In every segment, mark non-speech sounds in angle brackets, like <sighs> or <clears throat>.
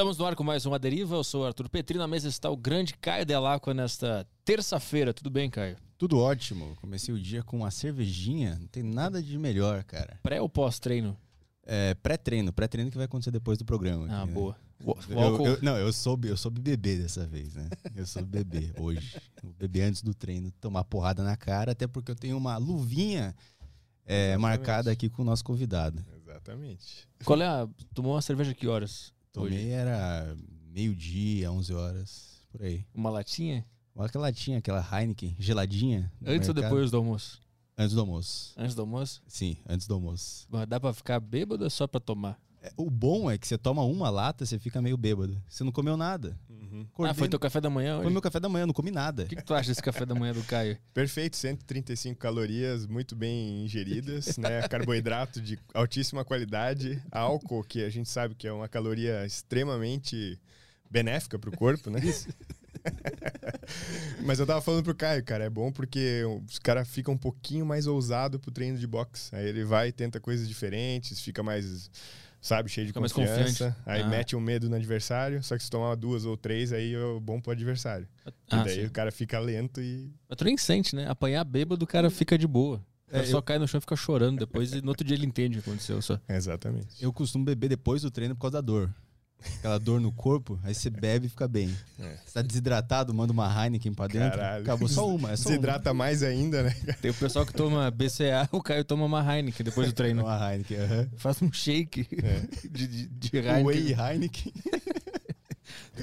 Estamos no ar com mais uma deriva. Eu sou o Arthur Petri. Na mesa está o grande Caio Delacqua nesta terça-feira. Tudo bem, Caio? Tudo ótimo. Comecei o dia com uma cervejinha. Não tem nada de melhor, cara. Pré ou pós-treino? É, pré-treino. Pré-treino que vai acontecer depois do programa. Ah, aqui, né? boa. O, o Eu- álcool- eu- não, eu soube, eu soube beber dessa vez, né? Eu soube beber hoje. Eu bebi antes do treino, tomar porrada na cara, até porque eu tenho uma luvinha é, marcada aqui com o nosso convidado. Exatamente. Qual é a... Tomou uma cerveja que horas? Tomei Hoje? era meio-dia, 11 horas, por aí. Uma latinha? Olha aquela latinha, aquela Heineken geladinha. Antes ou depois do almoço? Antes do almoço. Antes do almoço? Sim, antes do almoço. Mas Dá pra ficar bêbado ou é só pra tomar? É, O bom é que você toma uma lata, você fica meio bêbado. Você não comeu nada. Uhum. Ah, Acordei- foi teu café da manhã Foi hoje? meu café da manhã, não comi nada. O que, que tu acha desse café da manhã do Caio? <laughs> Perfeito, 135 calorias muito bem ingeridas, <laughs> né? Carboidrato de altíssima qualidade, álcool, que a gente sabe que é uma caloria extremamente benéfica pro corpo, né? <laughs> Mas eu tava falando pro Caio, cara, é bom porque os caras ficam um pouquinho mais ousado pro treino de boxe. Aí ele vai, tenta coisas diferentes, fica mais, sabe, cheio de Fica mais confiança. confiante. Aí Ah. mete um medo no adversário, só que se tomar duas ou três, aí é bom pro adversário. Ah, e daí sim. o cara fica lento e Mas tu nem sente, né? Apanhar bêbado, o cara fica de boa. O cara É, só eu- cai no chão e fica chorando depois e no outro dia ele entende o que aconteceu só. Exatamente. Eu costumo beber depois do treino por causa da dor. Aquela dor no corpo, aí você bebe e fica bem. É. Você tá desidratado, manda uma Heineken pra dentro. Caralho. Acabou só uma, é só Desidrata mais ainda, né? Tem o pessoal que toma BCA, <laughs> o Caio toma uma Heineken depois do uma. treino. Uma Heineken, aham. Faz um shake É. <laughs> de, de, de Heineken. Whey Heineken.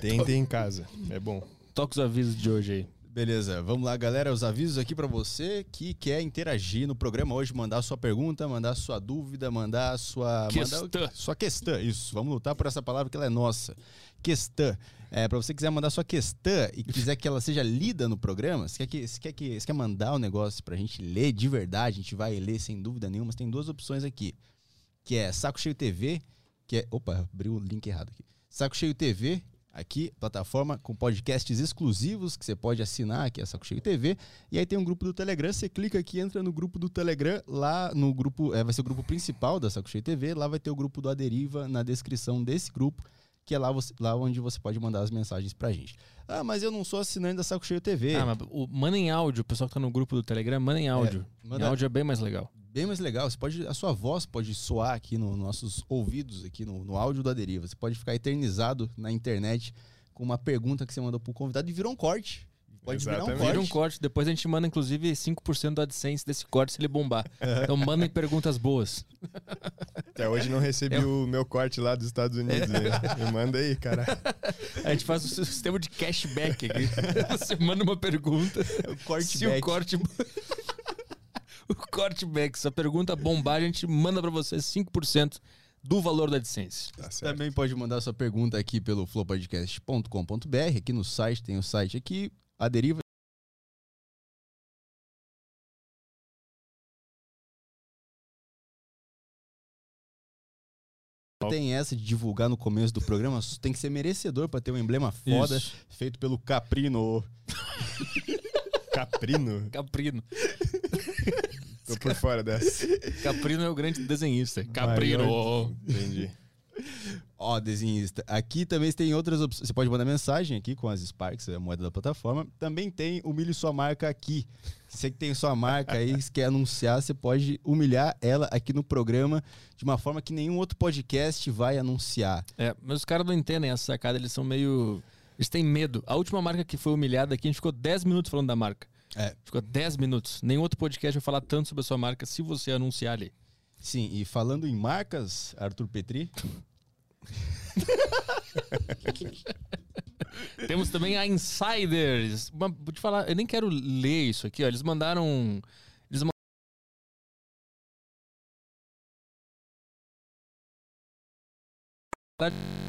Tem, tem em casa. É bom. Toca os avisos de hoje aí. Beleza, vamos lá, galera. Os avisos aqui pra você que quer interagir no programa hoje, mandar sua pergunta, mandar sua dúvida, mandar sua Questão. mandar- sua questão. Isso, vamos lutar por essa palavra que ela é nossa. Questão. É, para você quiser mandar sua questão e quiser que ela seja lida no programa, você quer que você quer que você quer mandar o negócio pra gente ler de verdade, a gente vai ler sem dúvida nenhuma. Tem duas opções aqui, que é Saco Cheio TV, que é, opa, abriu o link errado aqui. Saco Cheio TV, aqui, plataforma com podcasts exclusivos que você pode assinar, que é Saco Cheio TV. E aí tem um grupo do Telegram, você clica aqui, entra no grupo do Telegram, lá no grupo, é, vai ser o grupo principal da Saco Cheio TV, lá vai ter o grupo do Aderiva na descrição desse grupo, que é lá, você- lá onde você pode mandar as mensagens pra gente. Ah, mas eu não sou assinante da Saco Cheio TV. Ah, mas o, manda em áudio, o pessoal que tá no grupo do Telegram, manda em áudio. manda- Em áudio é bem mais legal. Bem mais legal, você pode, a sua voz pode soar aqui nos nossos ouvidos, aqui no, no áudio da Deriva. Você pode ficar eternizado na internet com uma pergunta que você mandou pro convidado e virou um corte. Pode virar um Exatamente. corte. Vira um corte, depois a gente manda inclusive 5% do AdSense desse corte se ele bombar. <laughs> Então mandem perguntas boas. Até hoje não recebi É. o meu corte lá dos Estados Unidos. né? Me manda aí, cara. <laughs> A gente faz o sistema de cashback aqui. <laughs> Você manda uma pergunta. O corte Se o back. corte. <laughs> o corte back, se a pergunta bombar, a gente manda pra você 5% do valor da AdSense. Tá. Também pode mandar sua pergunta aqui pelo flowpodcast.com.br. Aqui no site tem o site aqui, a Deriva. Tem essa de divulgar no começo do programa, tem que ser merecedor pra ter um emblema foda Isso. feito pelo Caprino. <laughs> Caprino? <laughs> Caprino. Tô por fora dessa. Caprino é o grande desenhista. Caprino. Maior- Entendi. Ó, desenhista. Aqui também tem outras opções. Você pode mandar mensagem aqui com as Sparks, a moeda da plataforma. Também tem humilhe sua marca aqui. Você que tem sua marca aí, se quer anunciar, você pode humilhar ela aqui no programa de uma forma que nenhum outro podcast vai anunciar. É, mas os caras não entendem essa sacada, eles são meio. Eles têm medo. A última marca que foi humilhada aqui, a gente ficou 10 minutos falando da marca. É. Ficou 10 minutos. Nenhum outro podcast vai falar tanto sobre a sua marca se você anunciar ali. Sim, e falando em marcas, Arthur Petri, <laughs> Temos também a Insiders. Uma- Vou te falar, eu nem quero ler isso aqui, ó. Eles mandaram. Eles mandaram.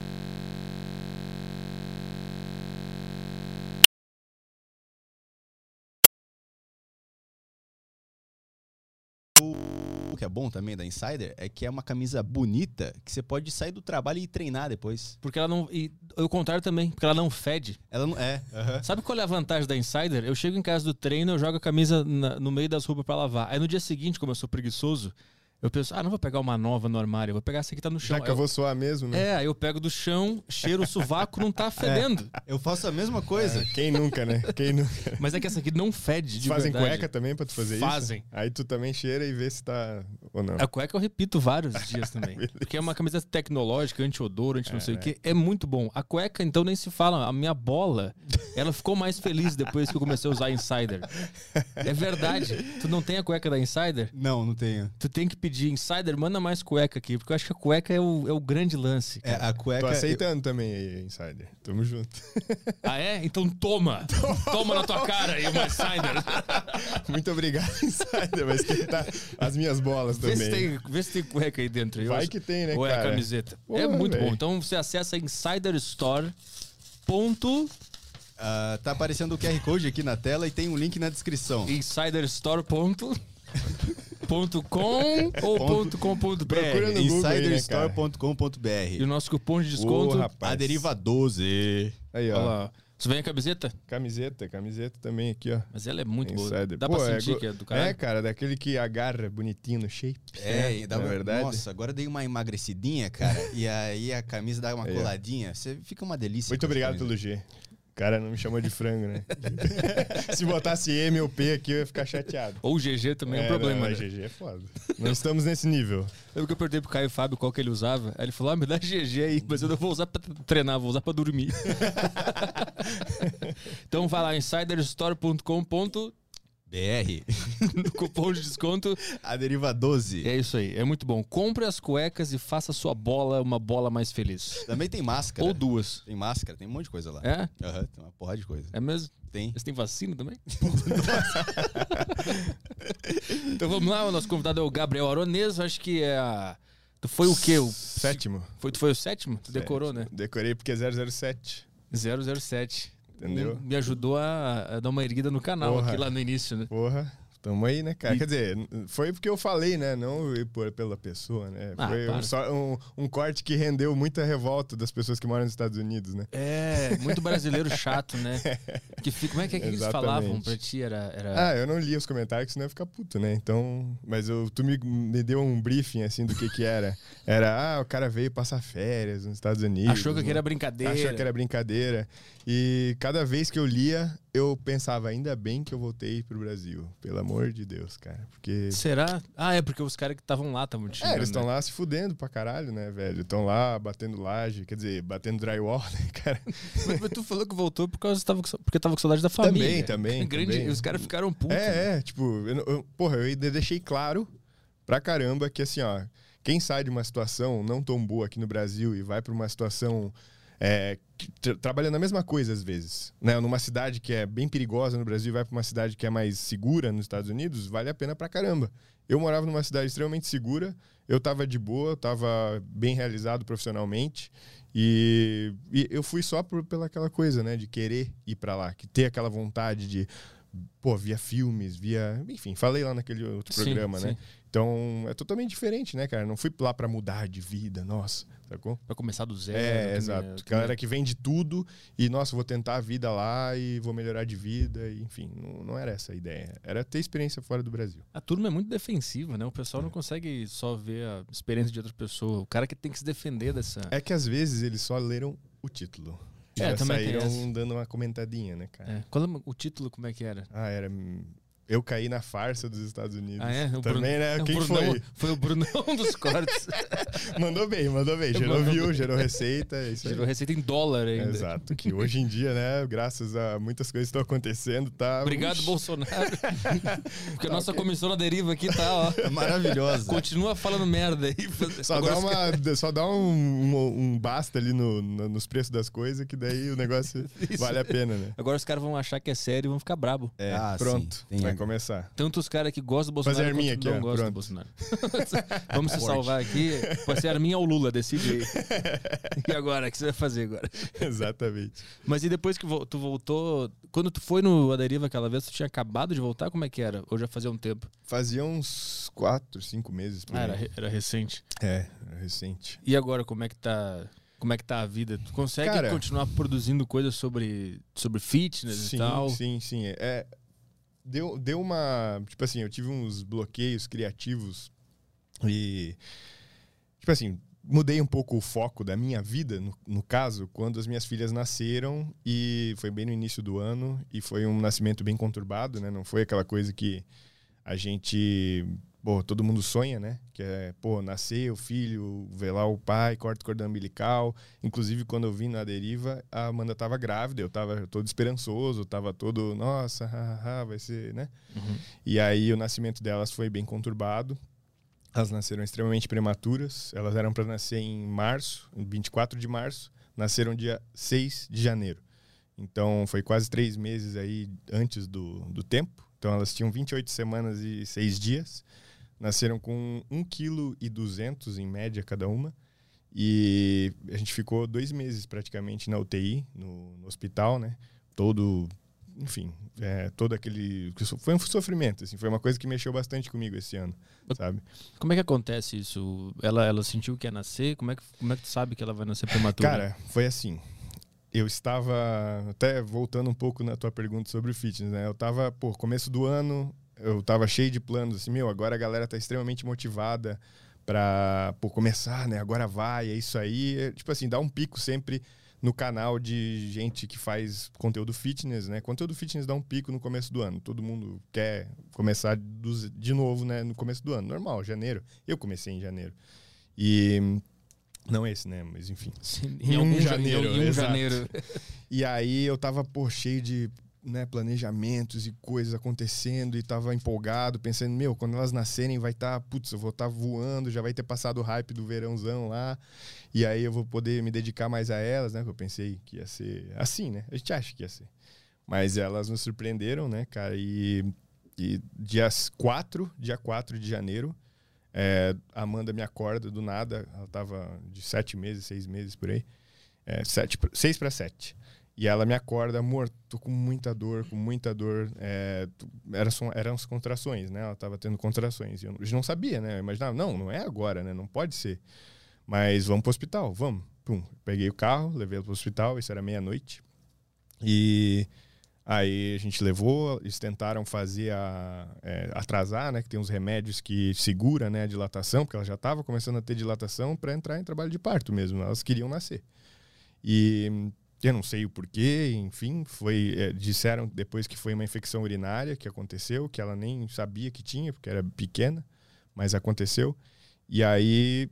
O que é bom também da Insider é que é uma camisa bonita que você pode sair do trabalho e treinar depois. Porque ela não. E o contrário também, porque ela não fede. Ela não é. aham. Sabe qual é a vantagem da Insider? Eu chego em casa do treino, eu jogo a camisa na- no meio das roupas pra lavar. Aí no dia seguinte, como eu sou preguiçoso, Eu penso, ah, não vou pegar uma nova no armário, eu vou pegar essa que tá no chão. Já que eu vou suar mesmo, né? É, aí eu pego do chão, cheiro o sovaco, não tá <laughs> fedendo. Eu faço a mesma coisa. É, Quem nunca, né? Quem nunca. <laughs> Mas é que essa aqui não fede de fazem verdade. cueca também pra tu fazer Fazem. isso? Aí tu também cheira e vê se tá ou não. A cueca eu repito vários <laughs> dias também. porque é uma camiseta tecnológica, anti-odor, anti não sei o quê. É muito bom. A cueca, então, nem se fala. A minha bola, ela ficou mais feliz depois que eu comecei a usar a Insider. É verdade. Tu não tem a cueca da Insider? Não, não tenho. Tu tem que pedir Insider, manda mais cueca aqui. Porque eu acho que a cueca é o, é o grande lance. É, a Tô cueca. aceitando também aí, Insider. Tamo junto. Ah, é? Então toma! toma na tua cara aí uma Insider. <laughs> Muito obrigado, Insider. Vai esquentar as minhas bolas Vê se, também. tem, vê se tem cueca aí dentro. Eu- Vai que tem, né, Ou é a cara? camiseta. é Porra, muito velho. bom. Então você acessa insiderstore. Ponto Ah, tá aparecendo o QR Code aqui na tela e tem um link na descrição. insiderstore. Com <laughs> ou ponto com ponto br. Procura no aí, né, Insiderstore.com.br. E o nosso cupom de desconto. Ô, rapaz. A deriva 12. Aí, Olha ó. lá. Você vem a camiseta? Camiseta, camiseta também aqui, ó. Mas ela é muito boa. Insider. Dá Pô, pra sentir go- que é do caralho. É, cara, daquele que agarra bonitinho no shape. É, dá na uma- verdade. Nossa, agora dei uma emagrecidinha, cara. <laughs> e aí a camisa dá uma coladinha. Você fica uma delícia. Muito obrigado pelo G. O cara não me chamou de frango, né? <laughs> Se botasse M ou P aqui, eu ia ficar chateado. Ou GG também é, um problema. Não, né? GG é foda. Não estamos nesse nível. Lembra que eu perguntei pro Caio Fábio qual que ele usava? Aí ele falou: ah, me dá GG aí, mas eu não vou usar pra treinar, vou usar pra dormir. <laughs> então vai lá, insiderstore.com. BR. <laughs> No cupom de desconto. A deriva 12. É isso aí, é muito bom. Compre as cuecas e faça a sua bola uma bola mais feliz. Também tem máscara. Ou duas. Tem máscara, tem um monte de coisa lá. É? Aham, tem uma porra de coisa. É mesmo? Tem. Você tem vacina também? <laughs> <laughs> então vamos lá, o nosso convidado é o Gabriel Aronês, acho que é a. Tu foi o quê? O... Sétimo. Foi, tu foi o sétimo? Tu decorou, né? Decorei porque é 007. 007. Entendeu? Me ajudou a, a dar uma erguida no canal Porra. aqui lá no início, né? Porra. Tamo aí, né, cara? E- Quer dizer, foi porque eu falei, né? Não por, pela pessoa, né? Ah, foi um, só um, um corte que rendeu muita revolta das pessoas que moram nos Estados Unidos, né? É, muito brasileiro chato, né? <laughs> Que fica, como é que, é que eles falavam pra ti? Era. era... Ah, eu não li os comentários, senão eu ia ficar puto, né? Então. Mas eu, tu me, me deu um briefing, assim, do que que era. Era, ah, o cara veio passar férias nos Estados Unidos. achou que né? era brincadeira. Achou que era brincadeira. E cada vez que eu lia, eu pensava, ainda bem que eu voltei pro Brasil. Pelo amor de Deus, cara. Porque. Será? Ah, é porque os caras que estavam lá estavam te É, eles estão né? lá se fudendo pra caralho, né, velho? Estão lá batendo laje, quer dizer, batendo drywall, <laughs> né, cara? Mas, mas tu falou que voltou por causa tava, porque tava com saudade da família. Também, também, <laughs> Grande, também. Os caras ficaram putos. né? É, é, tipo, eu, eu- porra, eu deixei claro pra caramba que assim, ó, quem sai de uma situação não tão boa aqui no Brasil e vai pra uma situação é, tra- trabalhando a mesma coisa às vezes, né? Numa cidade que é bem perigosa no Brasil vai pra uma cidade que é mais segura nos Estados Unidos, vale a pena pra caramba. Eu morava numa cidade extremamente segura, eu tava de boa, eu tava bem realizado profissionalmente e, e eu fui só por, pela aquela coisa, né, de querer ir pra lá, que ter aquela vontade de pô, via filmes, via. Enfim, falei lá naquele outro Sim, programa, né? sim. Então é totalmente diferente, né, cara? Não fui lá pra mudar de vida, nossa, sacou? Pra começar do zero. É, nem- exato. que Galera nem- que vem de tudo e, nossa, vou tentar a vida lá e vou melhorar de vida, e, enfim, não, não era essa a ideia. Era ter experiência fora do Brasil. A turma é muito defensiva, né? O pessoal É. não consegue só ver a experiência de outra pessoa. O cara que tem que se defender dessa. É que às vezes eles só leram o título. É, já também saíram dando uma comentadinha, né, cara? É. Qual é o título, como é que era? Ah, era. Eu caí na farsa dos Estados Unidos. Ah, é? O Também, Bruno- né? o Quem Brunão- foi? Foi o Brunão <laughs> dos cortes. <laughs> Mandou bem, mandou bem. Gerou view, gerou receita. É isso aí. Gerou receita em dólar ainda. Exato, que hoje em dia, né, graças a muitas coisas que estão acontecendo, tá. Obrigado, Ux, Bolsonaro. <laughs> Porque a nossa comissão na deriva aqui tá, ó. É maravilhosa. Continua falando merda aí. Só Agora dá, uma, só dá um, um, um basta ali no, no- nos preços das coisas, que daí o negócio vale a pena, né? Agora os caras vão achar que é sério e vão ficar brabo. É, Ah, pronto, sim. Tem começar. Tanto os caras que gostam do Bolsonaro Fazer arminha aqui, não ó, gostam do. Bolsonaro. <laughs> Vamos se salvar aqui. Pode ser arminha ou Lula, decide aí. <laughs> E agora, o que você vai fazer agora? Exatamente. Mas e depois que tu voltou... Quando tu foi no A Deriva aquela vez, tu tinha acabado de voltar? Como é que era? Ou já fazia um tempo? Fazia uns quatro, cinco meses Ah, era, era recente. É, era recente. E agora, como é que tá... Como é que tá a vida? Tu consegue Cara- continuar produzindo coisas sobre, sobre fitness sim, e tal? sim, sim. É, deu, deu uma. Tipo assim, eu tive uns bloqueios criativos E, tipo assim, mudei um pouco o foco da minha vida, no, no, caso, quando as minhas filhas nasceram e foi bem no início do ano e foi um nascimento bem conturbado, né? Não foi aquela coisa que a gente, pô, todo mundo sonha, né? Que é, pô, nascer o filho, lá o pai, corta o cordão umbilical. Inclusive, quando eu vim na deriva, a Amanda tava grávida, eu tava todo esperançoso, tava todo, nossa, hahaha, vai ser, né? Uhum. E aí o nascimento delas foi bem conturbado elas nasceram extremamente prematuras. Elas eram para nascer em março, 24 de março. Nasceram dia 6 de janeiro. Então, foi quase três meses aí antes do, do tempo. Então, elas tinham 28 semanas e 6 dias. Nasceram com 1,2 kg em média cada uma. E a gente ficou dois meses praticamente na UTI, no, no hospital, né? Todo enfim, é, todo aquele. Foi um sofrimento, assim, foi uma coisa que mexeu bastante comigo esse ano, sabe? Como é que acontece isso? Ela, ela sentiu que ia nascer? Como é que, como é que tu sabe que ela vai nascer prematura? Cara, foi assim. Eu estava. Até voltando um pouco na tua pergunta sobre o fitness, né? Eu estava, por começo do ano, eu estava cheio de planos, assim, meu, agora a galera tá extremamente motivada para começar, né? Agora vai, é isso aí. É, tipo assim, dá um pico sempre no canal de gente que faz conteúdo fitness, né? Conteúdo fitness dá um pico no começo do ano. Todo mundo quer começar de novo, né? No começo do ano. Normal, janeiro. Eu comecei em janeiro. E. Não esse, né? Mas enfim. Sim, em, em um janeiro. Em um janeiro. E aí eu tava, pô, cheio de né, planejamentos e coisas acontecendo e tava empolgado, pensando, meu, quando elas nascerem vai estar, tá, putz, eu vou estar tá voando, já vai ter passado o hype do verãozão lá, e aí eu vou poder me dedicar mais a elas, né? Que eu pensei que ia ser assim, né? A gente acha que ia ser. Mas elas nos surpreenderam, né, cara? E, e dia 4, dia 4 de janeiro, é, a Amanda me acorda do nada, ela tava de sete meses, seis meses por aí, é, sete, seis para sete. E ela me acorda, amor, tô com muita dor, com muita dor. É, eram, eram as contrações, né? Ela tava tendo contrações. E eu não sabia, né? Eu imaginava, não, não é agora, né? Não pode ser. Mas vamos pro hospital, vamos. Pum. Peguei o carro, levei ela pro hospital, isso era meia-noite. E aí a gente levou, eles tentaram fazer a. É, atrasar, né? Que tem uns remédios que segura né, a dilatação, porque ela já estava começando a ter dilatação para entrar em trabalho de parto mesmo. Elas queriam nascer. E eu não sei o porquê, enfim, foi é, disseram depois que foi uma infecção urinária que aconteceu, que ela nem sabia que tinha, porque era pequena, mas aconteceu. E aí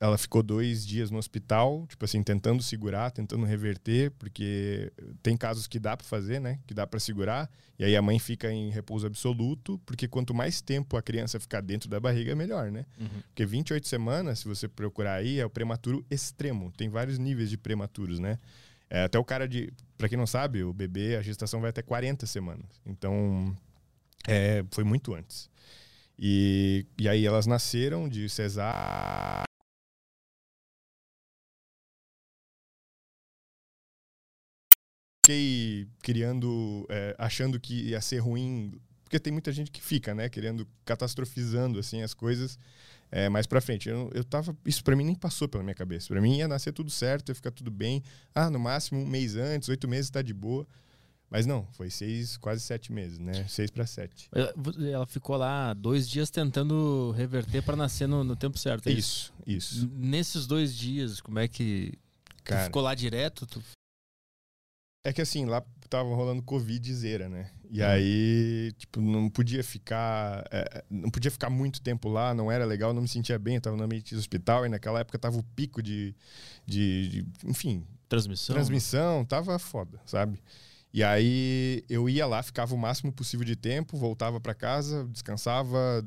ela ficou dois dias no hospital, tipo assim, tentando segurar, tentando reverter, porque tem casos que dá para fazer, né? Que dá para segurar, e aí a mãe fica em repouso absoluto, porque quanto mais tempo a criança ficar dentro da barriga, melhor, né? Uhum. Porque 28 semanas, se você procurar aí, é o prematuro extremo. Tem vários níveis de prematuros, né? É, até o cara de. Para quem não sabe, o bebê, a gestação vai até 40 semanas. Então, é, foi muito antes. E, e aí elas nasceram de cesárea. Fiquei criando, é, achando que ia ser ruim, porque tem muita gente que fica, né, querendo, catastrofizando assim as coisas é, mais pra frente. Eu, eu tava. Isso pra mim nem passou pela minha cabeça. Pra mim ia nascer tudo certo, ia ficar tudo bem. Ah, no máximo um mês antes, oito meses tá de boa. Mas não, foi seis, quase sete meses, né? Seis para sete. Ela ficou lá dois dias tentando reverter para nascer no, no, tempo certo. É isso, isso, isso. Nesses dois dias, como é que. Cara, ficou lá direto? Tu... É que assim, lá tava rolando Covid zera, né? E uhum. aí, tipo, não podia ficar. É, não podia ficar muito tempo lá, não era legal, não me sentia bem, eu tava no ambiente do hospital e naquela época tava o pico de. de, de enfim. Transmissão. Transmissão, tava foda, sabe? E aí eu ia lá, ficava o máximo possível de tempo, voltava para casa, descansava,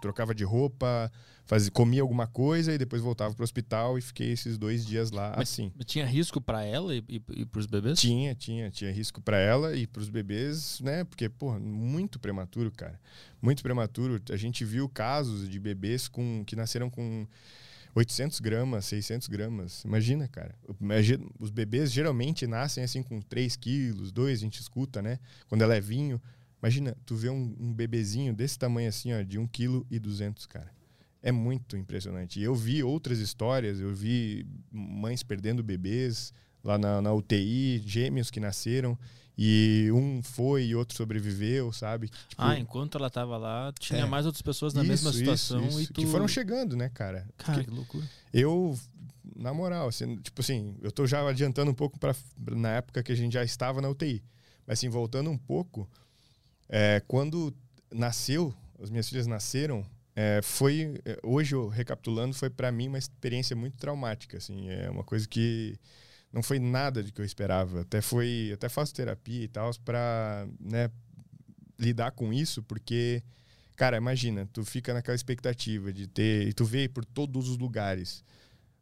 trocava de roupa, fazia, comia alguma coisa e depois voltava para o hospital e fiquei esses dois dias lá Mas assim. Tinha risco para ela e, e, e para os bebês? Tinha, tinha, tinha risco para ela e para os bebês, né? Porque, pô, muito prematuro, cara. Muito prematuro. A gente viu casos de bebês com que nasceram com 800 gramas, 600 gramas. Imagina, cara. Os bebês geralmente nascem assim com 3 quilos, 2, a gente escuta, né? Quando é levinho. Imagina, tu vê um, um bebezinho desse tamanho assim, ó, de 1 kg e 200, cara. É muito impressionante. Eu vi outras histórias, eu vi mães perdendo bebês lá na, na UTI, gêmeos que nasceram. E um foi e outro sobreviveu, sabe? Tipo, ah, enquanto ela tava lá, tinha É. mais outras pessoas na isso, mesma situação isso, e isso. tu... Que foram chegando, né, cara? Cara, Porque que loucura. eu, na moral, assim, tipo assim, eu tô já adiantando um pouco para na época que a gente já estava na UTI. Mas assim, voltando um pouco, é, quando nasceu, as minhas filhas nasceram, é, foi é, hoje eu recapitulando, foi para mim uma experiência muito traumática, assim, é uma coisa que não foi nada de que eu esperava. Até foi, até faço terapia e tal para, né, lidar com isso, porque cara, imagina, tu fica naquela expectativa de ter, e tu vê por todos os lugares.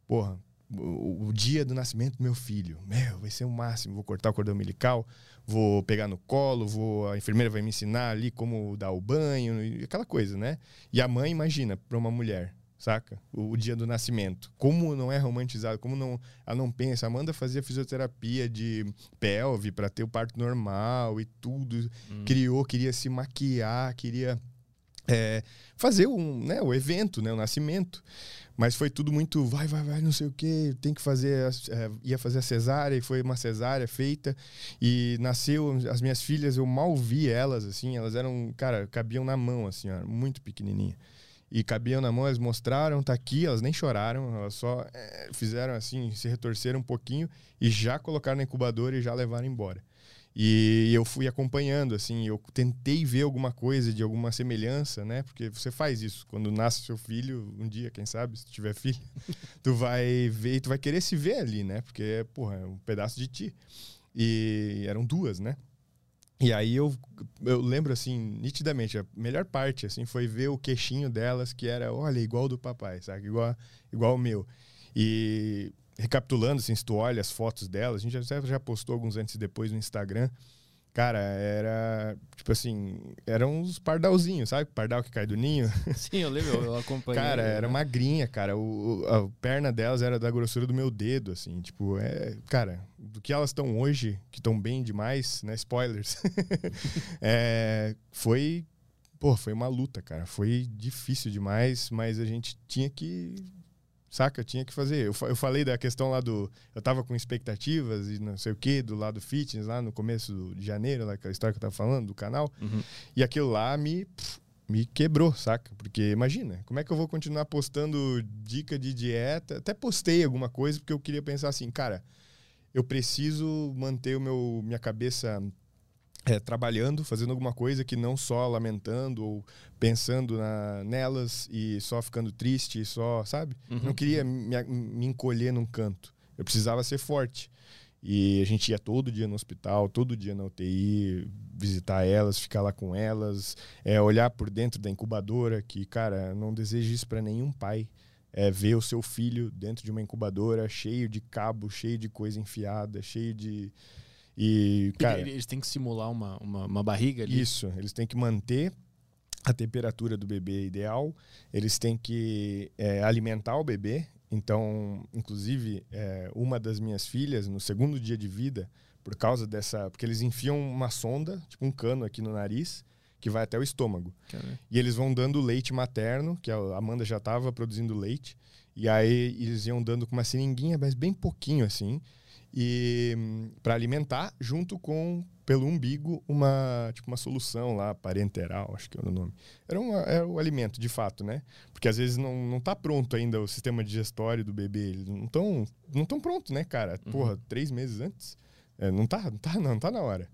Porra, o, o dia do nascimento do meu filho, meu, vai ser o máximo, vou cortar o cordão umbilical, vou pegar no colo, vou a enfermeira vai me ensinar ali como dar o banho, aquela coisa, né? E a mãe, imagina, para uma mulher, saca? O, o dia do nascimento. Como não é romantizado, como não ela não pensa. Amanda fazia fisioterapia de pelve para ter o parto normal e tudo. Hum. Criou, queria se maquiar, queria é, fazer um, né, o evento, né, o nascimento. Mas foi tudo muito vai, vai, vai, não sei o que, tem que fazer, é, ia fazer a cesárea e foi uma cesárea feita e nasceu as minhas filhas, eu mal vi elas assim, elas eram, cara, cabiam na mão assim, ó, muito pequenininha. E cabiam na mão, elas mostraram, tá aqui, elas nem choraram, elas só é, fizeram assim, se retorceram um pouquinho e já colocaram na incubadora e já levaram embora. E eu fui acompanhando, assim, eu tentei ver alguma coisa de alguma semelhança, né? Porque você faz isso. Quando nasce seu filho, um dia, quem sabe, se tiver filho, <laughs> tu vai ver e tu vai querer se ver ali, né? Porque, porra, é um pedaço de ti. E eram duas, né? E aí eu, eu lembro, assim, nitidamente, a melhor parte, assim, foi ver o queixinho delas, que era, olha, igual do papai, sabe? Igual, igual o meu. E recapitulando, assim, se tu olha as fotos delas, a gente já, já postou alguns antes e depois no Instagram. Cara, era, tipo assim, eram uns pardalzinhos, sabe? Pardal que cai do ninho. <laughs> Sim, eu lembro, eu, acompanhei. Cara, era né? magrinha, cara. O, o- a perna delas era da grossura do meu dedo, assim. Tipo, é. Cara, do que elas estão hoje, que estão bem demais, né? Spoilers. <laughs> é, foi. Pô, foi uma luta, cara. Foi difícil demais, mas a gente tinha que. Saca? Tinha que fazer. Eu, eu falei da questão lá do. Eu tava com expectativas e não sei o quê, do lado fitness, lá no começo de janeiro, lá, aquela história que eu tava falando, do canal. Uhum. E aquilo lá me, pff, me quebrou, saca? Porque imagina, como é que eu vou continuar postando dica de dieta? Até postei alguma coisa porque eu queria pensar assim, cara, eu preciso manter o meu minha cabeça é, trabalhando, fazendo alguma coisa que não só lamentando ou pensando na, nelas e só ficando triste, só, sabe? Uhum. Não queria me, me encolher num canto. Eu precisava ser forte. E a gente ia todo dia no hospital, todo dia na UTI, visitar elas, ficar lá com elas, é, olhar por dentro da incubadora, que, cara, não desejo isso para nenhum pai. É ver o seu filho dentro de uma incubadora, cheio de cabo, cheio de coisa enfiada, cheio de. E, cara. eles têm que simular uma, uma, uma barriga ali. Isso, eles têm que manter a temperatura do bebê ideal, eles têm que é, alimentar o bebê. Então, inclusive, é, uma das minhas filhas, no segundo dia de vida, por causa dessa. Porque eles enfiam uma sonda, tipo um cano aqui no nariz, que vai até o estômago. E eles vão dando leite materno, que a Amanda já estava produzindo leite. E aí eles iam dando com uma seringuinha, mas bem pouquinho assim. E para alimentar, junto com, pelo umbigo, uma, tipo, uma solução lá, parenteral, acho que era o nome. Era, uma, era o alimento, de fato, né? Porque às vezes não, não tá pronto ainda o sistema digestório do bebê. Eles não estão não tão pronto, né, cara? Porra, três meses antes. É, não tá, não tá, não tá na hora.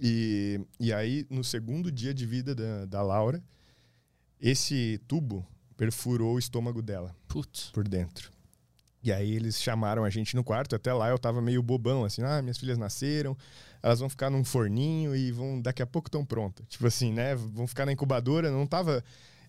E, e aí, no segundo dia de vida da, da Laura, esse tubo perfurou o estômago dela Putz. por dentro. E aí eles chamaram a gente no quarto, até lá eu tava meio bobão, assim, ah, minhas filhas nasceram, elas vão ficar num forninho e vão daqui a pouco estão prontas. Tipo assim, né, vão ficar na incubadora, não tava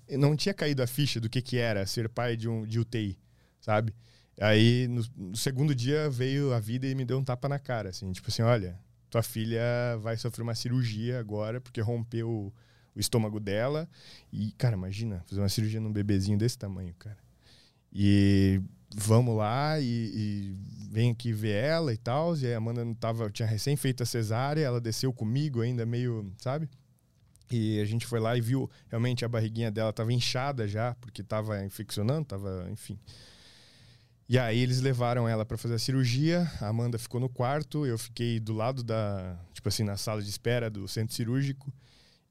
não tinha caído a ficha do que que era ser pai de um de UTI, sabe? Aí no, no segundo dia veio a vida e me deu um tapa na cara, assim, tipo assim, olha, tua filha vai sofrer uma cirurgia agora porque rompeu o, estômago dela e, cara, imagina, fazer uma cirurgia num bebezinho desse tamanho, cara. E vamos lá e, e vem aqui ver ela e tal. E a Amanda não tava, tinha recém feito a cesárea, ela desceu comigo ainda meio, sabe? E a gente foi lá e viu realmente a barriguinha dela tava inchada já, porque tava infeccionando, tava, enfim. E aí eles levaram ela para fazer a cirurgia, a Amanda ficou no quarto, eu fiquei do lado da, tipo assim, na sala de espera do centro cirúrgico.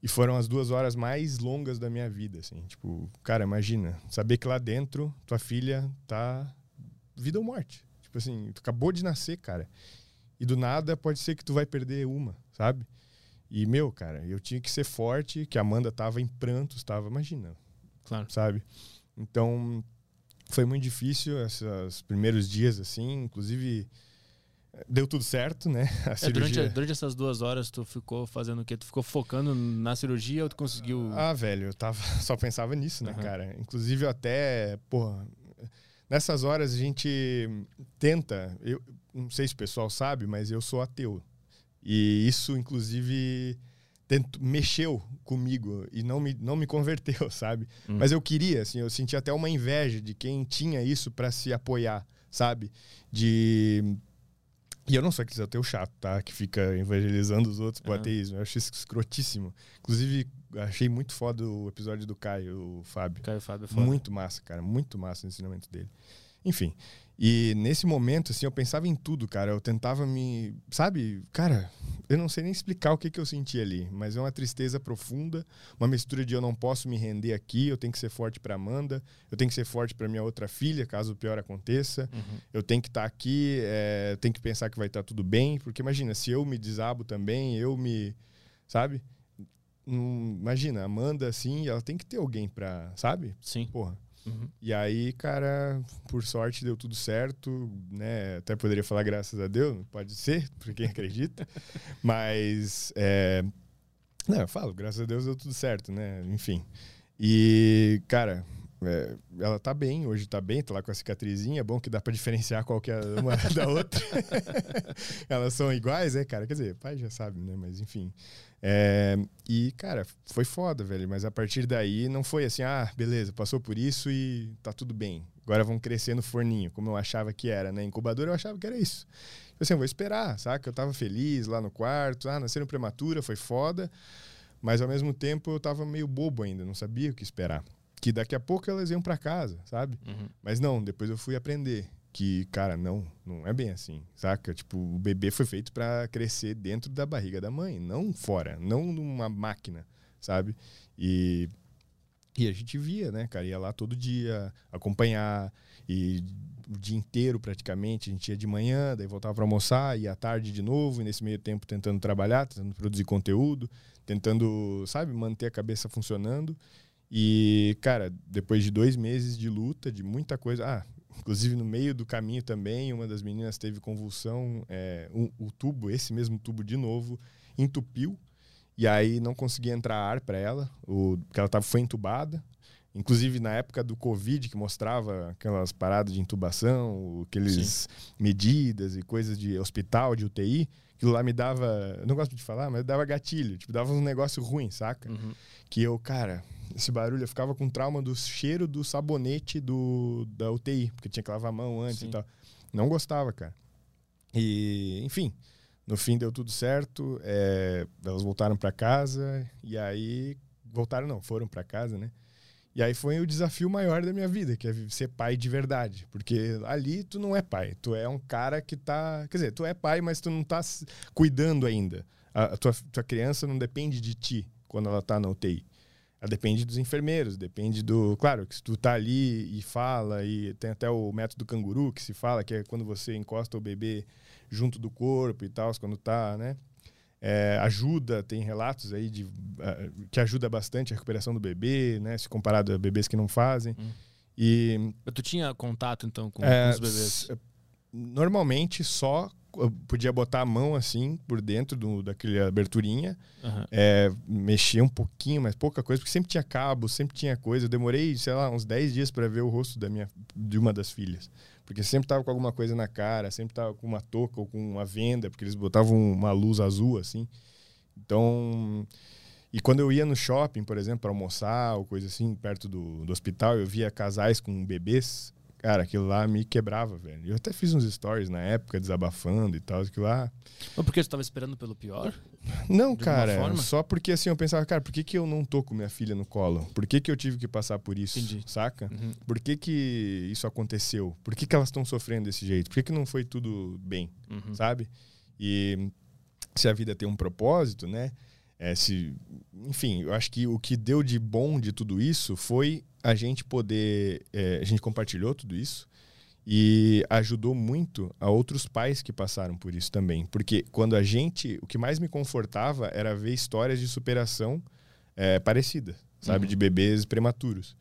E foram as duas horas mais longas da minha vida, assim. Tipo, cara, imagina, saber que lá dentro tua filha tá vida ou morte. Tipo assim, tu acabou de nascer, cara. E do nada pode ser que tu vai perder uma, sabe? E, meu, cara, eu tinha que ser forte, que a Amanda tava em prantos, estava, imagina. Claro. Sabe? Então, foi muito difícil esses primeiros dias, assim. Inclusive, deu tudo certo, né? <laughs> A é, durante, durante, essas duas horas, tu ficou fazendo o quê? Tu ficou focando na cirurgia ou tu conseguiu. Ah, velho, eu tava, <laughs> só pensava nisso, né, uhum. cara? Inclusive, até, porra, nessas horas a gente tenta. Eu não sei se o pessoal sabe, mas eu sou ateu. E isso, inclusive, tento, mexeu comigo e não me, não me <laughs> converteu, sabe? Hum. Mas eu queria, assim, eu senti até uma inveja de quem tinha isso para se apoiar, sabe? De e eu não sou aquele ateu chato, tá? Que fica evangelizando os outros pro uhum. ateísmo. Eu acho isso escrotíssimo. Inclusive, achei muito foda o episódio do Caio, o Fábio. Caio Fábio é foda. Muito massa, cara. Muito massa o ensinamento dele. Enfim. E nesse momento, assim, eu pensava em tudo, cara. Eu tentava me. Sabe, cara, eu não sei nem explicar o que, que eu senti ali, mas é uma tristeza profunda, uma mistura de eu não posso me render aqui, eu tenho que ser forte para Amanda, eu tenho que ser forte para minha outra filha, caso o pior aconteça. Uhum. Eu tenho que estar tá aqui, é, eu tenho que pensar que vai estar tá tudo bem, porque imagina, se eu me desabo também, eu me. Sabe? Hum, imagina, Amanda, assim, ela tem que ter alguém pra. Sabe? Sim. Porra. Uhum. E aí, cara, por sorte deu tudo certo, né? Até poderia falar graças a Deus, pode ser, <laughs> para quem acredita. Mas, é... não, eu falo, graças a Deus deu tudo certo, né? Enfim. E, cara, é, ela tá bem, hoje tá bem, tá lá com a cicatrizinha, é bom que dá para diferenciar qualquer uma <laughs> da outra. <laughs> Elas são iguais, né, cara? Quer dizer, pai já sabe, né? Mas enfim. É, e, cara, foi foda, velho. Mas a partir daí não foi assim, ah, beleza, passou por isso e tá tudo bem. Agora vamos crescer no forninho, como eu achava que era, né? Incubador eu achava que era isso. Eu assim, vou esperar, sabe? Eu tava feliz lá no quarto, ah, nasceram prematura, foi foda. Mas ao mesmo tempo eu tava meio bobo ainda, não sabia o que esperar. Que daqui a pouco elas iam para casa, sabe? Uhum. Mas não, depois eu fui aprender que, cara, não, não é bem assim, saca? Tipo, o bebê foi feito para crescer dentro da barriga da mãe, não fora, não numa máquina, sabe? E, e a gente via, né, cara? Ia lá todo dia acompanhar e o dia inteiro praticamente, a gente ia de manhã, daí voltava para almoçar, ia à tarde de novo, e nesse meio tempo tentando trabalhar, tentando produzir conteúdo, tentando, sabe, manter a cabeça funcionando. E, cara, depois de dois meses de luta, de muita coisa. Ah, Inclusive, no meio do caminho também, uma das meninas teve convulsão, é, um, o tubo, esse mesmo tubo de novo, entupiu. E aí não conseguia entrar ar para ela, o, porque ela tava, foi entubada. Inclusive, na época do Covid, que mostrava aquelas paradas de intubação, aqueles Sim. medidas e coisas de hospital, de UTI, aquilo lá me dava, não gosto de falar, mas dava gatilho, tipo, dava um negócio ruim, saca? Uhum. Que eu, cara, esse barulho, eu ficava com trauma do cheiro do sabonete do, da UTI, porque tinha que lavar a mão antes Sim. e tal. Não gostava, cara. E, enfim, no fim deu tudo certo. É, elas voltaram para casa e aí voltaram não, foram para casa, né? E aí foi o desafio maior da minha vida, que é ser pai de verdade. Porque ali tu não é pai, tu é um cara que tá. Quer dizer, tu é pai, mas tu não tá cuidando ainda. A, tua, tua criança não depende de ti quando ela tá na UTI. Ela depende dos enfermeiros, depende do. Claro, que se tu tá ali e fala, e tem até o método canguru que se fala, que é quando você encosta o bebê junto do corpo e tal, quando tá, né? É, ajuda, tem relatos aí de, uh, que ajuda bastante a recuperação do bebê, né? Se comparado a bebês que não fazem. Hum. E. Tu tinha contato, então, com, é, com os bebês? Normalmente só podia botar a mão assim por dentro do, daquele aberturinha, uhum. é, mexer um pouquinho, mas pouca coisa, porque sempre tinha cabo, sempre tinha coisa. Eu demorei, sei lá, uns 10 dias para ver o rosto da minha, de uma das filhas. Porque sempre tava com alguma coisa na cara, sempre tava com uma touca ou com uma venda, porque eles botavam uma luz azul assim. Então. E quando eu ia no shopping, por exemplo, para almoçar ou coisa assim, perto do, do hospital, eu via casais com bebês Cara, aquilo lá me quebrava, velho. Eu até fiz uns stories na época, desabafando e tal, aquilo lá. Mas porque você estava esperando pelo pior? Não, cara, só porque assim, eu pensava, cara, por que, que eu não tô com minha filha no colo? Por que, que eu tive que passar por isso? Entendi. Saca? Uhum. Por que, que isso aconteceu? Por que, que elas estão sofrendo desse jeito? Por que, que não foi tudo bem? Uhum. Sabe? E se a vida tem um propósito, né? É, se, enfim, eu acho que o que deu de bom de tudo isso foi a gente poder. É, a gente compartilhou tudo isso e ajudou muito a outros pais que passaram por isso também. Porque quando a gente. O que mais me confortava era ver histórias de superação é, parecida, sabe? Uhum. De bebês prematuros.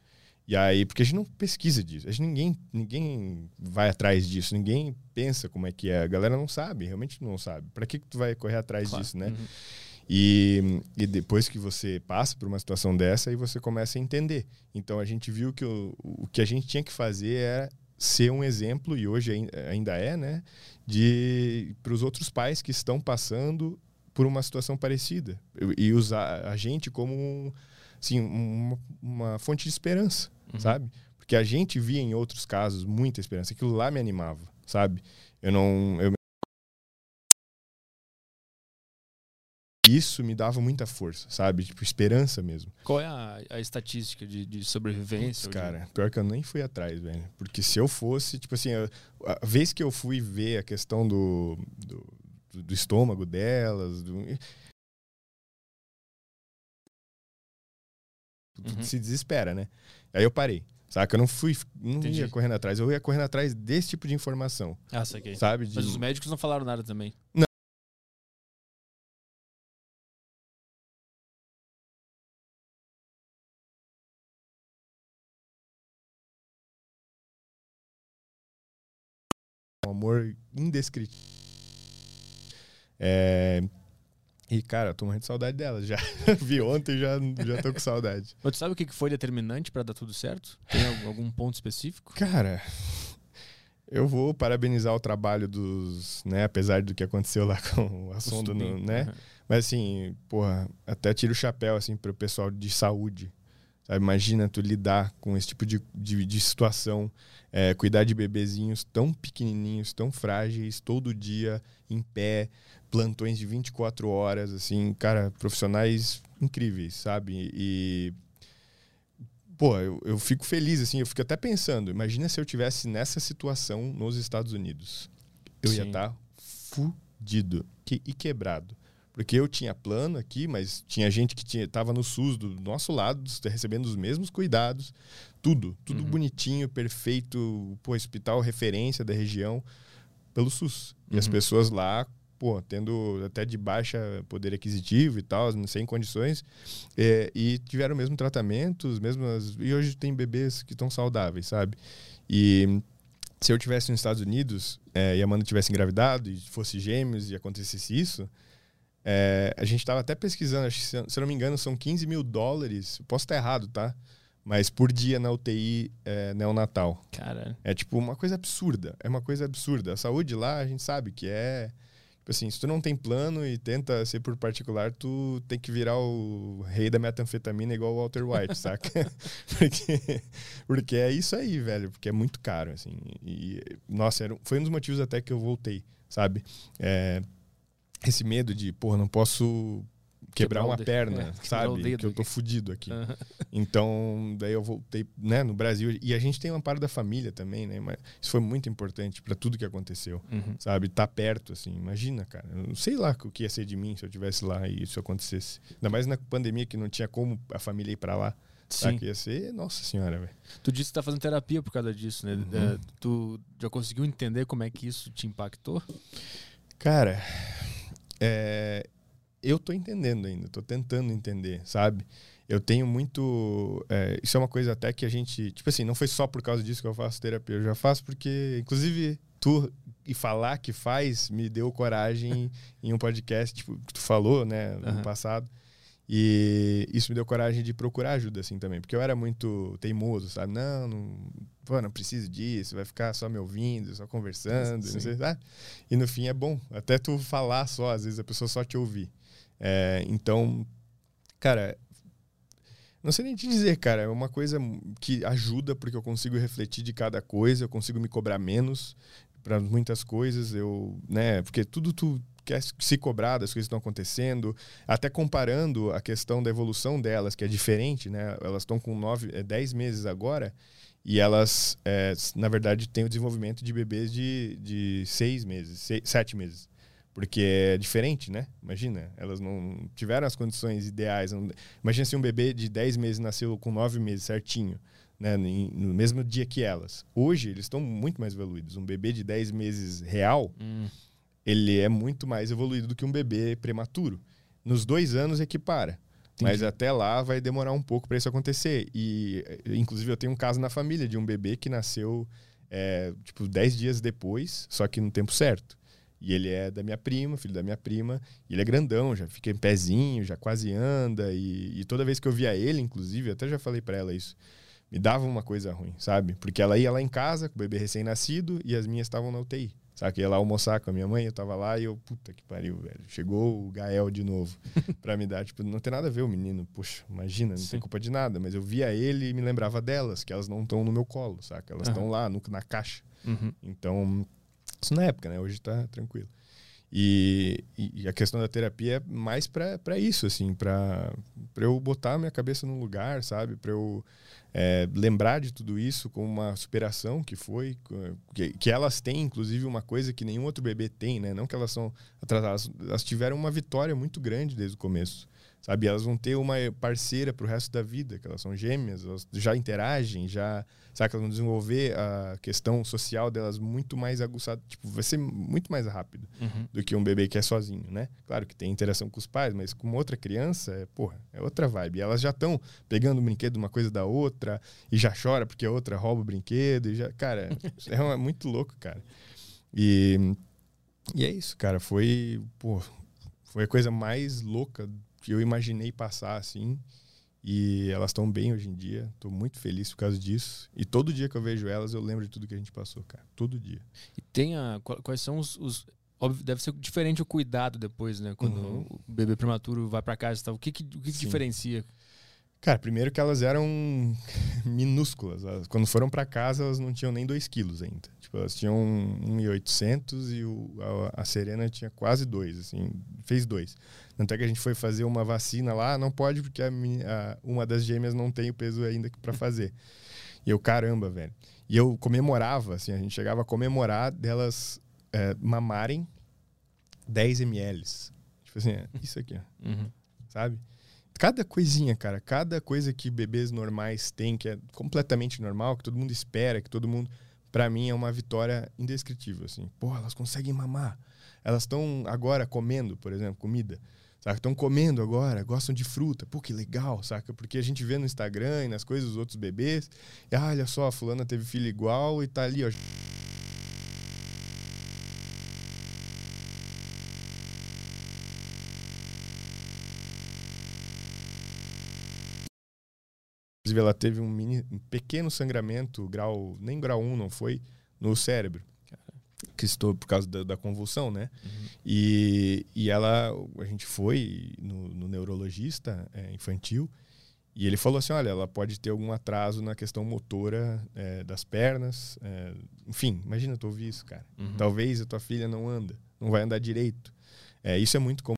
E aí, porque a gente não pesquisa disso, a gente, ninguém, ninguém vai atrás disso, ninguém pensa como é que é, a galera não sabe, realmente não sabe. Para que, que tu vai correr atrás Claro. disso, né? Uhum. E, e depois que você passa por uma situação dessa, aí você começa a entender. Então a gente viu que o, o que a gente tinha que fazer era ser um exemplo, e hoje ain- ainda é, né? De para os outros pais que estão passando por uma situação parecida. E usar a gente como um, assim, uma, uma fonte de esperança, Uhum. sabe? Porque a gente via em outros casos muita esperança. Aquilo lá me animava, sabe? Eu não. Eu... Isso me dava muita força, sabe? Tipo, esperança mesmo. Qual é a, a estatística de, de sobrevivência? Putz, ou de- cara, pior que eu nem fui atrás, velho. Porque se eu fosse, tipo assim, a, a vez que eu fui ver a questão do, do, do- estômago delas, do, Uhum. se desespera, né? Aí eu parei. Saca? Eu não fui, não Entendi. ia correndo atrás. Eu ia correndo atrás desse tipo de informação, Ah, saquei. sabe? De- Mas os médicos não falaram nada também. um amor indescritível. É... E, cara, eu tô morrendo de saudade dela já. <laughs> Vi ontem já, já tô com saudade. Mas tu sabe o que foi determinante pra dar tudo certo? Tem algum, ponto específico? Cara, eu vou parabenizar o trabalho dos, né, apesar do que aconteceu lá <laughs> com a sonda, no, né? Aham. Mas assim, porra, até tiro o chapéu assim pro pessoal de saúde. Sabe? Imagina tu lidar com esse tipo de, de, de situação, é, cuidar de bebezinhos tão pequenininhos, tão frágeis, todo dia em pé, plantões de 24 horas, assim, cara, profissionais incríveis, sabe? E pô, eu, eu fico feliz assim, eu fico até pensando, imagina se eu tivesse nessa situação nos Estados Unidos. Eu ia Sim. estar fudido que- e quebrado. Porque eu tinha plano aqui, mas tinha gente que tinha, tava no SUS do nosso lado, recebendo os mesmos cuidados, tudo, tudo Uhum. bonitinho, perfeito, pô, hospital referência da região pelo SUS. E as Uhum. pessoas lá, pô, tendo até de baixa poder aquisitivo e tal, sem condições, é, e tiveram o mesmo tratamento, as mesmas. E hoje tem bebês que estão saudáveis, sabe? E se eu tivesse nos Estados Unidos é, e a Amanda tivesse engravidado e fosse gêmeos e acontecesse isso, é, a gente estava até pesquisando, acho que, se, eu não me engano, são 15 mil dólares, posso estar errado, tá? Mas por dia na UTI é, neonatal. Cara, É tipo uma coisa absurda. É uma coisa absurda. A saúde lá, a gente sabe que é. Tipo assim, se tu não tem plano e tenta ser por particular, tu tem que virar o rei da metanfetamina igual o Walter White, <laughs> saca? <laughs> porque, porque é isso aí, velho. Porque é muito caro, assim. E, nossa, era, foi um dos motivos até que eu voltei, sabe? É, esse medo de, porra, não posso quebrar Quebrar uma de- perna, é, sabe? Que eu tô aqui. fudido aqui. aham. Então, daí eu voltei, né, no Brasil. E a gente tem uma parte da família também, né? Mas isso foi muito importante para tudo que aconteceu, Uhum. sabe? Tá perto, assim. Imagina, cara. Eu não sei lá o que ia ser de mim se eu tivesse lá e isso acontecesse. Ainda mais na pandemia que não tinha como a família ir para lá. Sim. Sabe? Ia ser, nossa senhora, velho. Tu disse que tá fazendo terapia por causa disso, né? Uhum. É, tu já conseguiu entender como é que isso te impactou? Cara, é, eu tô entendendo ainda, tô tentando entender, sabe? Eu tenho muito. é, isso é uma coisa até que a gente. Tipo assim, não foi só por causa disso que eu faço terapia. Eu já faço porque, inclusive, tu e falar que faz me deu coragem <laughs> em um podcast, tipo, que tu falou, né, no Aham. passado. E isso me deu coragem de procurar ajuda, assim, também. Porque eu era muito teimoso, sabe? Não, não, pô, não preciso disso, vai ficar só me ouvindo, só conversando, Sim. não sei, sabe? E no fim é bom. Até tu falar só, às vezes a pessoa só te ouvir. É, então, cara, Não sei nem te dizer, cara. É uma coisa que ajuda porque eu consigo refletir de cada coisa, eu consigo me cobrar menos para muitas coisas. Eu, né? Porque tudo tu quer se cobrar das coisas que estão acontecendo, até comparando a questão da evolução delas, que é diferente, né? Elas estão com nove, é, dez meses agora e elas, é, na verdade, têm o desenvolvimento de bebês de, de seis meses, seis, sete meses. Porque é diferente, né? Imagina, elas não tiveram as condições ideais. Não... Imagina se um bebê de 10 meses nasceu com 9 meses certinho, né? no mesmo dia que elas. Hoje, eles estão muito mais evoluídos. Um bebê de 10 meses real, hum. ele é muito mais evoluído do que um bebê prematuro. Nos dois anos equipara. Entendi. Mas até lá vai demorar um pouco para isso acontecer. E, inclusive, eu tenho um caso na família de um bebê que nasceu, é, tipo, 10 dias depois, só que no tempo certo. E ele é da minha prima, filho da minha prima. E ele é grandão, já fica em pezinho, já quase anda. E, e toda vez que eu via ele, inclusive, até já falei para ela isso, me dava uma coisa ruim, sabe? Porque ela ia lá em casa com o bebê recém-nascido e as minhas estavam na UTI. Sabe? Que ia lá almoçar com a minha mãe, eu tava lá e eu, puta que pariu, velho. Chegou o Gael de novo <laughs> pra me dar. Tipo, não tem nada a ver o menino. Poxa, imagina, não Sim. tem culpa de nada. Mas eu via ele e me lembrava delas, que elas não estão no meu colo, saca? Elas estão uhum. lá no, na caixa. Uhum. Então, isso na época, né? Hoje tá tranquilo. E, e a questão da terapia é mais para isso, assim, para eu botar a minha cabeça no lugar, sabe? Para eu é, lembrar de tudo isso com uma superação que foi, que, que, elas têm, inclusive, uma coisa que nenhum outro bebê tem, né? Não que elas são atrasadas, elas tiveram uma vitória muito grande desde o começo sabe? Elas vão ter uma parceira para o resto da vida, que elas são gêmeas, elas já interagem, já, sabe? Elas vão desenvolver a questão social delas muito mais aguçada, tipo, vai ser muito mais rápido uhum. do que um bebê que é sozinho, né? Claro que tem interação com os pais, mas com outra criança, é, porra, é outra vibe. E elas já estão pegando o brinquedo uma coisa da outra e já chora porque a outra rouba o brinquedo e já, cara, é, é muito louco, cara. E e é isso, cara, foi, pô, foi a coisa mais louca que eu imaginei passar assim. E elas estão bem hoje em dia. Estou muito feliz por causa disso. E todo dia que eu vejo elas, eu lembro de tudo que a gente passou, cara. Todo dia. E tem a. Quais são os. os óbvio, deve ser diferente o cuidado depois, né? Quando uhum. o bebê prematuro vai para casa e tal. O que, que, o que, que diferencia? Cara, primeiro que elas eram <laughs> minúsculas. quando foram para casa, elas não tinham nem 2 quilos ainda. Tipo, elas tinham 1,800 e o, a, a, Serena tinha quase 2, assim, fez 2. Tanto é que a gente foi fazer uma vacina lá, não pode porque a, a, uma das gêmeas não tem o peso ainda para fazer. E eu, caramba, velho. E eu comemorava, assim, a gente chegava a comemorar delas é, mamarem 10 ml. Tipo assim, é, isso aqui, ó. Uhum. Sabe? Cada coisinha, cara, cada coisa que bebês normais têm, que é completamente normal, que todo mundo espera, que todo mundo. para mim é uma vitória indescritível, assim. Porra, elas conseguem mamar. Elas estão agora comendo, por exemplo, comida. Saca? Estão comendo agora, gostam de fruta. Pô, que legal, saca? Porque a gente vê no Instagram e nas coisas dos outros bebês. E, ah, olha só, a fulana teve filho igual e tá ali, ó Inclusive, ela teve um, mini, um pequeno sangramento, grau, nem grau 1 não foi, no cérebro. Que estou por causa da, da convulsão, né? Uhum. E, e ela, a gente foi no, no neurologista é, infantil e ele falou assim: olha, ela pode ter algum atraso na questão motora é, das pernas. É, enfim, imagina tu ouvir isso, cara. Uhum. Talvez a tua filha não anda, não vai andar direito. É, isso é muito comum.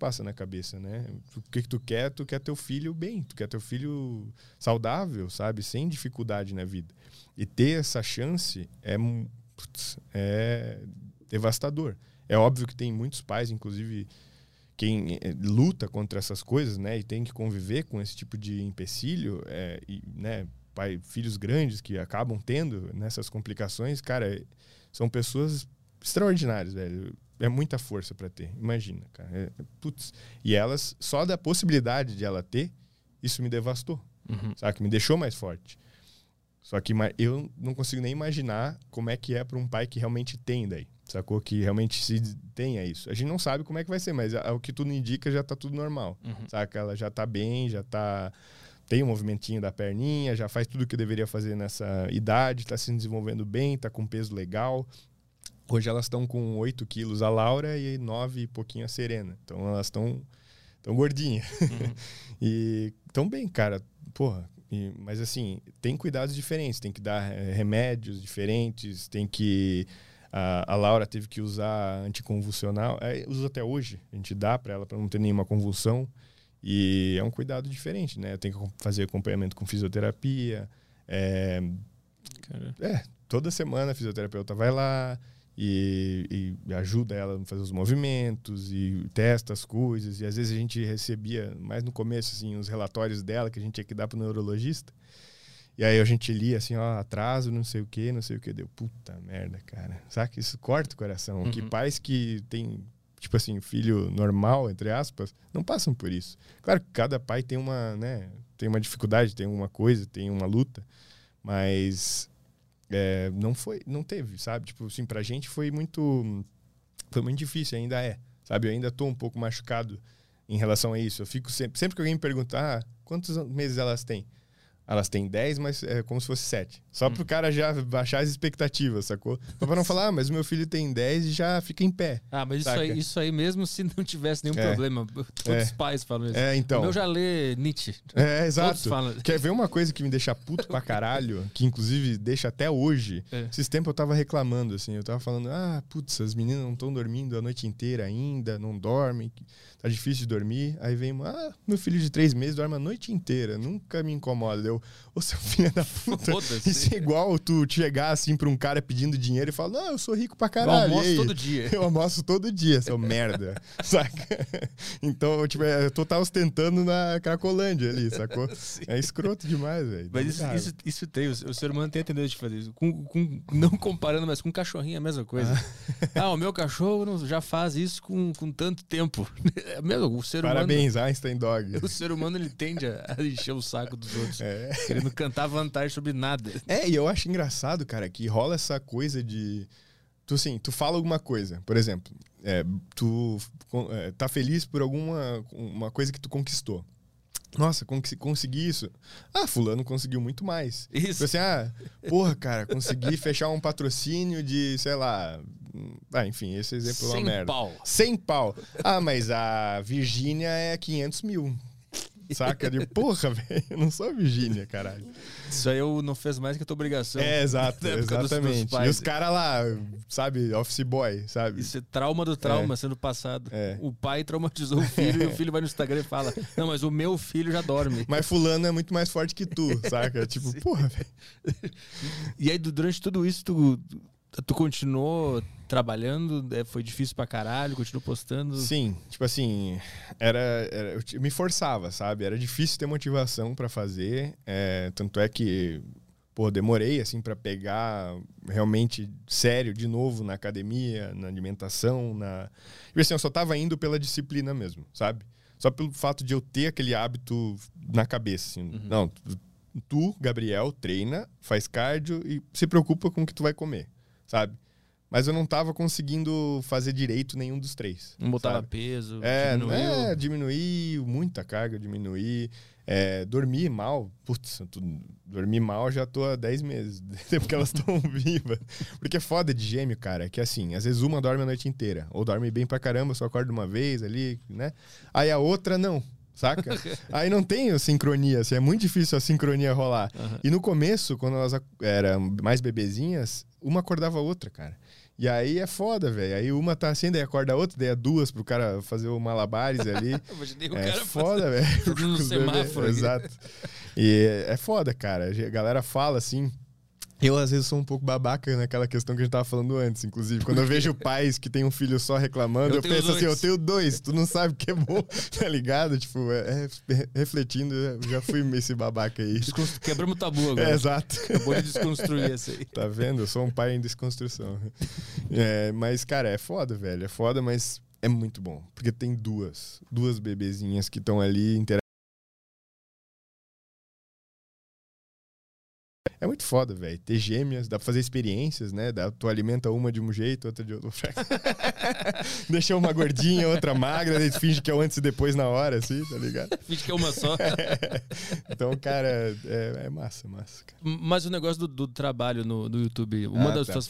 passa na cabeça, né? O que, que tu quer? Tu quer teu filho bem, tu quer teu filho saudável, sabe? Sem dificuldade na vida. E ter essa chance é, putz, é devastador. É óbvio que tem muitos pais, inclusive quem eh, luta contra essas coisas, né? E tem que conviver com esse tipo de empecilho, é, e, né? Pai, filhos grandes que acabam tendo nessas complicações, cara, são pessoas extraordinárias, velho é muita força para ter. Imagina, cara. É, putz. E elas, só da possibilidade de ela ter, isso me devastou. Uhum. Sabe? Que me deixou mais forte. Só que eu não consigo nem imaginar como é que é para um pai que realmente tem daí. Sacou? Que realmente se tenha isso. A gente não sabe como é que vai ser, mas o que tudo indica já tá tudo normal. Uhum. Saca? Ela já tá bem, já tá. Tem um movimentinho da perninha, já faz tudo o que deveria fazer nessa idade, tá se desenvolvendo bem, tá com peso legal, Hoje elas estão com 8 quilos a Laura e 9 e pouquinho a Serena. Então elas estão tão gordinha. Uhum. <laughs> e tão bem, cara. Porra, e, mas assim, tem cuidados diferentes, tem que dar é, remédios diferentes, tem que. A, a, Laura teve que usar anticonvulsional, é, usa até hoje, a gente dá para ela para não ter nenhuma convulsão. E é um cuidado diferente, né? Tem que fazer acompanhamento com fisioterapia. É, é, toda semana a fisioterapeuta vai lá e, e, ajuda ela a fazer os movimentos e testa as coisas. E às vezes a gente recebia, mais no começo, assim, os relatórios dela que a gente tinha que dar para o neurologista. E aí a gente lia assim, ó, atraso, não sei o que, não sei o que. Deu, puta merda, cara. Sabe que isso corta o coração. Uhum. Que pais que têm tipo assim, filho normal, entre aspas, não passam por isso. Claro que cada pai tem uma, né, tem uma dificuldade, tem uma coisa, tem uma luta, mas é, não foi, não teve, sabe? Tipo assim, pra gente foi muito, foi muito difícil, ainda é, sabe? Eu ainda tô um pouco machucado em relação a isso. Eu fico sempre, sempre que alguém me perguntar, ah, quantos meses elas têm? Elas têm 10, mas é como se fosse 7. Só hum. pro cara já baixar as expectativas, sacou? Só pra não falar, ah, mas o meu filho tem 10 e já fica em pé. Ah, mas isso aí, isso aí, mesmo se não tivesse nenhum é. problema. Todos é. os pais falam isso. É, então. O meu já lê Nietzsche. É, exato. Quer ver uma coisa que me deixa puto pra caralho, que inclusive deixa até hoje? É. Esses tempos eu tava reclamando, assim, eu tava falando, ah, putz, as meninas não estão dormindo a noite inteira ainda, não dormem tá difícil de dormir. Aí vem, ah, meu filho de três meses dorme a noite inteira, nunca me incomoda. Eu, ô seu filho da puta, isso é igual tu chegar assim pra um cara pedindo dinheiro e falar, não, eu sou rico pra caralho. Eu almoço todo dia. <laughs> Eu almoço todo dia, seu merda, <laughs> saca? Então, tipo, é, eu tô tá ostentando na Cracolândia ali, sacou? <laughs> Sim. É escroto demais, velho. Mas isso, isso, isso, tem, o, o ser humano tem a tendência de fazer isso. Com, com, não comparando, mas com cachorrinho é a mesma coisa. Ah, ah o meu cachorro já faz isso com, com tanto tempo. É mesmo, o ser Parabéns, humano, Einstein Dog. <laughs> O ser humano ele tende a, encher o saco dos outros, é. querendo cantar vantagem sobre nada. É, e eu acho engraçado, cara, que rola essa coisa de tu assim, tu fala alguma coisa, por exemplo, é, tu é, tá feliz por alguma uma coisa que tu conquistou. Nossa, consegui isso. Ah, fulano conseguiu muito mais. Isso. Tipo assim, ah, porra, cara, consegui fechar um patrocínio de, sei lá, ah, enfim, esse exemplo é uma merda. pau. 100 pau. Ah, mas a Virgínia é 500 mil. Saca? De porra, <laughs> velho. Eu não sou a Virgínia, caralho. Isso aí eu não fez mais que a tua obrigação. É, exato, <laughs> exatamente. Dos, e os caras lá, sabe, office boy, sabe? Isso é trauma do trauma é. sendo passado. É. O pai traumatizou o filho e o filho vai no Instagram e fala: Não, mas o meu filho já dorme. Mas fulano é muito mais forte que tu, saca? <laughs> tipo, Sim. porra, velho. E aí, durante tudo isso, tu Tu continuou trabalhando? É, foi difícil pra caralho? Continuou postando? Sim, tipo assim, era, era eu me forçava, sabe? Era difícil ter motivação para fazer. É, tanto é que, pô, demorei, assim, para pegar realmente sério de novo na academia, na alimentação, na. E assim, eu só tava indo pela disciplina mesmo, sabe? Só pelo fato de eu ter aquele hábito na cabeça, assim. Uhum. Não, tu, Gabriel, treina, faz cardio e se preocupa com o que tu vai comer sabe? Mas eu não tava conseguindo fazer direito nenhum dos três. Não botava peso, é, diminuiu. É, diminuir, muita carga, diminuir. É, dormir mal, putz, dormir mal já tô há 10 meses, <laughs> porque elas estão <laughs> vivas. Porque é foda de gêmeo, cara, que assim, às vezes uma dorme a noite inteira, ou dorme bem pra caramba, só acorda uma vez ali, né? Aí a outra não, saca? <laughs> Aí não tem sincronia, assim, é muito difícil a sincronia rolar. Uhum. E no começo, quando elas eram mais bebezinhas, uma acordava a outra, cara. E aí é foda, velho. Aí uma tá assim, daí acorda a outra, daí é duas pro cara fazer o malabares ali. <laughs> é foda, velho. No <laughs> semáforo. Exato. E é foda, cara. A galera fala assim, eu, às vezes, sou um pouco babaca naquela questão que a gente tava falando antes, inclusive. Quando eu <laughs> vejo pais que têm um filho só reclamando, eu, eu penso dois. assim, eu tenho dois, tu não sabe o que é bom, <laughs> tá ligado? Tipo, é, é, refletindo, eu já fui esse babaca aí. Desconstru... Quebramos o tabu <laughs> agora. É, exato. Acabou de desconstruir isso aí. Tá vendo? Eu sou um pai em desconstrução. É, mas, cara, é foda, velho. É foda, mas é muito bom. Porque tem duas, duas bebezinhas que estão ali interagindo É muito foda, velho. Ter gêmeas, dá pra fazer experiências, né? Dá, tu alimenta uma de um jeito, outra de outro. <laughs> Deixa uma gordinha, outra magra, daí finge que é o antes e depois na hora, assim, tá ligado? <laughs> finge que é uma só. É. <laughs> Então, cara, é, é, massa, massa. Cara. Mas o negócio do, do trabalho no, no YouTube, uma ah, das tá. suas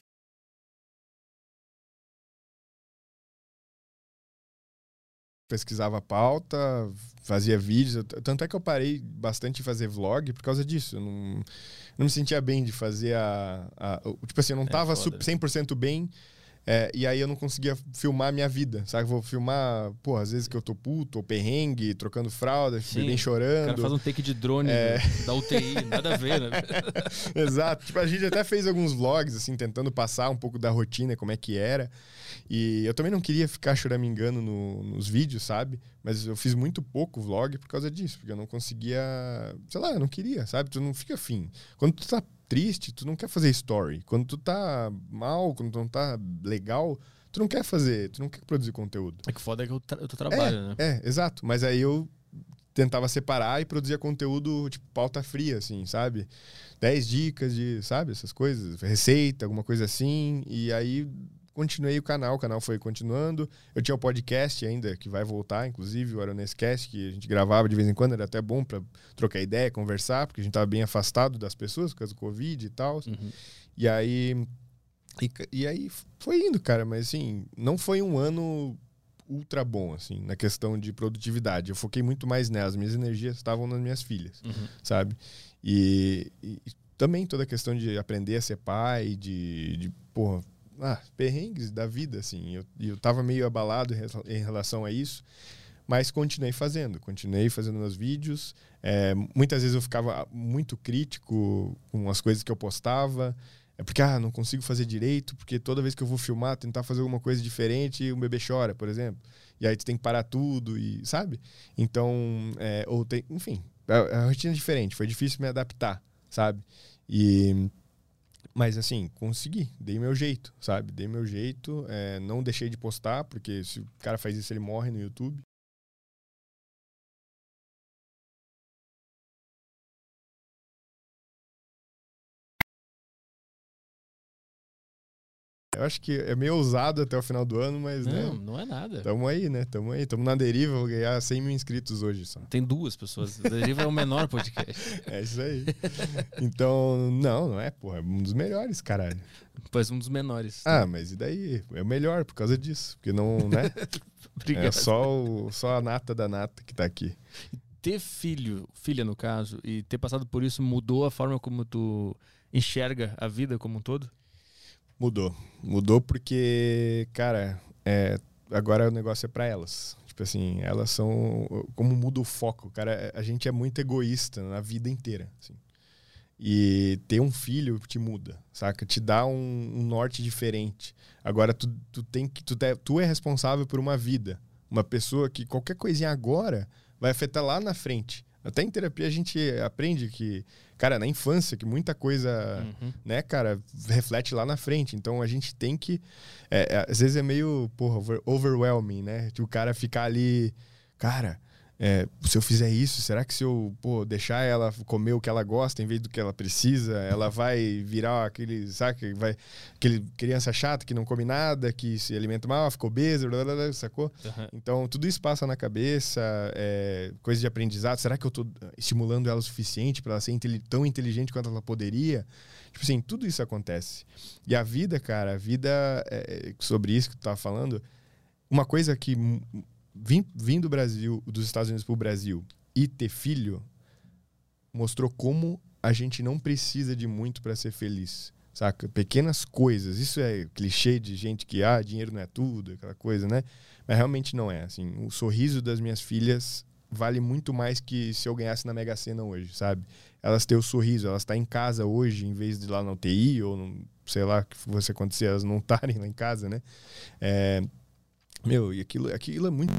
pesquisava a pauta, fazia vídeos. Tanto é que eu parei bastante de fazer vlog por causa disso. Eu não, não me sentia bem de fazer a. a tipo assim, eu não é tava foda. 100% bem é, e aí eu não conseguia filmar a minha vida, sabe? Vou filmar, pô, às vezes que eu tô puto, ou perrengue, trocando fralda, bem chorando. O cara faz um take de drone é... da UTI, nada a ver, né? <laughs> Exato. Tipo, a gente até fez alguns vlogs, assim, tentando passar um pouco da rotina, como é que era. E eu também não queria ficar choramingando no, nos vídeos, sabe? Mas eu fiz muito pouco vlog por causa disso, porque eu não conseguia, sei lá, eu não queria, sabe? Tu não fica afim. Quando tu tá triste, tu não quer fazer story. Quando tu tá mal, quando tu não tá legal, tu não quer fazer, tu não quer produzir conteúdo. É que foda é que eu, tra eu trabalho, é, né? É, exato. Mas aí eu tentava separar e produzia conteúdo, tipo, pauta fria, assim, sabe? Dez dicas de, sabe, essas coisas, receita, alguma coisa assim. E aí continuei o canal, o canal foi continuando. Eu tinha o podcast ainda, que vai voltar, inclusive, o Aronescast, que a gente gravava de vez em quando, era até bom para trocar ideia, conversar, porque a gente estava bem afastado das pessoas por causa do Covid e tal. Uhum. E aí. E, e, aí foi indo, cara, mas assim, não foi um ano ultra bom, assim, na questão de produtividade. Eu foquei muito mais nelas, minhas energias estavam nas minhas filhas, uhum. sabe? E, e, também toda a questão de aprender a ser pai, de, de porra, ah, perrengues da vida, assim. Eu, eu tava meio abalado em relação a isso, mas continuei fazendo, continuei fazendo meus vídeos. É, muitas vezes eu ficava muito crítico com as coisas que eu postava. É porque, ah, não consigo fazer direito, porque toda vez que eu vou filmar, tentar fazer alguma coisa diferente, o bebê chora, por exemplo. E aí tu tem que parar tudo, e sabe? Então, é, ou tem, enfim, a, a rotina é diferente, foi difícil me adaptar, sabe? E mas assim, consegui, dei meu jeito, sabe? Dei meu jeito, é, não deixei de postar, porque se o cara faz isso, ele morre no YouTube. Eu acho que é meio ousado até o final do ano, mas. Não, né, não é nada. Tamo aí, né? Tamo aí. Tamo na deriva, vou ganhar 100 mil inscritos hoje só. Tem duas pessoas. A deriva é o menor podcast. <laughs> é isso aí. Então, não, não é, porra. É um dos melhores, caralho. Pois um dos menores. Ah, mas e daí? É o melhor por causa disso. Porque não, né? <laughs> Obrigado. É só, o, só a nata da nata que tá aqui. Ter filho, filha no caso, e ter passado por isso mudou a forma como tu enxerga a vida como um todo? Mudou. Mudou porque, cara, é, agora o negócio é para elas. Tipo assim, elas são. Como muda o foco, cara. A gente é muito egoísta na vida inteira. Assim. E ter um filho te muda, saca? Te dá um, um norte diferente. Agora, tu, tu, tem que, tu, tu é responsável por uma vida. Uma pessoa que qualquer coisinha agora vai afetar lá na frente. Até em terapia a gente aprende que cara, na infância, que muita coisa, uhum. né, cara, reflete lá na frente. Então a gente tem que. É, é, às vezes é meio, porra, overwhelming, né? Que o cara ficar ali, cara é, se eu fizer isso, será que se eu pô, deixar ela comer o que ela gosta em vez do que ela precisa, ela vai virar aquele, sabe, vai, aquele criança chata que não come nada, que se alimenta mal, ficou obesa, blá, blá, blá, sacou? Uhum. Então, tudo isso passa na cabeça, é, coisa de aprendizado. Será que eu estou estimulando ela o suficiente para ela ser tão inteligente quanto ela poderia? Tipo assim, tudo isso acontece. E a vida, cara, a vida, é, sobre isso que tu tava falando, uma coisa que vim, vim do Brasil, dos Estados Unidos para o Brasil e ter filho mostrou como a gente não precisa de muito para ser feliz. Saca? Pequenas coisas. Isso é clichê de gente que, ah, dinheiro não é tudo, aquela coisa, né? Mas realmente não é. Assim, o sorriso das minhas filhas vale muito mais que se eu ganhasse na Mega Sena hoje, sabe? Elas têm o sorriso, elas estão tá em casa hoje, em vez de lá na UTI, ou no, sei lá que fosse acontecer, elas não <laughs> estarem lá em casa, né? É, meu, e aquilo, aquilo é muito.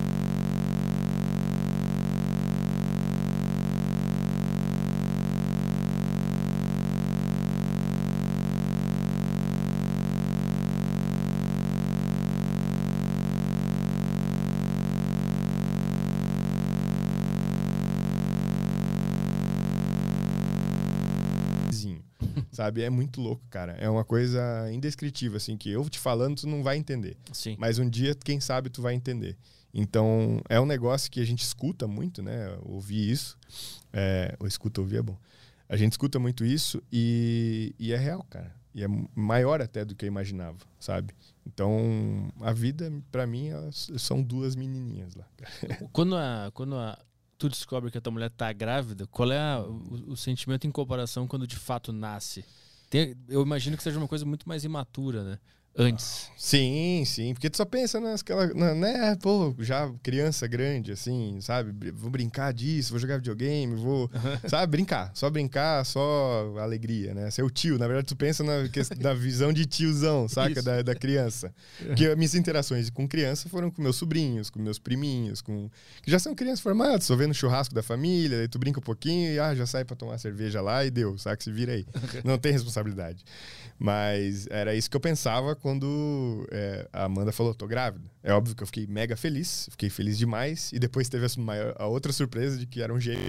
Sabe? É muito louco, cara. É uma coisa indescritível, assim, que eu te falando, tu não vai entender. Sim. Mas um dia, quem sabe, tu vai entender. Então, é um negócio que a gente escuta muito, né? Ouvir isso. É, ou escuta ouvir é bom. A gente escuta muito isso e, e é real, cara. E é maior até do que eu imaginava, sabe? Então, a vida, para mim, são duas menininhas lá. Quando, a, quando a, tu descobre que a tua mulher tá grávida, qual é a, o, o, sentimento em comparação quando de fato nasce? Tem, eu imagino que seja uma coisa muito mais imatura, né? Antes. Sim, sim, porque tu só pensa naquela, na, né, pô, já criança grande, assim, sabe? Vou brincar disso, vou jogar videogame, vou, sabe? Brincar, só brincar, só alegria, né? Ser o tio, na verdade tu pensa na, <laughs> na visão de tiozão, saca? Da, da, criança. Porque minhas interações com criança foram com meus sobrinhos, com meus priminhos, com... Que já são crianças formadas, só vendo churrasco da família, aí tu brinca um pouquinho e, ah, já sai pra tomar cerveja lá e deu, saca? Se vira aí. <laughs> Não tem responsabilidade. Mas era isso que eu pensava quando é, a Amanda falou, tô grávida. É óbvio que eu fiquei mega feliz, fiquei feliz demais. E depois teve a, maior, a outra surpresa de que era um gêmeo.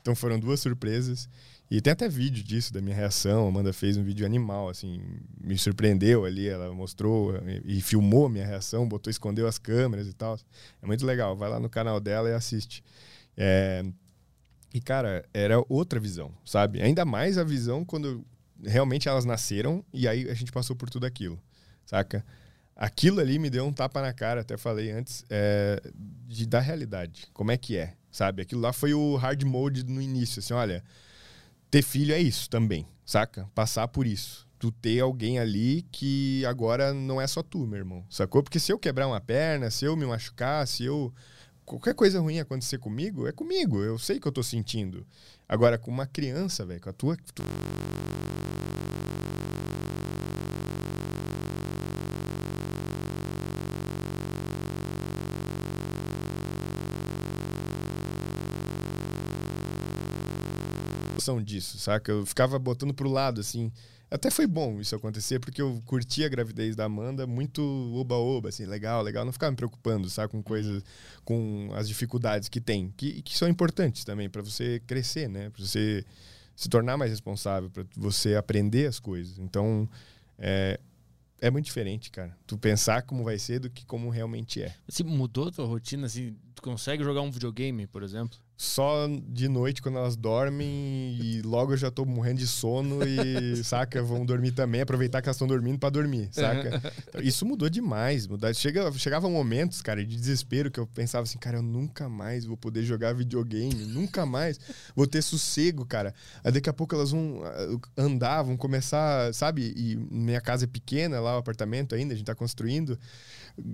Então foram duas surpresas. E tem até vídeo disso, da minha reação. A Amanda fez um vídeo animal, assim, me surpreendeu ali. Ela mostrou e, e filmou a minha reação, botou, escondeu as câmeras e tal. É muito legal. Vai lá no canal dela e assiste. É... E, cara, era outra visão, sabe? Ainda mais a visão quando realmente elas nasceram e aí a gente passou por tudo aquilo, saca? Aquilo ali me deu um tapa na cara, até falei antes, é, de, da realidade. Como é que é, sabe? Aquilo lá foi o hard mode no início, assim, olha, ter filho é isso também, saca? Passar por isso. Tu ter alguém ali que agora não é só tu, meu irmão, sacou? Porque se eu quebrar uma perna, se eu me machucar, se eu qualquer coisa ruim acontecer comigo, é comigo. Eu sei que eu tô sentindo. Agora, com uma criança, velho, com a tua. Disso, saca? Eu ficava botando pro lado, assim. Até foi bom isso acontecer, porque eu curti a gravidez da Amanda muito oba-oba, assim, legal, legal. Não ficava me preocupando, sabe, com coisas, com as dificuldades que tem, que, que são importantes também para você crescer, né? Para você se tornar mais responsável, para você aprender as coisas. Então, é, é muito diferente, cara. Tu pensar como vai ser do que como realmente é. Se mudou tua rotina, assim, tu consegue jogar um videogame, por exemplo? Só de noite quando elas dormem e logo eu já tô morrendo de sono e, <laughs> saca, vão dormir também, aproveitar que elas estão dormindo para dormir, saca? Então, <laughs> isso mudou demais, mudou. Chega, chegava momentos, cara, de desespero que eu pensava assim, cara, eu nunca mais vou poder jogar videogame, nunca mais vou ter sossego, cara. Aí daqui a pouco elas vão ah, andar, vão começar, sabe? E minha casa é pequena lá, o apartamento ainda, a gente tá construindo.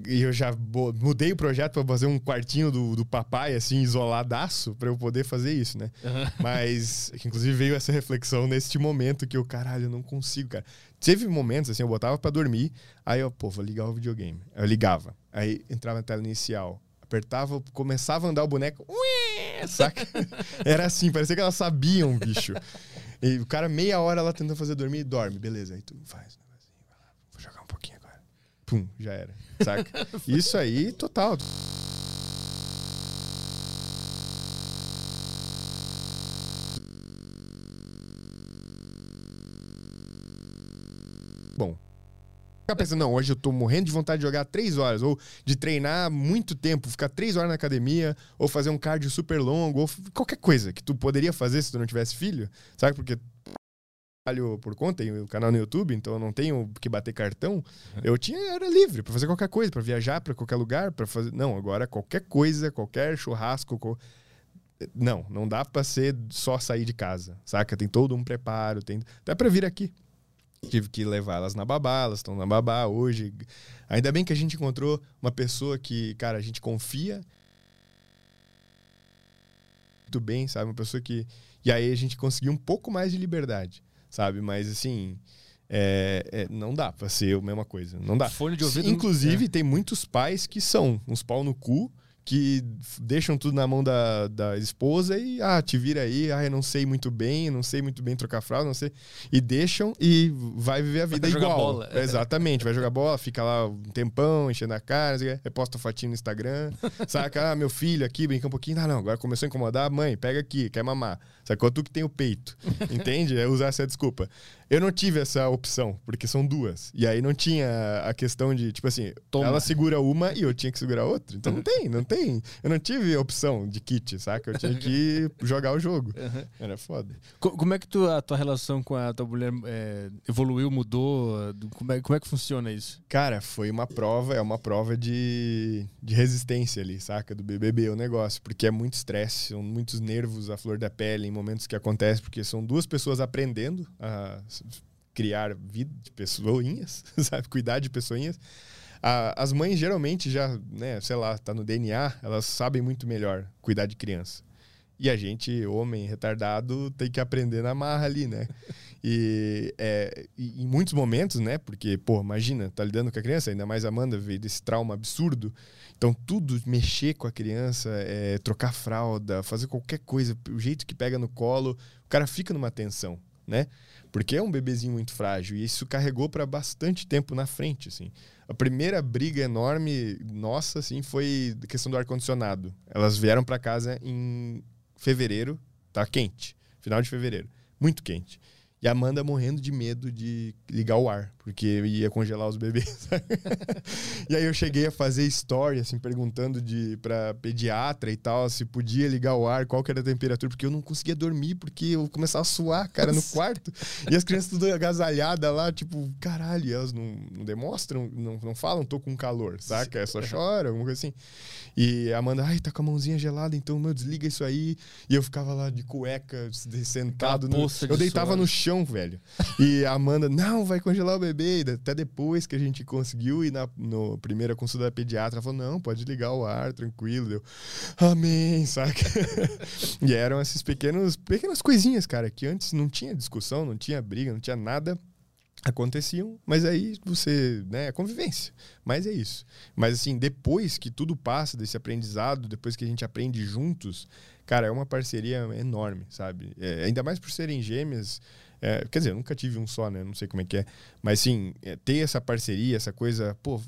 E eu já mudei o projeto para fazer um quartinho do, do papai, assim, isoladaço, para eu poder fazer isso, né? Uhum. <laughs> Mas, inclusive, veio essa reflexão neste momento que eu, caralho, eu não consigo, cara. Teve momentos, assim, eu botava para dormir, aí eu, pô, vou ligar o videogame. Eu ligava, aí entrava na tela inicial, apertava, começava a andar o boneco, ué, saca? <laughs> Era assim, parecia que elas sabiam, bicho. E o cara, meia hora lá tentando fazer dormir, dorme, beleza. Aí tu faz, vou jogar um pouquinho agora. Pum, já era. Saca? <laughs> Isso aí, total. Bom, ficar pensando, não, hoje eu tô morrendo de vontade de jogar três horas, ou de treinar muito tempo, ficar três horas na academia, ou fazer um cardio super longo, ou qualquer coisa que tu poderia fazer se tu não tivesse filho, sabe? Porque trabalho por conta, tenho o canal no YouTube, então eu não tenho que bater cartão. Eu tinha era livre para fazer qualquer coisa, para viajar para qualquer lugar, para fazer. Não, agora qualquer coisa, qualquer churrasco, co... não, não dá para ser só sair de casa, saca? Tem todo um preparo, tem até para vir aqui. Tive que levar elas na babá, elas estão na babá hoje. Ainda bem que a gente encontrou uma pessoa que, cara, a gente confia muito bem, sabe? Uma pessoa que. E aí a gente conseguiu um pouco mais de liberdade sabe? Mas assim. É, é, não dá pra ser a mesma coisa. Não dá. De ouvido. Inclusive, é. tem muitos pais que são uns pau no cu que deixam tudo na mão da, da esposa e, ah, te vira aí, ah, eu não sei muito bem, não sei muito bem trocar fralda, não sei. E deixam e vai viver a vida vai igual. Bola. Exatamente, vai jogar bola, fica lá um tempão, enchendo a cara, reposta fotinho no Instagram, <laughs> saca? Ah, meu filho aqui, brinca um pouquinho. Ah, não, agora começou a incomodar, mãe, pega aqui, quer mamar. Sacou? Tu que tem o peito, <laughs> entende? É usar essa desculpa. Eu não tive essa opção, porque são duas. E aí não tinha a questão de, tipo assim, Toma. ela segura uma e eu tinha que segurar outra. Então não tem, não tem. Eu não tive opção de kit, saca? Eu tinha que <laughs> jogar o jogo. Era foda. Co- Como é que tu, a tua relação com a tua mulher é, evoluiu, mudou? Do- Como é, como é que funciona isso? Cara, foi uma prova, é uma prova de, de resistência ali, saca? Do BBB, o negócio. Porque é muito estresse, são muitos nervos à flor da pele em momentos que acontece, porque são duas pessoas aprendendo a criar vida de pessoinhas, <laughs> sabe? Cuidar de pessoinhas. As mães geralmente já, né, sei lá, tá no DNA, elas sabem muito melhor cuidar de criança. E a gente, homem retardado, tem que aprender na marra ali, né? <laughs> E, é, e em muitos momentos, né? Porque, pô, imagina, tá lidando com a criança, ainda mais a Amanda veio desse trauma absurdo. Então, tudo, mexer com a criança, é, trocar fralda, fazer qualquer coisa, o jeito que pega no colo, o cara fica numa tensão, né? Porque é um bebezinho muito frágil e isso carregou para bastante tempo na frente, assim. A primeira briga enorme nossa, assim, foi a questão do ar-condicionado. Elas vieram para casa em fevereiro, tá quente, final de fevereiro, muito quente. E a Amanda morrendo de medo de ligar o ar, porque ia congelar os bebês. <laughs> e aí eu cheguei a fazer story, assim, perguntando de, pra pediatra e tal, se podia ligar o ar, qual que era a temperatura, porque eu não conseguia dormir, porque eu começava a suar, cara, no quarto. E as crianças tudo agasalhadas lá, tipo, caralho, elas não, não demonstram, não, não falam, tô com calor, saca? É só chora, alguma coisa assim. E a Amanda, ai, tá com a mãozinha gelada, então, meu, desliga isso aí. E eu ficava lá de cueca, sentado. No, eu deitava suor. no chão, velho. E a Amanda, não, vai congelar o bebê. E Até depois que a gente conseguiu ir na no primeira consulta da pediatra, ela falou, não, pode ligar o ar, tranquilo. Deu, amém, saca? <laughs> e eram esses pequenos, pequenas coisinhas, cara, que antes não tinha discussão, não tinha briga, não tinha nada aconteciam, mas aí você, né, é convivência. Mas é isso. Mas assim, depois que tudo passa desse aprendizado, depois que a gente aprende juntos, cara, é uma parceria enorme, sabe? É, ainda mais por serem gêmeas. É, quer dizer, eu nunca tive um só, né? Não sei como é que é. Mas sim, é, ter essa parceria, essa coisa, pô,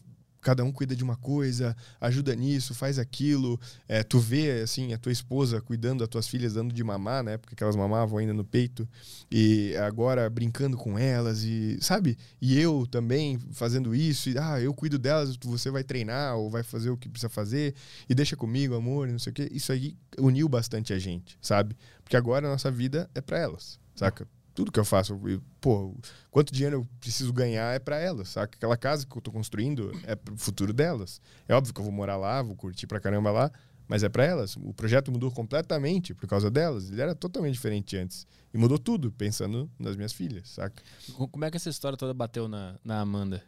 cada um cuida de uma coisa, ajuda nisso, faz aquilo. É, tu vê, assim, a tua esposa cuidando das tuas filhas, dando de mamar, né? Porque elas mamavam ainda no peito. E agora brincando com elas e, sabe? E eu também fazendo isso. E, ah, eu cuido delas, você vai treinar ou vai fazer o que precisa fazer. E deixa comigo, amor, não sei o quê. Isso aí uniu bastante a gente, sabe? Porque agora a nossa vida é para elas, saca? Tudo que eu faço, eu- pô, quanto dinheiro eu preciso ganhar é para elas, saca? Aquela casa que eu tô construindo é pro futuro delas. É óbvio que eu vou morar lá, vou curtir pra caramba lá, mas é para elas. O projeto mudou completamente por causa delas. Ele era totalmente diferente antes. E mudou tudo, pensando nas minhas filhas, saca? Co- Como é que essa história toda bateu na, na Amanda?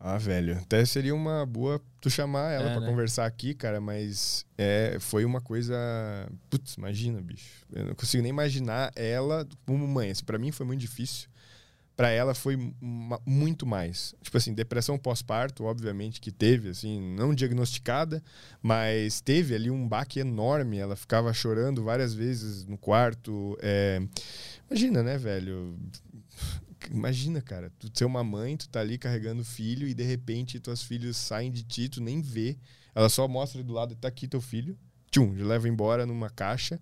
Ah, velho, até seria uma boa tu chamar ela É, pra né? conversar aqui, cara, mas é, foi uma coisa. Putz, imagina, bicho. Eu não consigo nem imaginar ela como mãe. Assim, pra mim foi muito difícil. Pra ela foi muito mais. Tipo assim, depressão pós-parto, obviamente que teve, assim, não diagnosticada, mas teve ali um baque enorme. Ela ficava chorando várias vezes no quarto. é, Imagina, né, velho? Imagina, cara, tu ser uma mãe, tu tá ali carregando o filho e de repente tuas filhos saem de ti, tu nem vê. Ela só mostra do lado, tá aqui teu filho. Tchum, leva embora numa caixa.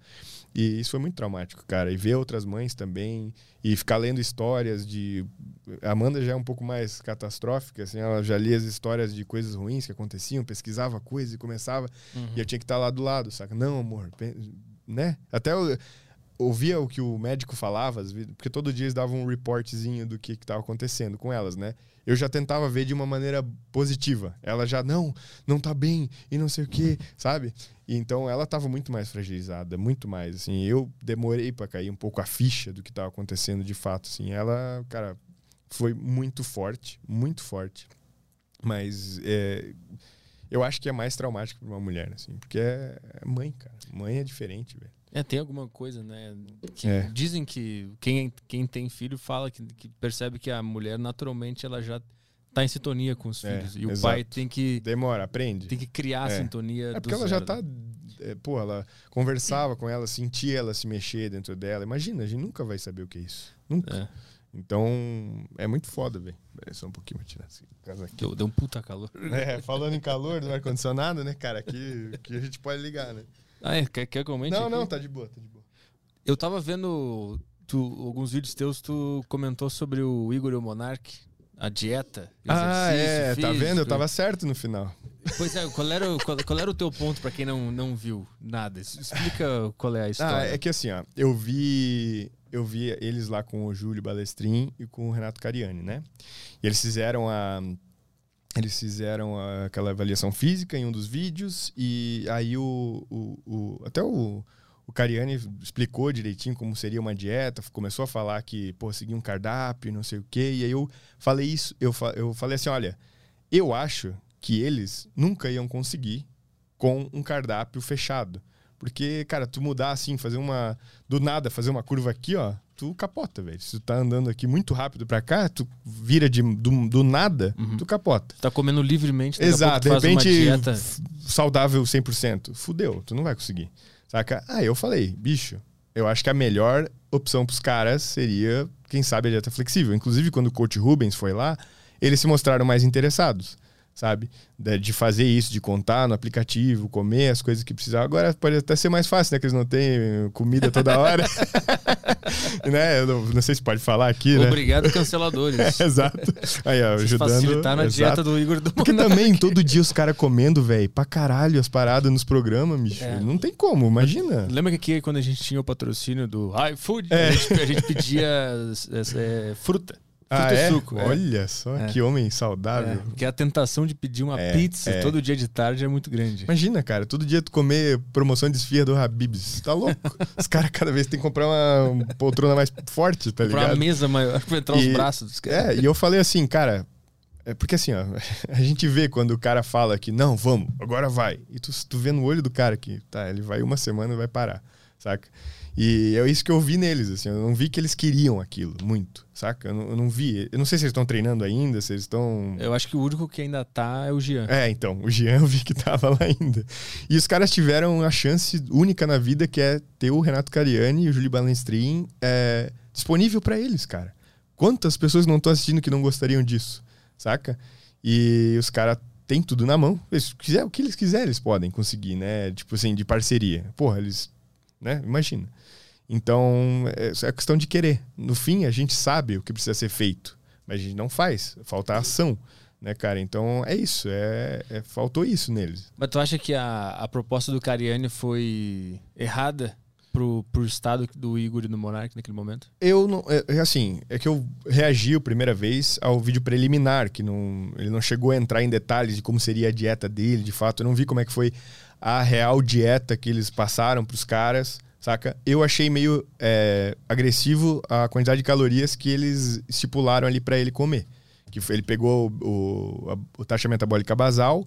E isso foi muito traumático, cara. E ver outras mães também. E ficar lendo histórias de. A Amanda já é um pouco mais catastrófica, assim. Ela já lia as histórias de coisas ruins que aconteciam, pesquisava coisas e começava. E eu tinha que estar lá do lado, saca? Não, amor, né? Até eu ouvia o que o médico falava, porque todo dia eles davam um reportzinho do que estava acontecendo com elas, né? Eu já tentava ver de uma maneira positiva. Ela já, não, não tá bem, e não sei o quê, sabe? E então ela estava muito mais fragilizada, muito mais, assim. Eu demorei para cair um pouco a ficha do que estava acontecendo de fato, assim. Ela, cara, foi muito forte, muito forte. Mas é, eu acho que é mais traumático para uma mulher, assim, porque é, é mãe, cara. Mãe é diferente, velho. É, tem alguma coisa, né? Que É. Dizem que quem, quem tem filho fala que, que percebe que a mulher naturalmente ela já tá em sintonia com os É, filhos. E o exato. pai tem que, Demora, aprende. tem que criar a É. sintonia. É porque ela já zero. tá. É, pô, ela conversava com ela, sentia ela se mexer dentro dela. Imagina, a gente nunca vai saber o que é isso. Nunca. É. Então, é muito foda, velho. Só um pouquinho, vou tirar esse aqui. Deu, deu um puta calor. É, falando em calor do ar-condicionado, né, cara? Que, que a gente pode ligar, né? Ah, é? Quer, quer que eu aumente Não, aqui? não, tá de boa, tá de boa. Eu tava vendo tu, alguns vídeos teus, tu comentou sobre o Igor e o Monark, a dieta. Ah, exercício é, tá físico. vendo? Eu tava certo no final. Pois é, qual era, o- qual, qual era o teu ponto pra quem não, não viu nada? Explica qual é a Ah, história. é que assim, ó, eu vi, eu vi eles lá com o Júlio Balestrin e com o Renato Cariani, né? E eles fizeram a eles fizeram aquela avaliação física em um dos vídeos e aí o, o, o- até o o Cariani explicou direitinho como seria uma dieta, começou a falar que, pô, seguir um cardápio, não sei o quê, e aí eu falei isso, eu, fa- eu falei assim, olha, eu acho que eles nunca iam conseguir com um cardápio fechado. Porque, cara, tu mudar assim, fazer uma. Do nada, fazer uma curva aqui, ó, tu capota, velho. Se tu tá andando aqui muito rápido pra cá, tu vira de, do, do nada, Uhum. tu capota. Tá comendo livremente, Exato, de repente, dieta. saudável 100%. Fudeu, tu não vai conseguir. Saca? Ah, eu falei, bicho, eu acho que a melhor opção pros caras seria, quem sabe, a dieta flexível. Inclusive, quando o coach Rubens foi lá, eles se mostraram mais interessados, sabe? De, de fazer isso, de contar no aplicativo, comer as coisas que precisavam. Agora pode até ser mais fácil, né? Que eles não têm comida toda hora. <laughs> né? Eu não, não sei se pode falar aqui, né? Obrigado, canceladores. <laughs> Exato. Aí, ó, Vocês ajudando. facilitaram a Exato. dieta do Igor do Porque Monark. também, todo dia os caras comendo, velho, pra caralho as paradas nos programas, bicho. É. Não tem como, imagina. Lembra que aqui, quando a gente tinha o patrocínio do iFood, É. a, gente, a gente pedia é, fruta. Fruta Ah, e é? suco. é. Olha só, É. que homem É, saudável. porque a tentação de pedir uma É, pizza é. todo dia de tarde é muito grande. Imagina, cara, todo dia tu comer promoção de esfirra do Habibs. Tá louco? <laughs> os caras cada vez tem que comprar uma poltrona mais forte, tá Pra uma ligado? mesa maior, pra entrar os E- braços dos caras. É, e eu falei assim, cara, é porque assim, ó, <laughs> a gente vê quando o cara fala que não, vamos, agora vai. E tu, tu vê no olho do cara que, tá, ele vai uma semana e vai parar, saca? E é isso que eu vi neles, assim, eu não vi que eles queriam aquilo muito, saca? Eu não, eu não vi. Eu não sei se eles estão treinando ainda, se eles estão. Eu acho que o único que ainda tá é o Jean. É, então, o Jean eu vi que tava lá ainda. E os caras tiveram a chance única na vida que é ter o Renato Cariani e o Júlio Balenstrin é, disponível pra eles, cara. Quantas pessoas não estão assistindo que não gostariam disso, saca? E os caras têm tudo na mão. Eles quiser, o que eles quiserem, eles podem conseguir, né? Tipo assim, de parceria. Porra, eles. Né? Imagina. Então, é é questão de querer. No fim, a gente sabe o que precisa ser feito, mas a gente não faz. Falta ação, né, cara? Então, é isso. É, é- faltou isso neles. Mas tu acha que a, a proposta do Cariani foi errada pro, pro estado do Igor e do Monark naquele momento? Eu não. É, é assim, é que eu reagi a primeira vez ao vídeo preliminar, que não, ele não chegou a entrar em detalhes de como seria a dieta dele, de fato. Eu não vi como é que foi a real dieta que eles passaram pros caras, saca? Eu achei meio é, agressivo a quantidade de calorias que eles estipularam ali pra ele comer. Que ele pegou o, o, a- taxa metabólica basal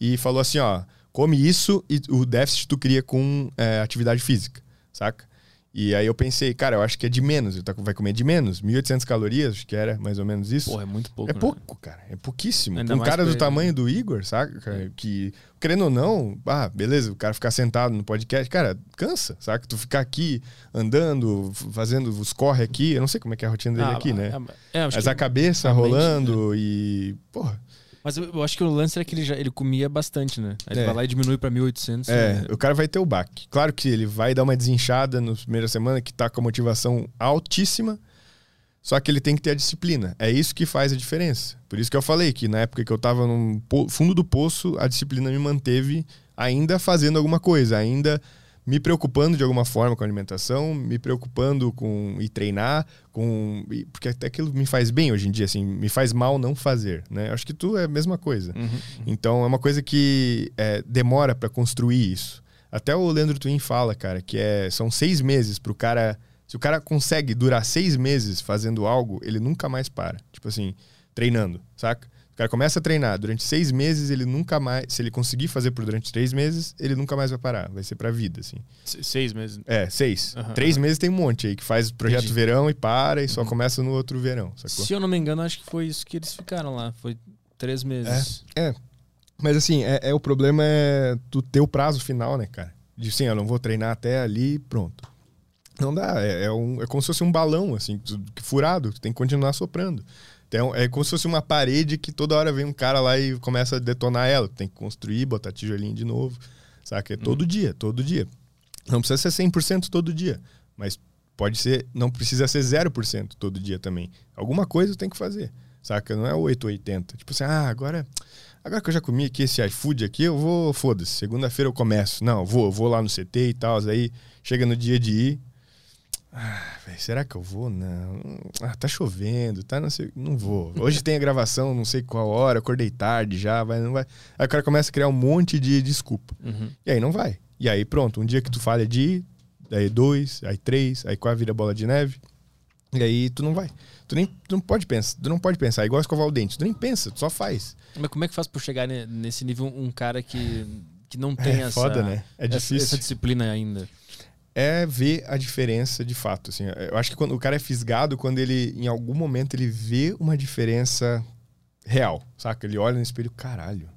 e falou assim: ó, come isso e o déficit tu cria com é, atividade física, saca? E aí eu pensei, cara, eu acho que é de menos. Ele tá- vai comer de menos. 1.800 calorias, acho que era mais ou menos isso. Porra, é muito pouco. é né? pouco, cara. É pouquíssimo. Ainda um cara do tamanho né? do Igor, saca? cara? Que, querendo ou não, ah, beleza, o cara ficar sentado no podcast, cara, cansa, saca? Tu ficar aqui andando, fazendo os corre aqui. Eu não sei como é que é a rotina dele Ah, aqui, né? É, é, Mas a cabeça a mente, rolando e. Porra. Mas eu, eu acho que o lance era que ele, já, ele comia bastante, né? Aí ele É. vai lá e diminui pra 1.800. É, né? o cara vai ter o baque. Claro que ele vai dar uma desinchada na primeira semana, que tá com a motivação altíssima, só que ele tem que ter a disciplina. É isso que faz a diferença. Por isso que eu falei que na época que eu tava no fundo do poço, a disciplina me manteve ainda fazendo alguma coisa, ainda me preocupando de alguma forma com a alimentação, me preocupando com ir treinar, com e- porque até aquilo me faz bem hoje em dia, assim, me faz mal não fazer, né? Acho que tu é a mesma coisa. Uhum. Então é uma coisa que é, demora pra construir isso. Até o Leandro Twin fala, cara, que é, são seis meses pro cara. Se o cara consegue durar seis meses fazendo algo, ele nunca mais para. Tipo assim, treinando, saca? O cara começa a treinar, durante seis meses ele nunca mais. Se ele conseguir fazer por durante três meses, ele nunca mais vai parar. Vai ser pra vida, assim. Se- Seis meses. É, seis. Aham, três aham. meses tem um monte aí que faz projeto Entendi. verão e para e só Uhum. começa no outro verão, sacou? Se eu não me engano, acho que foi isso que eles ficaram lá. Foi três meses. Mas assim, é, é- o problema é tu ter o prazo final, né, cara? De sim, eu não vou treinar até ali pronto. Não dá, é, é um- é como se fosse um balão, assim, furado, tu tem que continuar soprando. Então, é como se fosse uma parede que toda hora vem um cara lá e começa a detonar ela. Tem que construir, botar tijolinho de novo, saca? É todo dia, todo dia. Não precisa ser 100% todo dia, mas Pode ser, não precisa ser 0% todo dia também. Alguma coisa tem que fazer, saca? Não é 8 ou 80. Tipo assim, ah, agora, agora que eu já comi aqui esse iFood aqui, eu vou, foda-se, segunda-feira eu começo. Não, eu vou, eu vou lá no CT e tal, aí chega no dia de ir, ah, véio, será que eu vou? Não. Ah, tá chovendo, tá não sei, não vou. Hoje tem a gravação, não sei qual hora, acordei tarde já, vai, não vai. Aí o cara começa a criar um monte de desculpa. Uhum. E aí não vai. E aí pronto, um dia que tu falha de ir, aí dois, aí três, aí quase vira bola de neve. E aí tu não vai. Tu nem tu não pode pensar, tu não pode pensar, é igual escovar o dente, tu nem pensa, tu só faz. Mas como é que faz pra chegar nesse nível um cara que, que não tem é, essa, foda, né? é essa, essa disciplina ainda? É ver a diferença de fato. Assim. Eu acho que quando o cara é fisgado quando ele, em algum momento, ele vê uma diferença real, saca? Ele olha no espelho, caralho,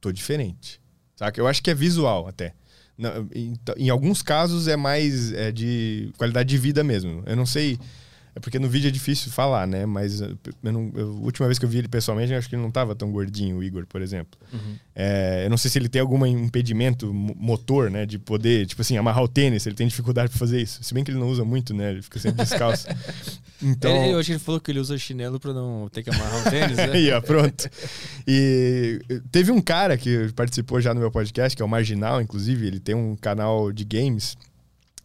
tô diferente, saca? Eu acho que é visual até. Em, em alguns casos é mais é de qualidade de vida mesmo. Eu não sei é porque no vídeo é difícil falar, né? Mas eu não, eu, a última vez que eu vi ele pessoalmente, eu acho que ele não estava tão gordinho, o Igor, por exemplo. Uhum. É, eu não sei se ele tem algum impedimento motor, né? De poder, tipo assim, amarrar o tênis. Ele tem dificuldade para fazer isso. Se bem que ele não usa muito, né? Ele fica sempre descalço. <laughs> então... Ele, eu acho que ele falou que ele usa chinelo para não ter que amarrar o tênis, né? <laughs> Aí, ó, pronto. E teve um cara que participou já no meu podcast, que é o Marginal, inclusive. Ele tem um canal de games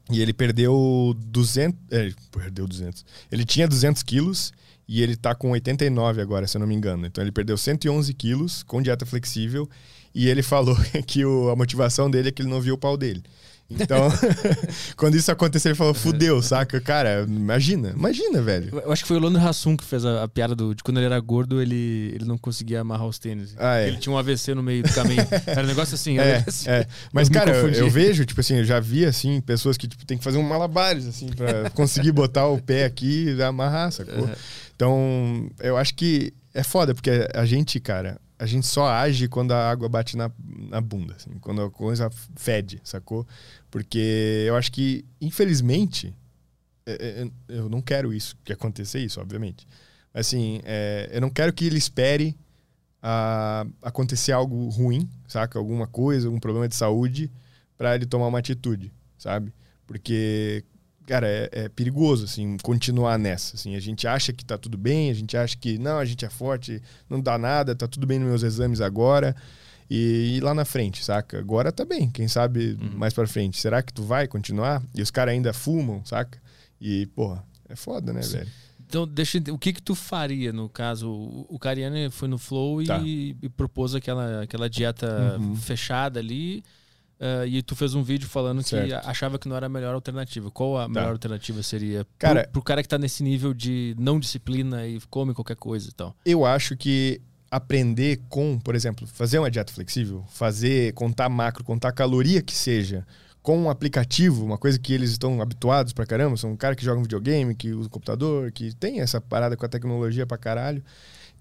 e ele perdeu 200. É, perdeu 200. Ele tinha 200 quilos e ele tá com 89 agora, se eu não me engano. Então ele perdeu 111 quilos com dieta flexível. E ele falou <laughs> que o, a motivação dele é que ele não viu o pau dele. Então, <laughs> quando isso aconteceu, ele falou, fudeu, saca? Cara, imagina, imagina, velho. Eu acho que foi o Lando Hassum que fez a, a, piada do, de quando ele era gordo, ele, ele não conseguia amarrar os tênis. Ah, é. Ele tinha um AVC no meio do caminho. <laughs> Era um negócio assim. É, assim. é. Mas, eu cara, eu, eu, vejo, tipo assim, eu já vi, assim, pessoas que tipo, tem que fazer um malabares, assim, pra <laughs> conseguir botar o pé aqui e amarrar, sacou? Uhum. Então, eu acho que é foda, porque a gente, cara, a gente só age quando a água bate na, na bunda, assim, quando a coisa fede, sacou? Porque eu acho que, infelizmente, é, é, eu não quero isso, que acontecer isso, obviamente. Assim, é, eu não quero que ele espere a, acontecer algo ruim, saca? Alguma coisa, algum problema de saúde, para ele tomar uma atitude, sabe? Porque, cara, é, é, perigoso, assim, continuar nessa. Assim, a gente acha que tá tudo bem, a gente acha que, não, a gente é forte, não dá nada, tá tudo bem nos meus exames agora. E, e lá na frente, saca? Agora tá bem, quem sabe uhum. mais pra frente. Será que tu vai continuar? E os caras ainda fumam, saca? E, porra, é foda, né, Sim. velho? Então, deixa o que que tu faria no caso? O Cariani foi no Flow tá. e, e, propôs aquela, aquela dieta uhum. fechada ali. Uh, e tu fez um vídeo falando certo. que achava que não era a melhor alternativa. Qual a tá. melhor alternativa seria cara, pro, pro cara que tá nesse nível de não disciplina e come qualquer coisa e tal? Eu acho que aprender com, por exemplo, fazer uma dieta flexível, fazer, contar macro, contar caloria que seja, com um aplicativo, uma coisa que eles estão habituados pra caramba, são um cara que joga um videogame, que usa um computador, que tem essa parada com a tecnologia pra caralho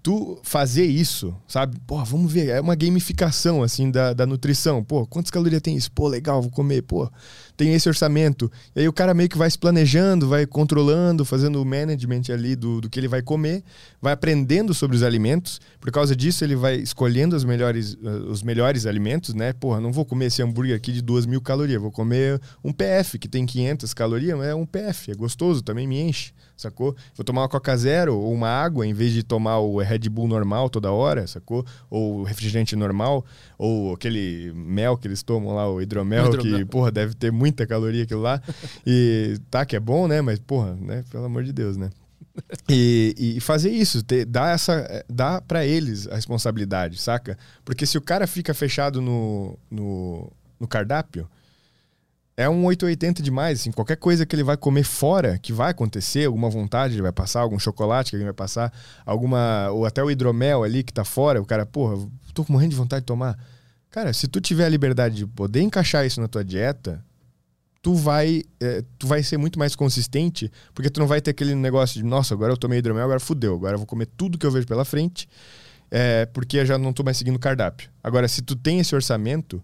tu fazer isso, sabe? Pô, vamos ver, é uma gamificação, assim, da, da nutrição. Pô, quantas calorias tem isso? Pô, legal, vou comer. Pô, tem esse orçamento. E aí o cara meio que vai se planejando, vai controlando, fazendo o management ali do, do que ele vai comer, vai aprendendo sobre os alimentos. Por causa disso, ele vai escolhendo os melhores, uh, os melhores alimentos, né? Porra, não vou comer esse hambúrguer aqui de 2 mil calorias, vou comer um PF que tem 500 calorias, mas é um PF, é gostoso, também me enche sacou? Vou tomar uma Coca Zero ou uma água em vez de tomar o Red Bull normal toda hora, sacou? Ou refrigerante normal, ou aquele mel que eles tomam lá, o hidromel, o hidromel. que, porra, deve ter muita caloria aquilo lá. E tá que é bom, né? Mas, porra, né? Pelo amor de Deus, né? E, e, fazer isso, ter, dar essa, dar para eles a responsabilidade, saca? Porque se o cara fica fechado no, no, no cardápio, é um 880 demais, assim, qualquer coisa que ele vai comer fora, que vai acontecer, alguma vontade ele vai passar, algum chocolate que ele vai passar, alguma, ou até o hidromel ali que tá fora, o cara, porra, tô morrendo de vontade de tomar. Cara, se tu tiver a liberdade de poder encaixar isso na tua dieta, tu vai, é, tu vai ser muito mais consistente, porque tu não vai ter aquele negócio de, nossa, agora eu tomei hidromel, agora fudeu, agora eu vou comer tudo que eu vejo pela frente, é, porque eu já não tô mais seguindo o cardápio. Agora, se tu tem esse orçamento,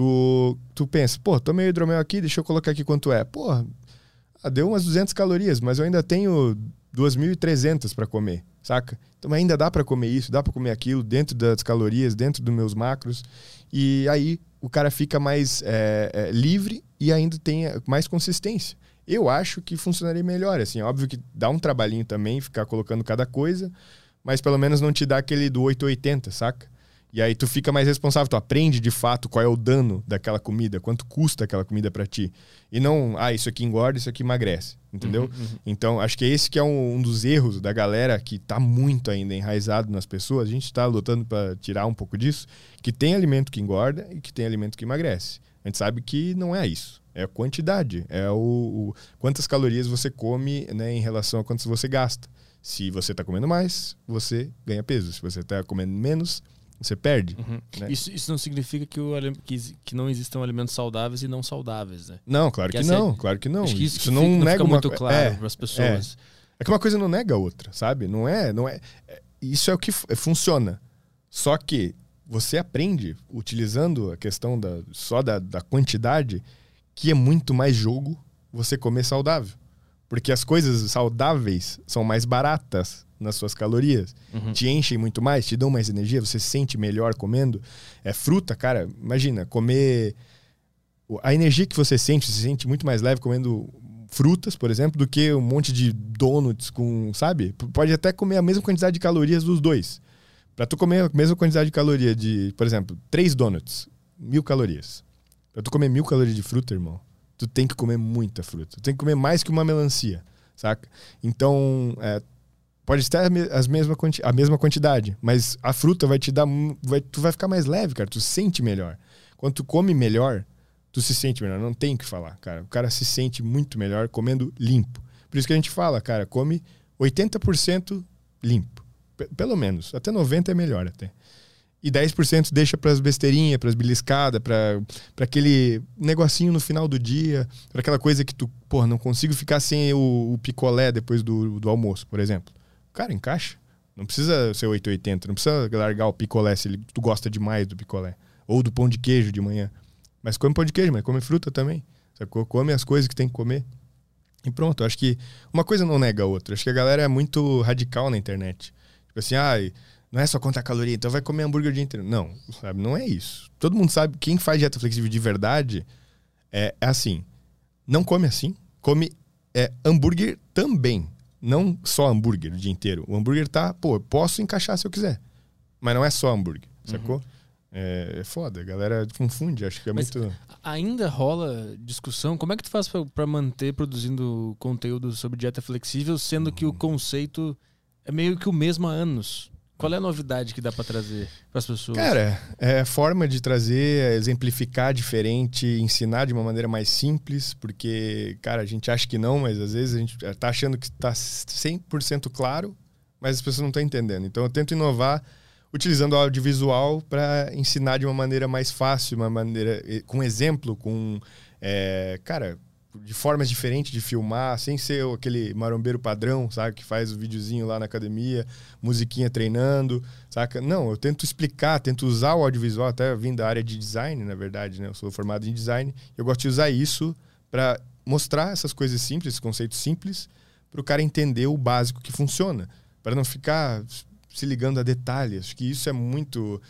tu, tu pensa, pô, tomei hidromel aqui, deixa eu colocar aqui quanto é. Pô, ah, deu umas 200 calorias, mas eu ainda tenho 2.300 para comer, saca? Então ainda dá para comer isso, dá para comer aquilo dentro das calorias, dentro dos meus macros. E aí o cara fica mais é, é, livre e ainda tem mais consistência. Eu acho que funcionaria melhor, assim, óbvio que dá um trabalhinho também ficar colocando cada coisa, mas pelo menos não te dá aquele do 880, saca? E aí tu fica mais responsável, tu aprende de fato qual é o dano daquela comida, quanto custa aquela comida para ti. E não, ah, isso aqui engorda, isso aqui emagrece, entendeu? Uhum, uhum. Então, acho que esse que é um, um, dos erros da galera que tá muito ainda enraizado nas pessoas. A gente tá lutando para tirar um pouco disso, que tem alimento que engorda e que tem alimento que emagrece. A gente sabe que não é isso. É a quantidade, é o, o quantas calorias você come né, em relação a quantas você gasta. Se você está comendo mais, você ganha peso. Se você está comendo menos, você perde. Uhum. Né? Isso, isso não significa que, o, que, que não existam alimentos saudáveis e não saudáveis, né? Não, claro que, que não, claro que não. Que isso, isso que não, fica, nega não muito claro é, para as pessoas. É. é. que uma coisa não nega a outra, sabe? Não é, não é, é. Isso é o que funciona. Só que você aprende utilizando a questão da, só da, da quantidade que é muito mais jogo você comer saudável. Porque as coisas saudáveis são mais baratas nas suas calorias, uhum. te enchem muito mais, te dão mais energia, você se sente melhor comendo. É fruta, cara, imagina, comer. A energia que você sente, você se sente muito mais leve comendo frutas, por exemplo, do que um monte de donuts com, sabe? Pode até comer a mesma quantidade de calorias dos dois. Para tu comer a mesma quantidade de caloria de, por exemplo, três donuts, mil calorias. Pra tu comer mil calorias de fruta, irmão, tu tem que comer muita fruta. Tu tem que comer mais que uma melancia, saca? Então, é, Pode ter as mesma, a mesma quantidade, mas a fruta vai te dar. Vai, tu vai ficar mais leve, cara. Tu se sente melhor. Quando tu come melhor, tu se sente melhor. Não tem o que falar, cara. O cara se sente muito melhor comendo limpo. Por isso que a gente fala, cara, come 80% limpo. Pelo menos. Até 90% é melhor até. E 10% deixa para as besteirinhas, para as beliscadas, para aquele negocinho no final do dia, para aquela coisa que tu, porra, não consigo ficar sem o, o picolé depois do, do almoço, por exemplo. Cara, encaixa. Não precisa ser 880, não precisa largar o picolé se tu gosta demais do picolé. Ou do pão de queijo de manhã. Mas come pão de queijo, mas come fruta também. Come as coisas que tem que comer. E pronto, acho que uma coisa não nega a outra. Acho que a galera é muito radical na internet. Tipo assim, ah, não é só contar caloria, então vai comer hambúrguer o dia inteiro. Não, sabe? Não é isso. Todo mundo sabe, quem faz dieta flexível de verdade é, é assim. Não come assim, come é, hambúrguer também. Não só hambúrguer o dia inteiro. O hambúrguer tá, pô, eu posso encaixar se eu quiser. Mas não é só hambúrguer, uhum. sacou? É, é, foda, a galera confunde, acho que é Mas muito. Ainda rola discussão. Como é que tu faz para manter produzindo conteúdo sobre dieta flexível, sendo uhum. que o conceito é meio que o mesmo há anos? Qual é a novidade que dá para trazer para as pessoas? Cara, é forma de trazer, exemplificar diferente, ensinar de uma maneira mais simples, porque, cara, a gente acha que não, mas às vezes a gente tá achando que está 100% claro, mas as pessoas não estão entendendo. Então eu tento inovar utilizando o audiovisual para ensinar de uma maneira mais fácil, uma maneira com exemplo, com é, cara, de formas diferentes de filmar, sem ser aquele marombeiro padrão, sabe? Que faz o videozinho lá na academia, musiquinha treinando, saca? Não, eu tento explicar, tento usar o audiovisual, até vim da área de design, na verdade, né? Eu sou formado em design. Eu gosto de usar isso para mostrar essas coisas simples, esses conceitos simples, para o cara entender o básico que funciona, para não ficar se ligando a detalhes. Acho que isso é muito.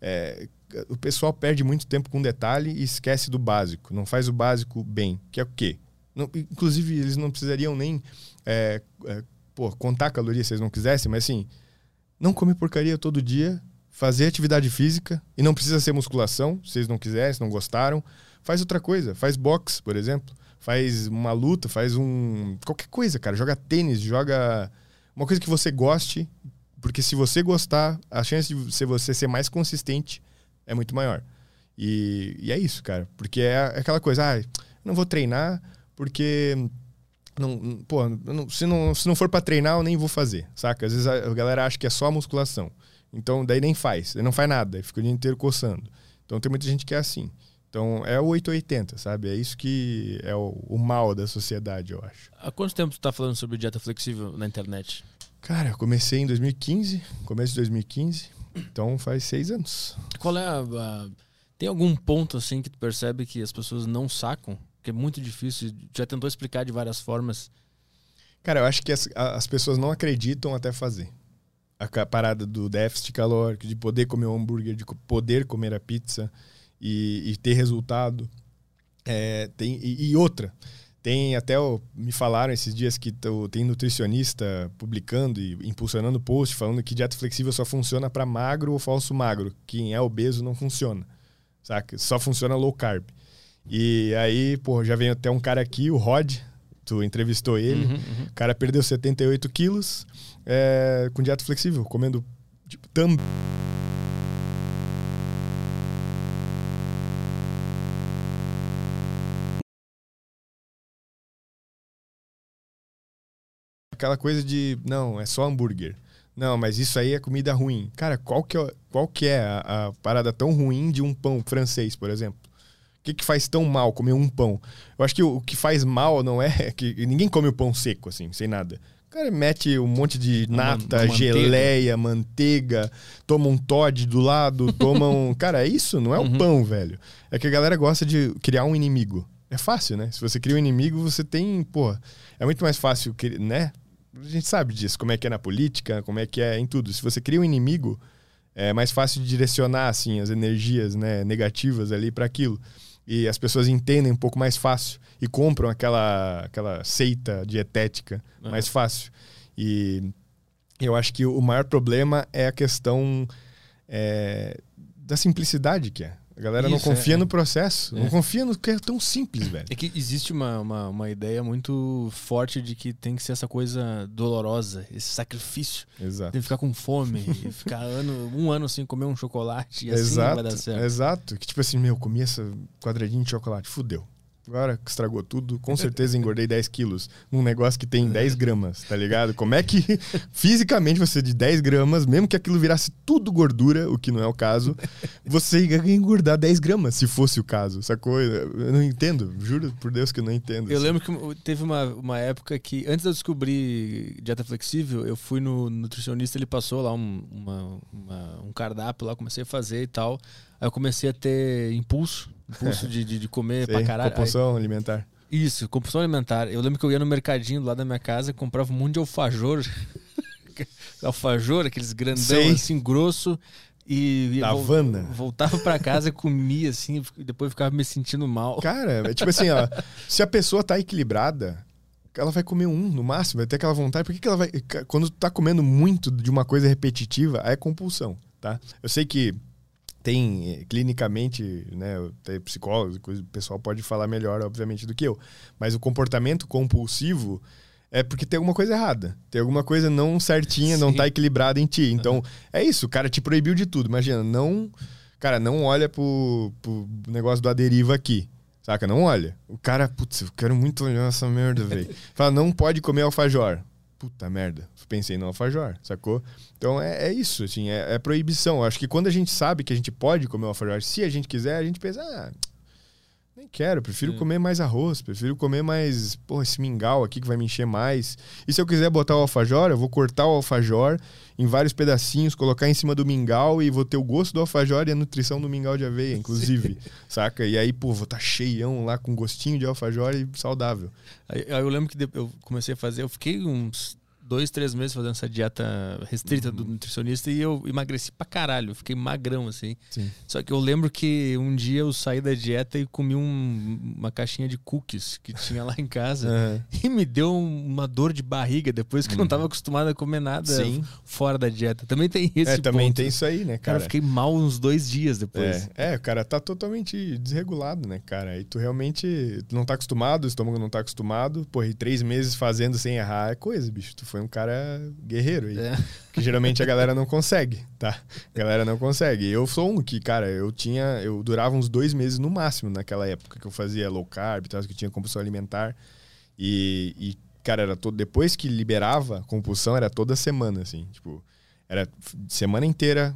É, o pessoal perde muito tempo com detalhe e esquece do básico. Não faz o básico bem, que é o quê? Não, inclusive, eles não precisariam nem é, é, pô, contar calorias se eles não quisessem, mas assim, não comer porcaria todo dia, fazer atividade física, e não precisa ser musculação, se eles não quiserem, se não gostaram. Faz outra coisa, faz boxe, por exemplo. Faz uma luta, faz um. qualquer coisa, cara. Joga tênis, joga. Uma coisa que você goste, porque se você gostar, a chance de você ser mais consistente é muito maior. E, e é isso, cara. Porque é, aquela coisa, ah, não vou treinar porque. Não, pô, não, se, não, se não for para treinar, eu nem vou fazer, saca? Às vezes a, a galera acha que é só musculação. Então, daí nem faz, não faz nada, fica o dia inteiro coçando. Então, tem muita gente que é assim. Então, é o 880, sabe? É isso que é o, o mal da sociedade, eu acho. Há quanto tempo tu tá falando sobre dieta flexível na internet? Cara, eu comecei em 2015, começo de 2015. Então faz seis anos. Qual é a, a, Tem algum ponto assim que tu percebe que as pessoas não sacam? Que é muito difícil. Já tentou explicar de várias formas. Cara, eu acho que as, as pessoas não acreditam até fazer. A parada do déficit calórico, de poder comer um hambúrguer, de poder comer a pizza e, e ter resultado. É, tem, e, e outra, Tem até, me falaram esses dias que tem nutricionista publicando e impulsionando post falando que dieta flexível só funciona para magro ou falso magro. Quem é obeso não funciona, saca? Só funciona low carb. E aí, pô, já vem até um cara aqui, o Rod, tu entrevistou ele. Uhum, uhum. O cara perdeu 78 quilos é, com dieta flexível, comendo tipo, também. Aquela coisa de, não, é só hambúrguer. Não, mas isso aí é comida ruim. Cara, qual que é, qual que é a, a parada tão ruim de um pão francês, por exemplo? O que, que faz tão mal comer um pão? Eu acho que o, o que faz mal não é <laughs> que ninguém come o pão seco, assim, sem nada. O cara mete um monte de nata, uma, geleia, manteiga, toma um Todd do lado, toma um. <laughs> Cara, é isso, não é uhum. o pão, velho. É que a galera gosta de criar um inimigo. É fácil, né? Se você cria um inimigo, você tem. Pô, é muito mais fácil, né? A gente sabe disso, como é que é na política, como é que é em tudo. Se você cria um inimigo, é mais fácil de direcionar, assim, as energias né, negativas ali para aquilo e as pessoas entendem um pouco mais fácil e compram aquela, aquela seita dietética uhum. mais fácil. E eu acho que o maior problema é a questão é, da simplicidade que é. A galera Isso, não confia é, no processo, é. não confia no que é tão simples, velho. É que existe uma, uma, uma, ideia muito forte de que tem que ser essa coisa dolorosa, esse sacrifício. Exato. Tem que ficar com fome, e <laughs> ficar ano, um ano sem comer um chocolate e assim exato, vai dar certo. Exato. Que tipo assim, meu, comi essa quadradinho de chocolate, fudeu agora que estragou tudo, com certeza engordei 10 quilos num negócio que tem 10 gramas, tá ligado? Como é que <laughs> fisicamente você de 10 gramas, mesmo que aquilo virasse tudo gordura, o que não é o caso, você ia engordar 10 gramas, se fosse o caso, sacou? Eu não entendo, juro por Deus que eu não entendo. Eu assim. lembro que teve uma, uma época que, antes de eu descobrir dieta flexível, eu fui no nutricionista, ele passou lá um, uma, uma, um cardápio lá, comecei a fazer e tal. Aí eu comecei a ter impulso, impulso de, de, de comer Sei, pra caralho. Compulsão aí, alimentar. Isso, compulsão alimentar. Eu lembro que eu ia no mercadinho lá da minha casa, comprava um monte de alfajor. <laughs> alfajor, aqueles grandão Sei. assim, grosso. E, da Havana. voltava para casa, comia assim, depois ficava me sentindo mal. Cara, é tipo assim, ó, se a pessoa tá equilibrada, ela vai comer um no máximo, vai ter aquela vontade. Por que, que ela vai. Quando tu tá comendo muito de uma coisa repetitiva, é compulsão, tá? Eu sei que tem eh, clinicamente, né, tem psicólogos, o pessoal pode falar melhor, obviamente, do que eu. Mas o comportamento compulsivo é porque tem alguma coisa errada. Tem alguma coisa não certinha, Sim. não tá equilibrada em ti. Então, uhum. é isso, o cara te proibiu de tudo. Imagina, não. Cara, não olha pro, pro negócio do aderiva aqui. Saca? Não olha. O cara, putz, eu quero muito olhar essa merda, velho. <laughs> Fala, não pode comer alfajor. Puta merda pensei no alfajor, sacou? Então é, é isso, assim, é, é, proibição. Eu acho que quando a gente sabe que a gente pode comer o alfajor, se a gente quiser, a gente pensa, ah, nem quero, prefiro Sim. comer mais arroz, prefiro comer mais, porra, esse mingau aqui que vai me encher mais. E se eu quiser botar o alfajor, eu vou cortar o alfajor em vários pedacinhos, colocar em cima do mingau e vou ter o gosto do alfajor e a nutrição do mingau de aveia, <laughs> inclusive, Sim. saca? E aí, pô, vou estar tá cheião lá com gostinho de alfajor e saudável. Aí eu lembro que eu comecei a fazer, eu fiquei uns dois, três meses fazendo essa dieta restrita uhum. do nutricionista e eu emagreci pra caralho. Fiquei magrão, assim. Sim. Só que eu lembro que um dia eu saí da dieta e comi um, uma caixinha de cookies que tinha lá em casa <laughs> uhum. e me deu uma dor de barriga depois que uhum. eu não estava acostumado a comer nada Sim. fora da dieta. Também tem esse É, também tem isso aí, né, cara? Cara, fiquei mal uns dois dias depois. É, é, o cara tá totalmente desregulado, né, cara? E tu realmente não tá acostumado, o estômago não tá acostumado. Pô, e três meses fazendo sem errar é coisa, bicho. Tu foi foi um cara guerreiro aí. É. Que geralmente a galera não consegue, tá? A galera não consegue. Eu sou um que, cara, eu tinha. Eu durava uns dois meses no máximo naquela época que eu fazia low carb, tal, que eu tinha compulsão alimentar. E, e, cara, era todo. Depois que liberava compulsão, era toda semana, assim. Tipo, era semana inteira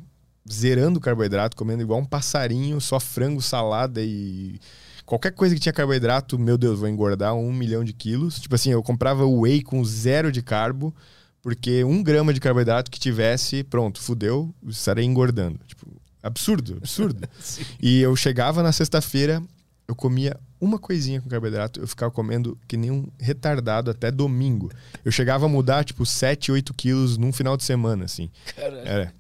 zerando carboidrato, comendo igual um passarinho, só frango, salada e Qualquer coisa que tinha carboidrato, meu Deus, vou engordar um milhão de quilos. Tipo assim, eu comprava whey com zero de carbo, porque um grama de carboidrato que tivesse, pronto, fudeu, estarei engordando. Tipo, absurdo, absurdo. <laughs> e eu chegava na sexta-feira, eu comia uma coisinha com carboidrato, eu ficava comendo que nem um retardado até domingo. Eu chegava a mudar, tipo, 7, 8 quilos num final de semana, assim. Caralho. Era.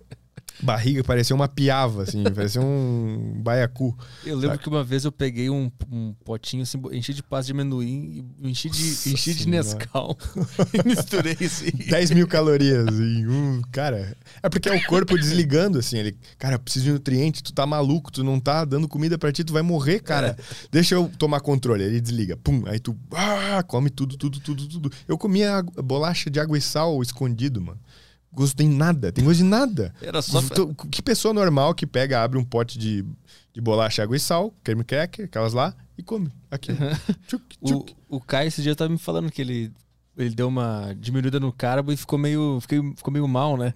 Barriga parecia uma piava, assim, <laughs> parecia um baiacu. Eu lembro que uma vez eu peguei um, um potinho, assim, enchi de pasta de amendoim, enchi de, enchi de Nescau <laughs> e misturei assim. 10 mil calorias em um. Cara, é porque é o corpo desligando, assim. Ele, cara, preciso de nutriente, tu tá maluco, tu não tá dando comida pra ti, tu vai morrer, cara. É. Deixa eu tomar controle. Ele desliga, pum, aí tu ah, come tudo, tudo, tudo, tudo. Eu comia bolacha de água e sal escondido, mano gosto tem nada, tem gosto de nada. Era só. Que pessoa normal que pega, abre um pote de, de bolacha, água e sal, creme cracker, aquelas lá, e come. Aqui. tchuc, tchuc. <laughs> O, o Kai esse dia tava me falando que ele, ele deu uma diminuída no carbo e ficou meio, ficou, ficou meio mal, né?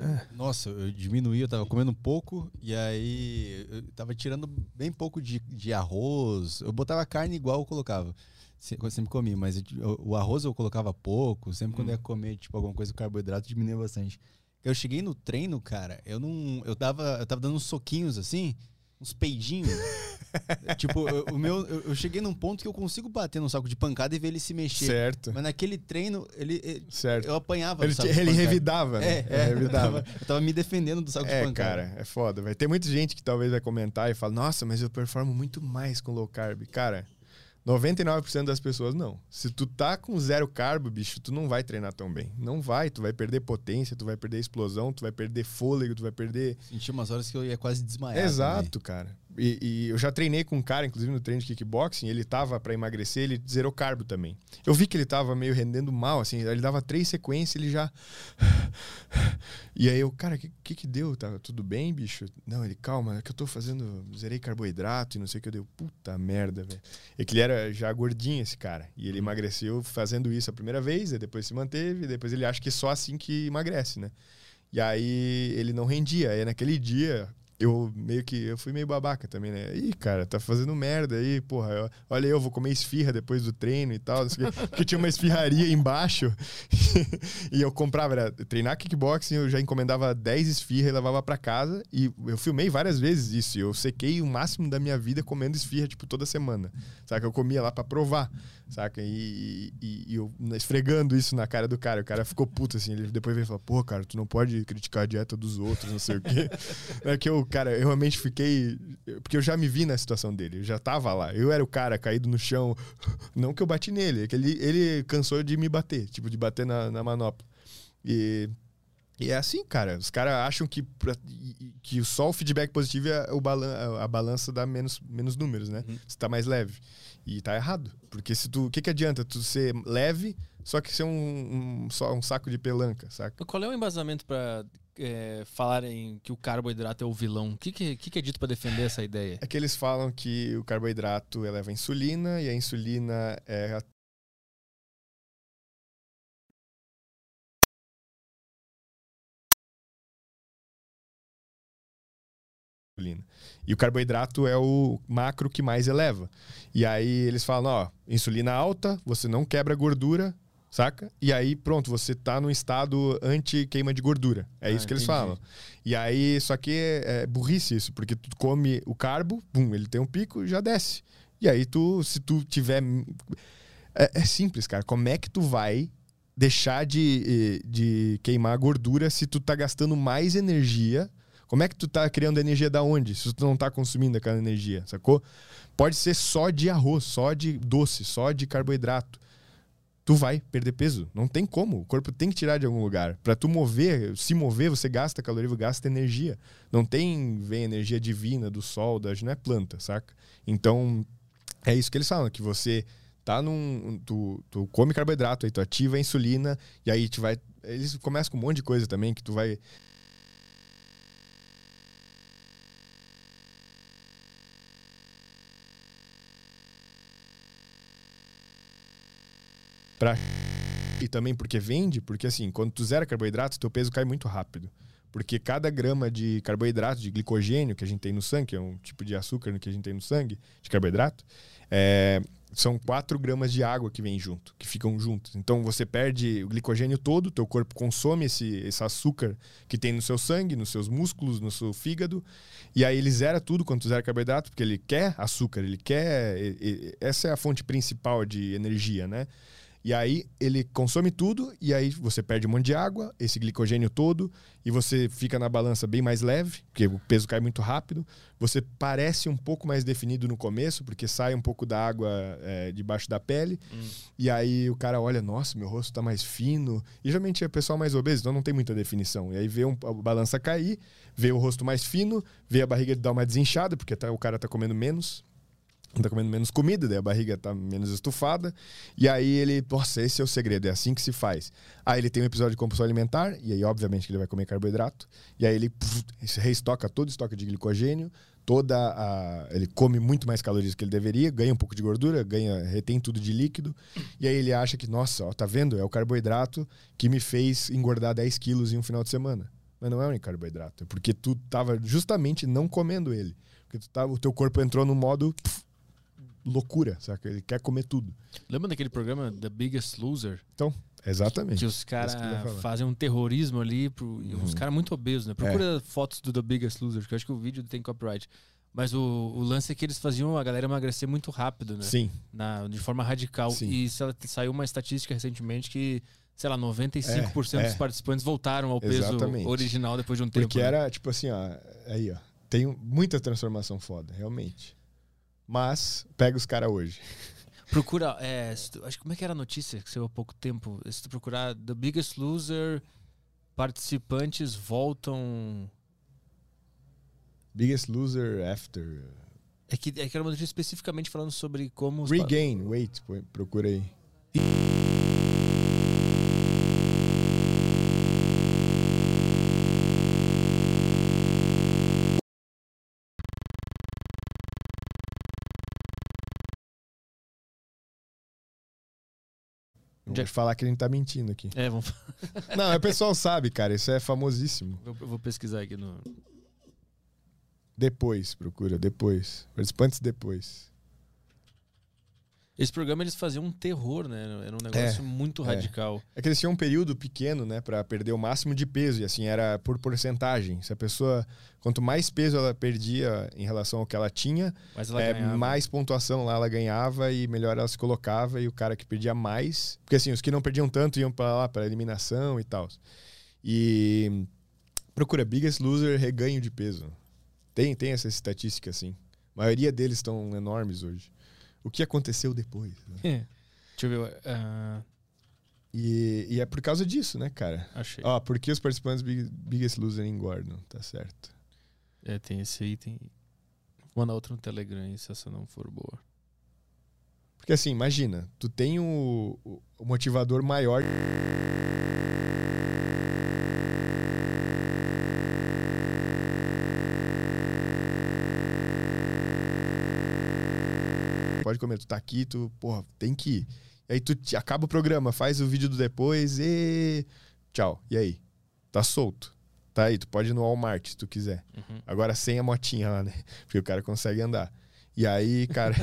É. Nossa, eu diminuí, eu tava comendo pouco e aí eu tava tirando bem pouco de, de arroz. Eu botava carne igual eu colocava sempre comi, mas o arroz eu colocava pouco, sempre quando hum. ia comer tipo alguma coisa com carboidrato diminuía bastante. Eu cheguei no treino, cara, eu não, eu tava, eu tava dando uns soquinhos assim, uns peidinhos. <laughs> tipo, eu, o meu, eu, eu, cheguei num ponto que eu consigo bater no saco de pancada e ver ele se mexer. Certo. Mas naquele treino, ele, ele certo. eu apanhava ele, ele revidava, né? É, é, revidava. Eu tava, eu tava, me defendendo do saco é, de pancada. cara, é foda. Vai ter muita gente que talvez vai comentar e fala: "Nossa, mas eu performo muito mais com low carb". Cara, 99% das pessoas não. Se tu tá com zero carbo, bicho, tu não vai treinar tão bem. Não vai, tu vai perder potência, tu vai perder explosão, tu vai perder fôlego, tu vai perder. Senti umas horas que eu ia quase desmaiar. Exato, também. cara. E, e, eu já treinei com um cara, inclusive no treino de kickboxing, ele tava para emagrecer, ele zerou carbo também. Eu vi que ele tava meio rendendo mal, assim, ele dava três sequências, ele já. <sighs> E aí eu, cara, o que, que, que deu? Tá tudo bem, bicho? Não, ele, calma, é que eu tô fazendo. Zerei carboidrato e não sei o que eu dei. Puta merda, velho. É que ele era já gordinho, esse cara. E ele emagreceu fazendo isso a primeira vez, depois se manteve, depois ele acha que é só assim que emagrece, né? E aí ele não rendia. Aí naquele dia, eu meio que eu fui meio babaca também, né? Ih, cara, tá fazendo merda aí, porra. Eu, olha, eu vou comer esfirra depois do treino e tal. Porque tinha uma esfirraria embaixo. <laughs> e eu comprava, era, treinar kickboxing, eu já encomendava 10 esfirras e levava para casa. E eu filmei várias vezes isso. Eu sequei o máximo da minha vida comendo esfirra, tipo, toda semana. Sabe? Eu comia lá para provar saca? E, e, e, eu esfregando isso na cara do cara. O cara ficou puto, assim. Ele depois veio falar, pô, cara, tu não pode criticar a dieta dos outros, não sei o quê. <laughs> É que eu, cara, eu realmente fiquei... Porque eu já me vi na situação dele. Eu já tava lá. Eu era o cara caído no chão. <laughs> Não que eu bati nele. É que ele, ele cansou de me bater. Tipo, de bater na, na manopla. E... E é assim, cara. Os caras acham que, que só o feedback positivo é o balan a balança dá menos, menos números, né? Uhum. Você tá mais leve. E tá errado. Porque se tu. O que, que adianta tu ser leve, só que ser um, um só um saco de pelanca, saca? Qual é o embasamento para é, falarem que o carboidrato é o vilão? O que, que, que é dito para defender essa ideia? É que eles falam que o carboidrato eleva a insulina e a insulina é E o carboidrato é o macro que mais eleva. E aí eles falam, ó, insulina alta, você não quebra gordura, saca? E aí pronto, você tá no estado anti-queima de gordura. É ah, isso que eles falam. E aí, só que é, é burrice isso, porque tu come o carbo, bum, ele tem um pico, já desce. E aí tu, se tu tiver... É, é simples, cara. Como é que tu vai deixar de, de queimar gordura se tu tá gastando mais energia como é que tu tá criando energia da onde? Se tu não tá consumindo aquela energia, sacou? Pode ser só de arroz, só de doce, só de carboidrato. Tu vai perder peso. Não tem como. O corpo tem que tirar de algum lugar. Para tu mover, se mover, você gasta caloria, gasta energia. Não tem vem energia divina do sol, da, não é planta, saca? Então, é isso que eles falam, que você tá num. Tu, tu come carboidrato, aí tu ativa a insulina, e aí tu vai. Eles começam com um monte de coisa também, que tu vai E também porque vende, porque assim, quando tu zera carboidrato, teu peso cai muito rápido. Porque cada grama de carboidrato, de glicogênio que a gente tem no sangue, que é um tipo de açúcar que a gente tem no sangue, de carboidrato, é, são 4 gramas de água que vem junto, que ficam juntos. Então você perde o glicogênio todo, teu corpo consome esse, esse açúcar que tem no seu sangue, nos seus músculos, no seu fígado, e aí ele zera tudo quando tu zera carboidrato, porque ele quer açúcar, ele quer. Essa é a fonte principal de energia, né? E aí ele consome tudo, e aí você perde um monte de água, esse glicogênio todo, e você fica na balança bem mais leve, porque o peso cai muito rápido. Você parece um pouco mais definido no começo, porque sai um pouco da água é, debaixo da pele. Hum. E aí o cara olha, nossa, meu rosto tá mais fino. E geralmente é pessoal mais obeso, então não tem muita definição. E aí vê um, a balança cair, vê o rosto mais fino, vê a barriga dar uma desinchada, porque tá, o cara tá comendo menos tá comendo menos comida, daí a barriga tá menos estufada. E aí ele, nossa, esse é o segredo, é assim que se faz. Aí ele tem um episódio de compulsão alimentar, e aí obviamente que ele vai comer carboidrato. E aí ele puf, reestoca todo o estoque de glicogênio, toda a, ele come muito mais calorias que ele deveria, ganha um pouco de gordura, ganha, retém tudo de líquido. E aí ele acha que, nossa, ó, tá vendo? É o carboidrato que me fez engordar 10 quilos em um final de semana. Mas não é um carboidrato, é porque tu tava justamente não comendo ele. Porque tu tava, o teu corpo entrou no modo puf, loucura, saca? Ele quer comer tudo. Lembra daquele programa The Biggest Loser? Então, exatamente. Que os caras fazem um terrorismo ali, pro, uhum. os caras muito obesos, né? Procura é. fotos do The Biggest Loser, que eu acho que o vídeo tem copyright. Mas o, o, lance é que eles faziam a galera emagrecer muito rápido, né? Sim. Na, de forma radical. Sim. E saiu uma estatística recentemente que, sei lá, 95% é, é. dos participantes voltaram ao peso Exatamente. original depois de um tempo. Porque né? era, tipo assim, ó, aí, ó. Tem muita transformação foda, realmente. Mas pega os caras hoje. Procura, é, tu, acho como é que era a notícia que saiu há pouco tempo? Se tu procurar The Biggest Loser, participantes voltam. Biggest Loser After. É que, é que era uma notícia especificamente falando sobre como. Regain, wait, procura aí. Vamos falar que a gente tá mentindo aqui. É, vamos <laughs> Não, o pessoal sabe, cara. Isso é famosíssimo. Eu vou pesquisar aqui no. Depois, procura, depois. Participantes depois. Esse programa eles faziam um terror, né? Era um negócio é, muito radical. É. é que eles tinham um período pequeno, né, para perder o máximo de peso e assim era por porcentagem. Se a pessoa quanto mais peso ela perdia em relação ao que ela tinha, mais, ela é, mais pontuação lá ela ganhava e melhor ela se colocava e o cara que perdia mais, porque assim os que não perdiam tanto iam para lá para eliminação e tal. E procura Biggest Loser reganho de peso. Tem tem essa estatística assim. A maioria deles estão enormes hoje o que aconteceu depois. Né? É. Deixa eu ver. Uh... E, e, é por causa disso, né, cara? Achei. Ó, por que os participantes Big, Biggest Loser engordam? Tá certo. É, tem esse aí, tem. Vou mandar outro no Telegram se essa não for boa. Porque assim, imagina, tu tem o, o motivador maior. Tá aqui, tu, porra, tem que ir. E aí tu te, acaba o programa, faz o vídeo do depois e. Tchau. E aí? Tá solto. Tá aí, tu pode ir no Walmart se tu quiser. Uhum. Agora sem a motinha lá, né? <laughs> Porque o cara consegue andar. E aí, cara.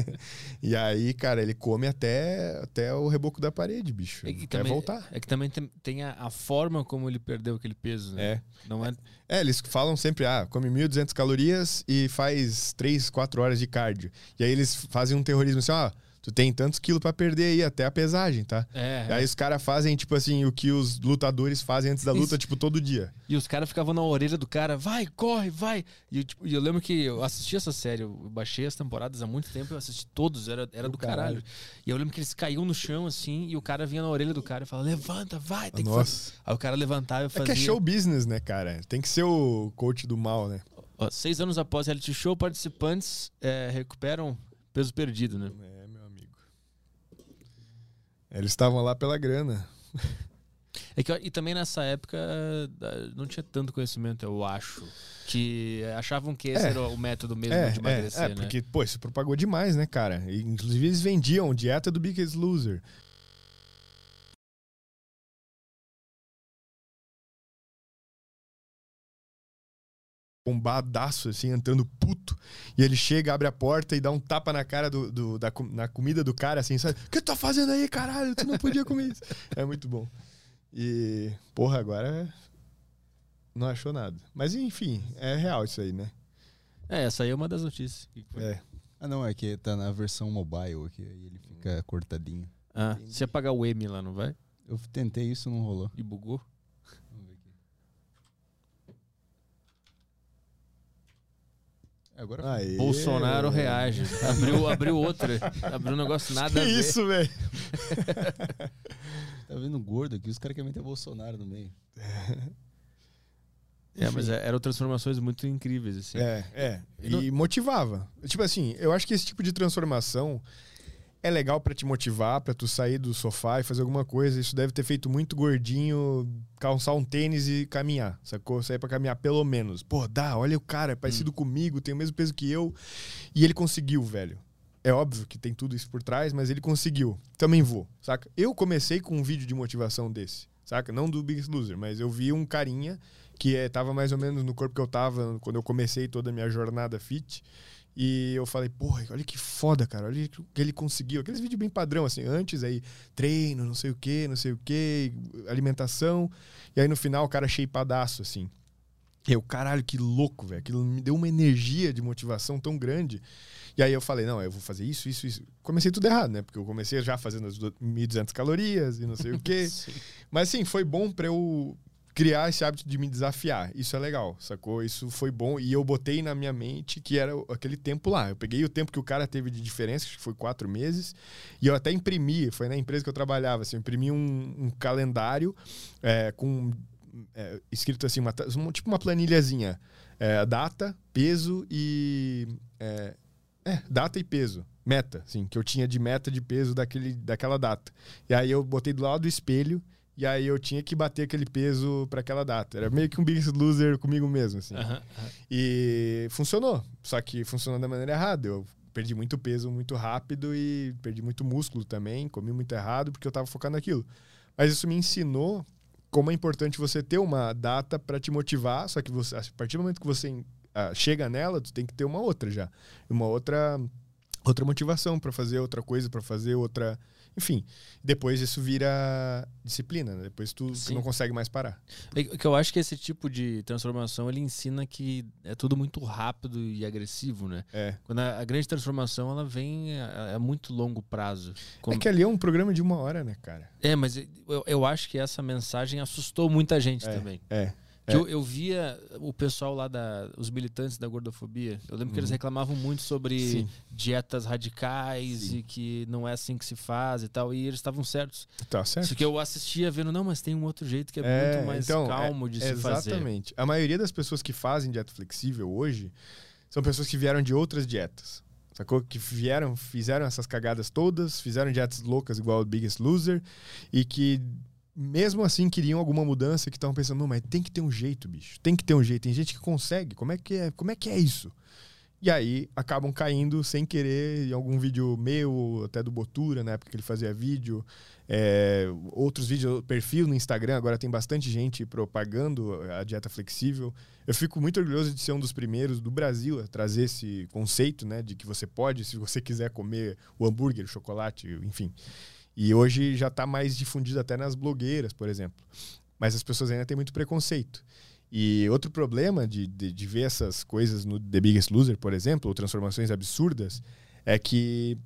<laughs> e aí, cara, ele come até, até o reboco da parede, bicho. É que Quer também, voltar. É que também tem, tem a, a, forma como ele perdeu aquele peso, né? É. Não é... é, eles falam sempre, ah, come 1.200 calorias e faz 3, 4 horas de cardio. E aí eles fazem um terrorismo assim, ó. Ah, tu tem tantos quilos para perder aí, até a pesagem, tá? É, aí os caras fazem, tipo assim, o que os lutadores fazem antes da luta, Isso. tipo, todo dia. E os caras ficavam na orelha do cara, vai, corre, vai. E eu, tipo, eu lembro que eu assisti essa série, eu baixei as temporadas há muito tempo, eu assisti todos, era, era do caralho. caralho. E eu lembro que eles caíam no chão, assim, e o cara vinha na orelha do cara e falava, levanta, vai, tem Nossa. que fazer. Aí o cara levantava e fazia... É que é show business, né, cara? Tem que ser o coach do mal, né? Ó, seis anos após reality show, participantes é, recuperam peso perdido, né? É. Eles estavam lá pela grana. É que, e também nessa época não tinha tanto conhecimento, eu acho. Que achavam que esse é, era o método mesmo é, de emagrecer, é, é, né? porque, pô, isso propagou demais, né, cara? E, inclusive eles vendiam dieta do Biggest Loser. Bombadaço, assim, entrando puto. E ele chega, abre a porta e dá um tapa na cara do, do da, na comida do cara, assim, sabe? O que tu tá fazendo aí, caralho? Tu não podia comer isso. É muito bom. E, porra, agora não achou nada. Mas, enfim, é real isso aí, né? É, essa aí é uma das notícias. É. Ah, não, é que tá na versão mobile aqui, aí ele fica cortadinho. Ah, você ia pagar o M lá, não vai? Eu tentei isso, não rolou. E bugou? É, Agora Aê, Bolsonaro reage. Abriu, abriu outra. Abriu um negócio nada Que a ver. isso, velho? <laughs> tá vendo gordo aqui, os caras querem meter Bolsonaro no meio. É, mas é- eram transformações muito incríveis, assim. É, é. Eu E motivava. Tipo assim, eu acho que esse tipo de transformação é legal pra te motivar, pra tu sair do sofá e fazer alguma coisa. Isso deve ter feito muito gordinho calçar um tênis e caminhar, sacou? Sair pra caminhar pelo menos. Pô, dá, olha o cara, é parecido comigo, tem o mesmo peso que eu. E ele conseguiu, velho. É óbvio que tem tudo isso por trás, mas ele conseguiu. Também vou, saca? Eu comecei com um vídeo de motivação desse, saca? Não do Biggest Loser, mas eu vi um carinha que é, tava mais ou menos no corpo que eu tava quando eu comecei toda a minha jornada fit. E eu falei, porra, olha que foda, cara. Olha o que ele conseguiu. Aqueles vídeos bem padrão, assim, antes aí, treino, não sei o que, não sei o que, alimentação. E aí no final o cara shapeadaço, assim. Eu, caralho, que louco, velho. Aquilo me deu uma energia de motivação tão grande. E aí eu falei, não, eu vou fazer isso, isso, isso. Comecei tudo errado, né? Porque eu comecei já fazendo as 1.200 calorias e não sei o quê. <laughs> Mas assim, foi bom pra eu criar esse hábito de me desafiar. Isso é legal, sacou? Isso foi bom. E eu botei na minha mente que era aquele tempo lá. Eu peguei o tempo que o cara teve de diferença, que foi quatro meses, e eu até imprimi, foi na empresa que eu trabalhava, assim, eu imprimi um, um calendário é, com é, escrito assim, uma, um- tipo uma planilhazinha. É, data, peso e. É, é, data e peso. Meta, assim, que eu tinha de meta de peso daquele, daquela data. E aí eu botei do lado do espelho e aí eu tinha que bater aquele peso para aquela data. Era meio que um Biggest Loser comigo mesmo, assim. Aham, aham. E funcionou. Só que funcionou da maneira errada. Eu perdi muito peso muito rápido e perdi muito músculo também. Comi muito errado porque eu tava focado naquilo. Mas isso me ensinou como é importante você ter uma data para te motivar. Só que você, a partir do momento que você ah, chega nela, tu tem que ter uma outra já. Uma outra outra motivação para fazer outra coisa, para fazer outra. Enfim, depois isso vira disciplina, né? Depois tu, tu não consegue mais parar. É que eu acho que esse tipo de transformação ele ensina que é tudo muito rápido e agressivo, né? É. Quando a, a grande transformação ela vem a, a muito longo prazo. Como- É que ali é um programa de uma hora, né, cara? É, mas eu, eu acho que essa mensagem assustou muita gente É, também. É. Que É. eu, eu via o pessoal lá, da, os militantes da gordofobia, eu lembro que eles reclamavam muito sobre Uhum. Sim. dietas radicais Sim. e que não é assim que se faz e tal, e eles estavam certos. Tá certo. Só que eu assistia vendo, não, mas tem um outro jeito que é, É, muito mais então, calmo de se fazer. Exatamente. A maioria das pessoas que fazem dieta flexível hoje são pessoas que vieram de outras dietas. Sacou? Que vieram, fizeram essas cagadas todas, fizeram dietas loucas igual o Biggest Loser e que mesmo assim queriam alguma mudança que estavam pensando, não, mas tem que ter um jeito, bicho. Tem que ter um jeito. Tem gente que consegue. Como é que é, como é, que é isso? E aí acabam caindo sem querer em algum vídeo meu, até do Botura, na época que ele fazia vídeo. É, outros vídeos, perfil no Instagram, agora tem bastante gente propagando a dieta flexível. Eu fico muito orgulhoso de ser um dos primeiros do Brasil a trazer esse conceito, né, de que você pode, se você quiser comer o hambúrguer, o chocolate, enfim. E hoje já está mais difundido até nas blogueiras, por exemplo. Mas as pessoas ainda têm muito preconceito. E outro problema de, de, de ver essas coisas no The Biggest Loser, por exemplo, ou transformações absurdas, é que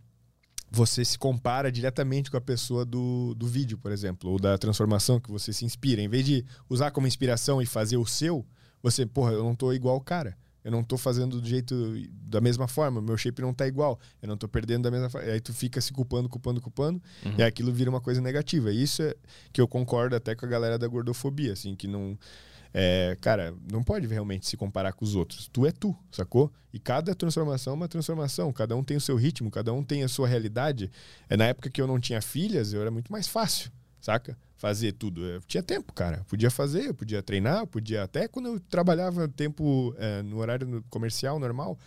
você se compara diretamente com a pessoa do, do vídeo, por exemplo, ou da transformação que você se inspira. Em vez de usar como inspiração e fazer o seu, você, porra, eu não tô igual o cara. Eu não tô fazendo do jeito da mesma forma, meu shape não tá igual, eu não tô perdendo da mesma forma. E aí tu fica se culpando, culpando, culpando, Uhum. e aquilo vira uma coisa negativa. E Isso é que eu concordo até com a galera da gordofobia, assim, que não. É, cara, não pode realmente se comparar com os outros. Tu é tu, sacou? E cada transformação é uma transformação. Cada um tem o seu ritmo, cada um tem a sua realidade. É, na época que eu não tinha filhas, eu era muito mais fácil, saca? Fazer tudo. Eu tinha tempo, cara. Podia fazer, eu podia treinar, eu podia. Até quando eu trabalhava tempo é, no horário comercial normal,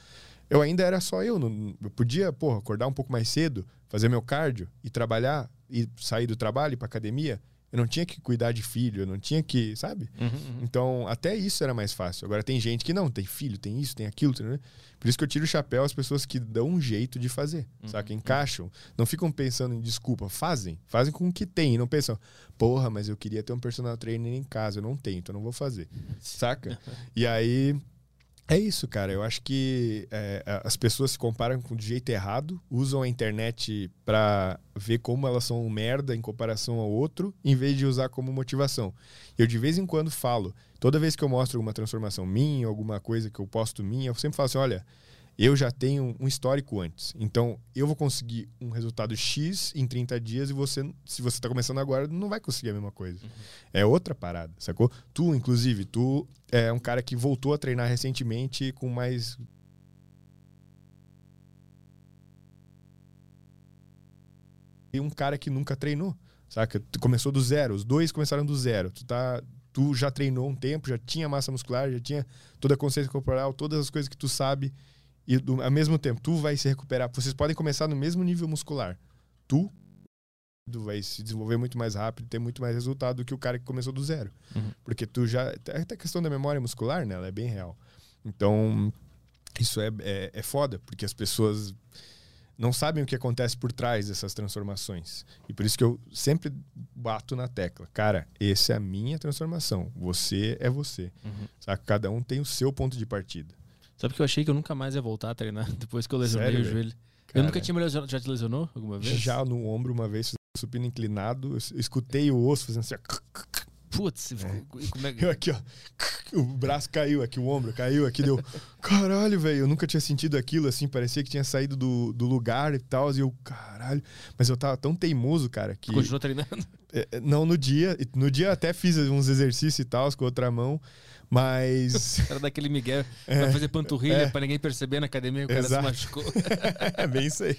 eu ainda era só eu. não- Eu podia, porra, acordar um pouco mais cedo, fazer meu cardio e trabalhar, e sair do trabalho, pra academia. Eu não tinha que cuidar de filho, eu não tinha que, sabe? Uhum, uhum. Então, até isso era mais fácil. Agora, tem gente que não, tem filho, tem isso, tem aquilo, né? Por isso que eu tiro o chapéu às pessoas que dão um jeito de fazer, saca? Encaixam. Não ficam pensando em desculpa, fazem. Fazem com o que tem. E não pensam, porra, mas eu queria ter um personal trainer em casa, eu não tenho, então eu não vou fazer. Saca? <laughs> E aí, É isso, cara. Eu acho que é, as pessoas se comparam com o jeito errado, usam a internet para ver como elas são merda em comparação ao outro, em vez de usar como motivação. Eu de vez em quando falo, toda vez que eu mostro alguma transformação minha, alguma coisa que eu posto minha, eu sempre falo assim: olha, eu já tenho um histórico antes. Então, eu vou conseguir um resultado X em 30 dias e você, se você está começando agora, não vai conseguir a mesma coisa. Uhum. É outra parada, sacou? Tu, inclusive, tu é um cara que voltou a treinar recentemente com mais. E um cara que nunca treinou, saca? Tu começou do zero, os dois começaram do zero. Tu tá tu já treinou um tempo, já tinha massa muscular, já tinha toda a consciência corporal, todas as coisas que tu sabe e do, ao mesmo tempo tu vai se recuperar. Vocês podem começar no mesmo nível muscular. Tu vai se desenvolver muito mais rápido, ter muito mais resultado do que o cara que começou do zero. Uhum. Porque tu já. Até a questão da memória muscular, né? Ela é bem real. Então, isso é, é, é foda, porque as pessoas não sabem o que acontece por trás dessas transformações. E por isso que eu sempre bato na tecla. Cara, essa é a minha transformação. Você é você. Uhum. Cada um tem o seu ponto de partida. Sabe que eu achei que eu nunca mais ia voltar a treinar <laughs> depois que eu lesionei Sério, o joelho. Cara, eu nunca tinha me lesionado. Já te lesionou alguma vez? Já no ombro uma vez, supino inclinado. Eu escutei o osso fazendo assim. Putz, é. como é que. Eu aqui, ó. O braço caiu aqui, o ombro caiu aqui, deu. <laughs> Caralho, velho. Eu nunca tinha sentido aquilo assim. Parecia que tinha saído do, do lugar e tal. E eu, caralho. Mas eu tava tão teimoso, cara, que. Continuou treinando? É, é, não, no dia. No dia até fiz uns exercícios e tal com outra mão. Mas. <laughs> Cara daquele Miguel é, vai fazer panturrilha é, pra ninguém perceber na academia, o cara se machucou. <laughs> é bem isso aí.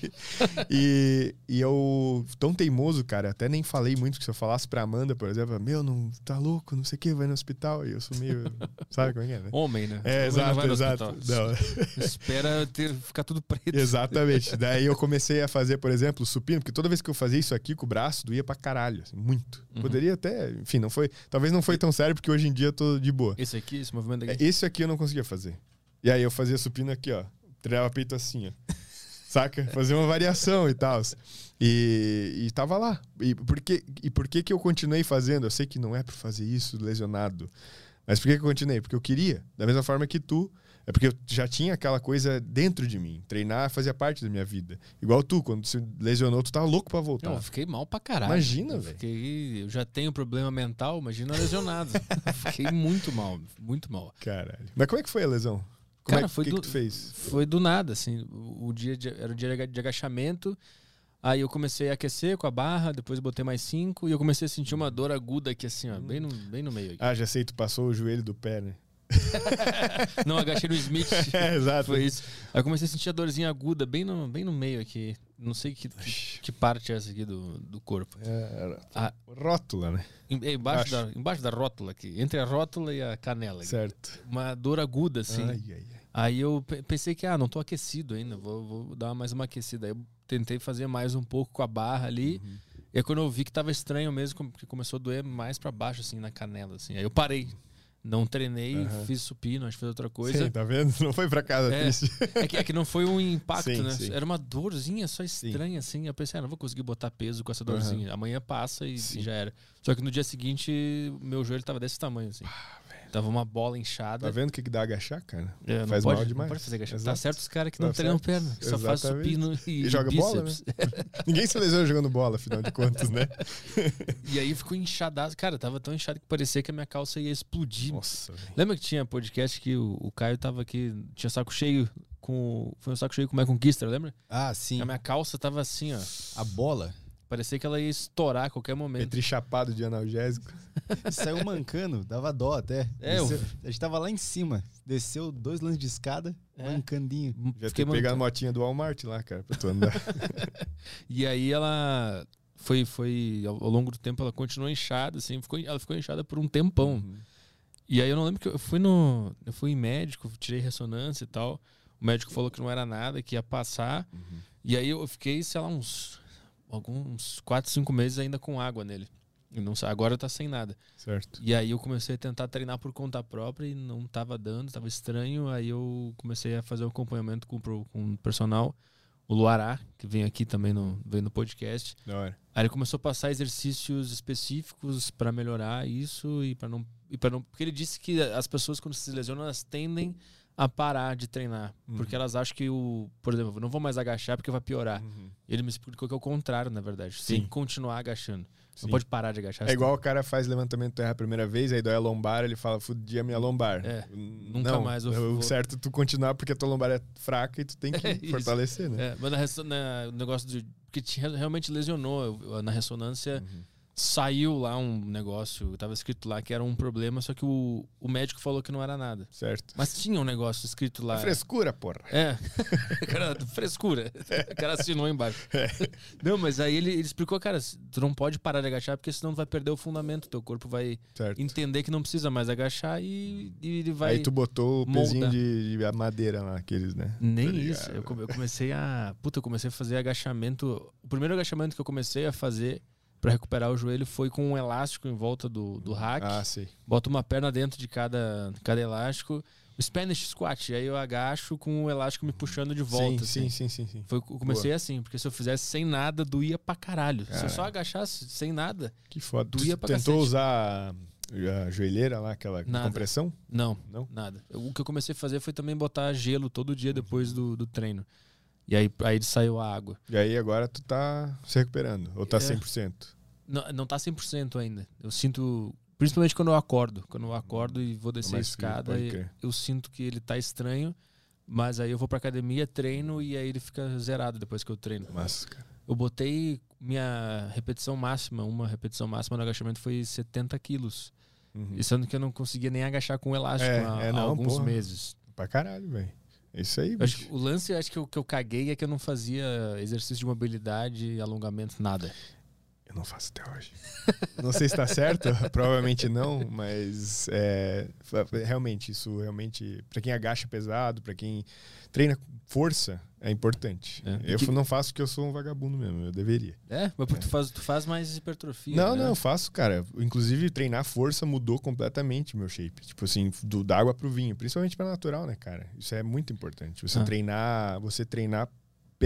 E, e eu, tão teimoso, cara, até nem falei muito que se eu falasse pra Amanda, por exemplo, meu, não tá louco, não sei o que, vai no hospital. E eu sou meio. <laughs> Sabe como é que é, né? Homem, né? É, exato, exato. Não. Espera ter, ficar tudo preto. Exatamente. Daí eu comecei a fazer, por exemplo, supino, porque toda vez que eu fazia isso aqui com o braço, doía pra caralho. Assim, muito. Uhum. Poderia até. Enfim, não foi. Talvez não foi tão sério, porque hoje em dia eu tô de boa. Isso aqui, esse movimento aqui? É, esse aqui eu não conseguia fazer. E aí eu fazia supino aqui, ó. Treinava peito assim, ó. Saca? Fazia uma variação e tal. E, e tava lá. E por, que, e por que que eu continuei fazendo? Eu sei que não é pra fazer isso lesionado. Mas por que, que eu continuei? Porque eu queria. Da mesma forma que tu é porque eu já tinha aquela coisa dentro de mim. Treinar fazia parte da minha vida. Igual tu, quando se lesionou, tu tava louco pra voltar. Eu fiquei mal pra caralho. Imagina, velho. Eu já tenho problema mental, imagina lesionado. <laughs> fiquei muito mal, muito mal. Caralho. Mas como é que foi a lesão? Como Cara, é, foi que do, que tu fez? Foi do nada, assim. O dia de, era o dia de agachamento. Aí eu comecei a aquecer com a barra, depois botei mais cinco e eu comecei a sentir uma dor aguda aqui, assim, ó, bem no, bem no meio. Aqui. Ah, já sei, tu passou o joelho do pé, né? <laughs> não, agachei no Smith. <laughs> É, exato. Foi isso. Aí eu comecei a sentir a dorzinha aguda bem no, bem no meio aqui. Não sei que, que, que parte é essa aqui do, do corpo. É, a, rótula, né? Embaixo da, embaixo da rótula aqui. Entre a rótula e a canela. Certo. Aqui. Uma dor aguda, assim. Ai, ai, ai. Aí eu pensei que, ah, não tô aquecido ainda. Vou, vou dar mais uma aquecida. Aí eu tentei fazer mais um pouco com a barra ali. Uhum. E aí quando eu vi que tava estranho mesmo, que começou a doer mais para baixo, assim, na canela, assim. Aí eu parei. Não treinei, uhum. fiz supino, acho que fiz outra coisa. Sim, tá vendo? Não foi pra casa é, triste. É que, é que não foi um impacto, sim, né? Sim. Era uma dorzinha só estranha, sim. assim. Eu pensei, ah, não vou conseguir botar peso com essa dorzinha. Uhum. Amanhã passa e, e, já era. Só que no dia seguinte, meu joelho tava desse tamanho, assim. Ah, Tava uma bola inchada. Tá vendo o que, que dá agachar, cara? É, faz pode, mal demais. Não pode fazer agachar. Tá Exato. Tá certo os caras que não tá treinam perna, que só faz supino e, e joga bíceps. bola, né? <laughs> Ninguém se lesiona jogando bola, afinal de contas, né? <laughs> e aí ficou inchadaço. Cara, tava tão inchado que parecia que a minha calça ia explodir. Nossa, Lembra que tinha podcast que o, o Caio tava aqui, tinha saco cheio com. Foi um saco cheio com o My Conquista, lembra? Ah, sim. A minha calça tava assim, ó. A bola? Parecia que ela ia estourar a qualquer momento. Petri chapado de analgésico. <laughs> Saiu mancando, dava dó até. É, Desceu, eu... A gente tava lá em cima. Desceu dois lances de escada, é. mancandinho. Já Fiquei ter pegado a motinha do Walmart lá, cara, pra tu andar. <laughs> e aí ela foi, foi ao, longo do tempo, ela continuou inchada, assim, ficou, ela ficou inchada por um tempão. Uhum. E aí eu não lembro que eu fui no. Eu fui em médico, tirei ressonância e tal. O médico falou que não era nada, que ia passar. Uhum. E aí eu fiquei, sei lá, uns alguns 4, 5 meses ainda com água nele. E não, agora tá sem nada. Certo. E aí eu comecei a tentar treinar por conta própria e não tava dando, tava estranho. Aí eu comecei a fazer o um acompanhamento com, com o personal, o Luará, que vem aqui também no, vem no podcast. Da hora. Aí ele começou a passar exercícios específicos para melhorar isso e para não, e não. Porque ele disse que as pessoas, quando se lesionam, elas tendem a parar de treinar. Uhum. Porque elas acham que o. Por exemplo, não vou mais agachar porque vai piorar. Uhum. Ele me explicou que é o contrário, na verdade. Sim. tem que continuar agachando. Sim. Não pode parar de agachar. É igual o cara faz levantamento terra a primeira vez, aí dói a lombar, ele fala, fudi a minha lombar. É, nunca não, mais eu O vou- certo é tu continuar porque a tua lombar é fraca e tu tem que <laughs> É isso. fortalecer, né? É, mas na, na- o negócio de. Porque te- realmente lesionou. Eu- Na ressonância Uhum. Saiu lá um negócio, tava escrito lá que era um problema, só que o, o médico falou que não era nada. Certo. Mas tinha um negócio escrito lá. É frescura, porra. É, <laughs> cara, frescura. O cara assinou embaixo. É. Não, mas aí ele, ele explicou, cara, tu não pode parar de agachar porque senão tu vai perder o fundamento. Teu corpo vai Certo. entender que não precisa mais agachar e, e ele vai. Aí tu botou o pezinho de, de madeira lá, aqueles, né? Nem Tá isso. Eu, eu comecei a. Puta, eu comecei a fazer agachamento. O primeiro agachamento que eu comecei a fazer pra recuperar o joelho foi com um elástico em volta do, do rack. Ah, sei. Boto uma perna dentro de cada, cada elástico. O Spanish squat. Aí eu agacho com o elástico me puxando de volta. sim, assim. sim, sim, sim, sim. Foi, comecei assim, porque se eu fizesse sem nada, doía pra caralho. Se eu só agachasse sem nada, Que foda. Tu Doía pra tentou cacete. usar a, joelheira lá, aquela Nada. compressão? não, Não? nada. O que eu comecei a fazer foi também botar gelo todo dia depois do, do treino. E aí, aí saiu a água. E aí agora tu tá se recuperando? Ou tá É. 100%? Não, não tá 100% ainda. Eu sinto, principalmente quando eu acordo. Quando eu acordo e vou descer a mais escada, eu sinto que ele tá estranho. Mas aí eu vou pra academia, treino e aí ele fica zerado depois que eu treino. Mas, cara. Eu botei minha repetição máxima, uma repetição máxima no agachamento foi 70 quilos. Uhum. E sendo que eu não conseguia nem agachar com elástico É, há, é, há não, alguns porra. meses. Pra caralho, velho. É isso aí, acho bicho. que o lance acho que eu, que eu caguei é que eu não fazia exercício de mobilidade, alongamento, nada. Eu não faço até hoje. não sei se tá certo, <laughs> provavelmente não, mas é, realmente, isso realmente, pra quem agacha pesado, pra quem treina força, é importante. É. Eu Que- não faço porque eu sou um vagabundo mesmo, eu deveria. É, mas porque tu faz, tu faz mais hipertrofia. Não, né? não, eu faço, cara. Inclusive, treinar força mudou completamente meu shape. Tipo assim, do da água pro vinho, principalmente pra natural, né, cara? Isso é muito importante. Você Ah. treinar, você treinar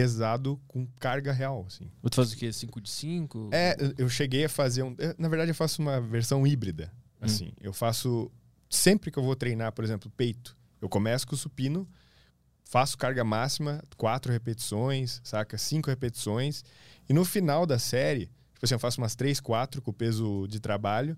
pesado com carga real, assim. Ou tu faz o quê? 5 de 5? É, eu- cheguei a fazer um. Na verdade, eu faço uma versão híbrida. Assim, eu faço. Sempre que eu vou treinar, por exemplo, peito, eu começo com o supino, faço carga máxima, quatro repetições, saca? Cinco repetições. E no final da série, tipo assim, eu faço umas três, quatro com o peso de trabalho.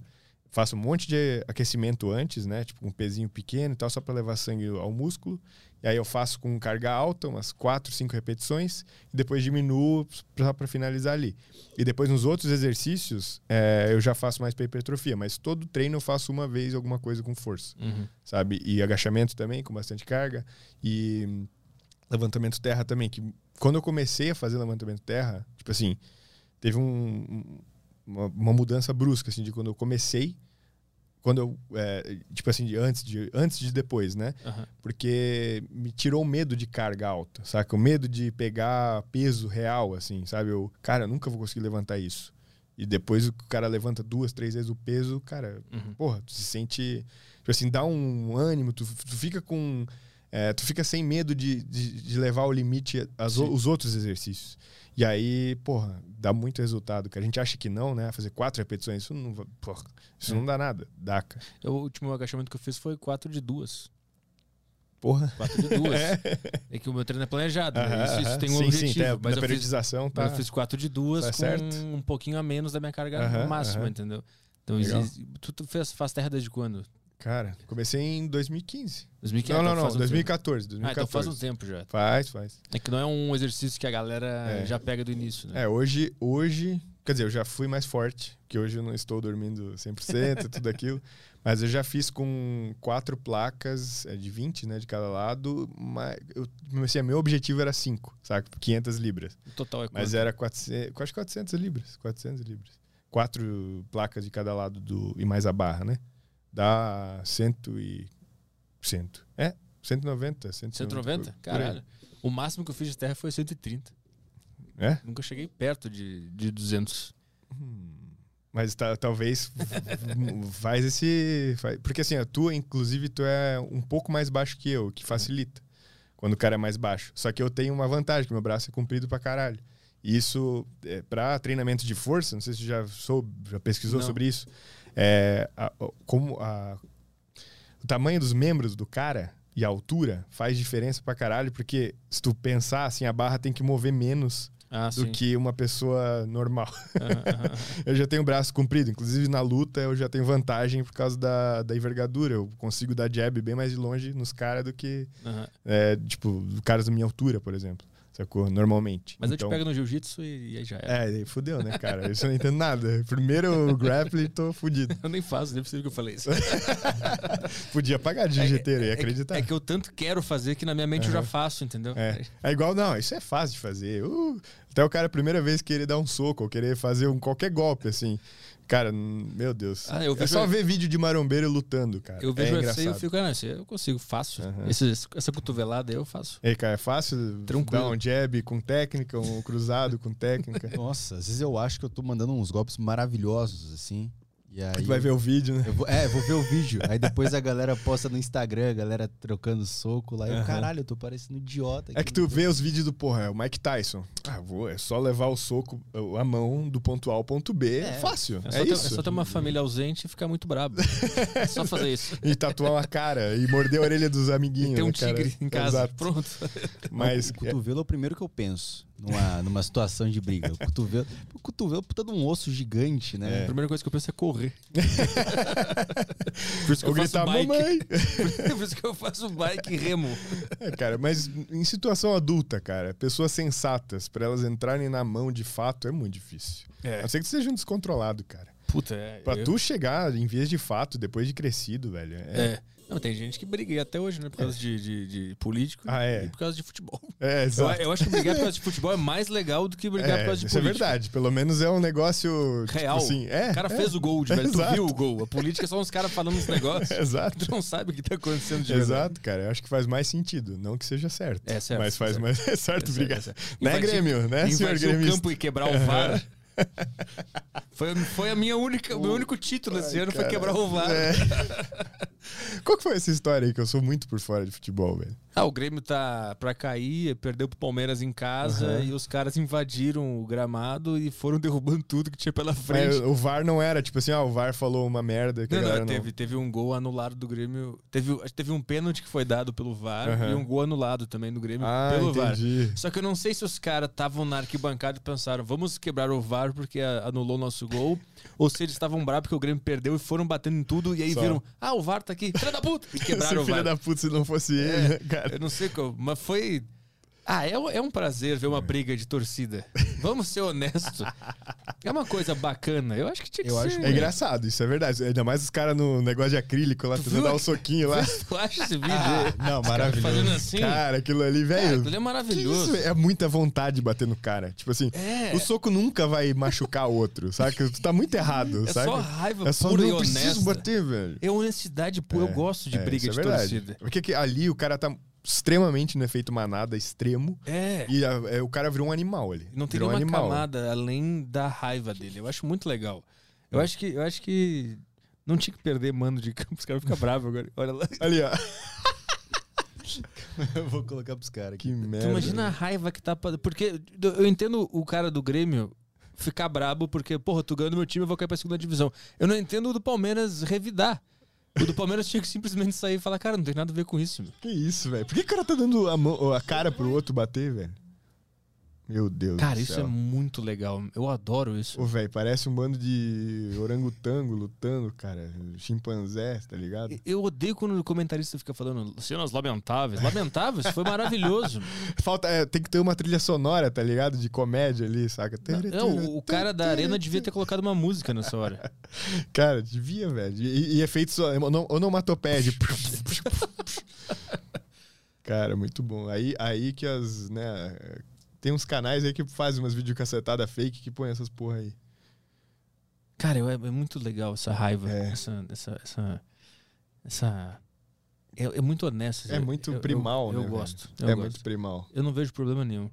Faço um monte de aquecimento antes, né? Tipo, um pezinho pequeno e tal, só para levar sangue ao músculo. E aí eu faço com carga alta, umas quatro, cinco repetições. E depois diminuo só para finalizar ali. E depois nos outros exercícios, é, eu já faço mais pra hipertrofia. Mas todo treino eu faço uma vez alguma coisa com força, Uhum. sabe? E agachamento também, com bastante carga. E levantamento terra também. Que quando eu comecei a fazer levantamento terra, tipo assim, teve um- uma, uma mudança brusca, assim, de quando eu comecei. Quando eu, é, tipo assim, de antes de, antes de depois, né? Aham. porque me tirou o medo de carga alta, saca? O medo de pegar peso real, assim, sabe? Eu, cara, eu nunca vou conseguir levantar isso. E depois o cara levanta duas, três vezes o peso, cara, Uhum. porra, tu se sente, tipo assim, dá um ânimo, tu, tu fica com, é, tu fica sem medo de, de, de levar ao limite as os outros exercícios. E aí, porra, dá muito resultado, que a gente acha que não, né? Fazer quatro repetições, isso não, porra, isso É. não dá nada, dá, cara. O último agachamento que eu fiz foi 4 de 2. Porra. 4 de 2. <laughs> é. que o meu treino é planejado, né? Isso, isso tem um sim, objetivo. Sim, tem a- mas, eu fiz, periodização tá. mas eu fiz 4 de 2 Tá com certo. um pouquinho a menos da minha carga Aham, máxima, aham. entendeu? Então, existe- tu, tu fez, faz terra desde quando? Cara, comecei em 2015. 2015? não, não, então não, faz um 2014, tempo. Ah, 2014. então faz um tempo já. Faz, faz. É que não é um exercício que a galera É. já pega do início, né? É, hoje, hoje, quer dizer, eu já fui mais forte, que hoje eu não estou dormindo 100% e <laughs> tudo aquilo, mas eu já fiz com quatro placas é, de 20, né, de cada lado, mas eu, assim, meu objetivo era 5, saca? 500 libras. O total é Mas quanto? era 400, quase 400 libras, 400 libras. Quatro placas de cada lado do e mais a barra, né? Dá 100 e 100. É, 190, 190. 190? por- por aí. Caralho. O máximo que eu fiz de terra foi 130. É? Nunca cheguei perto de, de 200. Hum, Mas ta- talvez <laughs> faz esse. faz- porque assim, a tua, inclusive, tu é um pouco mais baixo que eu, que facilita. Quando o cara é mais baixo. Só que eu tenho uma vantagem, que meu braço é comprido pra caralho. E isso, é, para treinamento de força, não sei se tu já soube, já pesquisou Não. sobre isso. É, a- o- como a- o tamanho dos membros do cara e a altura faz diferença pra caralho, porque se tu pensar assim, a barra tem que mover menos Ah, do sim. que uma pessoa normal. Aham. <laughs> Eu já tenho braço comprido, inclusive na luta eu já tenho vantagem por causa da, da envergadura. Eu consigo dar jab bem mais de longe nos caras do que, Aham. é, tipo, caras da minha altura, por exemplo. Sacou? Normalmente. Mas então, eu te pego no jiu-jitsu e, e aí já era. É, aí fudeu, né, cara? Isso eu não entendo nada. Primeiro grappling, tô fudido. <laughs> Eu nem faço, nem preciso que eu falei isso. <laughs> Podia pagar de jiu-jiteiro e acreditar. É que eu tanto quero fazer que na minha mente eu já faço, entendeu? É. É igual, não, isso é fácil de fazer. Uh, até o cara, a primeira vez, querer dar um soco ou querer fazer um, qualquer golpe, assim. Cara, meu Deus. Ah, eu é vejo- só ver vídeo de marombeiro lutando, cara. Eu vejo é UFC engraçado. e eu fico, ah, isso eu consigo, fácil. Aham. Esse- essa cotovelada aí eu faço. E aí, cara, é fácil Tranquilo. dar um jab com técnica, um cruzado com técnica. <laughs> Nossa, às vezes eu acho que eu tô mandando uns golpes maravilhosos, assim. E aí. Tu vai ver o vídeo, né? Eu vou, é, vou ver o vídeo. Aí depois a galera posta no Instagram, a galera trocando soco lá. E eu, caralho, eu tô parecendo idiota. É aqui que tu no- vê os vídeos do, porra, é o Mike Tyson. Ah, vou, é só levar o soco, a mão do ponto A ao ponto B. É, É. fácil. É É, só, ter, é isso. só ter uma família ausente e ficar muito brabo. É só fazer isso. <laughs> E tatuar uma cara e morder a orelha dos amiguinhos. E ter um né, cara? tigre em casa. Exato. Pronto. Mas o cotovelo é o primeiro que eu penso numa, numa situação de briga. O cotovelo, o cotovelo é puta de um osso gigante, A né? primeira coisa que eu penso é correr. <laughs> Por isso que eu faço gritar, bike. mamãe. <laughs> Por isso que eu faço bike e remo. É, cara, mas em situação adulta, cara, pessoas sensatas, pra elas entrarem na mão de fato, é muito difícil. A É. não ser que tu seja um descontrolado, cara. Puta, é. Pra eu- tu chegar em vias de fato, depois de crescido, velho. É, É. Não, tem gente que briga até hoje, né? Por causa de, de, de político Ah, é. e por causa de futebol. <laughs> é Eu, exato. eu acho que brigar por causa de <laughs> futebol é mais legal do que brigar por É, causa de isso é política. verdade. Pelo menos é um negócio. Real. Tipo assim, é, O cara é. fez o gol de velho, tu viu o gol. A política é só uns caras falando uns <laughs> negócios. Exato. Tu não sabe o que tá acontecendo de verdade. Exato, cara. Eu acho que faz mais sentido. Não que seja certo. É certo, Mas faz certo. mais é certo É brigar. certo, é certo. Né, Grêmio? Né, senhor Invadir o campo e quebrar o VAR. <laughs> Foi, foi a minha única, o meu único título esse ano foi cara. quebrar o VAR. É. <laughs> Qual que foi essa história aí que eu sou muito por fora de futebol, velho? Ah, o Grêmio tá pra cair, perdeu pro Palmeiras em casa Aham. e os caras invadiram o gramado e foram <laughs> derrubando tudo que tinha pela frente. Mas o VAR não era tipo assim, ah, o VAR falou uma merda que a Não, galera não, não... teve, teve um gol anulado do Grêmio. Teve, teve um pênalti que foi dado pelo VAR Aham. e um gol anulado também do Grêmio Ah, pelo VAR. entendi. Só que eu não sei se os caras estavam na arquibancada e pensaram, vamos quebrar o VAR porque a- anulou o nosso gol, ou se eles estavam bravos porque o Grêmio perdeu e foram batendo em tudo e aí Só. viram, ah, o VAR tá aqui, filha da puta! E quebraram <laughs> Esse o filho VAR. da puta se não fosse ele, né, cara. Eu não sei como, mas foi. Ah, é, é um prazer ver uma briga de torcida. Vamos ser honestos. É uma coisa bacana. Eu acho que tinha que Eu ser. acho É engraçado, isso é verdade. Ainda mais os caras no negócio de acrílico lá, tentando dar um soquinho lá. <laughs> Tu acha esse vídeo? Ah, não, maravilhoso. Fazendo assim. Cara, aquilo ali, Cara, velho. aquilo é maravilhoso. isso, é muita vontade de bater no cara. Tipo assim, É. o soco nunca vai machucar o outro, saca? Tu tá muito errado, É saca? só raiva É só, pura não e eu preciso honesta. bater, velho. É honestidade pura. Eu É, gosto de É, briga isso de é verdade. torcida. Porque que ali o cara tá extremamente no efeito manada, extremo. É. E a- é, o cara virou um animal ali. Não tem virou um nenhuma animal. camada além da raiva dele. Eu acho muito legal. Eu acho que, eu acho que não tinha que perder mando de campo. Os caras ficam bravos agora. Olha lá. Ali, ó. <laughs> Eu vou colocar pros caras aqui. Que merda. Tu imagina a raiva que tá. pra- Porque eu entendo o cara do Grêmio ficar brabo porque, porra, tu ganhando meu time, eu vou cair pra segunda divisão. Eu não entendo o do Palmeiras revidar. O do Palmeiras tinha que simplesmente sair e falar, cara, não tem nada a ver com isso, meu. Que isso, velho? Por que o cara tá dando a, mão, a cara pro outro bater, velho? Meu Deus Cara, isso céu. é muito legal. Eu adoro isso. Ô, velho, parece um bando de orangotango lutando, cara. Chimpanzé, tá ligado? Eu odeio quando o comentarista fica falando cenas lamentáveis. Lamentáveis? Foi maravilhoso. <laughs> Falta, é, tem que ter uma trilha sonora, tá ligado? De comédia ali, saca? Não, o, o cara da arena devia ter colocado uma música nessa hora. <laughs> Cara, devia, velho. E, e efeitos onomatopeia de... <laughs> Cara, muito bom. Aí, aí que as, né... Tem uns canais aí que fazem umas videocassetadas fake que põem essas porra aí. Cara, eu- é, é muito legal essa raiva. É. Essa. Essa. Essa. essa- É, é muito honesto. É Eu- muito eu- eu- primal, eu, né, gosto. é Eu gosto. muito primal. Eu não vejo problema nenhum.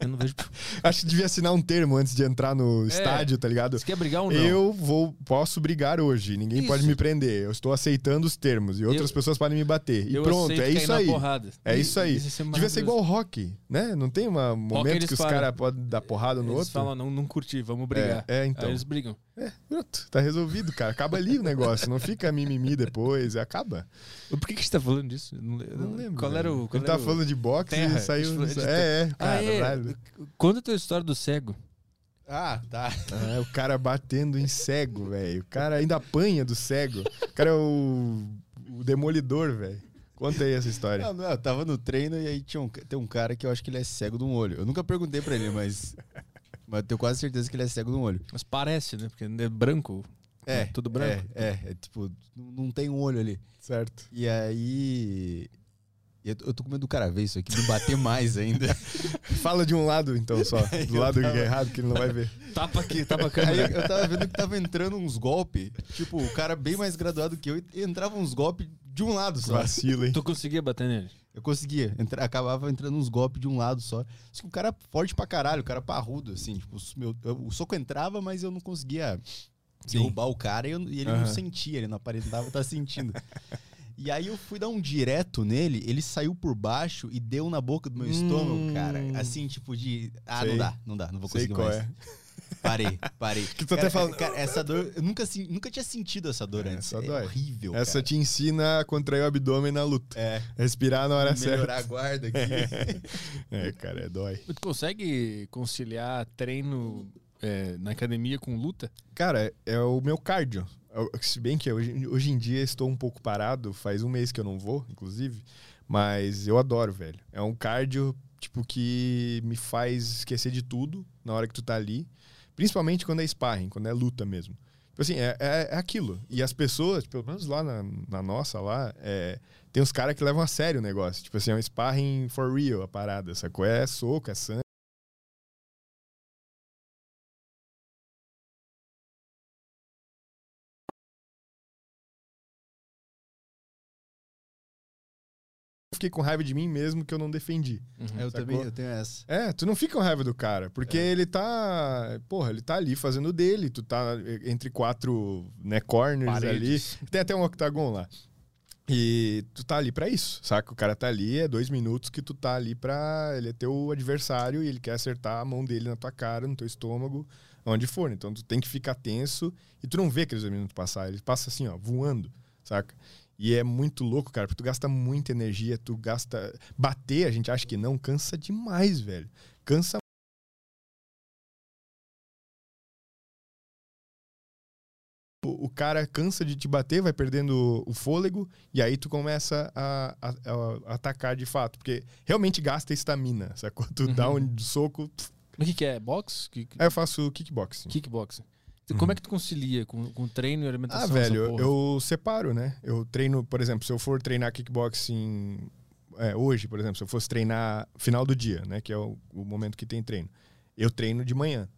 Eu não vejo. <laughs> Acho que devia assinar um termo antes de entrar no É. estádio, tá ligado? Você quer brigar ou não? Eu vou, posso brigar hoje, ninguém Isso. pode me prender. Eu estou aceitando os termos e outras Eu- pessoas podem me bater. E pronto, é isso aí. É E- isso aí. ia ser Devia ser igual rock, né? Não tem um momento eles que os caras podem dar porrada no Eles outro? falam, não, não curti, vamos brigar. É, é, Aí então. eles brigam. É, pronto, tá resolvido, cara. Acaba ali o negócio, não fica mimimi depois, acaba. Por que, que você tá falando disso? Eu Não, Eu não lembro. Qual era o. Qual Ele tá era o- falando de boxe Terra, e saiu. de- É, é, Ah, cara. é. caralho. Conta a tua história do cego. Ah, tá. Ah, o cara batendo em cego, velho. O cara ainda apanha do cego. O cara é o, o demolidor, velho. Conta aí essa história. Não, não, eu tava no treino e aí tinha um, tem um cara que eu acho que ele é cego de um olho. Eu nunca perguntei pra ele, mas. Mas eu tenho quase certeza que ele é cego de um olho. Mas parece, né? Porque é branco. É. Tudo branco. É, é, é tipo, não tem um olho ali. Certo. E aí. Eu tô, com medo do cara ver isso aqui, me bater <laughs> mais ainda. <laughs> Fala de um lado, então, só. <laughs> Do Eu lado que tava- é errado, que ele não vai ver. Tapa aqui, tapa a Aí câmera. eu tava vendo que tava entrando uns golpes. Tipo, o cara bem mais graduado que eu e entrava uns golpes de um lado só. Vacilo, hein? Tu conseguia bater nele? Eu conseguia. Entra- acabava entrando uns golpes de um lado só. Só que o cara forte pra caralho, o cara parrudo, assim. Tipo, o, meu- eu- o soco entrava, mas eu não conseguia Sim. derrubar o cara e, eu- e ele não Aham. sentia, ele não aparentava estar sentindo. E aí eu fui dar um direto nele, ele saiu por baixo e deu na boca do meu estômago, Hum. cara. Assim, tipo de. Ah, Sei. não dá, não dá, não vou conseguir mais. é. Parei, parei. <laughs> Que tu cara, até falando- cara, essa dor, eu nunca, nunca tinha sentido essa dor É, antes. essa É dói. horrível. Essa cara. te ensina a contrair o abdômen na luta. É, Respirar na hora melhorar certa. a guarda aqui. <laughs> É, cara, é dói. Tu consegue conciliar treino é, na academia com luta? Cara, é o meu cardio. Eu- Se bem que hoje, hoje em dia estou um pouco parado, faz um mês que eu não vou, inclusive, mas eu adoro, velho. É um cardio, tipo, que me faz esquecer de tudo na hora que tu tá ali, principalmente quando é sparring, quando é luta mesmo. Tipo assim, é, é, é aquilo. E as pessoas, pelo menos lá na, na nossa, lá, é, tem os caras que levam a sério o negócio. Tipo assim, é um sparring for real a parada, sacou? É soco, é sangue. Fiquei com raiva de mim mesmo que eu não defendi. Uhum. Eu Sacou? também eu tenho essa. É, tu não fica com raiva do cara, porque É. ele tá. Porra, ele tá ali fazendo dele, tu tá entre quatro né, corners Paredes. ali. Tem até um octagon lá. E tu tá ali pra isso, saca? O cara tá ali, é dois minutos que tu tá ali pra. Ele é teu adversário e ele quer acertar a mão dele na tua cara, no teu estômago, onde for. Então tu tem que ficar tenso e tu não vê aqueles dois minutos passar. Ele passa assim, ó, voando, saca? E é muito louco, cara, porque tu gasta muita energia, tu gasta. Bater, a gente acha que não, cansa demais, velho. Cansa o cara cansa de te bater, vai perdendo o fôlego, e aí tu começa a, a- a atacar de fato. Porque realmente gasta estamina, sacou? Tu dá Uhum. um soco. O que, que é? Box? Que, eu faço kickboxing. Kickboxing. Uhum. Como é que tu concilia com, com treino e Ah, alimentação? velho, essa porra? eu separo, né? Eu treino, por exemplo, se eu for treinar kickboxing é, hoje, por exemplo, se eu fosse treinar final do dia, né? Que é o, o momento que tem treino. Eu treino de manhã,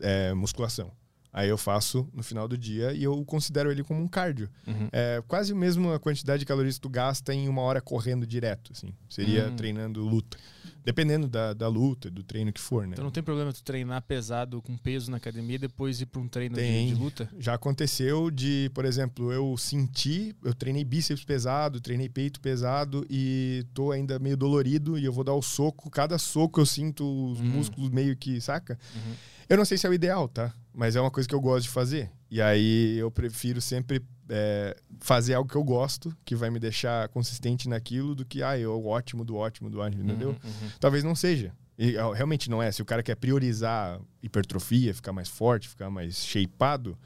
é, musculação. Aí eu faço no final do dia e eu considero ele como um cardio. Uhum. É quase a mesma quantidade de calorias que tu gasta em uma hora correndo direto, assim. Seria Hum. treinando luta. Dependendo da, da luta, do treino que for, né? Então não tem problema tu treinar pesado com peso na academia e depois ir pra um treino de, Tem. de luta? Já aconteceu de, por exemplo, eu senti, eu treinei bíceps pesado, treinei peito pesado e tô ainda meio dolorido e eu vou dar o soco, cada soco eu sinto os Hum. músculos meio que, saca? Uhum. Eu não sei se é o ideal, tá? Mas é uma coisa que eu gosto de fazer. E aí eu prefiro sempre é, fazer algo que eu gosto, que vai me deixar consistente naquilo, do que, ah, eu ótimo do ótimo do ótimo, entendeu? Uhum, uhum. Talvez não seja. E ó, realmente não é. Se o cara quer priorizar hipertrofia, ficar mais forte, ficar mais shapeado,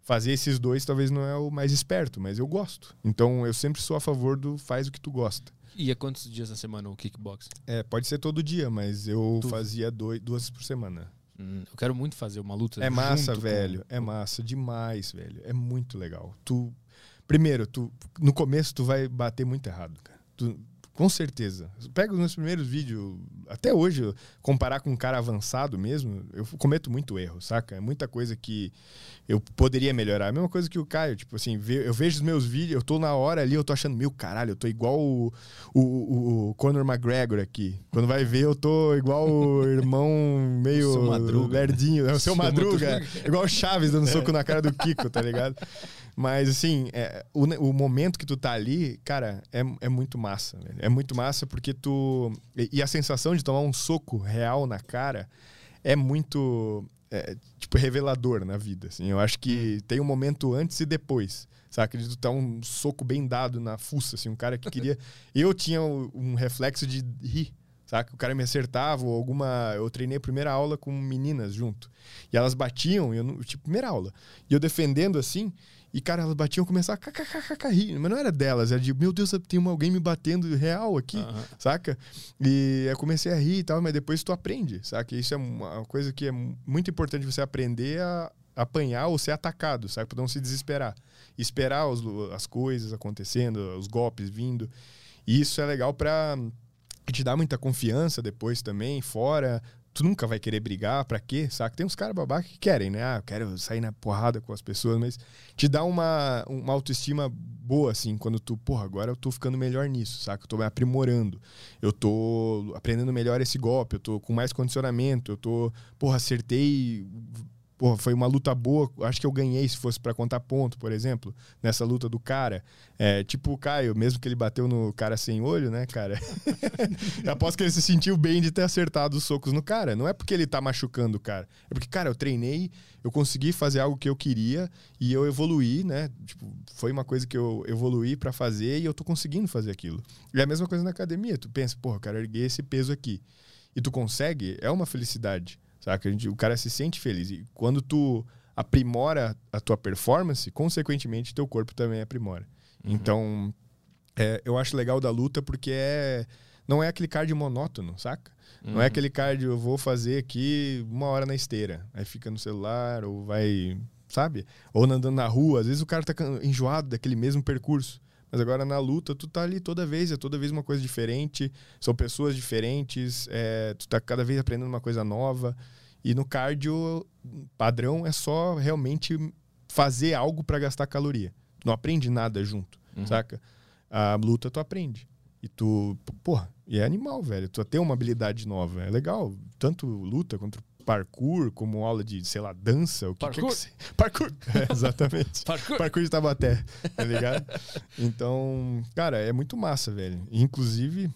fazer esses dois talvez não é o mais esperto, mas eu gosto. Então eu sempre sou a favor do faz o que tu gosta. E é quantos dias na semana o kickboxing? É, pode ser todo dia, mas eu Tu- fazia dois, duas por semana. Hum, eu quero muito fazer uma luta. É massa, junto com- velho. É massa demais, velho. É muito legal. Tu primeiro, tu no começo tu vai bater muito errado, cara. Tu- com certeza. Pega os meus primeiros vídeos, até hoje, comparar com um cara avançado mesmo, eu cometo muito erro, saca? É muita coisa que eu poderia melhorar. A mesma coisa que o Caio, tipo assim, eu vejo os meus vídeos, eu tô na hora ali, eu tô achando, meu caralho, eu tô igual o, o, o- Conor McGregor aqui. Quando vai ver, eu tô igual o <laughs> irmão meio O seu Madruga, lerdinho. É o seu Seu Madruga. Madruga. Igual o Chaves dando <laughs> soco na cara do Kiko, tá ligado? Mas, assim, é, o, ne- o momento que tu tá ali, cara, é, é muito massa, velho. É muito massa porque tu... E, e a sensação de tomar um soco real na cara é muito... é, tipo, revelador na vida, assim. Eu acho que tem um momento antes e depois, saca? De tu dar um soco bem dado na fuça, assim. Um cara que queria... <laughs> eu tinha um reflexo de rir, saca? O cara me acertava ou alguma... Eu treinei a primeira aula com meninas junto. E elas batiam, eu, tipo, primeira aula. E eu defendendo, assim... E, cara, elas batiam e começavam a rir. Mas não era delas, era de, meu Deus, tem alguém me batendo real aqui Aham. saca? E eu comecei a rir e tal, mas depois tu aprende, saca? Isso é uma coisa que é muito importante você aprender a apanhar ou ser atacado, sabe? Pra não se desesperar. Esperar os as coisas acontecendo, os golpes vindo. E isso é legal pra te dar muita confiança depois também, fora. Tu nunca vai querer brigar, pra quê? Saca? Tem uns caras babaca que querem, né? Ah, eu quero sair na porrada com as pessoas, mas te dá uma, uma autoestima boa, assim, quando tu, porra, agora eu tô ficando melhor nisso, saca? Eu tô me aprimorando, eu tô aprendendo melhor esse golpe, eu tô com mais condicionamento, eu tô, porra, acertei, porra, foi uma luta boa, acho que eu ganhei se fosse pra contar ponto, por exemplo, nessa luta do cara. É, tipo o Caio, mesmo que ele bateu no cara sem olho, né, cara? <laughs> aposto que ele se sentiu bem de ter acertado os socos no cara. Não é porque ele tá machucando o cara. É porque, cara, eu treinei, eu consegui fazer algo que eu queria e eu evoluí, né? Tipo, foi uma coisa que eu evoluí pra fazer e eu tô conseguindo fazer aquilo. E é a mesma coisa na academia. Tu pensa, porra, eu quero erguer esse peso aqui. E tu consegue, é uma felicidade, saca? A gente, o cara se sente feliz. E quando tu aprimora a tua performance, consequentemente, teu corpo também aprimora. Então, é, eu acho legal da luta porque é não é aquele cardio monótono, saca? Não é aquele cardio, eu vou fazer aqui uma hora na esteira. Aí fica no celular, ou vai, sabe? Ou andando na rua. Às vezes o cara tá enjoado daquele mesmo percurso. Mas agora na luta, tu tá ali toda vez, é toda vez uma coisa diferente. São pessoas diferentes, é, tu tá cada vez aprendendo uma coisa nova. E no cardio, padrão é só realmente fazer algo para gastar caloria. Tu não aprende nada junto, Uhum. saca? A luta tu aprende. E tu, porra, e é animal, velho. Tu tem uma habilidade nova. É legal. Tanto luta quanto parkour, como aula de, sei lá, dança. O que Parkour. Que é parkour. <laughs> É, exatamente. Parkour. parkour de Tabaté, tá ligado? Então, cara, é muito massa, velho. Inclusive,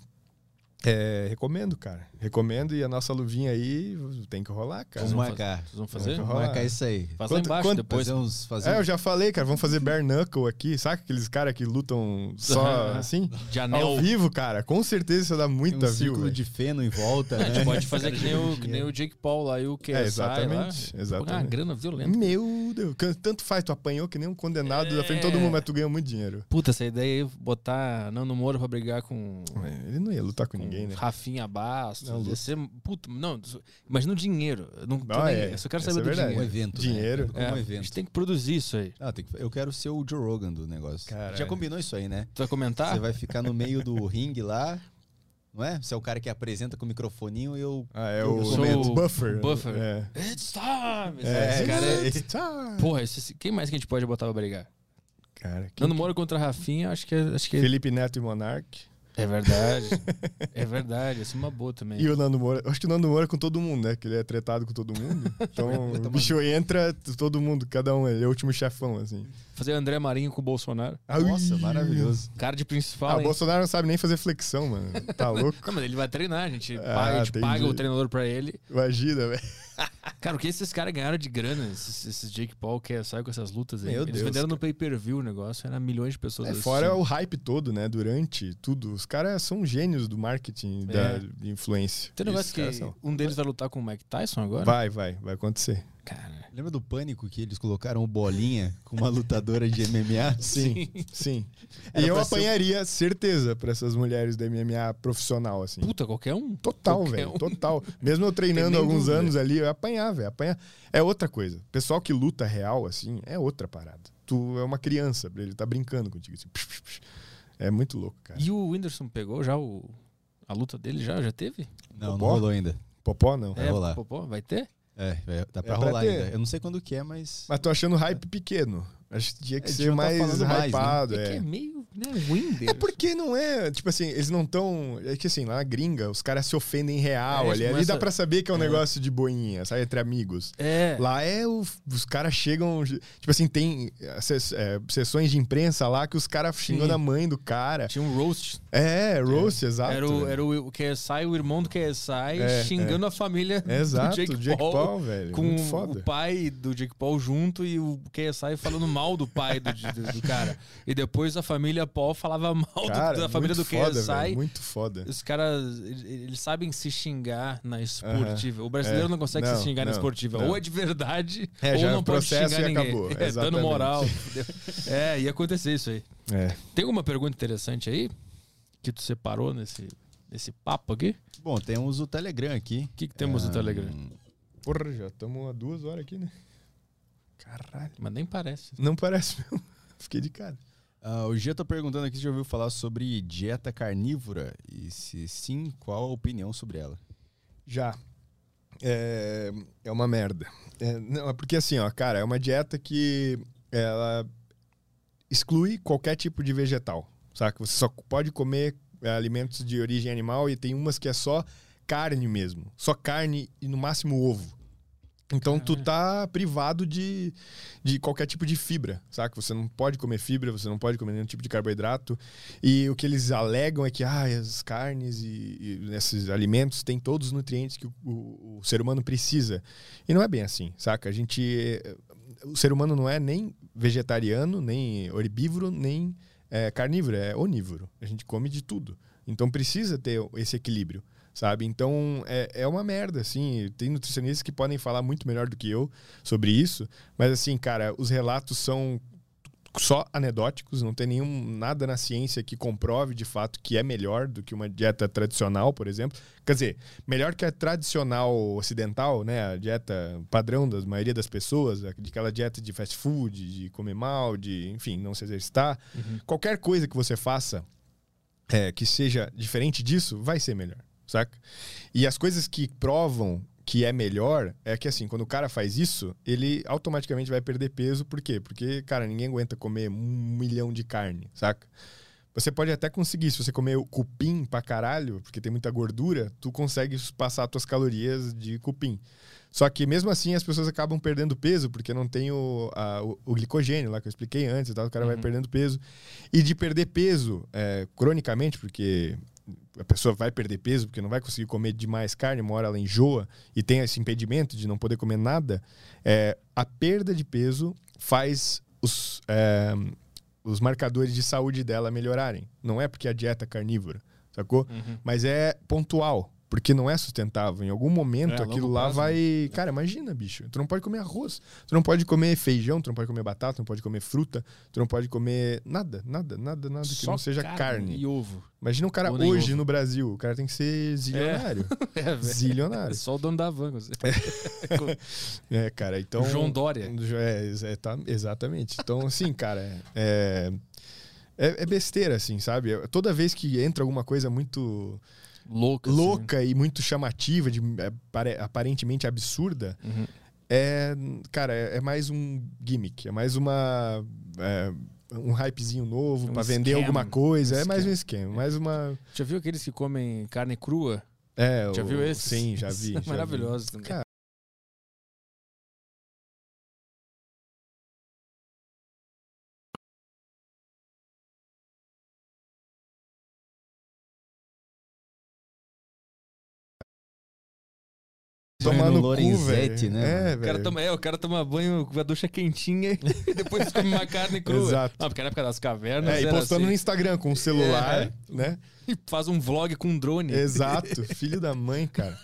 é, recomendo, cara. Recomendo e a nossa luvinha aí tem que rolar, cara. Vamos marcar. Vocês vão fazer? Vamos marcar isso aí. Faz Quanto- lá embaixo quanto- depois. Fazer uns. Fazer É, eu já falei, cara, vamos fazer bare knuckle aqui. Sabe aqueles caras que lutam só <laughs> assim? De Ao anel. vivo, cara. Com certeza isso dá tem muita um view. círculo de feno em volta, A gente né? pode fazer que nem, o, que nem o Jake Paul lá e o que É, lá. exatamente, Pô, exatamente. uma grana violenta. Meu Deus, tanto faz, tu apanhou que nem um condenado da frente de todo É. mundo, mas tu ganhou muito dinheiro. Puta, essa ideia aí, botar Nando Moura pra brigar com, Ele não ia lutar com com ninguém, né? Rafinha Bastos. Não, ia luta. ser, puta, não, imagina o dinheiro. Eu, não Ah, é. eu só quero Essa saber é do verdade. Um dinheiro. evento. Dinheiro. Né? É, um a evento. gente tem que produzir isso aí. Ah, tem que- eu quero ser o Joe Rogan do negócio. Caralho. Já combinou isso aí, né? Tu vai comentar? Você vai ficar no meio do ringue lá, não é? Você é o cara que apresenta com o microfoninho e eu. Ah, é Eu o, sou o o buffer. buffer. É. It's time! Esse, É, esse cara é... it's time. Porra, esse- quem mais que a gente pode botar pra brigar? Cara, que- Nando Moura contra Rafinha, acho que é, acho que Felipe Neto e Monark. É verdade. é verdade, essa é uma boa também. E o Nando Moura. eu Acho que o Nando Moura é com todo mundo, né? Que ele é tretado com todo mundo. <laughs> Então, o bicho entra, todo mundo, cada um. Ele é o último chefão, assim. Fazer André Marinho com o Bolsonaro. Nossa, Ai, maravilhoso. Cara de Ah, principal, o hein? Bolsonaro não sabe nem fazer flexão, mano. Tá <laughs> louco? Não, mas ele vai treinar, a gente, Ah, paga, a gente paga o treinador pra ele. Imagina, velho. <laughs> Cara, o que esses caras ganharam de grana? Esses, esses Jake Paul que sai com essas lutas aí. Meu Eles Deus, venderam no pay-per-view o negócio, era milhões de pessoas É, assistindo. fora o hype todo, né? Durante tudo. Os caras são gênios do marketing, da É. de influência. Tem um negócio que são. um deles vai lutar com o Mike Tyson agora? Vai, vai, vai acontecer. Cara, Lembra do pânico que eles colocaram o bolinha <laughs> com uma lutadora de MMA? Sim, sim. Era e eu pra ser- apanharia, certeza, pra essas mulheres da MMA profissional, assim. puta, qualquer um. Total, velho. um. Total. Mesmo eu <laughs> treinando alguns dúvida. anos ali, eu ia apanhar, velho. Apanhar. É outra coisa. Pessoal que luta real, assim, é outra parada. Tu é uma criança, ele tá brincando contigo. assim, psh, psh, psh. É muito louco, cara. E o Whindersson pegou já o, a luta dele? Já, já teve? Não, não Popó? rolou ainda. Popó, não. Vai é, rolar. Popó, vai ter? É, vai- dá pra É pra rolar ter. ainda. Eu não sei quando que é, mas. Mas tô achando hype pequeno. Acho que tinha que É, ser tá mais falando mais, né? hypado. É, que é. é meio, É Winder. É porque não é, tipo assim, eles não estão. É que assim, lá na gringa, os caras se ofendem real É, ali. Ali começa- dá pra saber que é um É. negócio de boinha, sabe? Entre amigos. É. Lá é o- os caras chegam. Tipo assim, tem é, é, sessões de imprensa lá que os caras xingando Sim. a mãe do cara. Tinha um roast. É, roast, exato. Era, o, era o, o KSI, o irmão do KSI, É, xingando a família Exato, do Jake, Jake Paul. Paul, velho. Com o pai do Jake Paul junto e o KSI falando mal do pai do, do- do cara. E depois a família Paul falava <laughs> mal do- Cara, da família do foda, KSI. velho, Muito foda. Os caras, eles eles sabem se xingar na esportiva. O brasileiro É. não consegue Não, se xingar na não, esportiva. não. Ou é de verdade, É, ou já não pode processo xingar e ninguém. acabou. <laughs> É, dando Exatamente. moral. entendeu? É, ia acontecer isso aí. É. Tem alguma pergunta interessante aí? Que tu separou nesse, nesse papo aqui? Bom, temos o Telegram aqui. O que, que temos no Ah, Telegram? Porra, já estamos há duas horas aqui, né? Caralho. Mas nem parece. Não parece mesmo. <laughs> Fiquei de cara. Ah, o Gia tá perguntando aqui se já ouviu falar sobre dieta carnívora e se sim, qual a opinião sobre ela? Já. É, é uma merda. É, não, é porque assim, ó, cara, é uma dieta que ela exclui qualquer tipo de vegetal, saca? Você só pode comer é, alimentos de origem animal e tem umas que é só carne mesmo. Só carne e no máximo ovo. Então tu tá privado de, de qualquer tipo de fibra, saca? Você não pode comer fibra, você não pode comer nenhum tipo de carboidrato. E o que eles alegam é que ah, as carnes e, e esses alimentos têm todos os nutrientes que o, o- o ser humano precisa. E não é bem assim, saca? A gente. eh, O ser humano não é nem vegetariano, nem herbívoro, nem eh, carnívoro, é onívoro. A gente come de tudo. Então precisa ter esse equilíbrio, sabe? Então é, é uma merda, assim. Tem nutricionistas que podem falar muito melhor do que eu sobre isso, mas assim, cara, os relatos são só anedóticos, não tem nenhum nada na ciência que comprove de fato que é melhor do que uma dieta tradicional, por exemplo. Quer dizer, melhor que a tradicional ocidental, né, a dieta padrão da maioria das pessoas, aquela dieta de fast food, de comer mal, de, enfim, não se exercitar. Qualquer coisa que você faça é, que seja diferente disso, vai ser melhor, saca? E as coisas que provam que é melhor é que, assim, quando o cara faz isso, ele automaticamente vai perder peso. Por quê? Porque, cara, ninguém aguenta comer um milhão de carne, saca? Você pode até conseguir, se você comer o cupim pra caralho, porque tem muita gordura, tu consegue passar as tuas calorias de cupim. Só que mesmo assim as pessoas acabam perdendo peso, porque não tem o, a- o, o glicogênio lá que eu expliquei antes tal, o cara vai Uhum. perdendo peso. E de perder peso é, cronicamente, porque a pessoa vai perder peso, porque não vai conseguir comer demais carne, uma hora ela enjoa e tem esse impedimento de não poder comer nada, é, a perda de peso faz os, é, os marcadores de saúde dela melhorarem. Não é porque a dieta é carnívora, sacou? Uhum. Mas é pontual. Porque não é sustentável. Em algum momento, É, aquilo lá prazo, vai. Cara, imagina, bicho. Tu não pode comer arroz. Tu não pode comer feijão, tu não pode comer batata, tu não pode comer fruta, tu não pode comer nada, nada, nada, nada que Só não seja carne. E ovo. Imagina um cara Ou hoje no Brasil. O cara tem que ser zilionário. É. <laughs> É Zilionário. só o dono da van. você. É, <laughs> cara, então. João Dória. É, é, tá- exatamente. Então, assim, cara, é, é, é besteira, assim, sabe? Toda vez que entra alguma coisa muito Louca. assim. louca e muito chamativa, de, é, pare- aparentemente absurda, Uhum. é, cara, é, é mais um gimmick, é mais uma. é, um hypezinho novo Um pra vender alguma coisa. Um é mais um esquema, mais uma. Já viu aqueles que comem carne crua? É, Já o- viu esses? Sim, já vi. <laughs> já vi. Maravilhosos também. Cara, Tomar Banho no no cu, Lorenzetti, velho. né, É? O cara, velho. toma, é, o cara toma banho com a ducha quentinha e <laughs> depois come uma carne crua. Exato. Não, porque na época das cavernas É, e postando no assim. Instagram com o celular, É. né? E faz um vlog com um drone. Exato, <laughs> filho da mãe, cara.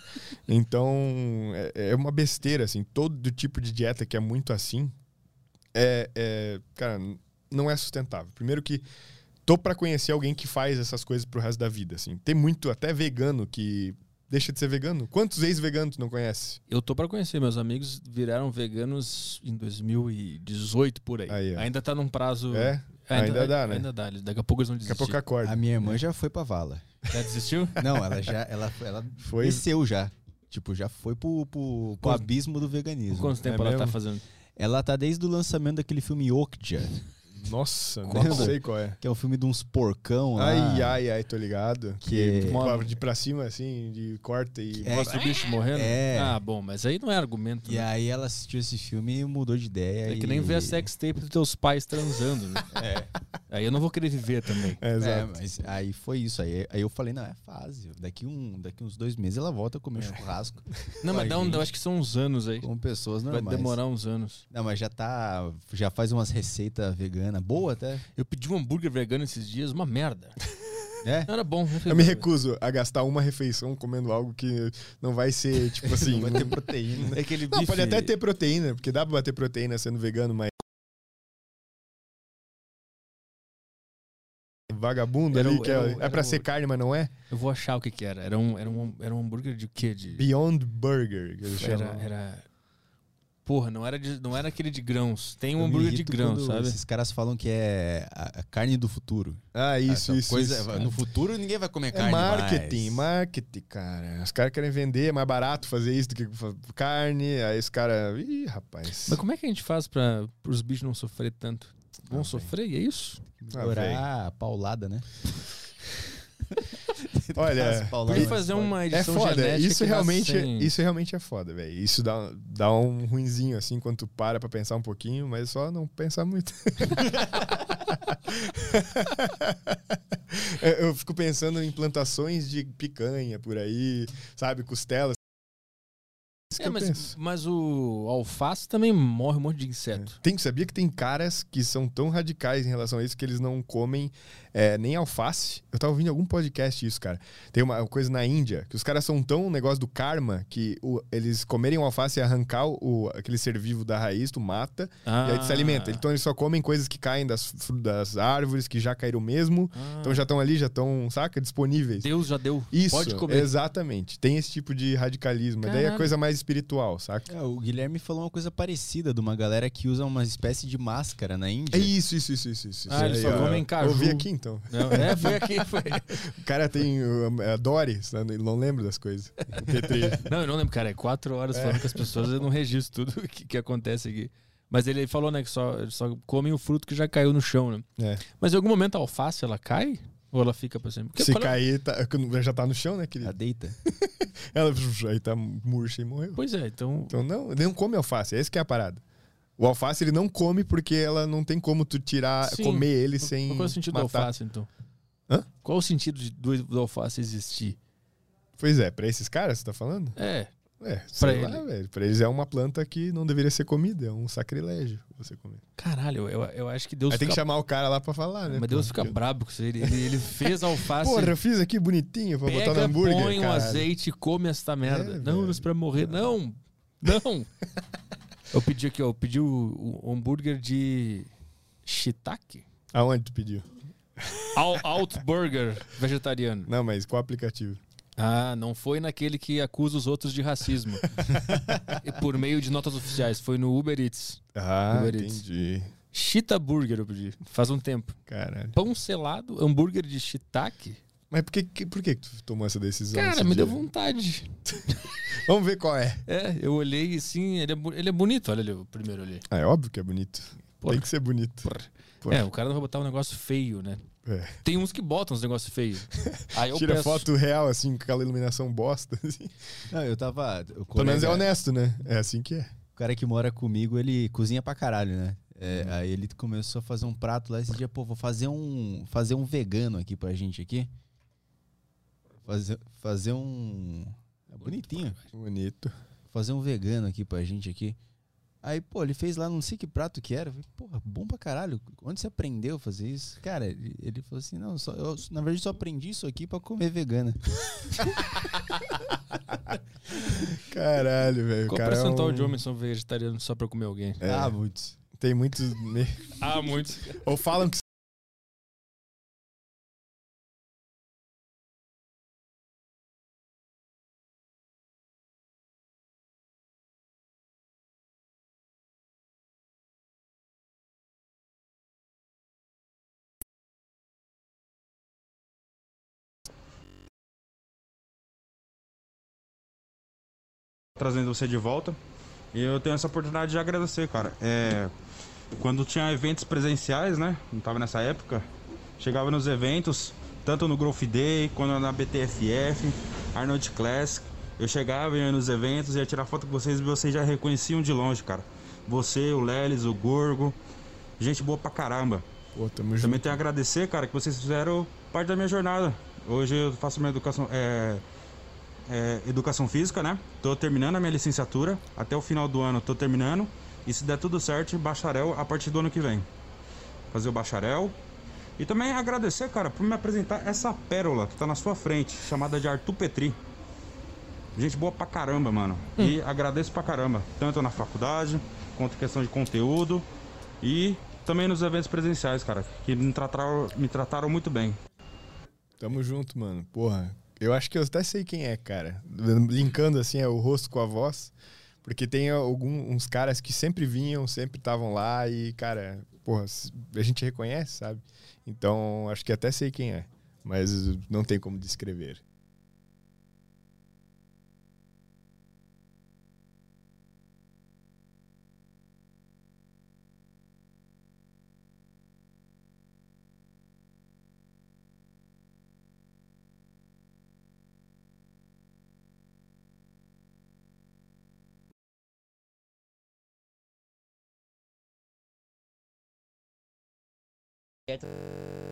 Então, é, é uma besteira, assim. Todo tipo de dieta que é muito assim, é, é, cara, não é sustentável. Primeiro que tô pra conhecer alguém que faz essas coisas pro resto da vida, assim. Tem muito, até vegano, que deixa de ser vegano. Quantos ex-veganos tu não conhece? Eu tô pra conhecer, meus amigos viraram veganos em 2018 por aí. Aí, ainda tá num prazo. É? Ainda dá, né? Ainda dá. Daqui a pouco eles vão Daqui desistir. a pouco acorda. A minha irmã já foi pra vala. Já desistiu? <laughs> Não, ela já ela, ela Foi. desceu já. Tipo, já foi pro, pro, pro abismo do veganismo. Quanto tempo É ela tá mesmo? fazendo? Ela tá desde o lançamento daquele filme Okja. Nossa, Qual? não sei qual é. Que é o filme de uns porcão lá. Ai, ai, ai, tô ligado. Que- Que pô, de pra cima, assim, de corta e. É, Mostra o bicho morrendo? É. Ah, bom, mas aí não é argumento. E né? aí ela assistiu esse filme e mudou de ideia. É que e- nem ver a sex tape dos teus pais transando, né? <laughs> É, Aí eu não vou querer viver também. é, É, exato. mas aí foi isso. Aí, aí eu falei, não, é fase. Daqui, um, daqui uns dois meses ela volta a comer churrasco Não, mas Vai, dá um, eu acho que são uns anos aí. com pessoas Vai normais. demorar uns anos. Não, mas já tá. Já faz umas receitas veganas. Boa até. Eu pedi um hambúrguer vegano esses dias, uma merda. <laughs> É? Não era bom. né? Eu me recuso a gastar uma refeição comendo algo que não vai ser, <laughs> tipo assim. Não vai não- ter proteína. <laughs> É aquele Não, bife... pode até ter proteína, porque dá pra bater proteína sendo vegano, mas. Vagabundo Era ali, que é, era é era pra o- ser carne, mas não é? Eu vou achar o que que era. Era um, era um, era um hambúrguer de quê? De... Beyond Burger, que eles Era, chamam. era... Porra, não era, de, não era aquele de grãos. Tem um hambúrguer de grãos, sabe? Esses caras falam que é a, a carne do futuro. Ah, isso, Essa isso, coisa, isso. No futuro ninguém vai comer É carne marketing, mais. marketing, cara. Os caras querem vender, é mais barato fazer isso do que carne. Aí os caras. Ih, rapaz. Mas como é que a gente faz pra os bichos não sofrer tanto? Vão Ah, sofrer, e é isso? Ah, Melhorar a paulada, né? <laughs> Olha, mais fazer uma É edição foda, genética isso que realmente, sem- isso realmente é foda, velho. Isso dá, dá um ruinzinho assim quando tu para pra pensar um pouquinho, mas só não pensar muito. <laughs> eu, fico pensando em plantações de picanha por aí, sabe, costelas. Que É, mas, mas o alface também morre um monte de inseto. Tem, sabia que tem caras que são tão radicais em relação a isso que eles não comem é, nem alface? Eu tava ouvindo em algum podcast isso, cara. Tem uma coisa na Índia, que os caras são tão um negócio do karma que o- eles comerem o alface e arrancar o, aquele ser vivo da raiz, tu mata, e aí tu se Ah. alimenta. Então eles só comem coisas que caem das, das árvores, que já caíram mesmo. Ah. Então já estão ali, já estão, saca, disponíveis. Deus já deu. Isso, Pode comer. exatamente. Tem esse tipo de radicalismo. Mas Daí é coisa mais espiritual, saca? É, o Guilherme falou uma coisa parecida de uma galera que usa uma espécie de máscara na Índia. É isso, isso, isso, isso. isso. Ah, eles só comem caju. Ouvi aqui então. Não, é, foi <laughs> aqui. Foi. O cara tem uh, a Dory, ele não lembra das coisas. <laughs> Não, eu não lembro, cara. É quatro horas falando com as pessoas, eu não registro tudo o <laughs> que, que acontece aqui. Mas ele falou, né, que só, só comem o fruto que já caiu no chão, né? É. Mas em algum momento a alface, ela cai? Ou ela fica pra sempre? Porque Se é- cair, tá- já tá no chão, né, A querido? deita. Ela aí tá murcha e morreu. Pois é, então... Então não, não come alface, é esse que é a parada. O alface ele não come porque ela não tem como tu tirar, Sim. comer ele sem Qual é o sentido do matar. alface, então? Hã? Qual o sentido de- do, do alface existir? Pois é, pra esses caras você tá falando? É, É, Pra sei lá, ele. velho. Pra eles é uma planta que não deveria ser comida, é um sacrilégio você comer. caralho, eu, eu acho que Deus Aí tem que fica... chamar o cara lá pra falar, né? Mas Deus fica brabo com isso. Ele, ele, ele fez <laughs> alface... Porra, eu fiz aqui bonitinho pra botar no hambúrguer. põe um caralho. azeite e come esta merda. É, não, velho. pra morrer. Não, não. <laughs> eu pedi aqui, ó. Eu pedi o, o hambúrguer de shiitake. Aonde tu pediu? Alt Burger vegetariano. Não, mas qual aplicativo? Ah, não foi naquele que acusa os outros de racismo. <laughs> E por meio de notas oficiais. Foi no Uber Eats. Ah, Uber Eats. entendi. Cheetah Burger eu pedi. Faz um tempo. Caralho. Pão selado, hambúrguer de shiitake. Mas por que, que- por que tu tomou essa decisão? Cara, me deu dia? vontade. <laughs> Vamos ver qual é. É, eu olhei assim, ele é, ele é bonito. Olha ali, o primeiro ali. Ah, é óbvio que é bonito. Porra. Tem que ser bonito. Porra. Porra. É, o cara não vai botar um negócio feio, né? É. Tem uns que botam uns negócios feios. <laughs> Aí eu Tira peço, foto real, assim, com aquela iluminação bosta. assim. Não, eu tava. O Pelo menos é colega- honesto, né? É assim que é. O cara que mora comigo, ele cozinha pra caralho, né? É, Uhum. Aí ele começou a fazer um prato lá esse dia, pô, vou fazer um, fazer um vegano aqui pra gente aqui. Fazer, fazer um. É bonitinho. Bonito. Fazer um vegano aqui pra gente aqui. Aí, pô, ele fez lá, não sei que prato que era. Eu falei, Porra, bom pra caralho. Onde você aprendeu a fazer isso? Cara, ele, ele falou assim: não, só, eu, na verdade só aprendi isso aqui pra comer vegana. <laughs> Caralho, velho. o Qual o cara é percentual um- de homens são vegetarianos só pra comer alguém? É, Ah, muitos. tem muitos. me- Ah, muitos. Ou falam que. Trazendo você de volta. E eu tenho essa oportunidade de agradecer, cara. É, quando tinha eventos presenciais, né? Não tava nessa época. Chegava nos eventos, tanto no Growth Day, quanto na BTFF, Arnold Classic. Eu chegava, ia nos eventos, ia tirar foto com vocês e vocês já reconheciam de longe, cara. Você, o Lelis, o Gorgo. Gente boa pra caramba. Pô, tamo Também junto. tenho a agradecer, cara, que vocês fizeram parte da minha jornada. Hoje eu faço minha educação, é, é, educação física, né? Tô terminando a minha licenciatura. Até o final do ano tô terminando. E se der tudo certo, bacharel a partir do ano que vem. Fazer o bacharel. E também agradecer, cara, por me apresentar essa pérola que tá na sua frente, chamada de Arthur Petri. Gente boa pra caramba, mano. E agradeço pra caramba. Tanto na faculdade, quanto questão de conteúdo. E também nos eventos presenciais, cara. Que me trataram, me trataram muito bem. Tamo junto, mano. Porra, eu acho que eu até sei quem é, cara. Linkando assim é o rosto com a voz. Porque tem alguns uns caras que sempre vinham, sempre estavam lá e, cara, porra, a gente reconhece, sabe? Então, acho que até sei quem é. Mas não tem como descrever.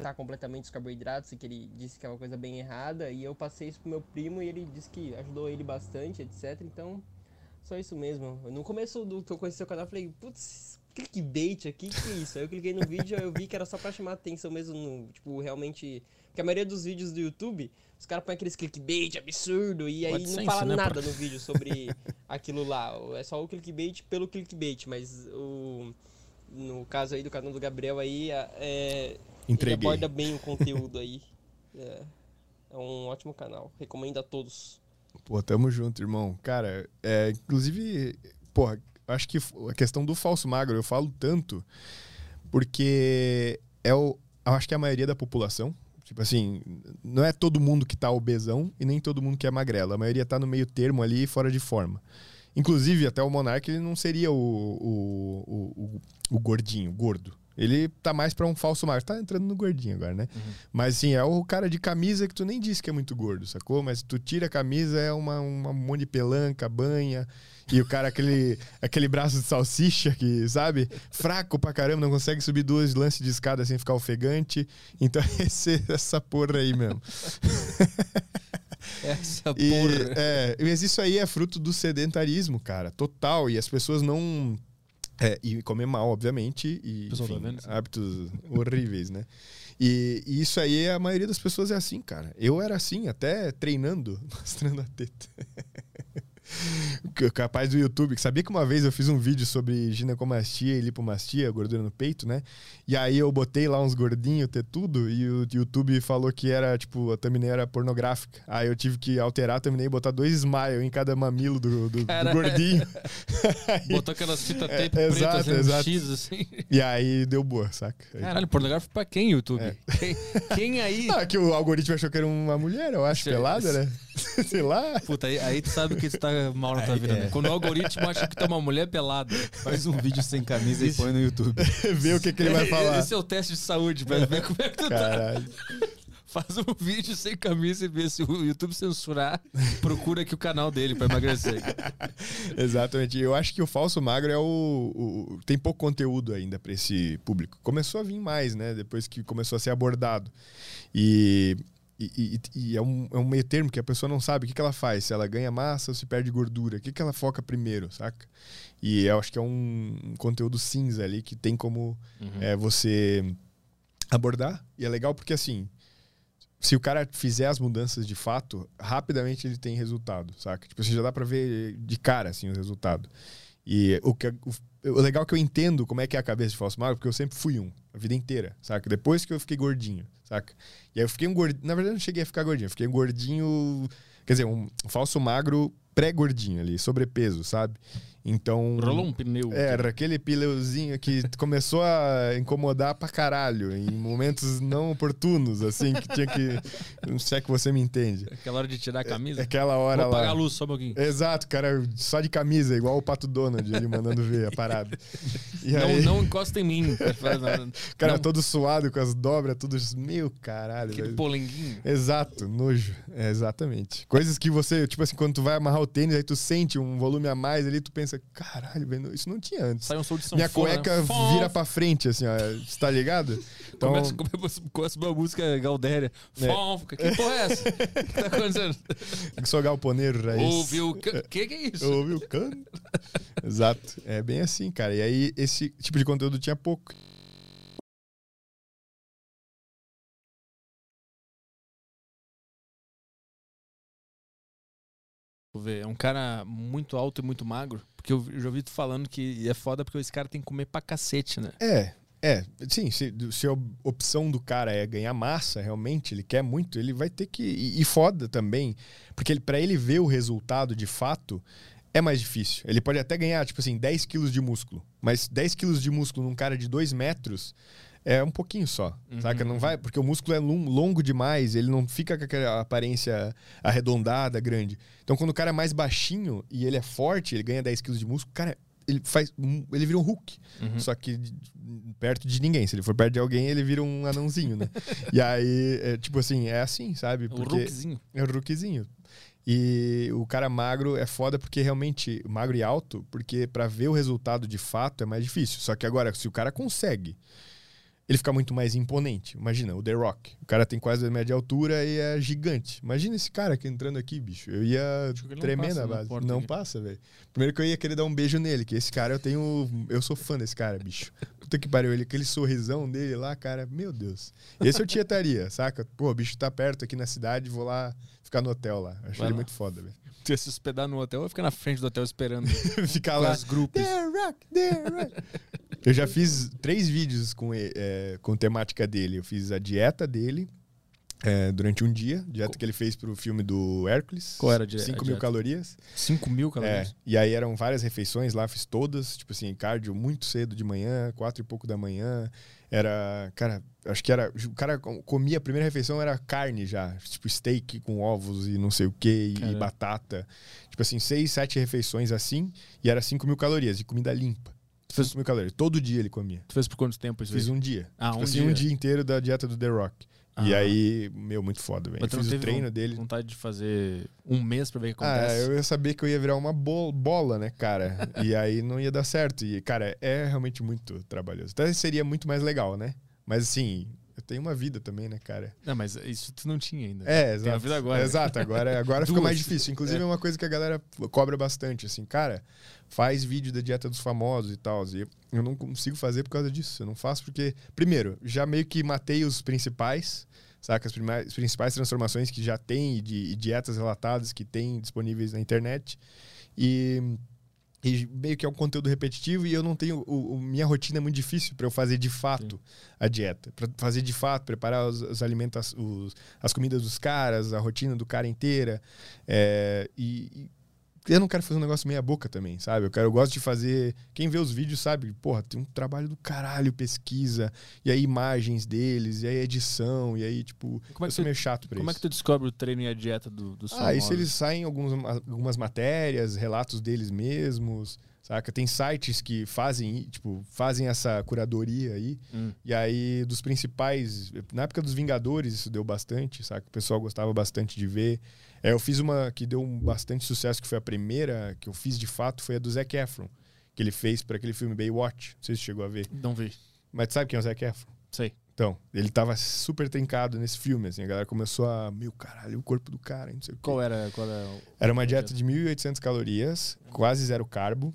Tá completamente os carboidratos e que ele disse que é uma coisa bem errada e eu passei isso pro meu primo e ele disse que ajudou ele bastante, etc. Então, só isso mesmo. No começo do que eu conheci o canal, eu falei, putz, clickbait aqui, que é isso? Aí eu cliquei no vídeo eu vi que era só pra chamar atenção mesmo, no, tipo, realmente... Porque a maioria dos vídeos do YouTube, os caras põem aqueles clickbait absurdo e aí AdSense, não fala né, nada pra- no vídeo sobre aquilo lá. É só o clickbait pelo clickbait, mas o... No caso aí do canal do Gabriel aí, a- é, ele aborda bem o conteúdo aí. <laughs> É, é um ótimo canal. Recomendo a todos. Pô, tamo junto, irmão. Cara, é, inclusive, porra, acho que a questão do falso magro eu falo tanto porque é o, eu acho que é a maioria da população. Tipo assim, não é todo mundo que tá obesão e nem todo mundo que é magrelo. A maioria tá no meio termo ali, fora de forma. Inclusive, até o Monark, ele não seria o, o, o, o, o gordinho, o gordo. Ele tá mais pra um falso magro. Tá entrando no gordinho agora, né? Mas assim, é o cara de camisa que tu nem disse que é muito gordo, sacou? Mas tu tira a camisa, é uma, uma um monte de pelanca, banha. E o cara, aquele, <laughs> aquele braço de salsicha que, sabe? Fraco pra caramba, não consegue subir duas lances de escada sem ficar ofegante. Então, <laughs> esse, essa porra aí mesmo. <laughs> <laughs> Essa E, porra. é, mas isso aí é fruto do sedentarismo, cara, total. E as pessoas não. É, e comer mal, obviamente, e tá enfim, hábitos horríveis, né? E, e isso aí, a maioria das pessoas é assim, cara. Eu era assim, até treinando, <laughs> mostrando a teta. Capaz do YouTube. Sabia que uma vez eu fiz um vídeo sobre ginecomastia e lipomastia, gordura no peito, né? E aí eu botei lá uns gordinhos, ter tudo, e o YouTube falou que era, tipo, a thumbnail era pornográfica. Aí eu tive que alterar a thumbnail e botar dois smile em cada mamilo do, do, do gordinho. Aí- <laughs> Botou aquelas fitas É, tape pretas, exato, assim, exato. X, assim. e aí deu boa, saca? Aí- Caralho, pornográfico pra quem, YouTube? Quem, quem aí? Não, <laughs> é que o algoritmo achou que era uma mulher, eu acho, Sei- pelada, né? <laughs> Sei lá. Puta, aí, aí tu sabe que tu tá mal na vida, é. né? Quando o algoritmo acha que tu é uma mulher pelada. Faz um vídeo sem camisa e põe no YouTube. <laughs> Vê o que, que ele vai falar. Esse é o teste de saúde, pra ver como é que tu tá. Caralho. Faz um vídeo sem camisa e vê se o YouTube censurar. Procura aqui o canal dele pra emagrecer. <laughs> Exatamente. Eu acho que o falso magro é o, o- Tem pouco conteúdo ainda pra esse público. Começou a vir mais, né? Depois que começou a ser abordado. E. E, e- e é, um, é um meio termo que a pessoa não sabe o que, que ela faz, se ela ganha massa ou se perde gordura, o que, que ela foca primeiro, saca? E eu acho que é um, conteúdo cinza ali que tem como é, você abordar. E é legal porque assim, se o cara fizer as mudanças de fato, rapidamente ele tem resultado, saca? Tipo, você já dá pra ver de cara, assim, o resultado. E o, que, o, o legal é que eu entendo como é que é a cabeça de falso magro, porque eu sempre fui um, a vida inteira, saca? Depois que eu fiquei gordinho, saca? E aí eu fiquei um gordinho, na verdade eu não cheguei a ficar gordinho, eu fiquei um gordinho, quer dizer, um falso magro pré-gordinho ali, sobrepeso, sabe? Então. Rolou um pneu. Era aquele pneuzinho que <laughs> começou a incomodar pra caralho, em momentos não oportunos, assim, que tinha que. Não sei que você me entende. Aquela hora de tirar a camisa. Aquela hora Vou lá. apagar a luz só um pouquinho. Exato, cara, só de camisa, igual o Pato Donald ali mandando ver a parada. E Não, aí, não encosta em mim. <laughs> cara, não. todo suado com as dobras, tudo. Meu caralho. Aquele velho. polenguinho. Exato, nojo. É, exatamente. Coisas que você, tipo assim, quando tu vai amarrar o tênis, aí tu sente um volume a mais ali, tu pensa, caralho, isso não tinha antes. Sai um som de sanfona. Minha cueca né? Vira pra frente, assim, ó. Você tá ligado? <laughs> Então, Começa, começa, começa uma música Galdéria. É. Fom, que porra é essa? O que tá acontecendo? <laughs> sou galponeiro raiz. Ouviu o que, que que é isso? Ouviu o canto. <laughs> Exato. É bem assim, cara. E aí, esse tipo de conteúdo tinha pouco. Vou ver, é um cara muito alto e muito magro. Porque eu já ouvi tu falando que é foda porque esse cara tem que comer pra cacete, né? É, é. Sim, se, se a opção do cara é ganhar massa, realmente, ele quer muito, ele vai ter que. E, e foda também. Porque ele, pra ele ver o resultado de fato, é mais difícil. Ele pode até ganhar, tipo assim, 10 quilos de músculo. Mas 10 quilos de músculo num cara de 2 metros é um pouquinho só. Uhum. Saca? Não vai. Porque o músculo é lon- longo demais, ele não fica com aquela aparência arredondada, grande. Então, quando o cara é mais baixinho e ele é forte, ele ganha 10 quilos de músculo, cara. Ele faz. Ele vira um Hulk. Uhum. Só que perto de ninguém. Se ele for perto de alguém, ele vira um anãozinho, né? <laughs> e aí, é, tipo assim, é assim, sabe? O Porque Rookzinho. é o rookzinho. E o cara magro é foda porque realmente, magro e alto, porque pra ver o resultado de fato é mais difícil. Só que agora, se o cara consegue, ele fica muito mais imponente. Imagina, o The Rock. O cara tem quase a média altura e é gigante. Imagina esse cara aqui entrando aqui, bicho. Eu ia na na base. Não aqui. passa, velho. Primeiro que eu ia querer dar um beijo nele, que esse cara eu tenho. Eu sou fã desse cara, bicho. Puta que pariu, ele, aquele sorrisão dele lá, cara, meu Deus. Esse eu tietaria, saca? Pô, o bicho tá perto aqui na cidade, vou lá ficar no hotel lá. Acho Vai ele lá. muito foda, velho. Tu ia se hospedar no hotel ou ficar na frente do hotel esperando <laughs> Ficar lá. as grupos? The Rock, The Rock. Eu já fiz três vídeos com, é, com temática dele. Eu fiz a dieta dele é, durante um dia, dieta que ele fez pro filme do Hércules. Qual era a di- 5 a mil dieta? calorias. 5 mil É, calorias. e aí eram várias refeições lá, fiz todas, tipo assim, cardio muito cedo de manhã, quatro e pouco da manhã. Era, cara, acho que era. O cara comia a primeira refeição era carne já, tipo steak com ovos e não sei o que, e batata. Tipo assim, seis, sete refeições assim, e era 5 mil calorias, de comida limpa. Tu fez, 5 mil calorias. Todo dia ele comia. tu fez por quanto tempo isso Fiz aí? um dia. Ah, tipo um assim, dia. um dia inteiro da dieta do The Rock. E Ah. aí, meu, muito foda, velho. Fiz o treino dele. vontade de fazer um mês pra ver o que Ah, acontece? eu ia saber que eu ia virar uma bol- bola, né, cara? e <laughs> aí não ia dar certo. E, cara, é realmente muito trabalhoso. Até seria muito mais legal, né? Mas assim, eu tenho uma vida também, né, cara? Não, mas isso tu não tinha ainda. É, Tem exato. a vida agora. Exato, agora, agora <laughs> fica mais difícil. Inclusive, é. uma coisa que a galera cobra bastante, assim, cara, faz vídeo da dieta dos famosos e tal. E eu não consigo fazer por causa disso. Eu não faço porque, primeiro, já meio que matei os principais, saca? As, as principais transformações que já tem de, e dietas relatadas que tem disponíveis na internet. E. E meio que é um conteúdo repetitivo e eu não tenho. O, o- minha rotina é muito difícil para eu fazer de fato a dieta. Para fazer de fato, preparar os, os alimentos, os, as comidas dos caras, a rotina do cara inteira. É, e, e eu não quero fazer um negócio meia boca também, sabe? Eu, quero, eu gosto de fazer. Quem vê os vídeos sabe, porra, tem um trabalho do caralho, pesquisa, e aí imagens deles, e aí edição, e aí, tipo, Como é eu que sou tu- meio chato pra Como é isso. que tu descobre o treino e a dieta do, dos Ah, isso eles saem alguns, algumas matérias, relatos deles mesmos, saca? Tem sites que fazem, tipo, fazem essa curadoria aí. Hum. E aí, dos principais, na época dos Vingadores, isso deu bastante, saca? O pessoal gostava bastante de ver. É, eu fiz uma que deu um bastante sucesso, que foi a primeira que eu fiz de fato, foi a do Zac Efron, que ele fez para aquele filme Baywatch. Não sei se você chegou a ver. Não vi. Mas sabe quem é o Zac Efron? Sei. Então, ele tava super trincado nesse filme, assim. A galera começou a, meu caralho, o corpo do cara, não sei o quê. Qual era, qual era o... Era uma dieta de 1.800 calorias, quase zero carbo.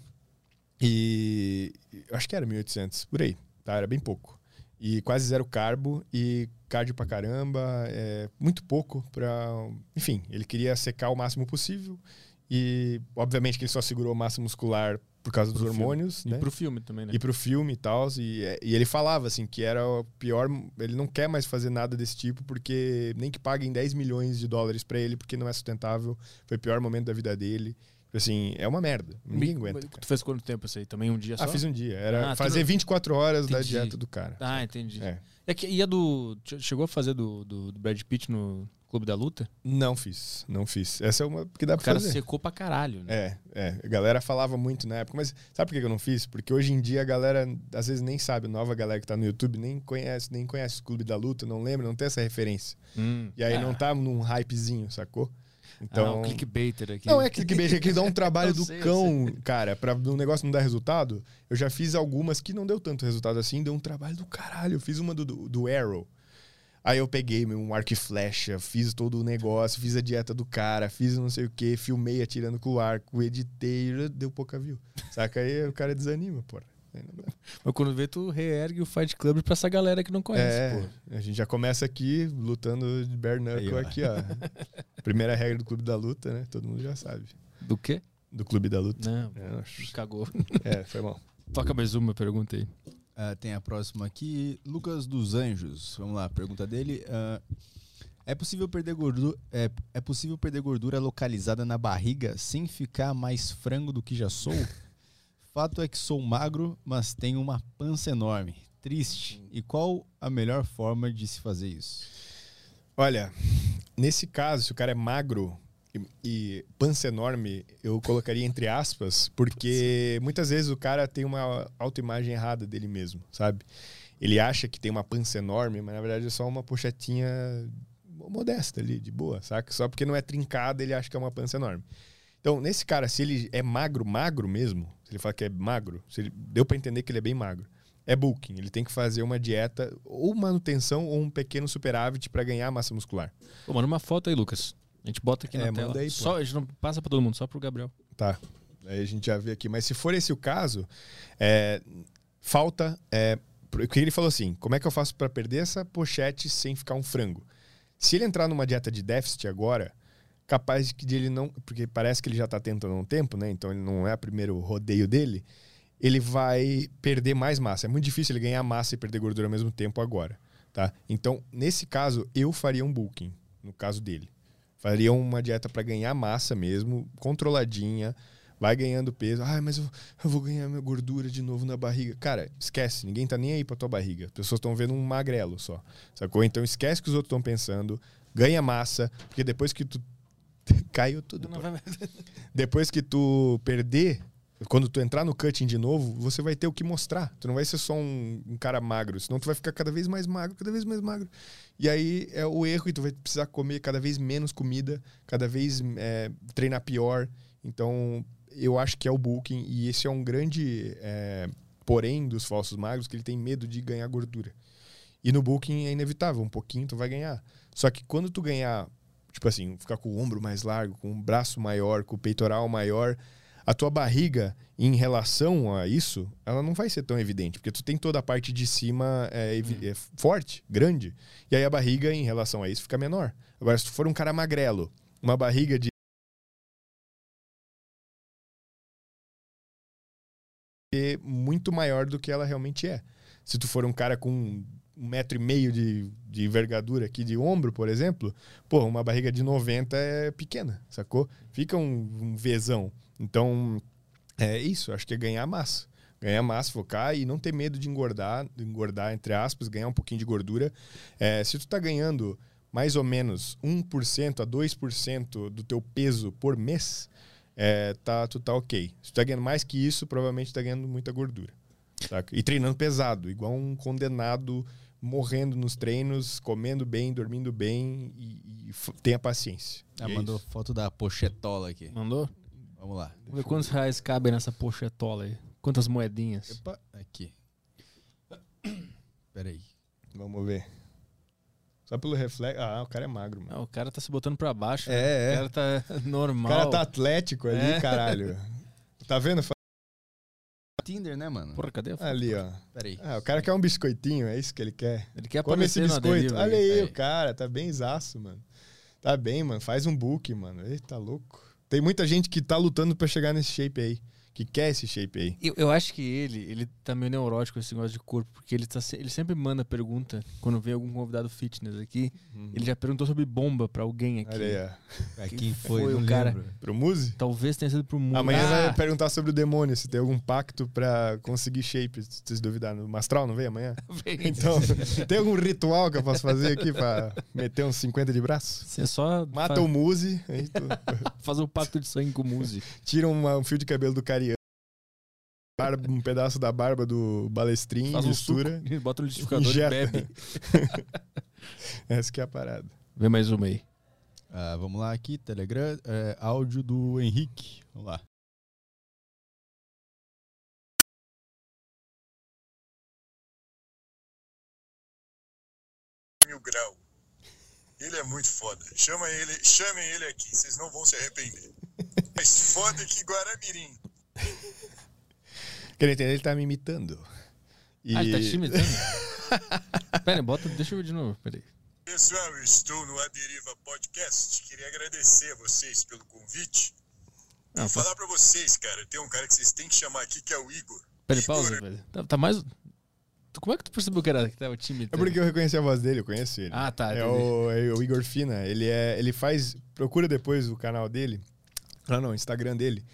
E acho que era 1.800, por aí, tá? Era bem pouco. E quase zero carbo e cardio pra caramba, é, muito pouco pra... Enfim, ele queria secar o máximo possível e, obviamente, que ele só segurou massa muscular por causa dos Pro filme. hormônios, E né? pro filme também, né? E pro filme e tal. E, e ele falava, assim, que era o pior. Ele não quer mais fazer nada desse tipo, porque nem que paguem 10 milhões de dólares pra ele, porque não é sustentável. Foi o pior momento da vida dele. Assim, é uma merda. Ninguém aguenta. Tu fez quanto tempo isso aí? Também um dia só? Ah, fiz um dia. Era Ah, fazer não- 24 horas da Entendi. dieta do cara. Ah, entendi. É. É que, e a do. che- Chegou a fazer do, do, do Brad Pitt no Clube da Luta? Não fiz, não fiz. Essa é uma que dá O pra cara fazer. secou pra caralho, né? É, é. A galera falava muito na época, mas sabe por que eu não fiz? Porque hoje em dia a galera, às vezes, nem sabe, a nova galera que tá no YouTube nem conhece, nem conhece o Clube da Luta, não lembra, não tem essa referência. Hum. E aí Ah. não tá num hypezinho, sacou? Então. Ah, o clickbaiter aqui. Não, é clickbait, é que dá um <laughs> trabalho do sei, cão, cara, pra um negócio não dar resultado. Eu já fiz algumas que não deu tanto resultado assim, deu um trabalho do caralho. Eu fiz uma do, do, Arrow. Aí eu peguei meu, um arco e flecha, fiz todo o negócio, fiz a dieta do cara, fiz não sei o que, filmei atirando com o arco, editei, deu pouca view. Saca? Aí o cara desanima, porra. <laughs> Mas quando vê, tu reergue o Fight Club pra essa galera que não conhece, É, pô. a gente já começa aqui lutando de bare knuckle Aí, ó. aqui, ó. <laughs> Primeira regra do clube da luta, né? Todo mundo já sabe. Do quê? Do clube da luta. Não, É, cagou. é foi mal. Toca mais uma pergunta aí. Ah, tem a próxima aqui, Lucas dos Anjos. Vamos lá, pergunta dele. Ah, é possível perder gordura? É, é possível perder gordura localizada na barriga sem ficar mais frango do que já sou? <laughs> Fato é que sou magro, mas tenho uma pança enorme. Triste. E qual a melhor forma de se fazer isso? Olha, nesse caso, se o cara é magro e, e pança enorme, eu colocaria entre aspas, porque muitas vezes o cara tem uma autoimagem errada dele mesmo, sabe? Ele acha que tem uma pança enorme, mas na verdade é só uma pochetinha modesta ali, de boa, saca? Só porque não é trincada, ele acha que é uma pança enorme. Então, nesse cara, se ele é magro, magro mesmo, se ele fala que é magro, se ele, deu pra entender que ele é bem magro, é bulking. Ele tem que fazer uma dieta, ou manutenção, ou um pequeno superávit pra ganhar massa muscular. Pô, manda uma foto aí, Lucas. A gente bota aqui É, na tela. manda aí, só, a gente não passa pra todo mundo, só pro Gabriel. Tá. Aí a gente já vê aqui. Mas se for esse o caso, é, falta. É, porque ele falou assim: como é que eu faço pra perder essa pochete sem ficar um frango? Se ele entrar numa dieta de déficit agora, capaz de ele não. Porque parece que ele já tá tentando há um tempo, né? Então ele não é o primeiro rodeio dele. Ele vai perder mais massa. É muito difícil ele ganhar massa e perder gordura ao mesmo tempo agora. Tá? Então, nesse caso, eu faria um bulking, no caso dele. Faria uma dieta para ganhar massa mesmo, controladinha, vai ganhando peso. Ai, mas eu, eu vou ganhar minha gordura de novo na barriga. Cara, esquece, ninguém tá nem aí pra tua barriga. As pessoas estão vendo um magrelo só. Sacou? Então esquece o que os outros estão pensando, ganha massa, porque depois que tu. <laughs> Caiu tudo. pô. Depois que tu perder, quando tu entrar no cutting de novo, você vai ter o que mostrar. Tu não vai ser só um, um cara magro, senão tu vai ficar cada vez mais magro, cada vez mais magro. E aí é o erro e tu vai precisar comer cada vez menos comida, cada vez é, treinar pior. Então, eu acho que é o bulking e esse é um grande é, porém dos falsos magros, que ele tem medo de ganhar gordura. E no bulking é inevitável, um pouquinho tu vai ganhar. Só que quando tu ganhar, tipo assim, ficar com o ombro mais largo, com o braço maior, com o peitoral maior, a tua barriga, em relação a isso, ela não vai ser tão evidente, porque tu tem toda a parte de cima é, evi- é forte, grande, e aí a barriga, em relação a isso, fica menor. Agora, se tu for um cara magrelo, uma barriga de muito maior do que ela realmente é. Se tu for um cara com um metro e meio de, de envergadura aqui de ombro, por exemplo, pô, uma barriga de 90 é pequena, sacou? Fica um, um. Então, é isso, acho que é ganhar massa. Ganhar massa, focar e não ter medo de engordar, de engordar, entre aspas, ganhar um pouquinho de gordura. É, se tu tá ganhando mais ou menos 1% a 2% do teu peso por mês, é, tá, tu tá ok. Se tu tá ganhando mais que isso, provavelmente tá ganhando muita gordura. E treinando pesado, igual um condenado morrendo nos treinos, comendo bem, dormindo bem e, e tenha paciência. Ah, é mandou isso. foto da pochetola aqui. Mandou? Vamos lá. Vamos ver quantos reais cabem nessa pochetola aí. Quantas moedinhas? Epa, aqui. <coughs> Peraí. Vamos ver. Só pelo reflexo. Ah, o cara é magro, mano. Ah, o cara tá se botando pra baixo. É, né? é. O cara tá <laughs> O normal. cara tá atlético ali, É. caralho. <laughs> Tá vendo? Tinder, né, mano? Porra, cadê a foto? Ali, ó. Peraí. Ah, o cara quer um biscoitinho, é isso que ele quer. Ele quer Come esse biscoito. Olha aí. aí, Aí. o cara, tá bem zaço, mano. Tá bem, mano. Faz um book, mano. Eita, louco. Tem muita gente que tá lutando pra chegar nesse shape aí. Que quer esse shape aí. Eu, eu acho que ele, ele tá meio neurótico com esse negócio de corpo, porque ele, tá, ele sempre manda pergunta quando vem algum convidado fitness aqui. Ele já perguntou sobre bomba pra alguém aqui. Olha aí, ó. É, Quem foi, foi o cara? lembro. Pro Muse? Talvez tenha sido pro mundo. Amanhã Ah, vai perguntar sobre o demônio, se tem algum pacto pra conseguir shape, se vocês duvidarem. O Mastral não vem amanhã? <laughs> vem. Então, tem algum ritual que eu posso fazer aqui pra meter uns 50 de braço? Você só Mata fa- o Muse, aí tu <laughs> faz um pacto de sangue com o Muzi. tira uma- um fio de cabelo do Cariano, barba- um pedaço da barba do Balestrin, Faz um mistura. suco, bota no liquidificador e bebe. <laughs> Essa que é a parada. Vê mais uma aí. Ah, vamos lá aqui, Telegram. é, áudio do Henrique. Vamos lá. Mil Grau. Ele é muito foda. Chama ele, chamem ele aqui, vocês não vão se arrepender. <laughs> Mais foda que Guaramirim. Quer entender? Ele tá me imitando. E... Ah, ele tá te imitando? <laughs> Pera, bota, deixa eu ver de novo. Peraí. Pessoal, eu estou no A Deriva Podcast. Queria agradecer a vocês pelo convite. Ah, e falar pra vocês, cara, tem um cara que vocês têm que chamar aqui que é o Igor. Peraí, Igor, pausa, velho. Tá, tá mais. Como é que tu percebeu que era que tava time? É porque eu reconheci a voz dele, eu conheço ele. Ah, tá. É o, é o Igor Fina. Ele, é, ele faz. Procura depois o canal dele. Ah, não, o Instagram dele.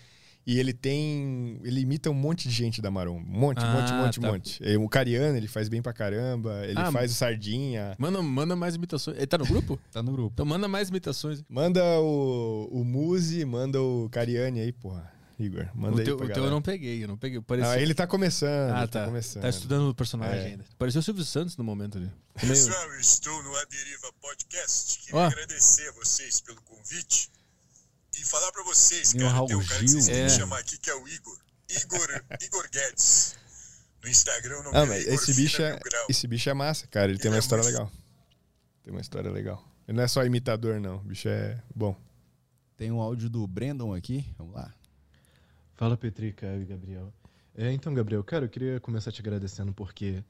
E ele tem. Ele imita um monte de gente da Marom. Um monte, Ah, monte, monte, tá. monte. O Cariano, ele faz bem pra caramba. Ele Ah, faz o Sardinha. Manda, manda mais imitações. Ele tá no grupo? <laughs> Tá no grupo. Então manda mais imitações. Manda o, o Muzi, manda o Cariani aí, porra. Igor, manda o aí teu, pra o teu eu não peguei, eu não peguei. Parecia... Ah, ele tá começando. Ah, ele tá. tá começando. Tá estudando o personagem É. ainda. Pareceu o Silvio Santos no momento ali. Pessoal, eu estou no A Deriva Podcast. Queria Ó. agradecer a vocês pelo convite. E falar pra vocês, Meio cara, Raul tem um cara que vocês Gil. têm É. que chamar aqui que é o Igor. Igor, Igor Guedes. No Instagram, o nome Ah, é mas Igor esse bicho, é, esse bicho é massa, cara. Ele tem Ele uma é história muito- legal. Tem uma história legal. Ele não é só imitador, não. O bicho é bom. Tem um áudio do Brandon aqui. Vamos lá. Fala Petri, Caio e Gabriel. É, então, Gabriel, cara, eu queria começar te agradecendo porque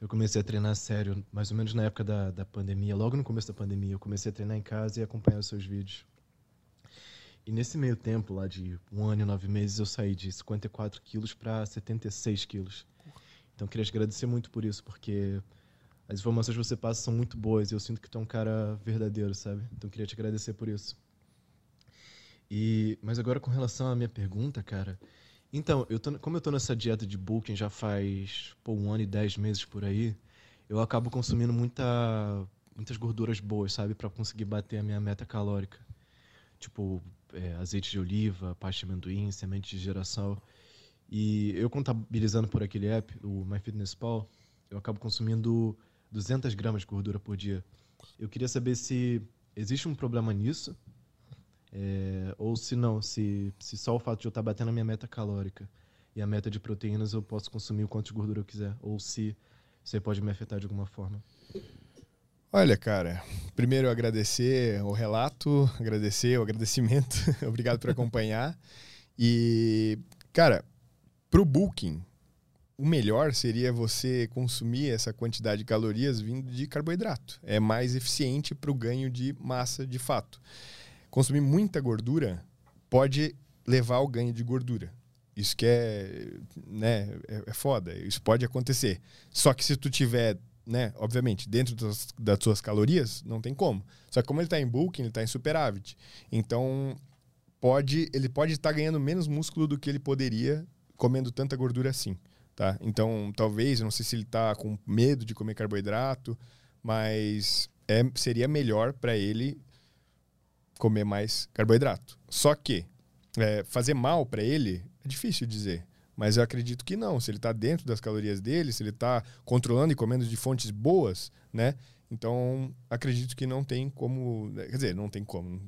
eu comecei a treinar sério, mais ou menos na época da, da pandemia, logo no começo da pandemia, eu comecei a treinar em casa e acompanhar os seus vídeos. E nesse meio tempo, lá de um ano e nove meses, eu saí de 54 quilos para 76 quilos. Então, queria te agradecer muito por isso, porque as informações que você passa são muito boas e eu sinto que tu é um cara verdadeiro, sabe? Então, queria te agradecer por isso. E, mas agora com relação à minha pergunta, cara. Então, eu tô, como eu tô nessa dieta de bulking já faz pô, um ano e dez meses por aí, eu acabo consumindo muita, muitas gorduras boas, sabe? Pra conseguir bater a minha meta calórica. Tipo, é, azeite de oliva, pasta de amendoim, semente de girassol. E eu contabilizando por aquele app, o MyFitnessPal, eu acabo consumindo 200 gramas de gordura por dia. Eu queria saber se existe um problema nisso, é, ou se não, se, se só o fato de eu estar batendo a minha meta calórica e a meta de proteínas eu posso consumir o quanto de gordura eu quiser, ou se aí pode me afetar de alguma forma. Olha, cara, primeiro agradecer o relato, agradecer o agradecimento. <laughs> Obrigado por acompanhar. E, cara, pro bulking, o melhor seria você consumir essa quantidade de calorias vindo de carboidrato. É mais eficiente para o ganho de massa de fato. Consumir muita gordura pode levar ao ganho de gordura. Isso que é, né, é, é foda. Isso pode acontecer. Só que se tu tiver, né, obviamente, dentro das, das suas calorias, não tem como. Só que como ele está em bulking, ele está em superávit. Então, pode, ele pode estar ganhando menos músculo do que ele poderia comendo tanta gordura assim, tá? Então, talvez, não sei se ele está com medo de comer carboidrato, mas é, seria melhor para ele comer mais carboidrato. Só que é, fazer mal para ele é difícil dizer. Mas eu acredito que não. Se ele está dentro das calorias dele, se ele está controlando e comendo de fontes boas, né? Então, acredito que não tem como. Quer dizer, não tem como.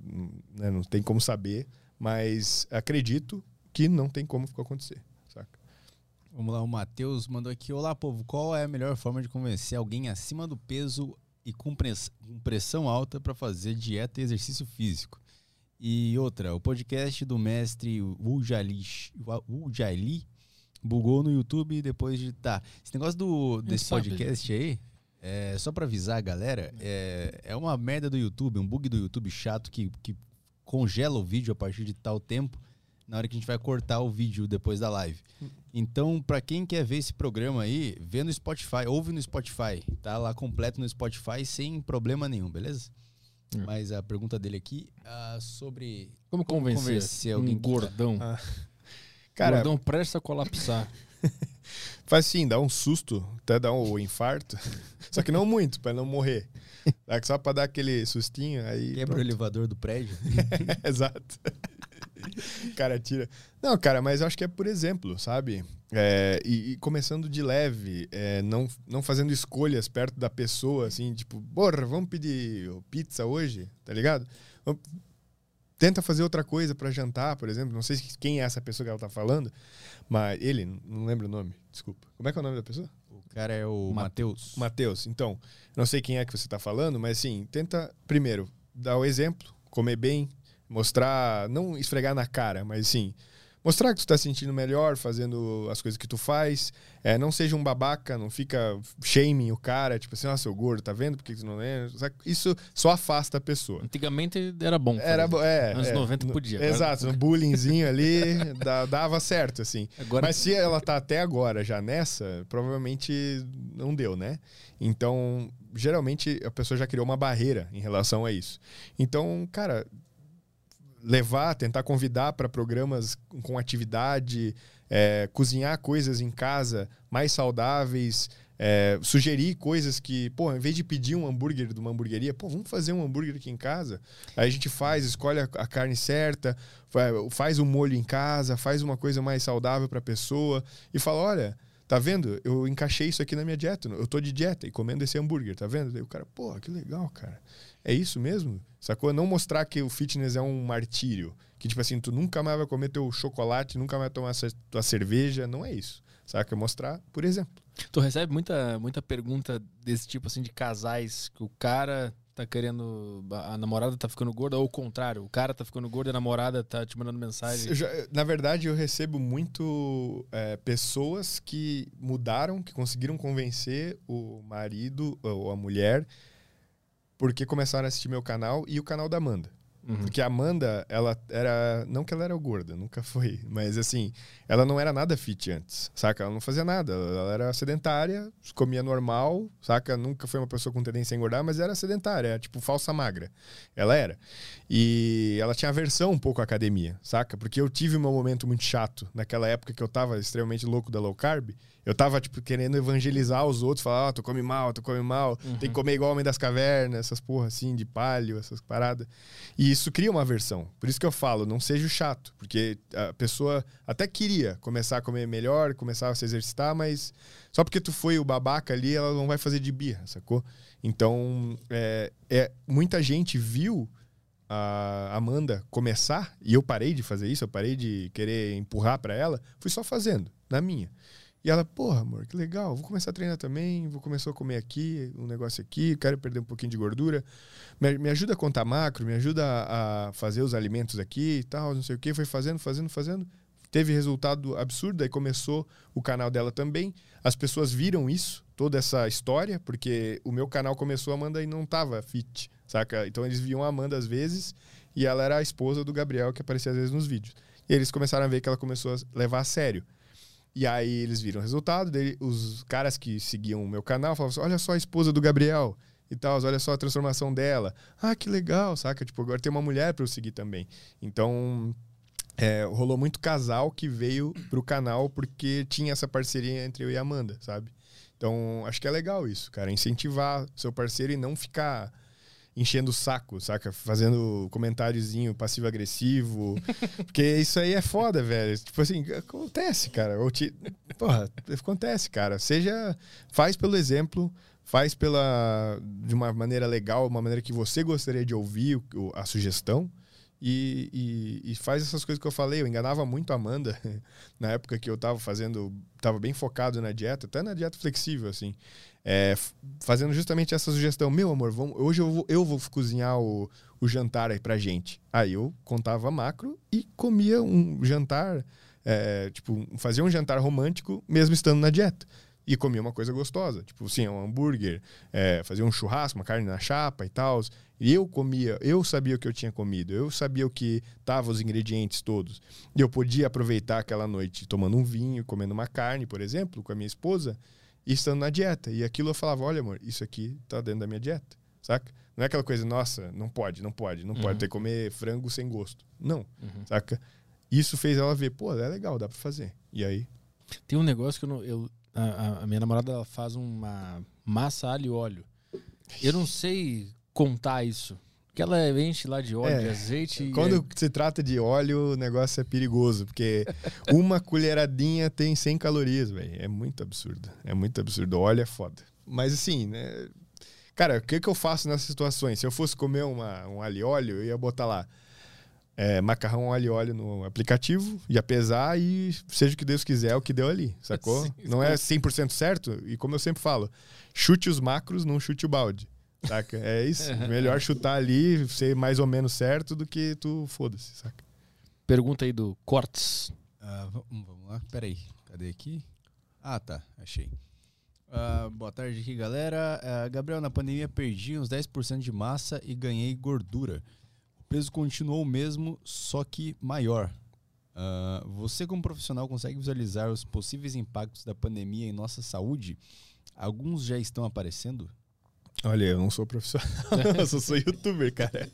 Né? Não tem como saber, mas acredito que não tem como acontecer. Saca? Vamos lá, o Matheus mandou aqui. Olá, povo. Qual é a melhor forma de convencer alguém acima do peso e com press- com pressão alta para fazer dieta e exercício físico? E outra, o podcast do mestre Ujali bugou no YouTube depois de. Tá. Esse negócio do, desse sabe. podcast aí, é, só para avisar a galera, é, é uma merda do YouTube, um bug do YouTube chato que, que congela o vídeo a partir de tal tempo. na hora que a gente vai cortar o vídeo depois da live. Então, pra quem quer ver esse programa aí, vê no Spotify, ouve no Spotify. Tá lá completo no Spotify sem problema nenhum, beleza? É. Mas a pergunta dele aqui ah, sobre Como convencer, convencer alguém um que tá- gordão? Cara, gordão presta a colapsar. <laughs> faz sim, dá um susto, até dá um infarto. <laughs> Só que não muito, pra não morrer. Só pra dar aquele sustinho, aí. quebra o pronto. elevador do prédio. <laughs> Exato. cara, tira. Não, cara, mas eu acho que é por exemplo, sabe? É, e, e começando de leve, é, não, não fazendo escolhas perto da pessoa, assim, tipo, porra, vamos pedir pizza hoje, tá ligado? Vamos- Tenta fazer outra coisa pra jantar, por exemplo. Não sei quem é essa pessoa que ela tá falando, mas ele, não lembro o nome, desculpa. Como é que é o nome da pessoa? O cara é o Ma- Matheus. Matheus, então, não sei quem é que você está falando, mas assim, tenta primeiro dar o exemplo, comer bem, mostrar, não esfregar na cara, mas sim, mostrar que tu está se sentindo melhor fazendo as coisas que tu faz. É, não seja um babaca, não fica shaming o cara, tipo assim, nossa, seu gordo, tá vendo? Por que tu não? Sabe? Isso só afasta a pessoa. Antigamente era bom. Era, fazer. bo- é, Anos é, 90 no- podia, agora- Exato, um bullyingzinho <laughs> ali dava certo, assim. Agora Mas se ela tá até agora já nessa, provavelmente não deu, né? Então, geralmente a pessoa já criou uma barreira em relação a isso. Então, cara, levar, tentar convidar para programas com atividade, é, cozinhar coisas em casa mais saudáveis, é, sugerir coisas que, pô, em vez de pedir um hambúrguer de uma hamburgueria, pô, vamos fazer um hambúrguer aqui em casa. Aí a gente faz, escolhe a, carne certa, fa- faz o molho em casa, faz uma coisa mais saudável para a pessoa e fala, olha, tá vendo? Eu encaixei isso aqui na minha dieta, eu tô de dieta e comendo esse hambúrguer, tá vendo? Daí o cara, pô, que legal, cara. É isso mesmo? Sacou? Não mostrar que o fitness é um martírio. Que, tipo assim, tu nunca mais vai comer teu chocolate, nunca mais vai tomar tua cerveja. Não é isso. Saca? Mostrar, por exemplo. Tu recebe muita, muita pergunta desse tipo, assim, de casais que o cara tá querendo. A namorada tá ficando gorda, ou o contrário, o cara tá ficando gordo e a namorada tá te mandando mensagem. Já- na verdade, eu recebo muito é, pessoas que mudaram, que conseguiram convencer o marido ou a mulher porque começaram a assistir meu canal e o canal da Amanda. Uhum. Porque a Amanda, ela era. Não que ela era gorda, nunca foi. Mas assim, ela não era nada fit antes, saca? Ela não fazia nada. Ela era sedentária, comia normal, saca? Nunca foi uma pessoa com tendência a engordar, mas era sedentária, tipo falsa magra. Ela era. E ela tinha aversão um pouco à academia, saca? Porque eu tive um momento muito chato naquela época que eu tava extremamente louco da low carb. Eu tava, tipo, querendo evangelizar os outros, falar, ó, tu come mal, tu come mal, tem que comer igual o Homem das Cavernas, essas porra assim, de palio, essas paradas. E isso cria uma aversão. Por isso que eu falo, não seja chato, porque a pessoa até queria começar a comer melhor, começar a se exercitar, mas só porque tu foi o babaca ali, ela não vai fazer de birra, sacou? Então, é, é, muita gente viu a Amanda começar, e eu parei de fazer isso, eu parei de querer empurrar pra ela, fui só fazendo, na minha. E ela, porra, amor, que legal, vou começar a treinar também, vou começar a comer aqui, um negócio aqui, quero perder um pouquinho de gordura. Me, me ajuda a contar macro, me ajuda a, a fazer os alimentos aqui e tal, não sei o que. Foi fazendo, fazendo, fazendo. Teve resultado absurdo, aí começou o canal dela também. As pessoas viram isso, toda essa história, porque o meu canal começou a Amanda e não tava fit, saca? Então eles viam a Amanda às vezes e ela era a esposa do Gabriel que aparecia às vezes nos vídeos. E eles começaram a ver que ela começou a levar a sério. E aí eles viram o resultado, daí os caras que seguiam o meu canal falavam assim, olha só a esposa do Gabriel e tal, olha só a transformação dela. Ah, que legal, saca? Tipo, agora tem uma mulher para eu seguir também. Então, é, rolou muito casal que veio pro canal porque tinha essa parceria entre eu e a Amanda, sabe? Então, acho que é legal isso, cara. Incentivar seu parceiro e não ficar enchendo o saco, saca? Fazendo comentáriozinho passivo-agressivo. <laughs> porque isso aí é foda, velho. Tipo assim, acontece, cara. Ou te... Porra, acontece, cara. Seja. Faz pelo exemplo, faz pela. de uma maneira legal, uma maneira que você gostaria de ouvir a sugestão. E, e- e faz essas coisas que eu falei. Eu enganava muito a Amanda <laughs> na época que eu tava fazendo. Tava bem focado na dieta, até na dieta flexível, assim. É, fazendo justamente essa sugestão. Meu amor, vamos, hoje eu vou, eu vou cozinhar o, o jantar aí pra gente. Aí eu contava macro e comia um jantar, é, tipo, fazia um jantar romântico mesmo estando na dieta. e comia uma coisa gostosa. Tipo assim, um hambúrguer, é, fazia um churrasco, uma carne na chapa e tal. E eu comia, eu sabia o que eu tinha comido, eu sabia o que tava os ingredientes todos. E eu podia aproveitar aquela noite tomando um vinho, comendo uma carne, por exemplo, com a minha esposa, e estando na dieta. E aquilo eu falava, olha amor, isso aqui tá dentro da minha dieta, saca? Não é aquela coisa, nossa, não pode, não pode, não Uhum. pode ter que comer frango sem gosto. Não, Uhum. saca? Isso fez ela ver, pô, é legal, dá pra fazer. E aí, Tem um negócio que eu não. Eu, a, a- minha namorada ela faz uma massa alho e óleo. Eu não sei contar isso. Porque ela enche lá de óleo, É, de azeite. Quando aí- se trata de óleo, o negócio é perigoso, porque <laughs> uma colheradinha tem 100 calorias, velho. É muito absurdo. É muito absurdo. O óleo é foda. Mas assim, né? Cara, o que, que eu faço nessas situações? Se eu fosse comer uma, um alho e óleo, eu ia botar lá é, macarrão alho óleo no aplicativo, ia pesar e seja o que Deus quiser, é o que deu ali, sacou? <laughs> Sim. Não é 100% certo? E como eu sempre falo, chute os macros, não chute o balde. Saca? É isso. <laughs> Melhor chutar ali, ser mais ou menos certo do que tu foda-se, saca? Pergunta aí do Cortes. Hum, vamos lá, peraí. Cadê aqui? Ah, tá, achei. Ah, boa tarde aqui, galera. Ah, Gabriel, na pandemia perdi uns 10% de massa e ganhei gordura. O peso continuou o mesmo, só que maior. Ah, você, como profissional, consegue visualizar os possíveis impactos da pandemia em nossa saúde? Alguns já estão aparecendo? Olha, eu não sou profissional, <laughs> eu só sou youtuber, cara.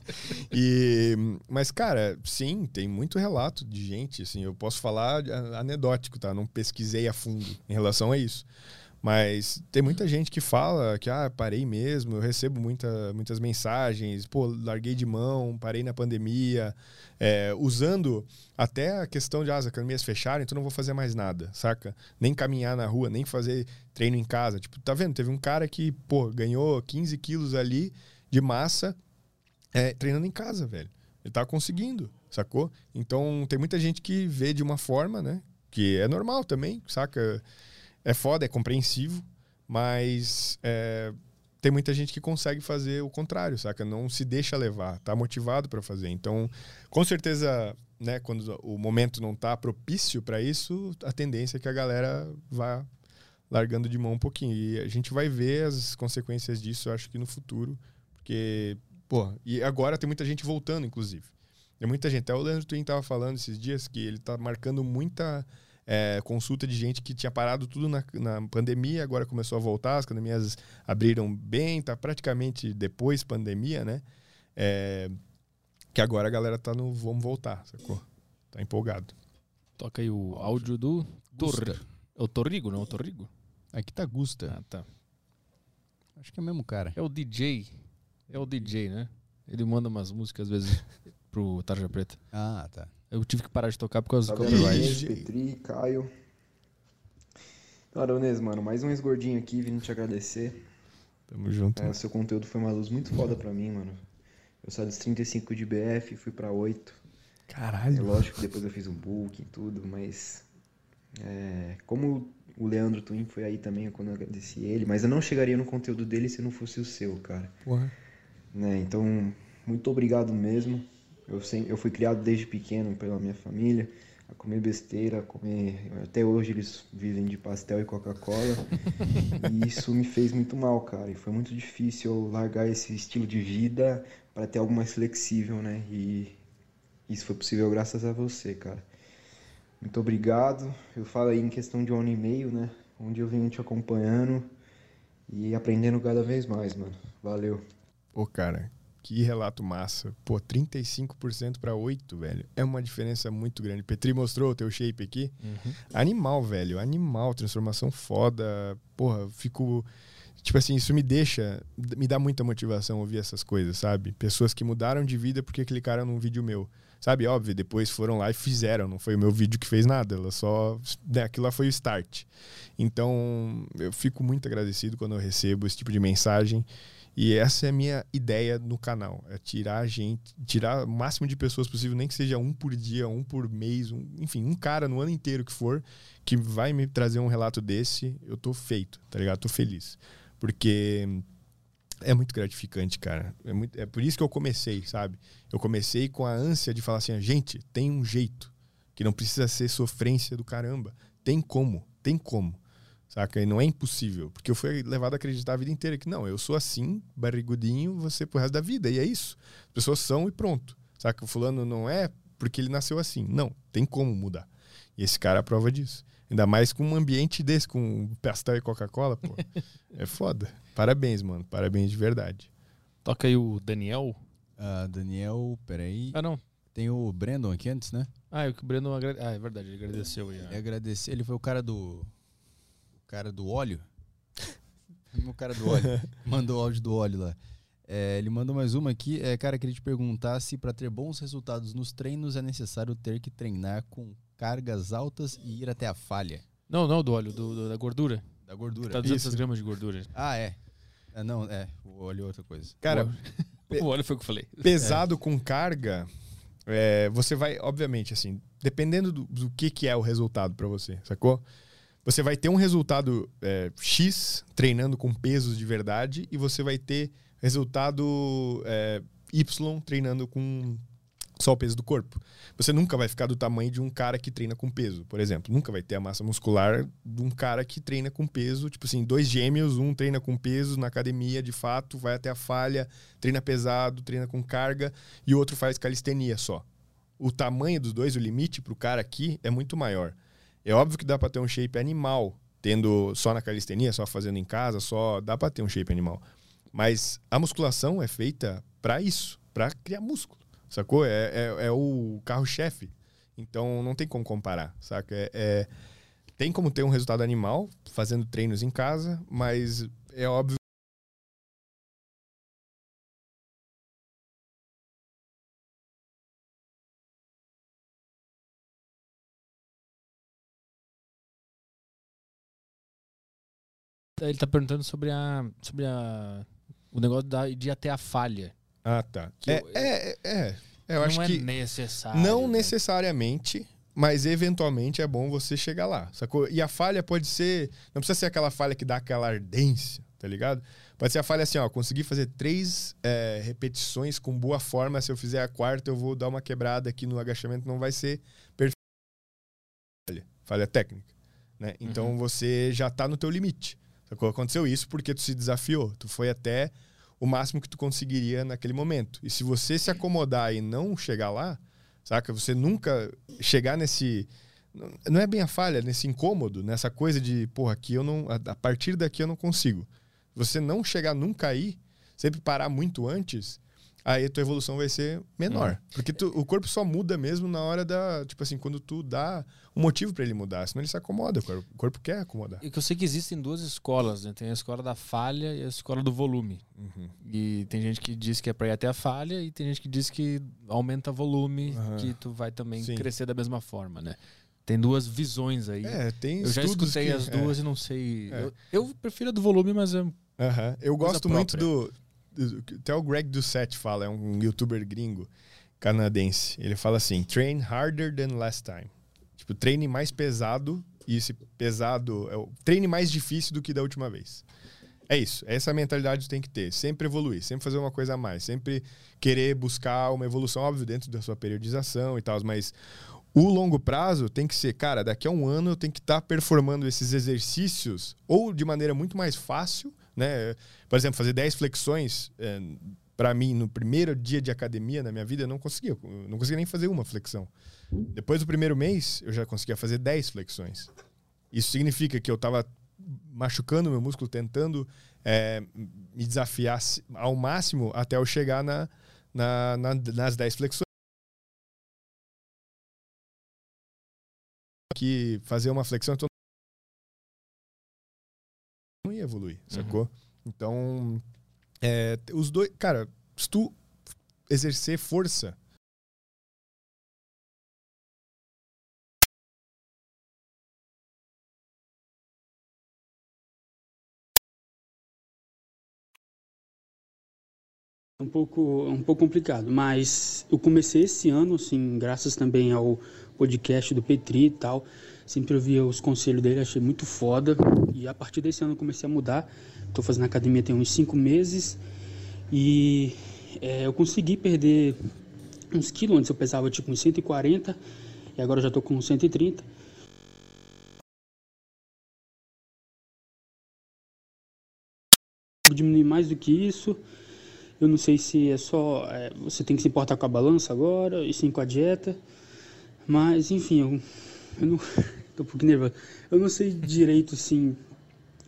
E, mas, cara, sim, tem muito relato de gente, assim, eu posso falar anedótico, tá? Não pesquisei a fundo em relação a isso. Mas tem muita gente que fala que, ah, parei mesmo, eu recebo muita, muitas mensagens, pô, larguei de mão, parei na pandemia, é, usando até a questão de, ah, as academias fecharam, então não vou fazer mais nada, saca? Nem caminhar na rua, nem fazer treino em casa. Tipo, tá vendo? Teve um cara que, pô, ganhou 15 quilos ali de massa é, treinando em casa, velho. Ele tá conseguindo, sacou? Então tem muita gente que vê de uma forma, né? Que é normal também, saca? É foda, é compreensivo, mas é, tem muita gente que consegue fazer o contrário, saca? Não se deixa levar, tá motivado para fazer. Então, com certeza, né, quando o momento não tá propício para isso, a tendência é que a galera vá largando de mão um pouquinho. E a gente vai ver as consequências disso, acho que no futuro, porque, pô, e agora tem muita gente voltando, inclusive. Tem muita gente. Até o Leandro Twin tava falando esses dias que ele tá marcando muita é, consulta de gente que tinha parado tudo na, na pandemia, agora começou a voltar, as academias abriram bem, tá praticamente depois pandemia, né? É, que agora a galera tá no vamos voltar, sacou? Tá empolgado. Toca aí o áudio do Gusta. Tor... É o Torrigo, não é o Torrigo? Aqui tá Gusta. Ah, tá. Acho que é o mesmo cara. É o DJ. É o DJ, né? Ele manda umas músicas às vezes pro Tarja Preta. Ah, tá. Eu tive que parar de tocar por causa do Salve, copyright. Petri, Caio. Aranês, mano, mais um ex-gordinho aqui vindo te agradecer. Tamo junto. É, seu conteúdo foi uma luz muito foda pra mim, mano. Eu saí dos 35 de BF, fui pra 8. É Caralho. lógico que depois eu fiz um book e tudo, mas. é, como o Leandro Twin foi aí também quando eu agradeci ele, mas eu não chegaria no conteúdo dele se não fosse o seu, cara. Porra. né? Então, muito obrigado mesmo. Eu, sem, eu fui criado desde pequeno pela minha família a comer besteira, a comer. Até hoje eles vivem de pastel e Coca-Cola. <laughs> e isso me fez muito mal, cara. E foi muito difícil eu largar esse estilo de vida para ter algo mais flexível, né? E isso foi possível graças a você, cara. Muito obrigado. Eu falo aí em questão de um ano e meio, né? Onde eu venho te acompanhando e aprendendo cada vez mais, mano. Valeu. Pô, cara, que relato massa. Pô, 35% pra 8, velho. É uma diferença muito grande. Petri mostrou o teu shape aqui. Uhum. Animal, velho. Animal, transformação foda. Porra, fico. Tipo assim, isso me deixa. Me dá muita motivação ouvir essas coisas, sabe? Pessoas que mudaram de vida porque clicaram num vídeo meu. Sabe, óbvio, depois foram lá e fizeram. Não foi o meu vídeo que fez nada. Ela só. né, aquilo lá foi o start. Então, eu fico muito agradecido quando eu recebo esse tipo de mensagem. E essa é a minha ideia no canal. É tirar a gente, tirar o máximo de pessoas possível, nem que seja um por dia, um por mês, um- enfim, um cara no ano inteiro que for, que vai me trazer um relato desse, eu tô feito, tá ligado? Tô feliz. Porque é muito gratificante, cara. É, muito- é por isso que eu comecei, sabe? Eu comecei com a ânsia de falar assim, gente, tem um jeito. Que não precisa ser sofrência do caramba. Tem como, tem como. Saca? E não é impossível, porque eu fui levado a acreditar a vida inteira que não, eu sou assim, barrigudinho, você pro resto da vida, e é isso. As pessoas são e pronto, saca? O fulano não é porque ele nasceu assim. Não, tem como mudar. E esse cara é a prova disso. Ainda mais com um ambiente desse, com pastel e Coca-Cola, pô. é foda. Parabéns, mano. Parabéns de verdade. Toca aí o Daniel. Ah, Daniel, peraí. Ah, não. Tem o Brandon aqui antes, né? Ah, é o que o Breno agrade... Ah, é verdade, ele agradeceu aí. E agradecer. Ele foi o cara do. O cara do óleo. <laughs> o cara do óleo. Mandou o áudio do óleo lá. É, ele mandou mais uma aqui. É, cara, queria te perguntar se para ter bons resultados nos treinos é necessário ter que treinar com cargas altas e ir até a falha. Não, não, do óleo, do, do- da gordura. Da gordura. Tá 200 Isso. gramas de gordura. Ah, é. É, Não, é. O óleo é outra coisa. Cara, <laughs> O óleo foi o que eu falei. pesado com carga, é, você vai, obviamente, assim, dependendo do, do que, que é o resultado pra você, sacou? Você vai ter um resultado é, X treinando com pesos de verdade e você vai ter resultado é, Y treinando com só o peso do corpo. Você nunca vai ficar do tamanho de um cara que treina com peso, por exemplo. Nunca vai ter a massa muscular de um cara que treina com peso. Tipo assim, dois gêmeos, um treina com peso na academia, de fato, vai até a falha, treina pesado, treina com carga, e o outro faz calistenia só. O tamanho dos dois, o limite pro cara aqui é muito maior. É óbvio que dá para ter um shape animal, tendo só na calistenia, só fazendo em casa, só dá para ter um shape animal. Mas a musculação é feita para isso, para criar músculo. Sacou? É, é, é o carro-chefe. Então não tem como comparar, saca? É, é- tem como ter um resultado animal fazendo treinos em casa, mas é óbvio. Ele tá perguntando sobre a. sobre a. O negócio da, de até a falha. Ah, tá. É, eu- é, é, é. Eu não acho é que necessário. não né? necessariamente, mas eventualmente é bom você chegar lá, sacou? E a falha pode ser, não precisa ser aquela falha que dá aquela ardência, tá ligado? Pode ser a falha assim, ó, consegui fazer três é, repetições com boa forma, se eu fizer a quarta eu vou dar uma quebrada aqui no agachamento, não vai ser perfeito. Falha, falha técnica, né? Então você já tá no teu limite, sacou? Aconteceu isso porque tu se desafiou, tu foi até o máximo que tu conseguiria naquele momento. E se você se acomodar e não chegar lá, saca? Você nunca chegar nesse. Não é bem a falha, nesse incômodo, nessa coisa de, porra, aqui eu não. A partir daqui eu não consigo. Você não chegar nunca aí, sempre parar muito antes, aí a tua evolução vai ser menor. Porque tu- o corpo só muda mesmo na hora da. Tipo assim, quando tu dá um motivo pra ele mudar. Senão ele se acomoda. O corpo, o corpo quer acomodar. E que eu sei que existem duas escolas, né? Tem a escola da falha e a escola do volume. Uhum. E tem gente que diz que é pra ir até a falha e tem gente que diz que aumenta volume, Aham. que tu vai também Sim. crescer da mesma forma, né? Tem duas visões aí. É, tem eu já escutei que- as é. duas e não sei. É. Eu, eu prefiro a do volume, mas é Aham. Eu gosto muito própria. do, do- Até o Greg Doucette fala, é um youtuber gringo canadense. Ele fala assim: train harder than last time. Tipo, treine mais pesado e esse pesado. É o, treine mais difícil do que da última vez. É isso. Essa mentalidade tem que ter. Sempre evoluir, sempre fazer uma coisa a mais, sempre querer buscar uma evolução, óbvio, dentro da sua periodização e tal, mas o longo prazo tem que ser, cara, daqui a um ano eu tenho que estar performando esses exercícios ou de maneira muito mais fácil, né? Por exemplo, fazer 10 flexões, é, para mim, no primeiro dia de academia na minha vida, eu não conseguia. Eu não conseguia nem fazer uma flexão. Depois do primeiro mês, eu já conseguia fazer 10 flexões. Isso significa que eu estava machucando meu músculo, tentando é, me desafiar ao máximo até eu chegar na, na- na- nas 10 flexões. Que fazer uma flexão então evoluir, sacou? Então, é, os dois. Cara, se tu exercer força. um pouco, um pouco complicado, mas eu comecei esse ano, assim, graças também ao podcast do Petri e tal. Sempre ouvia os conselhos dele, achei muito foda. E a partir desse ano eu comecei a mudar. Estou fazendo academia tem uns cinco meses e é, eu consegui perder uns quilos. Antes eu pesava tipo uns 140 e agora eu já estou com uns 130. diminuir mais do que isso. Eu não sei se é só. É, você tem que se importar com a balança agora, e sim com a dieta. Mas, enfim, eu, eu não. <laughs> tô um pouquinho nervoso. Eu não sei direito, assim,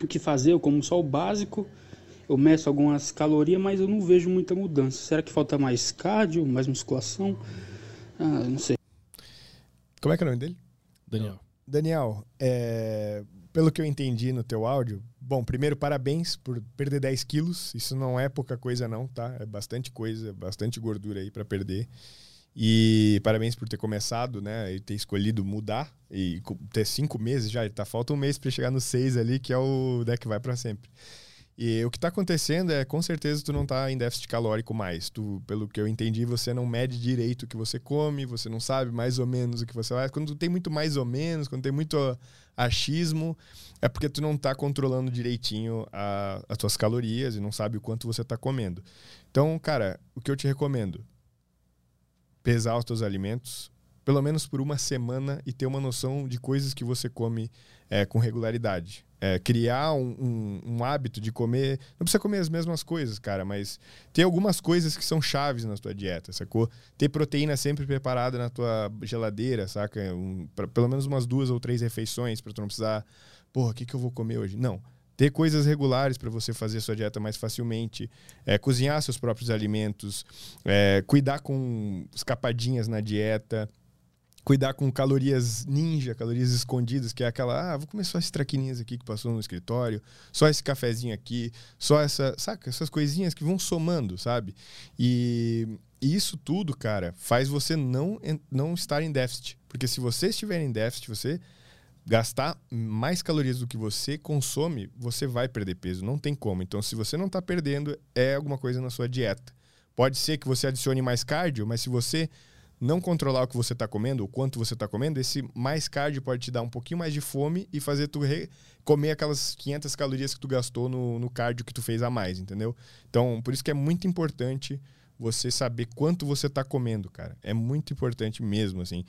o que fazer. Eu como só o básico. Eu meço algumas calorias, mas eu não vejo muita mudança. Será que falta mais cardio, mais musculação? Ah, não sei. Como é que é o nome dele? Daniel. Daniel, é, pelo que eu entendi no teu áudio, bom, primeiro parabéns por perder 10 quilos. Isso não é pouca coisa não, tá? É bastante coisa, bastante gordura aí para perder. E parabéns por ter começado, né? E ter escolhido mudar e ter cinco meses já. Tá falta um mês para chegar no seis ali, que é o deck vai para sempre. E o que está acontecendo é, com certeza, tu não está em déficit calórico mais. Tu, pelo que eu entendi, você não mede direito o que você come, você não sabe mais ou menos o que você vai. Quando tu tem muito mais ou menos, quando tem muito achismo, é porque tu não está controlando direitinho a, as tuas calorias e não sabe o quanto você está comendo. Então, cara, o que eu te recomendo? Pesar os teus alimentos, pelo menos por uma semana e ter uma noção de coisas que você come é, com regularidade é, criar um, um, um, hábito de comer. Não precisa comer as mesmas coisas, cara, mas ter algumas coisas que são chaves na tua dieta, sacou? Ter proteína sempre preparada na tua geladeira, saca? Um, pra, pelo menos umas duas ou três refeições para tu não precisar. Porra, o que, que eu vou comer hoje? Não. Ter coisas regulares para você fazer sua dieta mais facilmente, é, cozinhar seus próprios alimentos, é, cuidar com escapadinhas na dieta, cuidar com calorias ninja, calorias escondidas, que é aquela, ah, vou comer só esses traquininhas aqui que passou no escritório, só esse cafezinho aqui, só essa, saca, essas coisinhas que vão somando, sabe? E, e isso tudo, cara, faz você não, não estar em déficit. Porque se você estiver em déficit, você gastar mais calorias do que você consome, você vai perder peso, não tem como. Então, se você não está perdendo, é alguma coisa na sua dieta. Pode ser que você adicione mais cardio, mas se você não controlar o que você está comendo, o quanto você está comendo, esse mais cardio pode te dar um pouquinho mais de fome e fazer tu comer aquelas 500 calorias que tu gastou no, no cardio que tu fez a mais, entendeu? Então, por isso que é muito importante você saber quanto você está comendo, cara. É muito importante mesmo, assim.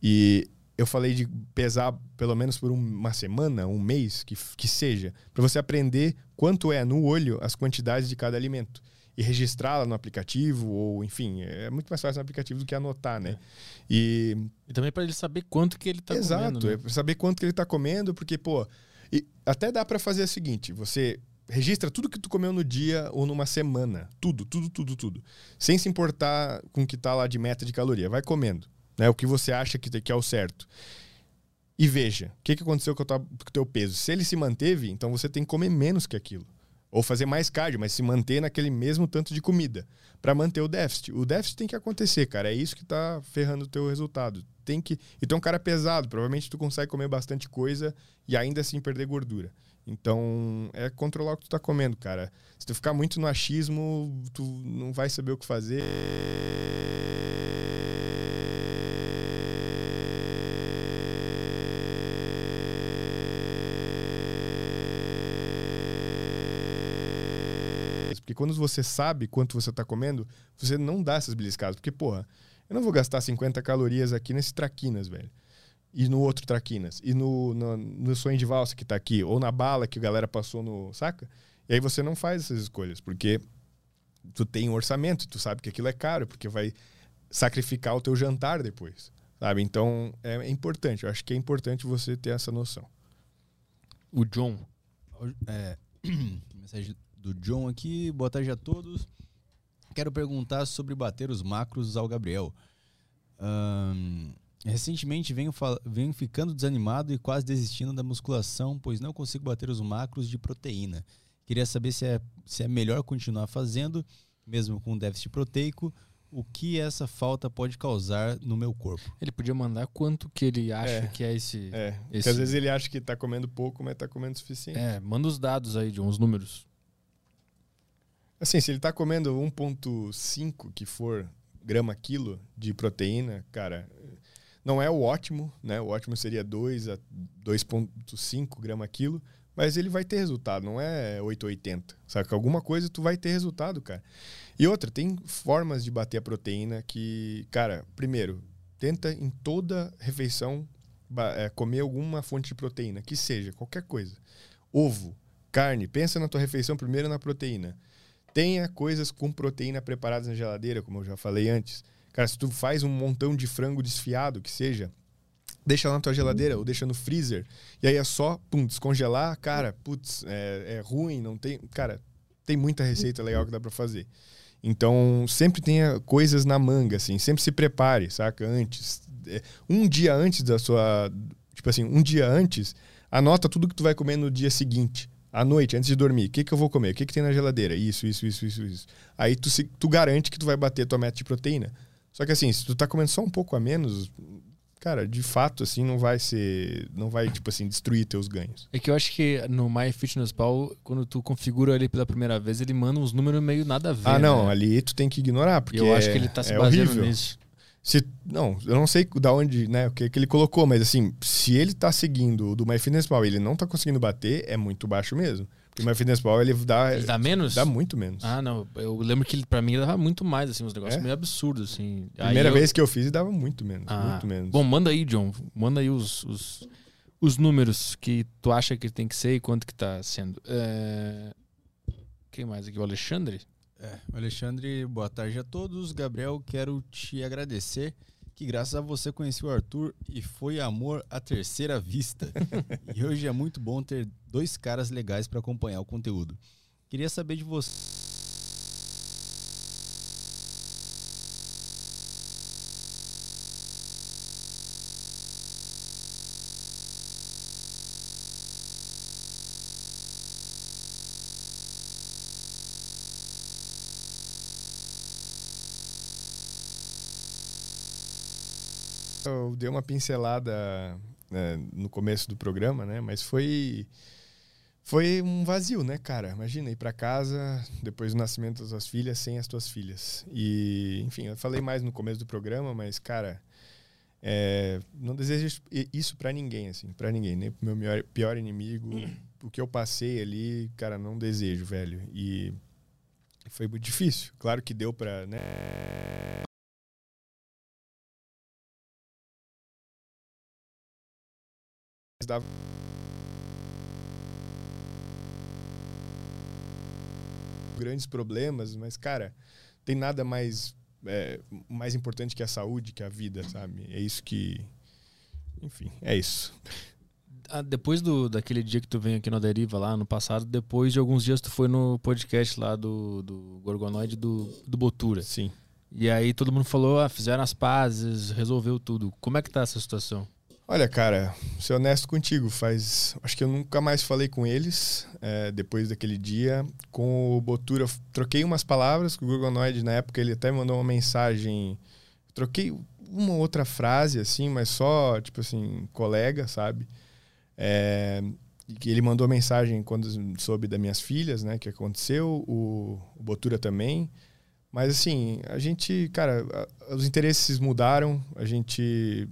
E eu falei de pesar pelo menos por uma semana, um mês, que, que seja, para você aprender quanto é no olho as quantidades de cada alimento e registrá-la no aplicativo, ou enfim, é muito mais fácil no aplicativo do que anotar, né? E, e também para ele saber quanto que ele está comendo. Exato, né? é para saber quanto que ele está comendo, porque, pô, até dá para fazer o seguinte: você registra tudo que tu comeu no dia ou numa semana. Tudo, tudo, tudo, tudo. Sem se importar com o que tá lá de meta de caloria. Vai comendo. Né? O que você acha que, que é o certo. E veja, o que, que aconteceu com o teu peso. Se ele se manteve, então você tem que comer menos que aquilo. Ou fazer mais cardio, mas se manter naquele mesmo tanto de comida. para manter o déficit. O déficit tem que acontecer, cara. É isso que tá ferrando o teu resultado. Tem que. Então, um cara pesado, provavelmente tu consegue comer bastante coisa e ainda assim perder gordura. Então, é controlar o que tu tá comendo, cara. Se tu ficar muito no achismo, tu não vai saber o que fazer. Quando você sabe quanto você está comendo, você não dá essas beliscadas. Porque, porra, eu não vou gastar 50 calorias aqui nesse traquinas, velho. E no outro traquinas. E no, no, no sonho de valsa que está aqui. Ou na bala que a galera passou no. Saca? E aí você não faz essas escolhas. Porque tu tem um orçamento, tu sabe que aquilo é caro, porque vai sacrificar o teu jantar depois. Sabe? Então é, é importante. Eu acho que é importante você ter essa noção. O John. É, <clears throat> mensagem do John aqui. Boa tarde a todos. Quero perguntar sobre bater os macros ao Gabriel. Um, recentemente venho, venho ficando desanimado e quase desistindo da musculação, pois não consigo bater os macros de proteína. Queria saber se é, se é melhor continuar fazendo, mesmo com déficit proteico, o que essa falta pode causar no meu corpo. Ele podia mandar quanto que ele acha é, que é esse. É, esse... porque às vezes ele acha que está comendo pouco, mas está comendo o suficiente. É, manda os dados aí, de uns números. Assim, se ele está comendo 1,5 que for grama quilo de proteína, cara, não é o ótimo, né? O ótimo seria 2 a 2,5 grama quilo, mas ele vai ter resultado, não é 880. Sabe? Alguma coisa tu vai ter resultado, cara. E outra, tem formas de bater a proteína que, cara, primeiro, tenta em toda refeição é, comer alguma fonte de proteína, que seja, qualquer coisa. Ovo, carne, pensa na tua refeição primeiro na proteína. Tenha coisas com proteína preparadas na geladeira, como eu já falei antes. Cara, se tu faz um montão de frango desfiado, que seja, deixa lá na tua geladeira ou deixa no freezer. E aí é só, pum, descongelar. Cara, putz, é, é ruim, não tem. Cara, tem muita receita legal que dá para fazer. Então, sempre tenha coisas na manga, assim. Sempre se prepare, saca? Antes. É, um dia antes da sua. Tipo assim, um dia antes, anota tudo que tu vai comer no dia seguinte. À noite, antes de dormir, o que, que eu vou comer? O que, que tem na geladeira? Isso, isso, isso, isso, isso. Aí tu, se, tu garante que tu vai bater a tua meta de proteína. Só que assim, se tu tá comendo só um pouco a menos, cara, de fato, assim, não vai ser. Não vai, tipo assim, destruir teus ganhos. É que eu acho que no MyFitnessPal, quando tu configura ele pela primeira vez, ele manda uns números meio nada a ver. Ah, não, né? ali tu tem que ignorar, porque. eu acho é- que ele tá se é baseando horrível. nisso. Se, não, eu não sei da onde, né, o que, que ele colocou, mas assim, se ele tá seguindo o do MyFitnessPal ele não tá conseguindo bater, é muito baixo mesmo. Porque o MyFitnessPal, ele dá... Ele dá menos? Dá muito menos. Ah, não. Eu lembro que ele, pra mim ele dava muito mais, assim, uns negócios É? meio absurdos, assim. Primeira eu- vez que eu fiz, dava muito menos, Ah, muito menos. Bom, manda aí, John. Manda aí os, os, os números que tu acha que tem que ser e quanto que tá sendo. É... Quem mais aqui? O Alexandre? É, Alexandre, boa tarde a todos. Gabriel, quero te agradecer que graças a você conheci o Arthur e foi amor à terceira vista. <laughs> e hoje é muito bom ter dois caras legais para acompanhar o conteúdo. Queria saber de você. Eu dei uma pincelada né, no começo do programa, né? Mas foi foi um vazio, né, cara? Imagina ir para casa depois do nascimento das tuas filhas sem as tuas filhas. E, enfim, eu falei mais no começo do programa, mas cara, é, não desejo isso para ninguém, assim, para ninguém, nem pro meu pior, pior inimigo. O que eu passei ali, cara, não desejo, velho. E foi muito difícil. Claro que deu para, né? Dava grandes problemas, mas cara, tem nada mais é, mais importante que a saúde, que a vida, sabe? É isso que, enfim, é isso. Ah, depois do, daquele dia que tu veio aqui no Deriva lá no passado, depois de alguns dias tu foi no podcast lá do, do Gorgonoide do, do Botura. Sim. E aí todo mundo falou, ah, fizeram as pazes, resolveu tudo. Como é que tá essa situação? Olha, cara, ser honesto contigo, faz. Acho que eu nunca mais falei com eles é, depois daquele dia. Com o Botura, troquei umas palavras com o Gorgonoid na época, ele até mandou uma mensagem. Troquei uma outra frase, assim, mas só, tipo assim, colega, sabe? É, ele mandou mensagem quando soube das minhas filhas, né, que aconteceu, o, o Botura também. Mas assim, a gente, cara, a- os interesses mudaram, a gente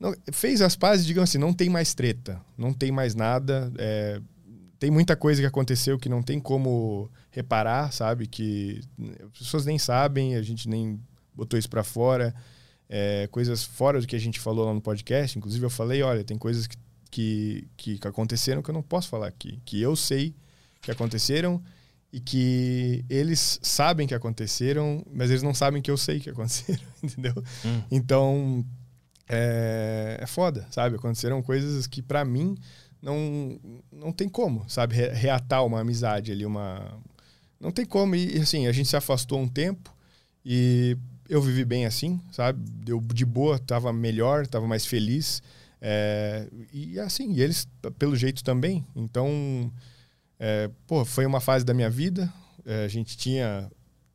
não- fez as pazes, digamos assim, não tem mais treta, não tem mais nada. é, tem muita coisa que aconteceu que não tem como reparar, sabe? Que as pessoas nem sabem, a gente nem botou isso pra fora. é, coisas fora do que a gente falou lá no podcast. Inclusive, eu falei: olha, tem coisas que, que, que, que aconteceram que eu não posso falar aqui, que eu sei que aconteceram e que eles sabem que aconteceram, mas eles não sabem que eu sei que aconteceram, <laughs> entendeu? Hum. Então, é, é foda, sabe? Aconteceram coisas que pra mim não não tem como, sabe? Re- Reatar uma amizade ali, uma não tem como e assim a gente se afastou um tempo e eu vivi bem assim, sabe? Deu de boa, tava melhor, tava mais feliz é, e assim e eles pelo jeito também. Então, é, pô, foi uma fase da minha vida. é, a gente tinha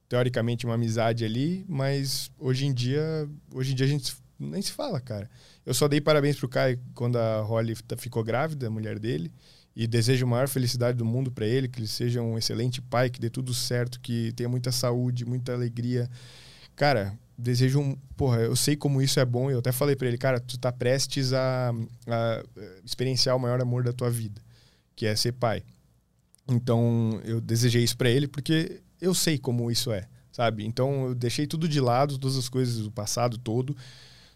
teoricamente uma amizade ali, mas hoje em dia, hoje em dia a gente nem se fala, cara. Eu só dei parabéns pro Caio quando a Holly t- ficou grávida, a mulher dele, e desejo a maior felicidade do mundo para ele, que ele seja um excelente pai, que dê tudo certo, que tenha muita saúde, muita alegria. Cara, desejo um, porra, eu sei como isso é bom, eu até falei para ele, cara, tu tá prestes a, a eh, experienciar o maior amor da tua vida, que é ser pai. Então, eu desejei isso para ele porque eu sei como isso é, sabe? Então, eu deixei tudo de lado, todas as coisas do passado todo.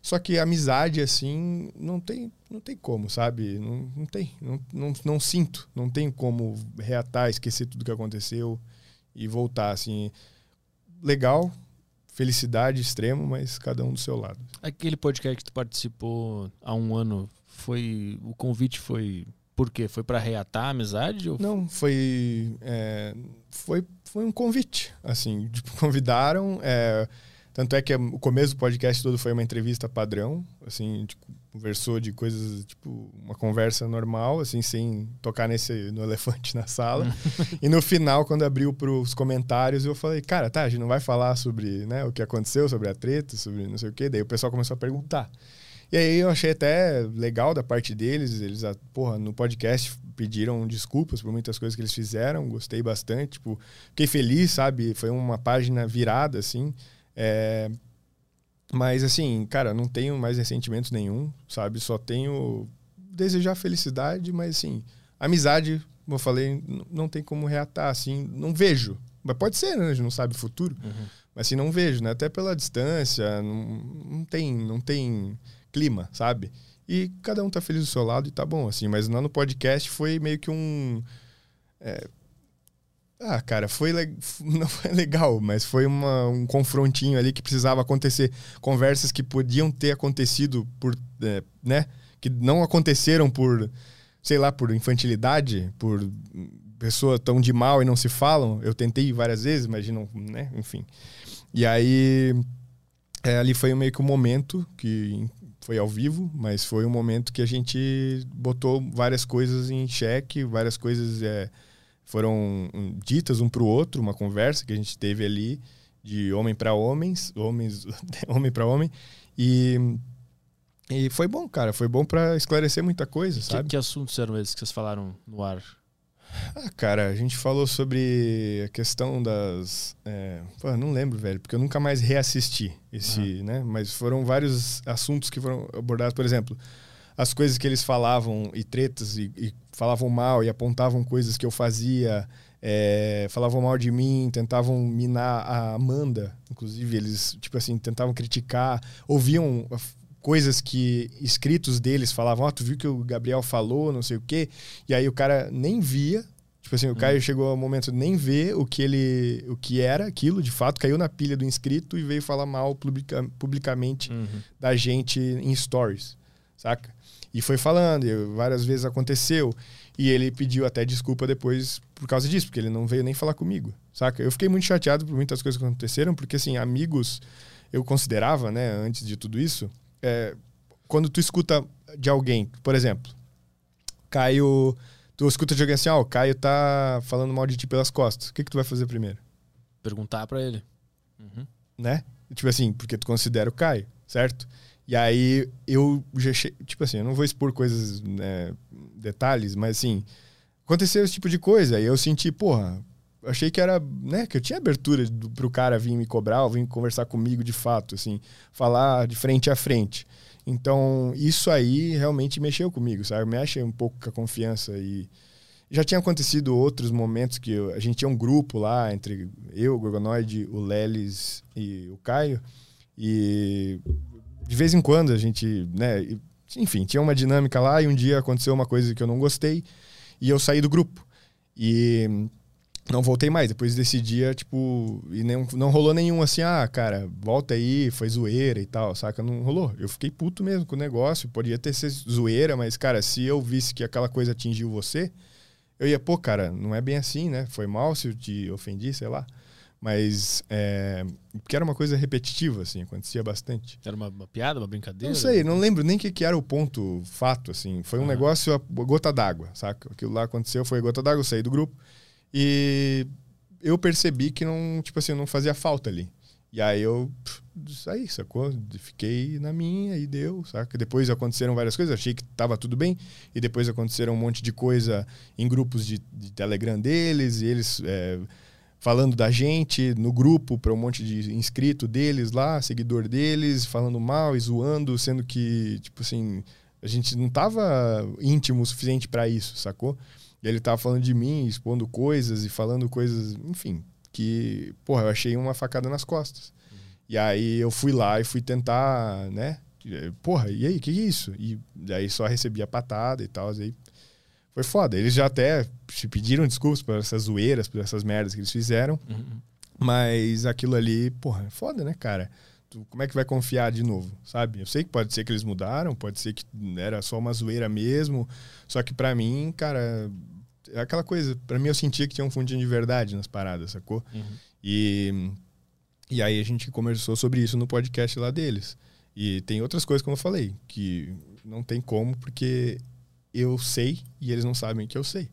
Só que amizade, assim, não tem, não tem como, sabe? Não, não tem. Não, não, não sinto. Não tem como reatar, esquecer tudo que aconteceu e voltar, assim. Legal, felicidade extremo, mas cada um do seu lado. Aquele podcast que tu participou há um ano, foi o convite foi por quê? Foi para reatar a amizade? Ou... Não, foi, é, foi foi um convite, assim, tipo, <laughs> convidaram. É, tanto é que o começo do podcast todo foi uma entrevista padrão, assim, tipo, conversou de coisas, tipo, uma conversa normal, assim, sem tocar nesse, no elefante na sala. <laughs> e no final, quando abriu para os comentários, eu falei, cara, tá, a gente não vai falar sobre né, o que aconteceu, sobre a treta, sobre não sei o quê. Daí o pessoal começou a perguntar. E aí eu achei até legal da parte deles, eles, ah, porra, no podcast pediram desculpas por muitas coisas que eles fizeram, gostei bastante, tipo, fiquei feliz, sabe? Foi uma página virada, assim. É... Mas, assim, cara, não tenho mais ressentimento nenhum, sabe? Só tenho desejar felicidade, mas, assim, amizade, como eu falei, não tem como reatar, assim, não vejo. Mas pode ser, né? A gente não sabe o futuro. Uhum. Mas, assim, não vejo, né? Até pela distância, não, não tem, não tem clima, sabe? E cada um tá feliz do seu lado e tá bom, assim. Mas lá no podcast foi meio que um. É... Ah, cara, foi <laughs> não foi legal, mas foi uma, um confrontinho ali que precisava acontecer. Conversas que podiam ter acontecido por. É, né? Que não aconteceram por, sei lá, por infantilidade, por pessoa tão de mal e não se falam. Eu tentei várias vezes, mas não, né? Enfim. E aí. É, ali foi meio que um momento que foi ao vivo, mas foi um momento que a gente botou várias coisas em xeque, várias coisas é, foram ditas um para o outro, uma conversa que a gente teve ali de homem para homens, homens, <laughs> homem para homem, e e foi bom, cara, foi bom para esclarecer muita coisa, sabe? Que, que assuntos eram esses que vocês falaram no ar? Ah, cara, a gente falou sobre a questão das. É, pô, não lembro, velho, porque eu nunca mais reassisti esse, uhum. né? Mas foram vários assuntos que foram abordados, por exemplo, as coisas que eles falavam e tretas e, e falavam mal e apontavam coisas que eu fazia, é, falavam mal de mim, tentavam minar a Amanda, inclusive eles, tipo assim, tentavam criticar, ouviam coisas que escritos deles falavam, oh, tu viu que o Gabriel falou, não sei o quê, e aí o cara nem via, tipo assim, o hum. Caio chegou ao momento de nem ver o que ele, o que era aquilo, de fato, caiu na pilha do inscrito e veio falar mal publica, publicamente uhum. da gente em stories, saca? E foi falando, e várias vezes aconteceu, e ele pediu até desculpa depois por causa disso, porque ele não veio nem falar comigo, saca? Eu fiquei muito chateado por muitas coisas que aconteceram, porque assim, amigos eu considerava, né, antes de tudo isso, é, quando tu escuta de alguém, por exemplo, Caio, tu escuta de alguém assim, ó, oh, o Caio tá falando mal de ti pelas costas. O que que tu vai fazer primeiro? Perguntar para ele. Uhum. Né? Tipo assim, porque tu considera o Caio, certo? E aí eu já, tipo assim, eu não vou expor coisas, né, detalhes, mas assim, aconteceu esse tipo de coisa. E eu senti, porra, achei que era, né, que eu tinha abertura do, pro cara vir me cobrar, vir conversar comigo de fato, assim, falar de frente a frente. Então, isso aí realmente mexeu comigo, sabe? Mexe um pouco com a confiança e já tinha acontecido outros momentos que eu, a gente tinha um grupo lá entre eu, o Gorgonoide, o Lelis e o Caio e de vez em quando a gente, né, enfim, tinha uma dinâmica lá e um dia aconteceu uma coisa que eu não gostei e eu saí do grupo. E não voltei mais. Depois desse dia, tipo, e nem, não rolou nenhum assim, ah, cara, volta aí, foi zoeira e tal, saca? Não rolou. Eu fiquei puto mesmo com o negócio. Podia ter sido zoeira, mas, cara, se eu visse que aquela coisa atingiu você, eu ia, pô, cara, não é bem assim, né? Foi mal se eu te ofendi, sei lá. Mas, é, porque era uma coisa repetitiva, assim, acontecia bastante. Era uma, uma piada, uma brincadeira? Não sei, não lembro nem o que, que era o ponto fato, assim. Foi um uhum. negócio, a gota d'água, saca? Aquilo lá aconteceu, foi a gota d'água, eu saí do grupo. E eu percebi que não, tipo assim, não fazia falta ali. E aí eu saí, sacou? Fiquei na minha e deu, saca? Depois aconteceram várias coisas, achei que tava tudo bem. E depois aconteceram um monte de coisa em grupos de, de Telegram deles, e eles é, falando da gente no grupo para um monte de inscrito deles lá, seguidor deles, falando mal e zoando, sendo que, tipo assim, a gente não tava íntimo o suficiente para isso, sacou? E ele tava falando de mim, expondo coisas e falando coisas, enfim, que, porra, eu achei uma facada nas costas. Uhum. E aí eu fui lá e fui tentar, né, porra, e aí, que, que é isso? E daí só recebia patada e tal, aí foi foda. Eles já até se pediram desculpas por essas zoeiras, por essas merdas que eles fizeram, Uhum. mas aquilo ali, porra, é foda, né, cara? Tu, como é que vai confiar de novo, sabe? Eu sei que pode ser que eles mudaram, pode ser que era só uma zoeira mesmo, só que pra mim, cara, é aquela coisa, pra mim eu sentia que tinha um fundinho de verdade nas paradas, sacou? Uhum. E, e aí a gente conversou sobre isso no podcast lá deles. E tem outras coisas, como eu falei, que não tem como, porque eu sei e eles não sabem que eu sei,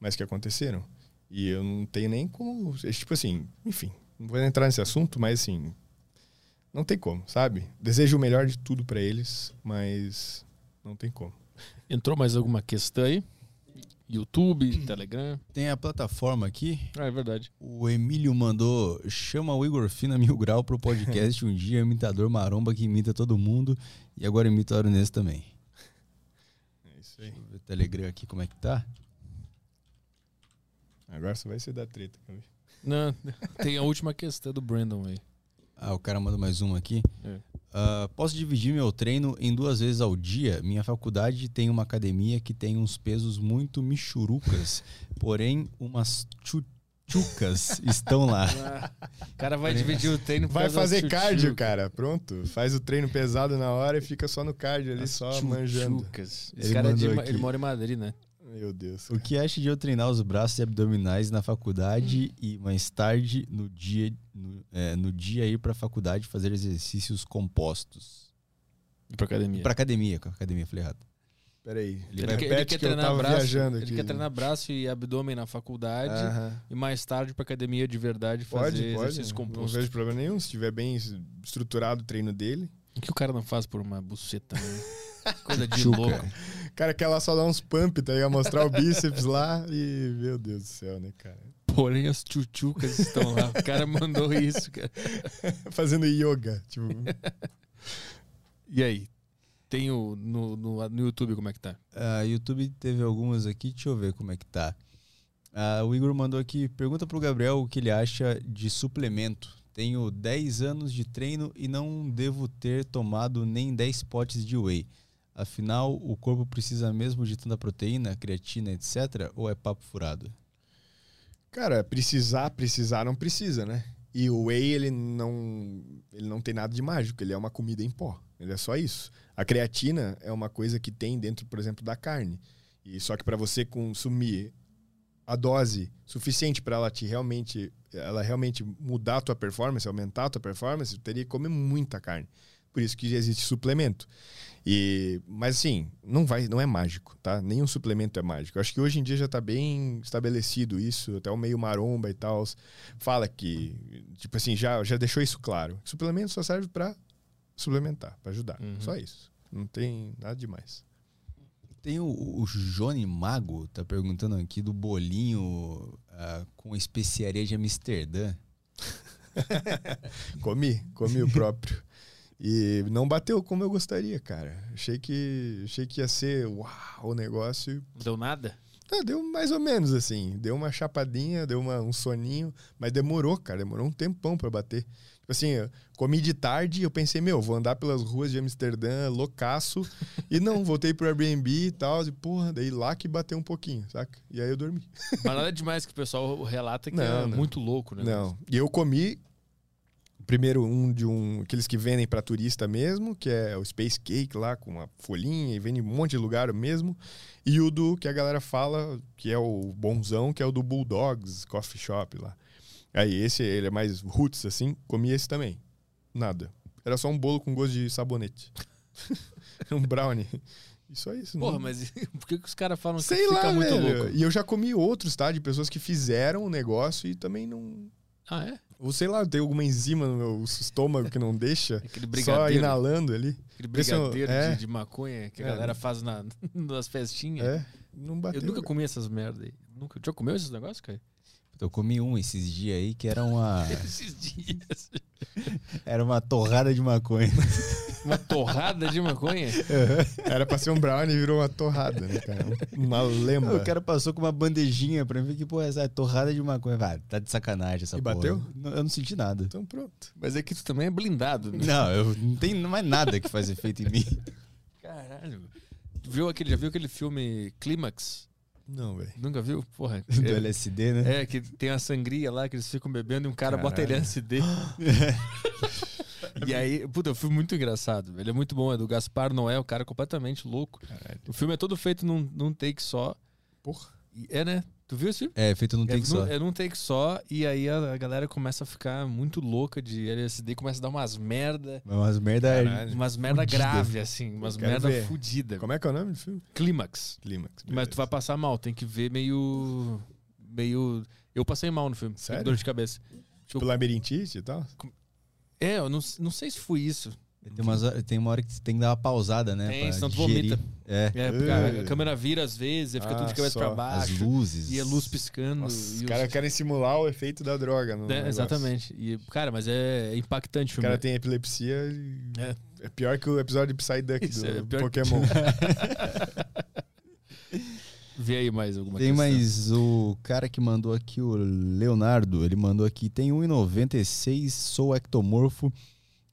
mas que aconteceram. E eu não tenho nem como. é Tipo assim, enfim, não vou entrar nesse assunto, mas assim. Não tem como, sabe? Desejo o melhor de tudo pra eles, mas não tem como. Entrou mais alguma questão aí? YouTube, Telegram. Tem a plataforma aqui. Ah, é verdade. O Emílio mandou: chama o Igor Fina Mil Grau pro podcast um dia, imitador maromba que imita todo mundo. E agora imita o Aronês também. É isso aí. Deixa eu ver o Telegram aqui como é que tá. Agora só vai ser da treta. Não, <laughs> tem a última questão do Brandon aí. Ah, o cara mandou mais uma aqui. É. Ah, posso dividir meu treino em duas vezes ao dia? Minha faculdade tem uma academia que tem uns pesos muito michurucas, porém umas tchutchucas estão lá. O cara vai dividir o treino por Vai fazer cardio, cara. Pronto. Faz o treino pesado na hora e fica só no cardio ali, As só manjando. tchutchucas. Esse Ele cara é de, ele mora em Madrid, né? Meu Deus. O que acha de eu treinar os braços e abdominais na faculdade e mais tarde no dia, no, é, no dia ir pra faculdade fazer exercícios compostos? Ir pra academia. Pra academia, com academia, falei errado. Peraí. Ele, Repete quer, ele quer treinar braço, viajando ele aqui. quer treinar braço e abdômen na faculdade Aham. e mais tarde pra academia de verdade fazer Pode, pode. exercício Não composto. vejo problema nenhum. Se tiver bem estruturado o treino dele. O que o cara não faz por uma buceta, né? <laughs> Coisa de Chuca. louco. Cara, quer lá só dar uns pump, tá ligado? Mostrar o bíceps lá e. Meu Deus do céu, né, cara? Porém, as tchutchucas estão lá. O cara mandou isso, cara. <laughs> Fazendo yoga. Tipo, E aí? Tem o, no, no, no YouTube como é que tá? Ah, YouTube teve algumas aqui, deixa eu ver como é que tá. Ah, o Igor mandou aqui, pergunta pro Gabriel o que ele acha de suplemento. Tenho 10 anos de treino e não devo ter tomado nem 10 potes de whey. Afinal, o corpo precisa mesmo de tanta proteína, creatina, etc? Ou é papo furado? cara, precisar, precisar não precisa, né? E o whey, ele não, ele não tem nada de mágico, ele é uma comida em pó. Ele é só isso. A creatina é uma coisa que tem dentro, por exemplo, da carne. E só que para você consumir a dose suficiente para ela te realmente, ela realmente mudar a tua performance, aumentar a tua performance, tu teria que comer muita carne. Por isso que existe suplemento. E, mas assim, não vai, não é mágico, tá? Nenhum suplemento é mágico. Eu acho que hoje em dia já tá bem estabelecido isso, até o meio maromba e tal fala que, tipo assim, já, já deixou isso claro. Suplemento só serve para suplementar, para ajudar. Uhum. Só isso. Não tem nada demais. Tem o, o Johnny Mago, tá perguntando aqui do bolinho ah, com especiaria de Amsterdã. <laughs> Comi, comi o próprio. E não bateu como eu gostaria, cara. Achei que, achei que ia ser uau, o negócio. Não deu nada? Ah, deu mais ou menos assim. Deu uma chapadinha, deu uma, um soninho, mas demorou, cara. Demorou um tempão pra bater. Tipo assim, eu comi de tarde e eu pensei, meu, vou andar pelas ruas de Amsterdã, loucaço. e não, voltei pro Airbnb e tal. E porra, daí lá que bateu um pouquinho, saca? E aí eu dormi. <laughs> Mas nada demais que o pessoal relata que Não, é não. muito louco, né? Não. E eu comi primeiro um de um aqueles que vendem pra turista mesmo, que é o Space Cake lá com uma folhinha e vende em um monte de lugar mesmo, e o do que a galera fala que é o bonzão, que é o do Bulldogs Coffee Shop lá. Aí esse ele é mais roots assim, comi esse também. Nada. Era só um bolo com gosto de sabonete. <laughs> um brownie. E só isso. Porra, não- mas <laughs> por que, que os caras falam que Sei fica lá, muito velho. louco? E eu já comi outros, tá? De pessoas que fizeram o negócio e também não, Ah, é? ou sei lá, tem alguma enzima no meu estômago que não deixa. <laughs> Aquele só brigadeiro. inalando ali. Aquele eu- brigadeiro é. de, de maconha que a É. galera faz na, nas festinhas. É, não bateu. Eu nunca comi essas merda aí. Nunca. Já comeu esses negócios, cara? Eu comi um esses dias aí que era uma, <laughs> Esses dias. <laughs> era uma torrada de maconha. Uma torrada de maconha? Era pra ser um brownie e virou uma torrada, né, cara? Uma lembra. O cara passou com uma bandejinha pra mim, que, pô, essa é torrada de maconha. Vai, tá de sacanagem essa E porra. bateu? Não, Eu não senti nada. Então pronto. Mas é que tu também é blindado, né? Não, eu não tem mais nada que faz efeito em mim. Caralho. Viu aquele, já viu aquele filme Clímax? Não, velho. Nunca viu? Porra. <laughs> Do é- LSD, né? É, que tem a sangria lá que eles ficam bebendo e um cara bota Caralho. LSD. <laughs> e aí, puta, o filme é muito engraçado. Ele é muito bom, é do Gaspar Noé, o cara completamente louco. Caralho. O filme é todo feito num, num take só. Porra. É, né? Tu viu esse filme? É, feito num é, take só. é num take só, e aí a, a galera começa a ficar muito louca de LSD, começa a dar umas merda, Umas merda. Caralho. umas merda Fudida. grave, assim, umas merda ver. fudida. Como é que é o nome do filme? Clímax. Clímax. Mas tu vai passar mal, tem que ver meio. meio. Eu passei mal no filme. Sério? Dor de cabeça. Tipo labirintite e tal? É, eu não, não sei se foi isso. Tem, umas tem uma hora que você tem que dar uma pausada, né? Tem, senão tu vomita. É. É, porque a, câmera vira às vezes, fica tudo de Ah, cabeça só. pra As baixo. luzes. E a luz piscando. Nossa, e os os- caras querem simular o efeito da droga. No É, exatamente. E, cara, mas é, é impactante o O filme. cara tem epilepsia e É. é. pior que o episódio de Psyduck Isso, do é pior que- Pokémon. <laughs> Vê aí mais alguma Tem questão. mais o cara que mandou aqui, o Leonardo. Ele mandou aqui: tem 1,96, sou ectomorfo,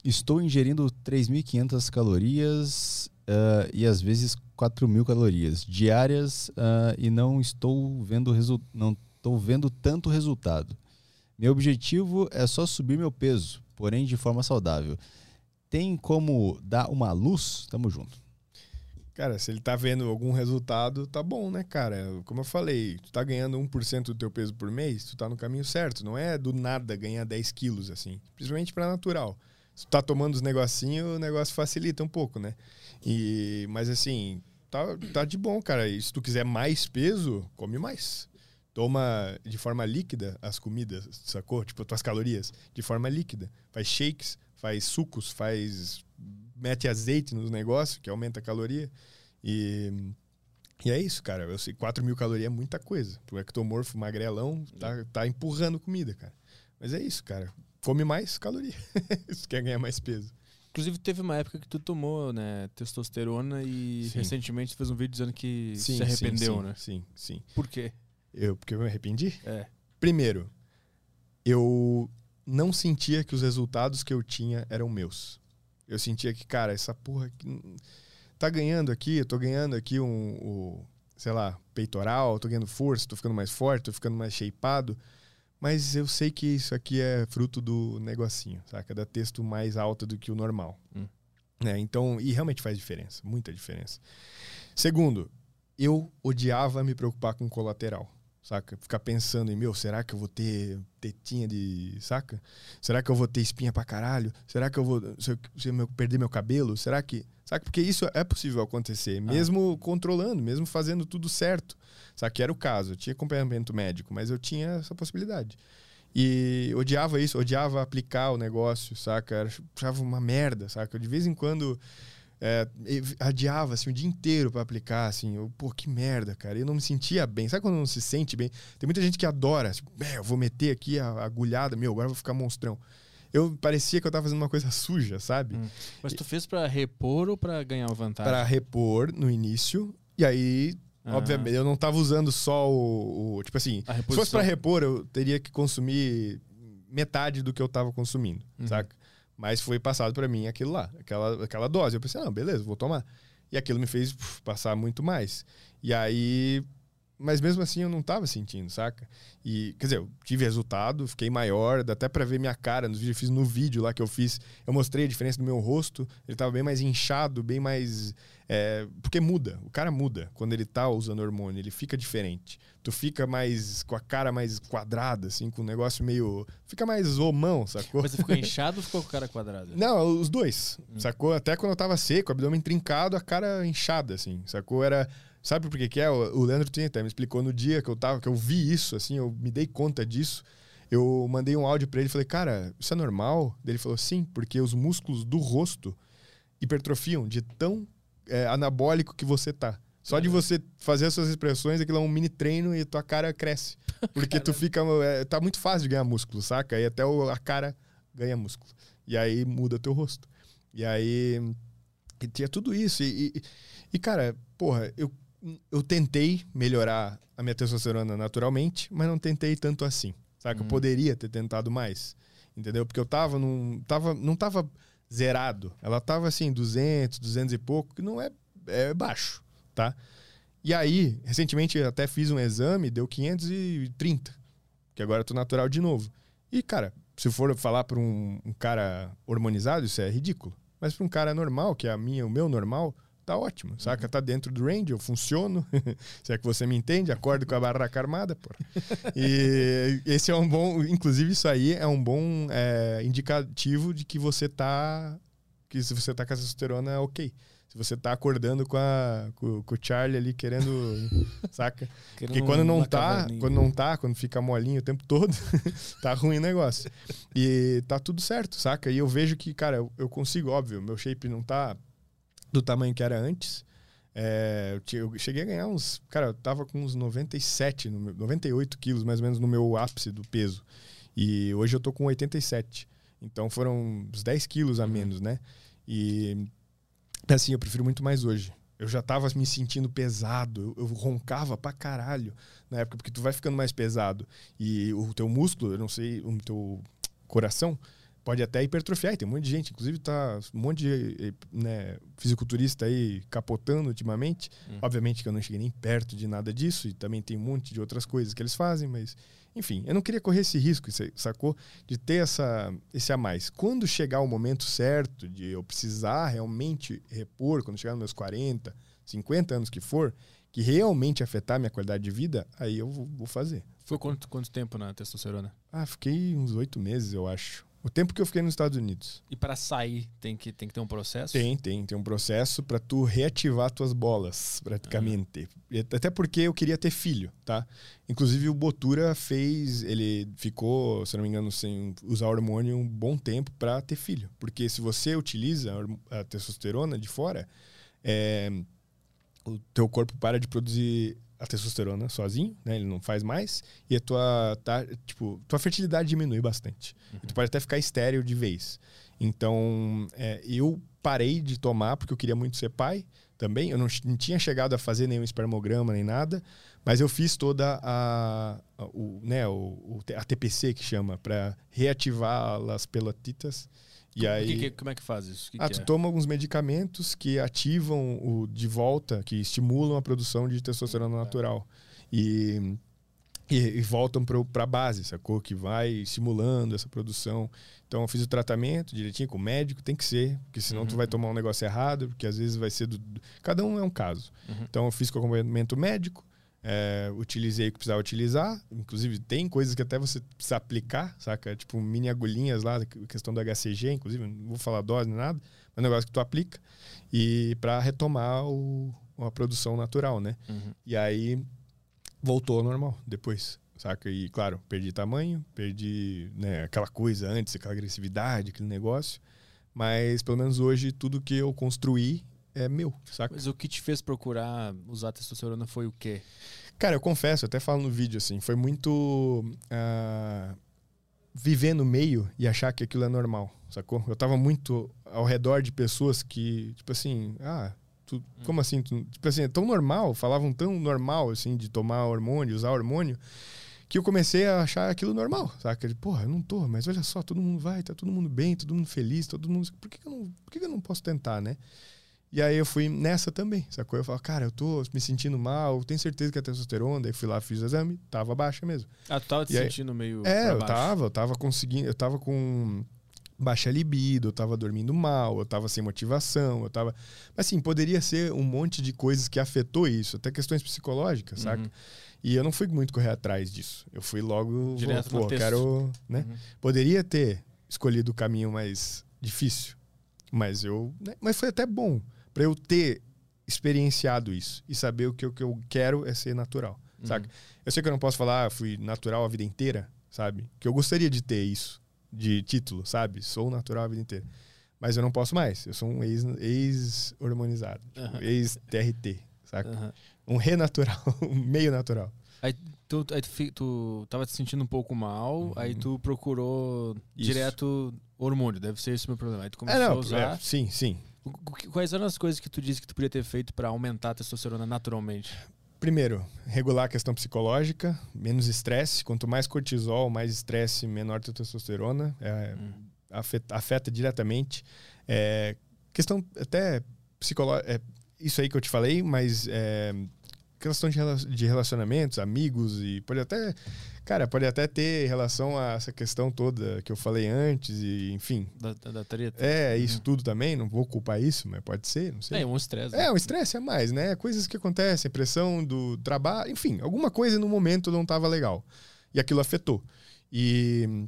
estou ingerindo 3.500 calorias ah, e às vezes 4.000 calorias diárias ah, e não estou vendo não estou vendo tanto resultado. Meu objetivo é só subir meu peso, porém de forma saudável. Tem como dar uma luz? Tamo junto. Cara, se ele tá vendo algum resultado, tá bom, né, cara? Como eu falei, tu tá ganhando 1% do teu peso por mês, tu tá no caminho certo. Não é do nada ganhar 10 quilos, assim. Principalmente pra natural. Se tu tá tomando os negocinhos, o negócio facilita um pouco, né? E, mas assim, tá, tá de bom, cara. E se tu quiser mais peso, come mais. Toma de forma líquida as comidas, sacou? Tipo, tuas calorias, de forma líquida. Faz shakes, faz sucos, faz. mete azeite nos negócios, que aumenta a caloria. E. E é isso, cara. Eu sei, 4 mil calorias é muita coisa. Pro ectomorfo magrelão, tá, tá empurrando comida, cara. Mas é isso, cara. Come mais caloria. <laughs> Se quer ganhar mais peso. Inclusive, teve uma época que tu tomou, né, testosterona e Sim. recentemente fez um vídeo dizendo que Sim, se arrependeu, sim, né? Sim, sim. Por quê? Eu, porque eu me arrependi? É. Primeiro, eu não sentia que os resultados que eu tinha eram meus. Eu sentia que, cara, essa porra aqui tá ganhando aqui, eu tô ganhando aqui um, o, sei lá, peitoral, tô ganhando força, tô ficando mais forte, tô ficando mais shapeado, mas eu sei que isso aqui é fruto do negocinho, saca? Da texto mais alta do que o normal. Hum. Né? Então, e realmente faz diferença, muita diferença. Segundo, eu odiava me preocupar com colateral saca? Ficar pensando em, meu, será que eu vou ter tetinha de, saca? Será que eu vou ter espinha pra caralho? Será que eu vou se eu, se eu perder meu cabelo? Será que, saca? Porque isso é possível acontecer, mesmo controlando, mesmo fazendo tudo certo. Saca? Que era o caso, eu tinha acompanhamento médico, mas eu tinha essa possibilidade. E odiava isso, odiava aplicar o negócio, saca? Era- Achava uma merda, saca? De vez em quando é, adiava assim, o dia inteiro pra aplicar, assim, eu, pô, que merda, cara. Eu não me sentia bem. Sabe quando não se sente bem? Tem muita gente que adora, tipo, "É, eu vou meter aqui a a agulhada, meu, agora eu vou ficar monstrão. Eu parecia que eu tava fazendo uma coisa suja, sabe? Hum. Mas tu fez pra repor ou pra ganhar vantagem? Pra repor no início, e aí, Ah. obviamente, eu não tava usando só o. o- tipo assim, se fosse pra repor, eu teria que consumir metade do que eu tava consumindo, Uhum. saca? Mas foi passado pra mim aquilo lá, aquela, aquela dose. Eu pensei, não, beleza, vou tomar. E aquilo me fez puf, passar muito mais. E aí. Mas mesmo assim eu não tava sentindo, saca? E, quer dizer, eu tive resultado, fiquei maior, dá até pra ver minha cara nos vídeos. Eu fiz no vídeo lá que eu fiz, eu mostrei a diferença do meu rosto. Ele tava bem mais inchado, bem mais. é, porque muda, o cara muda quando ele tá usando hormônio, ele fica diferente. Tu fica mais com a cara mais quadrada, assim, com um negócio meio. Fica mais homão, sacou? Mas você ficou <laughs> inchado ou ficou com a cara quadrada? Não, os dois. Hum. Sacou? Até quando eu tava seco, abdômen trincado, a cara inchada, assim. Sacou? Era. Sabe por que, que é? O Leandro tinha até me explicou no dia que eu tava, que eu vi isso, assim, eu me dei conta disso. Eu mandei um áudio pra ele e falei, cara, isso é normal? Ele falou, sim, porque os músculos do rosto hipertrofiam de tão é, anabólico que você tá. Só de você fazer as suas expressões, aquilo é um mini treino e tua cara cresce. <laughs> Porque tu fica. é, tá muito fácil de ganhar músculo, saca? E até o- a cara ganha músculo. E aí muda teu rosto. E aí e tinha tudo isso. E, e, e, cara, porra, eu, eu tentei melhorar a minha testosterona naturalmente, mas não tentei tanto assim. Sabe? Uhum. Eu poderia ter tentado mais. Entendeu? Porque eu tava num. Tava, não tava zerado. Ela tava assim, 200, 200 e pouco, que não é, é baixo, tá? E aí, recentemente até fiz um exame, deu 530, que agora eu tô natural de novo. E, cara, se for falar para um, um, cara hormonizado, isso é ridículo. Mas para um cara normal, que é a minha, o meu normal, tá ótimo, saca? Tá dentro do range, eu funciono. <laughs> Se é que você me entende, acordo com a barraca armada, pô. <laughs> E esse é um bom, inclusive isso aí é um bom é, indicativo de que você tá que se você tá com a testosterona, ok. Se você tá acordando com, a, com, com o Charlie ali querendo, <laughs> saca? Porque quando não tá, quando não tá, quando fica molinho o tempo todo, tá ruim o negócio. E tá tudo certo, saca? E eu vejo que, cara, eu, eu consigo, óbvio, meu shape não tá do tamanho que era antes. É, eu, cheguei a ganhar uns. Cara, eu tava com uns 97, 98 quilos mais ou menos no meu ápice do peso. E hoje eu tô com 87. Então foram uns 10 quilos a menos, né? E assim, eu prefiro muito mais hoje. Eu já tava me sentindo pesado, eu, eu, roncava pra caralho na época, porque tu vai ficando mais pesado. E o teu músculo, eu não sei, o teu coração, pode até hipertrofiar. E tem um monte de gente, inclusive tá um monte de né, fisiculturista aí capotando ultimamente. Hum. Obviamente que eu não cheguei nem perto de nada disso, e também tem um monte de outras coisas que eles fazem, mas enfim, eu não queria correr esse risco, sacou? De ter essa, esse a mais. Quando chegar o momento certo de eu precisar realmente repor, quando chegar nos meus 40, 50 anos que for, que realmente afetar minha qualidade de vida, aí eu vou fazer. Foi quanto, quanto tempo na testosterona? Ah, fiquei uns oito meses, eu acho. O tempo que eu fiquei nos Estados Unidos. E para sair tem que, tem que ter um processo? Tem, tem. Tem um processo para tu reativar tuas bolas, praticamente. Até porque eu queria ter filho, tá? Inclusive o Botura fez, ele ficou, se não me engano, sem usar hormônio um bom tempo para ter filho. Porque se você utiliza a testosterona de fora, é, o teu corpo para de produzir a testosterona sozinho, né? Ele não faz mais. E a tua, tá, tipo, tua fertilidade diminui bastante. Uhum. tu pode até ficar estéreo de vez. Então, é, eu parei de tomar porque eu queria muito ser pai também. Eu não, não, tinha chegado a fazer nenhum espermograma nem nada, mas eu fiz toda a, a o, né, o, a TPC que chama, para reativar as pelotitas e como, aí, que, como é que faz isso? Que ah, que tu é? toma alguns medicamentos que ativam o de volta, que estimulam a produção de testosterona natural. E, e, e voltam para a base, sacou? Que vai estimulando essa produção. Então eu fiz o tratamento direitinho com o médico, tem que ser, porque senão uhum. tu vai tomar um negócio errado, porque às vezes vai ser do. Cada um é um caso. Uhum. Então eu fiz com acompanhamento médico, é, utilizei o que precisava utilizar. Inclusive, tem coisas que até você precisa aplicar, saca? Tipo, mini agulhinhas lá, questão do HCG, inclusive, não vou falar dose nem nada, mas é um negócio que tu aplica. E para retomar o, a produção natural, né? Uhum. E aí voltou ao normal depois, saca? E claro, perdi tamanho, perdi né, aquela coisa antes, aquela agressividade, aquele negócio. Mas pelo menos hoje tudo que eu construí é meu, saca? Mas o que te fez procurar usar testosterona foi o quê? Cara, eu confesso, até falo no vídeo assim, foi muito uh, viver no meio e achar que aquilo é normal, sacou? Eu tava muito ao redor de pessoas que, tipo assim, ah, tu, como assim? Tu, tipo assim, é tão normal, falavam tão normal, assim, de tomar hormônio, usar hormônio, que eu comecei a achar aquilo normal, saca? De, porra, eu não tô, mas olha só, todo mundo vai, tá todo mundo bem, todo mundo feliz, todo mundo. Por que, que eu, não, por que, que eu não posso tentar, né? E aí eu fui nessa também, sacou? Eu falo, cara, eu tô me sentindo mal, tenho certeza que é testosterona. Daí fui lá, fiz o exame, tava baixa mesmo. Ah, tu tava te e sentindo aí, meio. É, eu tava, eu tava conseguindo, eu tava com baixa libido, eu tava dormindo mal, eu tava sem motivação, eu tava. Mas assim, poderia ser um monte de coisas que afetou isso, até questões psicológicas, uhum. saca? E eu não fui muito correr atrás disso. Eu fui logo, Direto pô, quero, né? Uhum. Poderia ter escolhido o caminho mais difícil, mas eu, né? mas foi até bom para eu ter experienciado isso e saber o que, o que eu quero é ser natural, uhum. sabe? Eu sei que eu não posso falar, ah, fui natural a vida inteira, sabe? Que eu gostaria de ter isso de título, sabe? Sou natural a vida inteira. Mas eu não posse mais. Eu sou um ex-hormonizado, ex uhum. ex-TRT, saca? Uhum. Um renatural, <laughs> um meio natural. Aí tu, aí tu, tu tava te sentindo um pouco mal, uhum. aí tu procurou Isso. direto Hormônio, deve ser esse o meu problema. Aí tu É, começou a não, usar. é, sim, sim. Quais eram as coisas que tu disse que tu podia ter feito pra aumentar a testosterona naturalmente? Primeiro, regular a questão psicológica, menos estresse. Quanto mais cortisol, mais estresse, menor tua testosterona. É, afeta, afeta diretamente. É, questão até psicológica. É, isso aí que eu te falei, mas é, questão de, rela- de relacionamentos, amigos e pode até. Cara, pode até ter relação a essa questão toda que eu falei antes, e enfim. Da, da, treta? É, isso tudo também, não vou culpar isso, mas pode ser, não sei. É, um estresse. É, um estresse a mais, né? Coisas que acontecem, pressão do trabalho, enfim, alguma coisa no momento não estava legal. E aquilo afetou. E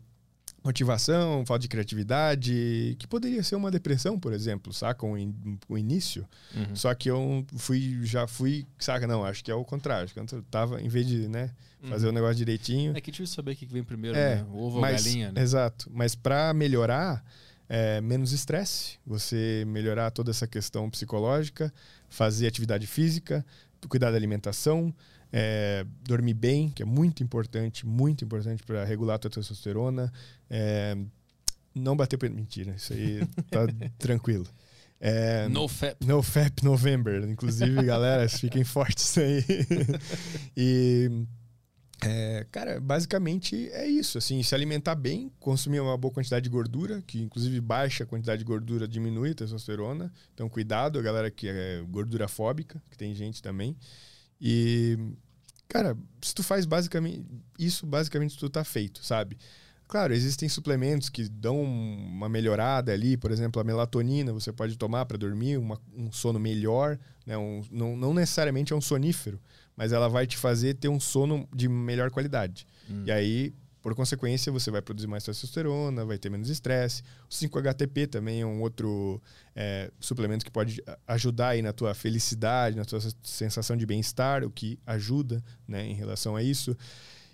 motivação, falta de criatividade, que poderia ser uma depressão, por exemplo, saca? O, in- o início. Uhum. Só que eu fui, já fui, saca? Não, acho que é o contrário. Acho que eu tava, em vez de, né, fazer Uhum. o negócio direitinho. É que difícil saber o que que vem primeiro, É, né? O ovo ou mas, galinha, né? Exato. Mas para melhorar, é, menos estresse, você melhorar toda essa questão psicológica, fazer atividade física, cuidar da alimentação, é, dormir bem, que é muito importante, muito importante para regular a tua testosterona. é, não bater pe- Mentira, isso aí tá <laughs> tranquilo. É, No fap. no FAP November. Inclusive, galera, <laughs> fiquem fortes aí. <laughs> e, é, cara, basicamente é isso. Assim, se alimentar bem, consumir uma boa quantidade de gordura, que inclusive baixa a quantidade de gordura diminui a testosterona. Então, cuidado, a galera que é gordura fóbica, que tem gente também. E, cara, se tu faz basicamente isso, basicamente tu tá feito, sabe? Claro, existem suplementos que dão uma melhorada ali, por exemplo, a melatonina você pode tomar para dormir, uma- um sono melhor, né? Um- não, não necessariamente é um sonífero, mas ela vai te fazer ter um sono de melhor qualidade. E aí, por consequência, você vai produzir mais testosterona, vai ter menos estresse. O 5-HTP também é um outro é, suplemento que pode ajudar aí na tua felicidade, na tua sensação de bem-estar, o que ajuda né, em relação a isso.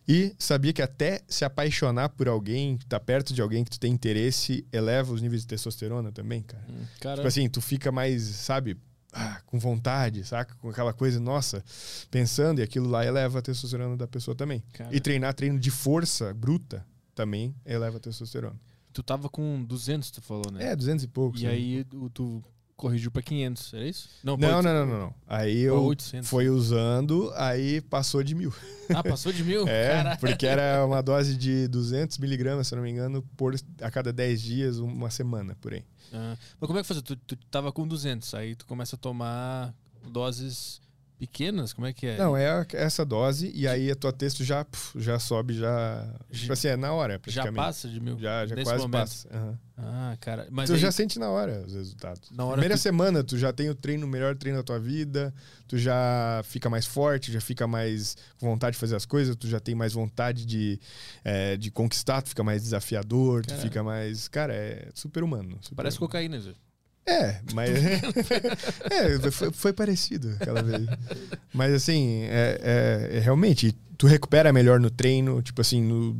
E sabia que até se apaixonar por alguém, tá perto de alguém que tu tem interesse, eleva os níveis de testosterona também, cara. Cara, Tipo assim, tu fica mais, sabe, ah, com vontade, saca? Com aquela coisa, nossa, pensando, e aquilo lá eleva a testosterona da pessoa também. Cara. E treinar treino de força bruta também eleva a testosterona. tu tava com 200, tu falou, né? É, 200 e poucos. E né? aí tu corrigiu pra 500, era isso? Não, não, não, não, não. Aí eu 800. foi usando, aí passou de mil. Ah, passou de mil? <laughs> É, Caralho. porque era uma dose de 200 miligramas, se eu não me engano, por, a cada 10 dias, uma semana, por aí. Ah, mas como é que foi? Tu, tu tava com 200, aí tu começa a tomar doses pequenas? Como é que é? Não, é essa dose, e aí a tua texto já, já sobe, já. Tipo assim, é na hora, já praticamente. passa de mil? Já, já quase momento? passa. aham. Ah, cara. Mas tu aí, já sente na hora os resultados. Na hora Primeira semana, tu já tem o treino, o melhor treino da tua vida, tu já fica mais forte, já fica mais com vontade de fazer as coisas, tu já tem mais vontade de, é, de conquistar, tu fica mais desafiador, tu fica mais. Cara, é super humano. super parece humano. cocaína, Zé. É, mas. <laughs> é, foi, foi parecido aquela vez. Mas assim, é, é- é realmente, tu recupera melhor no treino, tipo assim, no-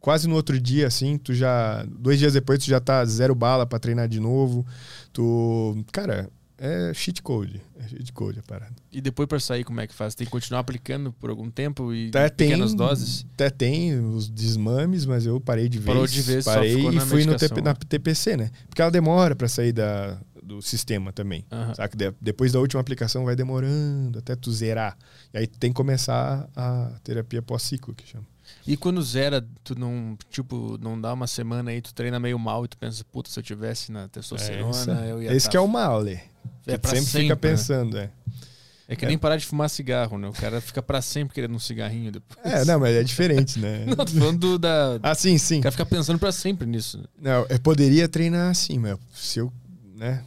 quase no outro dia, assim, tu já. Dois dias depois tu já tá zero bala pra treinar de novo. Tu. Cara, é cheat code. É cheat code a parada. E depois pra sair, como é que faz? Tem que continuar aplicando por algum tempo e Até tem, pequenas doses? Até tem os desmames, mas eu parei de vez. Parou de vez, parei e fui no. TP, na TPC, né? Porque ela demora pra sair da, do sistema também. Aham. Saca? De- depois da última aplicação vai demorando até tu zerar. E aí tu tem que começar a terapia pós-ciclo, que chama. E quando zera, tu não, tipo, não dá uma semana aí, tu treina meio mal e tu pensa, puta, se eu tivesse na testosterona, Essa- eu ia Esse tá que é o mal, Lê. É pra sempre, sempre, fica né? pensando, é. É que nem parar de fumar cigarro, né? O cara fica pra sempre querendo um cigarrinho depois. É, não, mas é diferente, né? <laughs> Não, tô falando do, da. Ah, sim, sim. O cara fica pensando pra sempre nisso. Não, eu poderia treinar assim, mas se eu, né,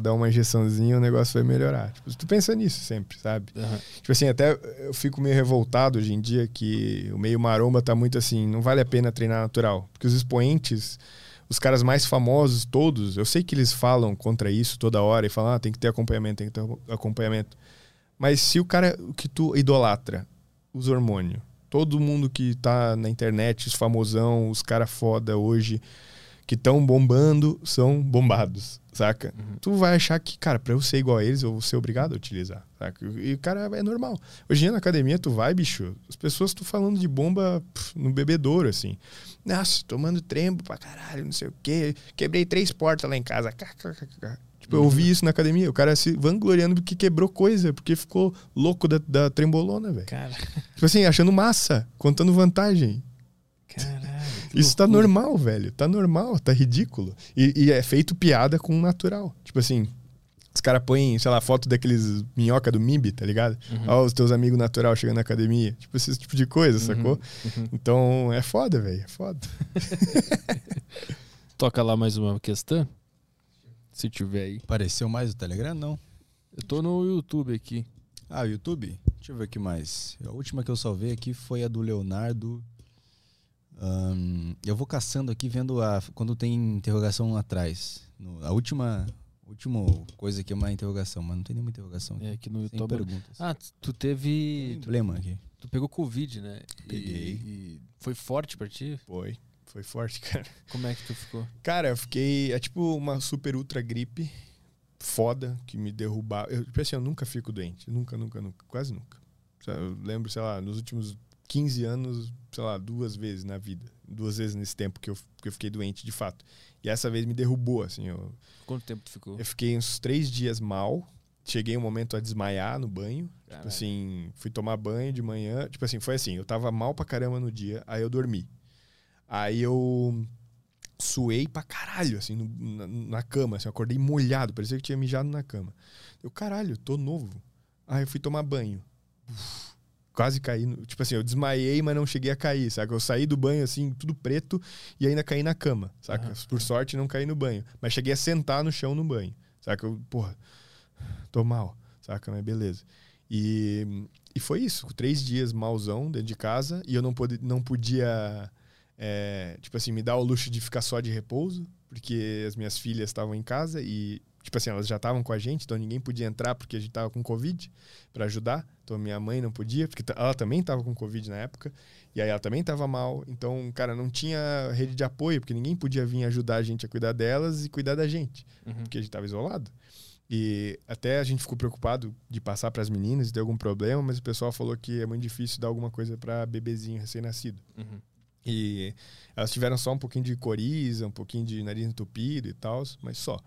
dar uma injeçãozinha, o negócio vai melhorar. Tipo, tu pensa nisso sempre, sabe? Aham. Tipo assim, até eu fico meio revoltado hoje em dia que o meio maromba tá muito assim, não vale a pena treinar natural. Porque os expoentes, os caras mais famosos todos, eu sei que eles falam contra isso toda hora e falam, ah, tem que ter acompanhamento, tem que ter acompanhamento. Mas se o cara o que tu idolatra, os hormônios, todo mundo que tá na internet, os famosão, os cara foda hoje, que estão bombando são bombados, saca? Uhum. Tu vai achar que, cara, pra eu ser igual a eles, eu vou ser obrigado a utilizar, saca? E, cara, é normal. Hoje em dia na academia, tu vai, bicho, as pessoas estão falando de bomba pff, no bebedouro, assim. Nossa, tomando trembo pra caralho, não sei o quê. Quebrei três portas lá em casa. Tipo, eu ouvi isso na academia. O cara se vangloriando porque quebrou coisa, porque ficou louco da, da trembolona, velho. Cara, Tipo assim, achando massa, contando vantagem. caralho. Isso tá normal, velho. Tá normal, tá ridículo. E, e é feito piada com o natural. Tipo assim, os caras põem, sei lá, foto daqueles minhoca do MIB, tá ligado? Uhum. Ó, os teus amigos natural chegando na academia. Tipo, esse tipo de coisa, sacou? uhum. Então, é foda, velho. É foda. <laughs> Toca lá mais uma questão. Se tiver aí. Apareceu mais o Telegram? Não. Eu tô no YouTube aqui. Ah, o YouTube? Deixa eu ver aqui mais. A última que eu salvei aqui foi a do Leonardo. Ahn, eu vou caçando aqui, vendo a, quando tem interrogação atrás. No- a última, última coisa aqui é uma interrogação, mas não tem nenhuma interrogação aqui. É aqui no Sem YouTube. perguntas. Ah, tu teve. Tem Tu, problema aqui. tu pegou Covid, né? E- Peguei. E, foi forte pra ti? Foi. Foi forte, <laughs> cara. Como é que tu ficou? Cara, eu fiquei. É tipo uma super ultra gripe foda que me derrubava. Eu, tipo assim, eu nunca fico doente. Nunca, nunca, nunca. Quase nunca. Eu lembro, sei lá, nos últimos 15 anos, sei lá, duas vezes na vida. Duas vezes nesse tempo que eu, que eu fiquei doente, de fato. E essa vez me derrubou, assim. Eu, Quanto tempo tu ficou? eu fiquei uns três dias mal. Cheguei um momento a desmaiar no banho. Tipo Caralho. assim, fui tomar banho de manhã. Tipo assim, foi assim, eu tava mal pra caramba no dia, aí eu dormi. Aí eu suei pra caralho, assim, no- na, na cama. Assim, eu acordei molhado, parecia que tinha mijado na cama. Eu, caralho, tô novo. Aí eu fui tomar banho. Uf, quase caí. no- tipo assim, eu desmaiei, mas não cheguei a cair, saca? Eu saí do banho, assim, tudo preto, e ainda caí na cama, saca? Aham. Por sorte, não caí no banho. Mas cheguei a sentar no chão no banho, saca? Eu, porra, tô mal, saca? Mas beleza. E, e foi isso, três dias malzão dentro de casa, e eu não, pode, não podia, é, tipo assim, me dar o luxo de ficar só de repouso, porque as minhas filhas estavam em casa e, tipo assim, elas já estavam com a gente, então ninguém podia entrar porque a gente tava com Covid para ajudar. Então minha mãe não podia, porque ela também tava com Covid na época, e aí ela também tava mal. Então, cara, não tinha rede de apoio, porque ninguém podia vir ajudar a gente a cuidar delas e cuidar da gente, Uhum. porque a gente tava isolado. E até a gente ficou preocupado de passar para as meninas e ter algum problema, mas o pessoal falou que é muito difícil dar alguma coisa para bebezinho recém-nascido. Uhum. E elas tiveram só um pouquinho de coriza, um pouquinho de nariz entupido e tal, mas só.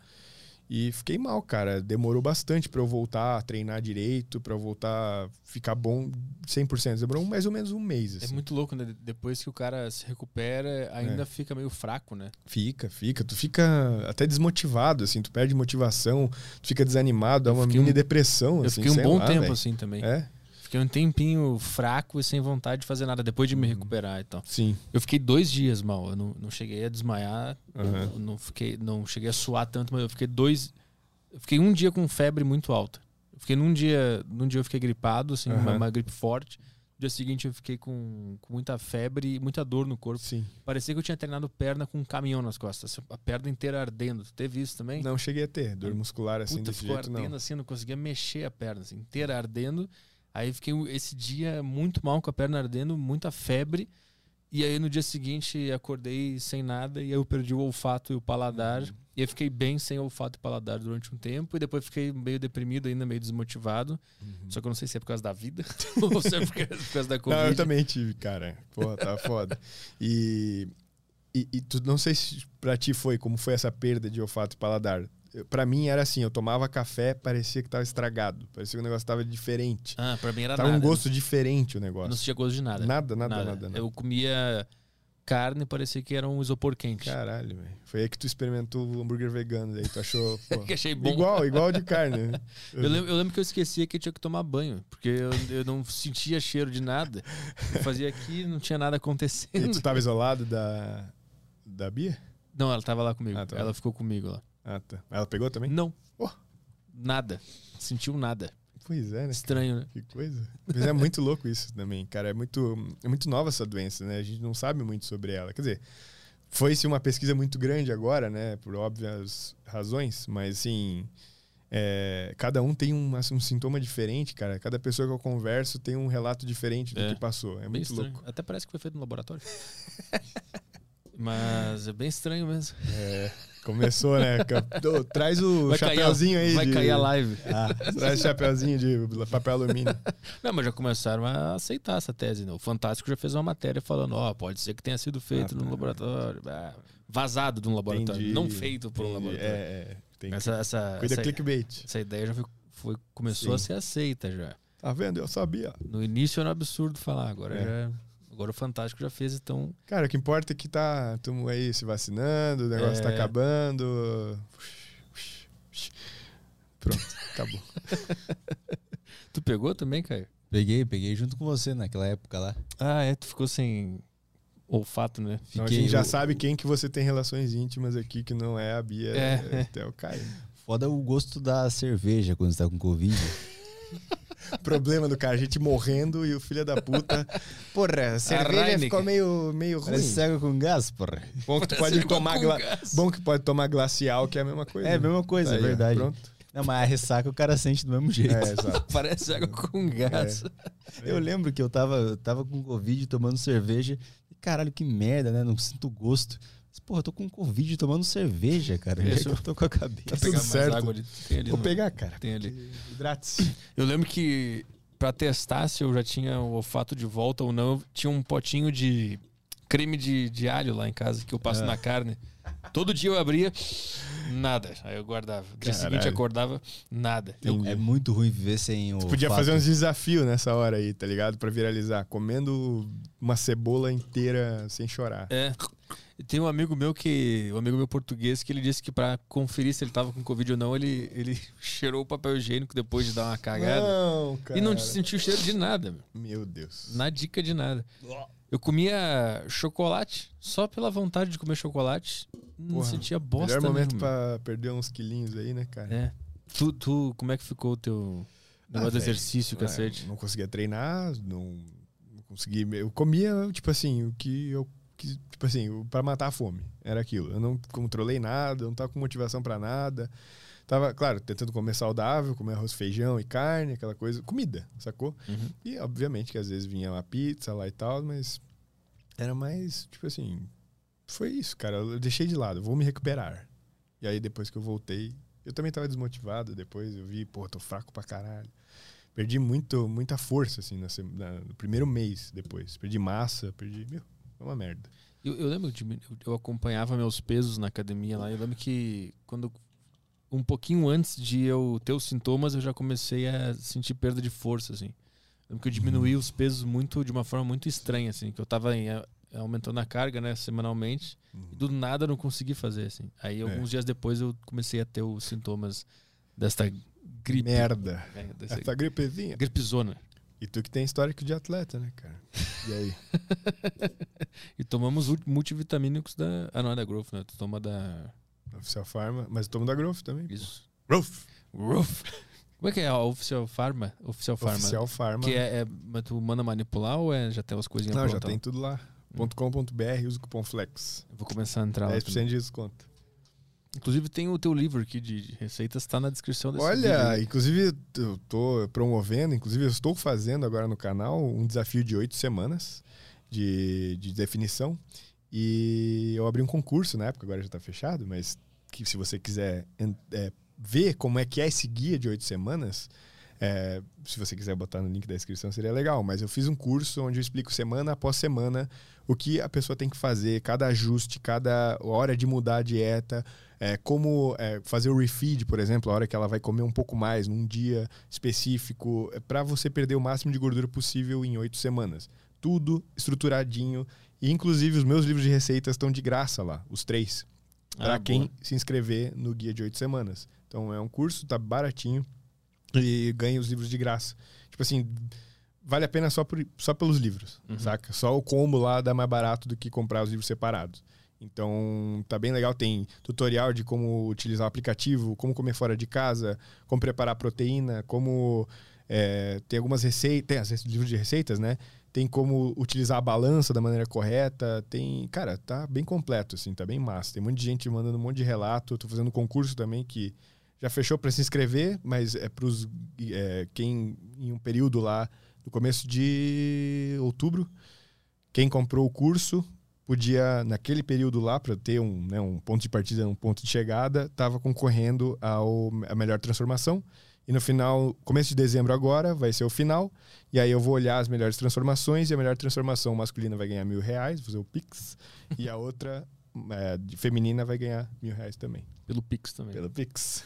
E fiquei mal, cara. Demorou bastante pra eu voltar a treinar direito, pra eu voltar a ficar bom 100%. Demorou mais ou menos um mês, É assim. muito louco, né? Depois que o cara se recupera, ainda fica meio fraco, né? Fica, fica. Tu fica até desmotivado, assim. Tu perde motivação, tu fica desanimado, dá uma mini um- depressão, Eu assim. fiquei um bom lá, tempo velho. assim também. É? Fiquei um tempinho fraco e sem vontade de fazer nada, depois de me Uhum. recuperar e tal. Sim. Eu fiquei dois dias mal. Eu não, não cheguei a desmaiar, eu não, fiquei, não cheguei a suar tanto, mas eu fiquei dois. Eu fiquei um dia com febre muito alta. Eu fiquei num dia. Num dia eu fiquei gripado, assim, uma, Aham. uma gripe forte. No dia seguinte eu fiquei com, com muita febre e muita dor no corpo. Sim. Parecia que eu tinha treinado perna com um caminhão nas costas. A perna inteira ardendo. Tu teve isso também? Não cheguei a ter dor muscular assim Puta, desse ficou jeito, ardendo não. assim, eu não conseguia mexer a perna, assim, inteira ardendo. Aí fiquei esse dia muito mal com a perna ardendo, muita febre. E aí no dia seguinte acordei sem nada e aí eu perdi o olfato e o paladar. Uhum. E eu fiquei bem sem olfato e paladar durante um tempo. E depois fiquei meio deprimido ainda, meio desmotivado. Só que eu não sei se é por causa da vida <laughs> ou se é por causa, por causa da Covid. Não, eu também tive, cara. Porra, tá <laughs> foda. E, e, e tu não sei se pra ti foi, como foi essa perda de olfato e paladar. Pra mim era assim, eu tomava café, parecia que tava estragado. Parecia que o negócio tava diferente. Ah, pra mim era Tava nada. um gosto diferente o negócio. não sentia gosto de nada. Nada, nada, nada. nada. Eu comia carne e parecia que era um isopor quente. Caralho, velho. Foi aí que tu experimentou o hambúrguer vegano. Aí tu achou. <laughs> pô, que achei bom. igual, igual de carne. né? <laughs> Eu lembro, eu lembro que eu esquecia que eu tinha que tomar banho, porque eu, eu não sentia cheiro de nada. Eu fazia aqui, não tinha nada E acontecendo. tu tava <laughs> isolado da, da Bia? Não, ela tava lá comigo. Ah, tá. Ela ficou comigo lá. Ah, tá. Ela pegou também? Não. Oh. Nada. Sentiu nada. Pois é, né? Estranho, né? Que coisa. Mas é muito louco isso também, cara. É muito, é muito nova essa doença, né? A gente não sabe muito sobre ela. Quer dizer, foi-se uma pesquisa muito grande agora, né? Por óbvias razões, mas assim. é, cada um tem um, assim, um sintoma diferente, cara. Cada pessoa que eu converso tem um relato diferente do É. que passou. É Bem muito estranho. louco. Até parece que foi feito no laboratório. <laughs> Mas é bem estranho mesmo. É, começou, né? Traz o Vai chapeuzinho aí. Vai de- cair a live. Ah, traz o chapeuzinho de papel alumínio. Não, mas já começaram a aceitar essa tese. Né? O Fantástico já fez uma matéria falando, ó, pode ser que tenha sido feito Ah, no laboratório. ah, vazado de um laboratório, Entendi, não feito por um laboratório. É, é. Tem que- Essa, essa, Cuida essa, clickbait. essa ideia já foi, foi- começou Sim. a ser aceita já. Tá vendo? Eu sabia. No início era um absurdo falar, agora É. já. Agora o Fantástico já fez, então. Cara, o que importa é que tá, estamos aí se vacinando, o negócio tá É. acabando. Pronto, acabou. <laughs> Tu pegou também, Caio? Peguei, peguei junto com você naquela época lá. Ah, é, tu ficou sem olfato, né? Então a Fiquei- gente já eu- sabe quem que você tem relações íntimas aqui, que não é a Bia, É. é até o Caio. Foda o gosto da cerveja quando você tá com Covid. <laughs> Problema do cara, a gente morrendo e o filho da puta. Porra, a cerveja Heineken. ficou meio, meio ruim. Parece cego com gás, porra. Bom que tu pode tomar gla- gás. Bom que pode tomar glacial, que é a mesma coisa. É a mesma coisa, é verdade. Pronto. Não, mas a ressaca o cara sente do mesmo jeito. É, exato. <laughs> Parece água com gás. Eu lembro que eu tava, eu tava com Covid tomando cerveja. E caralho, que merda, né? Não sinto gosto. Porra, eu tô com Covid tomando cerveja, cara. Eu tô com a cabeça? Tá Pegar tudo mais certo. água ali, tem ali Vou no- pegar, cara. Tem ali. Hidrate-se. Eu lembro que pra testar se eu já tinha o olfato de volta ou não, tinha um potinho de creme de, de alho lá em casa que eu passo Ah. na carne. Todo dia eu abria, nada. Aí eu guardava. No dia Caralho. seguinte acordava, nada. Eu-. É muito ruim viver sem o. Tu podia fato. fazer uns desafios nessa hora aí, tá ligado? Pra viralizar. Comendo uma cebola inteira sem chorar. é. Tem um amigo meu que. Um amigo meu português que ele disse que pra conferir se ele tava com Covid ou não, ele, ele <laughs> cheirou o papel higiênico depois de dar uma cagada. Não, cara. e não sentiu cheiro de nada, meu. Meu Deus. Na dica de nada. Eu comia chocolate só pela vontade de comer chocolate. Não Porra, sentia bosta Melhor momento pra perder uns quilinhos aí, né, cara? É. Tu, tu, como é que ficou o teu negócio de velho, exercício, Ah, cacete? Não conseguia treinar, não, não conseguia. Eu comia, tipo assim, o que eu. Quis- Tipo assim, pra matar a fome. Era aquilo. Eu não controlei nada, eu não tava com motivação pra nada. Tava, claro, tentando comer saudável, comer arroz, feijão e carne, aquela coisa. Comida, sacou? Uhum. E, obviamente, que às vezes vinha uma pizza lá e tal, mas era mais, tipo assim, foi isso, cara. Eu deixei de lado, vou me recuperar. E aí, depois que eu voltei, eu também tava desmotivado. Depois eu vi, pô, tô fraco pra caralho. Perdi muito, muita força, assim, na- no primeiro mês depois. Perdi massa, perdi. Meu, é uma merda. Eu, eu lembro, de, eu- acompanhava meus pesos na academia lá. Eu lembro que quando um pouquinho antes de eu ter os sintomas, eu já comecei a sentir perda de força, assim. Eu lembro que eu diminuí os pesos muito de uma forma muito estranha, assim, que eu tava em- aumentando a carga, né, semanalmente, e do nada eu não consegui fazer, assim. Aí alguns dias depois eu comecei a ter os sintomas desta gripe. Merda. É, dessa Essa gripezinha. gripezona. E tu que tem histórico de atleta, né, cara? E aí? <laughs> E tomamos ult- multivitamínicos da. Ah, não é da Growth, né? Tu toma da. Oficial Pharma. Mas tomo da Growth também. Isso. Growth. Roof. Como é que é a Oficial Pharma? Oficial Pharma. Oficial Pharma. Que é, é- Mas tu manda manipular ou é, já tem umas coisinhas Não, já tem tudo lá. .com.br, usa o cupom FLEX. Eu vou começar a entrar lá. 10% também. de desconto. Inclusive tem o teu livro aqui de receitas, tá na descrição desse vídeo. Olha, aí. inclusive eu tô promovendo, inclusive eu estou fazendo agora no canal um desafio de oito semanas de, de definição. E eu abri um concurso na época, agora já está fechado, mas que se você quiser é, ver como é que é esse guia de oito semanas, é, se você quiser botar no link da descrição seria legal. Mas eu fiz um curso onde eu explico semana após semana o que a pessoa tem que fazer, cada ajuste, cada hora de mudar a dieta, é, como é, fazer o refeed, por exemplo, a hora que ela vai comer um pouco mais num dia específico, é, para você perder o máximo de gordura possível em oito semanas. Tudo estruturadinho. E, inclusive, os meus livros de receitas estão de graça lá, os três. Para Ah, quem boa. se inscrever no guia de oito semanas. Então, é um curso, tá baratinho e ganha os livros de graça. Tipo assim, vale a pena só, por, só pelos livros, Uhum. saca? Só o combo lá dá mais barato do que comprar os livros separados. Então, tá bem legal. Tem tutorial de como utilizar o aplicativo, como comer fora de casa, como preparar proteína, como. é, tem algumas receitas, tem livros de receitas, né? Tem como utilizar a balança da maneira correta. Tem. Cara, tá bem completo, assim, tá bem massa. Tem um monte de gente mandando um monte de relato. Tô fazendo um concurso também que já fechou para se inscrever, mas é pros. É, quem em um período lá, no começo de outubro, quem comprou o curso podia, naquele período lá, para ter um, né, um ponto de partida, um ponto de chegada, estava concorrendo ao, a melhor transformação. E no final, começo de dezembro agora, vai ser o final. E aí eu vou olhar as melhores transformações. E a melhor transformação masculina vai ganhar mil reais, vou fazer o Pix. e a outra, é, feminina, vai ganhar mil reais também. Pelo Pix também. Pelo Pix.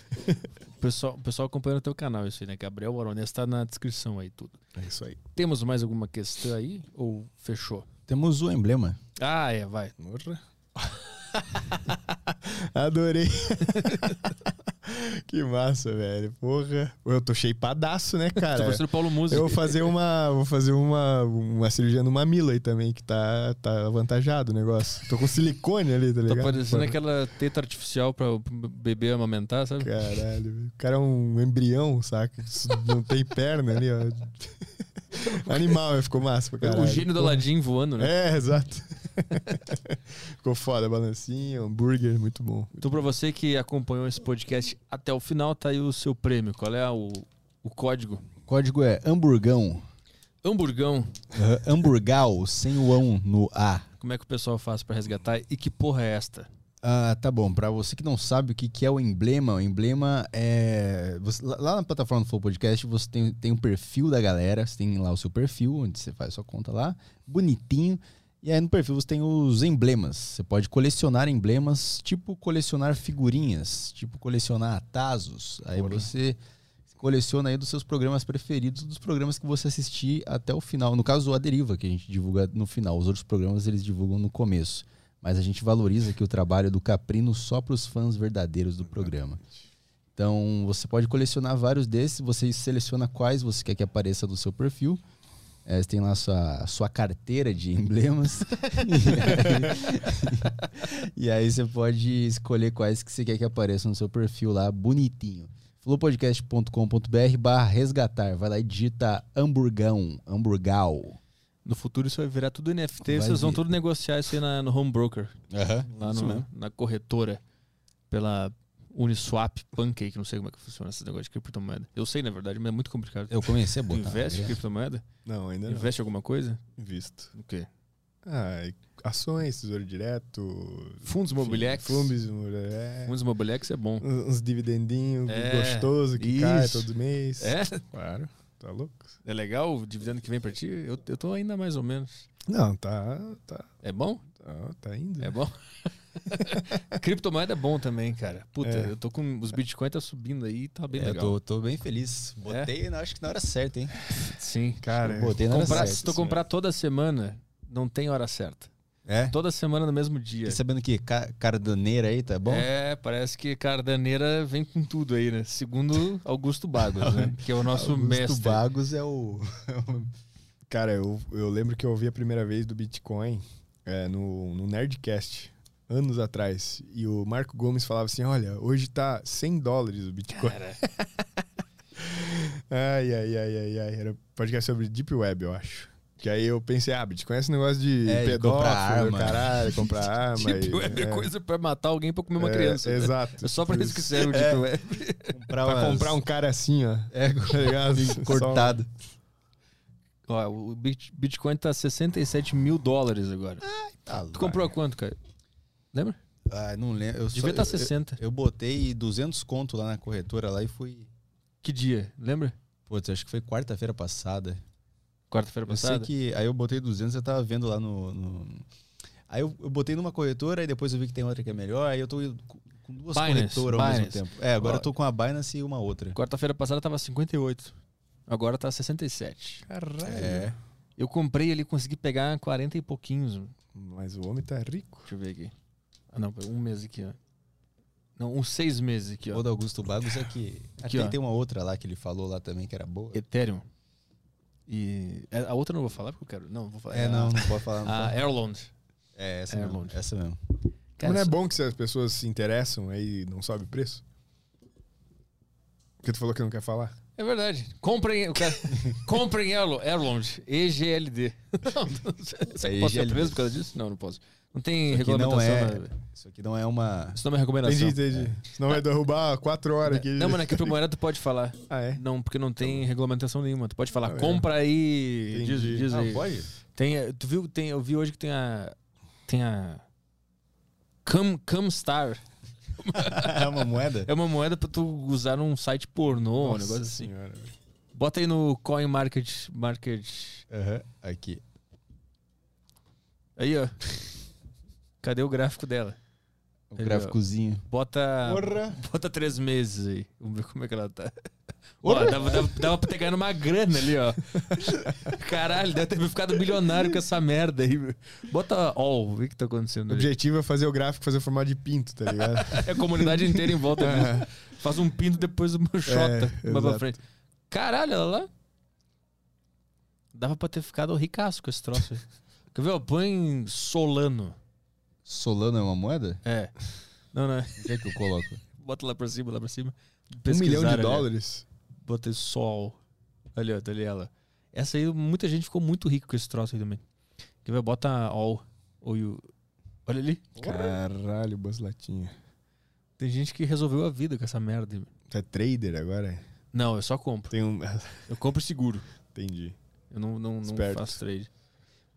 O <laughs> pessoal, o pessoal acompanha o teu canal isso aí, né? Gabriel Baronês tá na descrição aí tudo. É isso aí. Temos mais alguma questão aí? Ou fechou? Temos o emblema. Ah, é, vai. <laughs> Adorei. <laughs> que massa, velho. Porra. Eu tô cheipadaço, né, <laughs> Tô cara? parecendo Paulo Música. Eu vou fazer uma, vou fazer uma, uma cirurgia no mamilo aí também, que tá, tá avantajado o negócio. Tô com silicone ali, tá Tá ligado? parecendo aquela teta artificial pra o bebê amamentar, sabe? Caralho, o cara é um embrião, saca? Não tem perna ali, ó. <laughs> Animal, velho. ficou massa pra caralho. o gênio do Aladdin voando, né? É, exato. <laughs> ficou foda, balancinho, hambúrguer, muito bom. Então, pra você que acompanhou esse podcast até o final, tá aí o seu prêmio. Qual é o, o código? O código é hamburgão. Hamburgão. Aham, hamburgal, sem o ão no A. Como é que o pessoal faz pra resgatar? E que porra é esta? Ah, tá bom. Pra você que não sabe o que, que é o emblema, o emblema é. você- lá- na plataforma do Flow Podcast você tem, tem um perfil da galera, você tem lá o seu perfil, onde você faz sua conta lá, bonitinho. E aí no perfil você tem os emblemas. Você pode colecionar emblemas, tipo colecionar figurinhas, tipo colecionar tazos. Aí você coleciona aí dos seus programas preferidos, dos programas que você assistir até o final. No caso, A Deriva, que a gente divulga no final. Os outros programas eles divulgam no começo. Mas a gente valoriza aqui o trabalho do Caprino só para os fãs verdadeiros do programa. Então, você pode colecionar vários desses, você seleciona quais você quer que apareça no seu perfil. É, você tem lá a sua, a sua carteira de emblemas. <laughs> <laughs> e aí você pode escolher quais que você quer que apareçam no seu perfil lá, bonitinho. flowpodcast.com.br barra resgatar. Vai lá e digita hamburgão, hamburgal. No futuro isso vai virar tudo NFT, Vai vocês vão vir. tudo negociar isso aí na- no home broker. Lá isso no- na corretora. Pela Uniswap, Pancake, não sei como é que funciona esse negócio de criptomoeda. Eu sei, na verdade, mas é muito complicado. Eu comecei a botar. investe em né? criptomoeda? Não, ainda não. Investe em alguma coisa? Visto. O quê? Ah, ações, tesouro direto. Fundos imobiliários? Fundos imobiliários. É. Fundos imobiliários é bom. Uns dividendinhos É, gostoso que cai isso. todo mês. É? Claro. Tá louco? É legal o dividendo que vem pra ti? Eu, eu tô ainda mais ou menos. Não, tá. Tá, É bom? tá, tá indo. É bom? <laughs> Criptomoeda é bom também, cara. Puta, É. eu tô com. Os Bitcoin tá subindo aí, tá bem É, eu legal. tô, tô bem feliz. Botei, acho que na hora certa, hein? Sim. Cara, Eu botei na hora Comprar, certa. se tu comprar toda semana, não tem hora certa. É? Toda semana no mesmo dia. Fiquei sabendo que ca cardaneira aí, tá bom? É, parece que Cardaneira vem com tudo aí, né? Segundo Augusto Bagos, né? <laughs> Que é o nosso Augusto mestre. Bagos <laughs> é o... Cara, eu, eu lembro que eu ouvi a primeira vez do Bitcoin é, no, no Nerdcast, anos atrás. E o Marco Gomes falava assim: olha, hoje tá 100 dólares o Bitcoin. Cara, <laughs> Ai, ai, ai, ai, ai. Era podcast sobre Deep Web, eu acho. Que aí eu pensei, ah, Bitcoin é esse negócio de É, pedófilo, comprar arma. caralho, comprar <laughs> arma. Deep e- Web é coisa pra matar alguém pra comer uma É, criança. né? Exato. É só pra isso que serve o É, Deep Web. Comprar, Pra umas- comprar um cara assim, ó. É, <laughs> Tá ligado? cortado. Ó, o Bit- Bitcoin tá 67 mil dólares agora. Tá Tu comprou a quanto, cara? Lembra? Ah, não lembro. Eu Devia só- estar 60. Eu, eu botei 200 conto lá na corretora lá e fui... Que dia? Lembra? Putz, acho que foi quarta-feira passada. Quarta-feira Eu sei passada? que... Aí eu botei 200, eu tava vendo lá no... no- Aí eu, eu botei numa corretora e depois eu vi que tem outra que é melhor. Aí eu tô com- duas Binance, corretoras ao mesmo tempo. É, agora Ó. eu tô com a Binance e uma outra. Quarta-feira passada tava 58. Agora tá 67. Caralho. É. Eu comprei ali, consegui pegar 40 e pouquinhos. Mas o homem tá rico. Deixa eu ver aqui. Ah, não, um mês aqui, ó. Não, uns seis meses aqui, ó. O do Augusto Bagos é que. Aqui, ó. tem uma outra lá que ele falou lá também que era boa. Ethereum. E é, a outra eu não vou falar porque eu quero. Não, vou falar. É, não, não pode falar. Não A <laughs> pode. Airlond. É, essa é mesmo. Essa mesmo. Cara, Mas não é bom que se as pessoas se interessam aí não sobe o preço? Porque tu falou que não quer falar? É verdade. Comprem, o cara, <laughs> comprem Airlo- Airlond, EGLD. <laughs> Não, não que É posso ser preso por causa disso? Não, não posso. Não tem Isso aqui não regulamentação. é- né? Isso aqui não é uma. Isso não é recomendação. Entendi, entendi. Senão vai derrubar quatro horas aqui. Não, mas na criptomoeda tu pode falar. <laughs> Ah, é? Não, porque não tem regulamentação nenhuma. Tu pode falar, Ah, é. compra aí. Diz, Entendi. diz Ah, aí. pode? Tem, tu viu, tem, eu vi hoje que tem a. Tem a. Cam, Camstar. <laughs> é uma moeda? É uma moeda pra tu usar num site pornô, um Nossa negócio assim. senhora. Bota aí no Coin Market. Market. Aham, Aqui. Aí, ó. Cadê o gráfico dela? O ó. gráficozinho. Bota. Porra! Bota três meses aí. Vamos ver como é que ela tá. <laughs> Ó, dava, dava, dava pra ter ganhado uma grana ali, ó. <laughs> Caralho, deve ter ficado milionário com essa merda aí. meu. Bota all, vê o que tá acontecendo O ali. objetivo é fazer o gráfico fazer o formato de pinto, tá ligado? <laughs> É a comunidade inteira em volta disso. Faz um pinto depois uma xota. É, mais pra frente. Caralho, olha lá. Dava pra ter ficado ricaço com esse troço aí. Quer ver? ó? Põe Solano. Solano é uma moeda? É. Não, não. Onde é que eu coloco? <laughs> Bota lá pra cima, lá pra cima. Um milhão de ali. dólares. Botei sol. Ali, ó, tá ali ela. Essa aí, muita gente ficou muito rico com esse troço aí também. Quer ver? Bota all. Ou you. Olha ali. Caralho, Buzz Latinha. Tem gente que resolveu a vida com essa merda. Tu é trader agora? Não, eu só compro. Um. Eu compro seguro. <laughs> Entendi. Eu não, não, não Esperto. faço trade.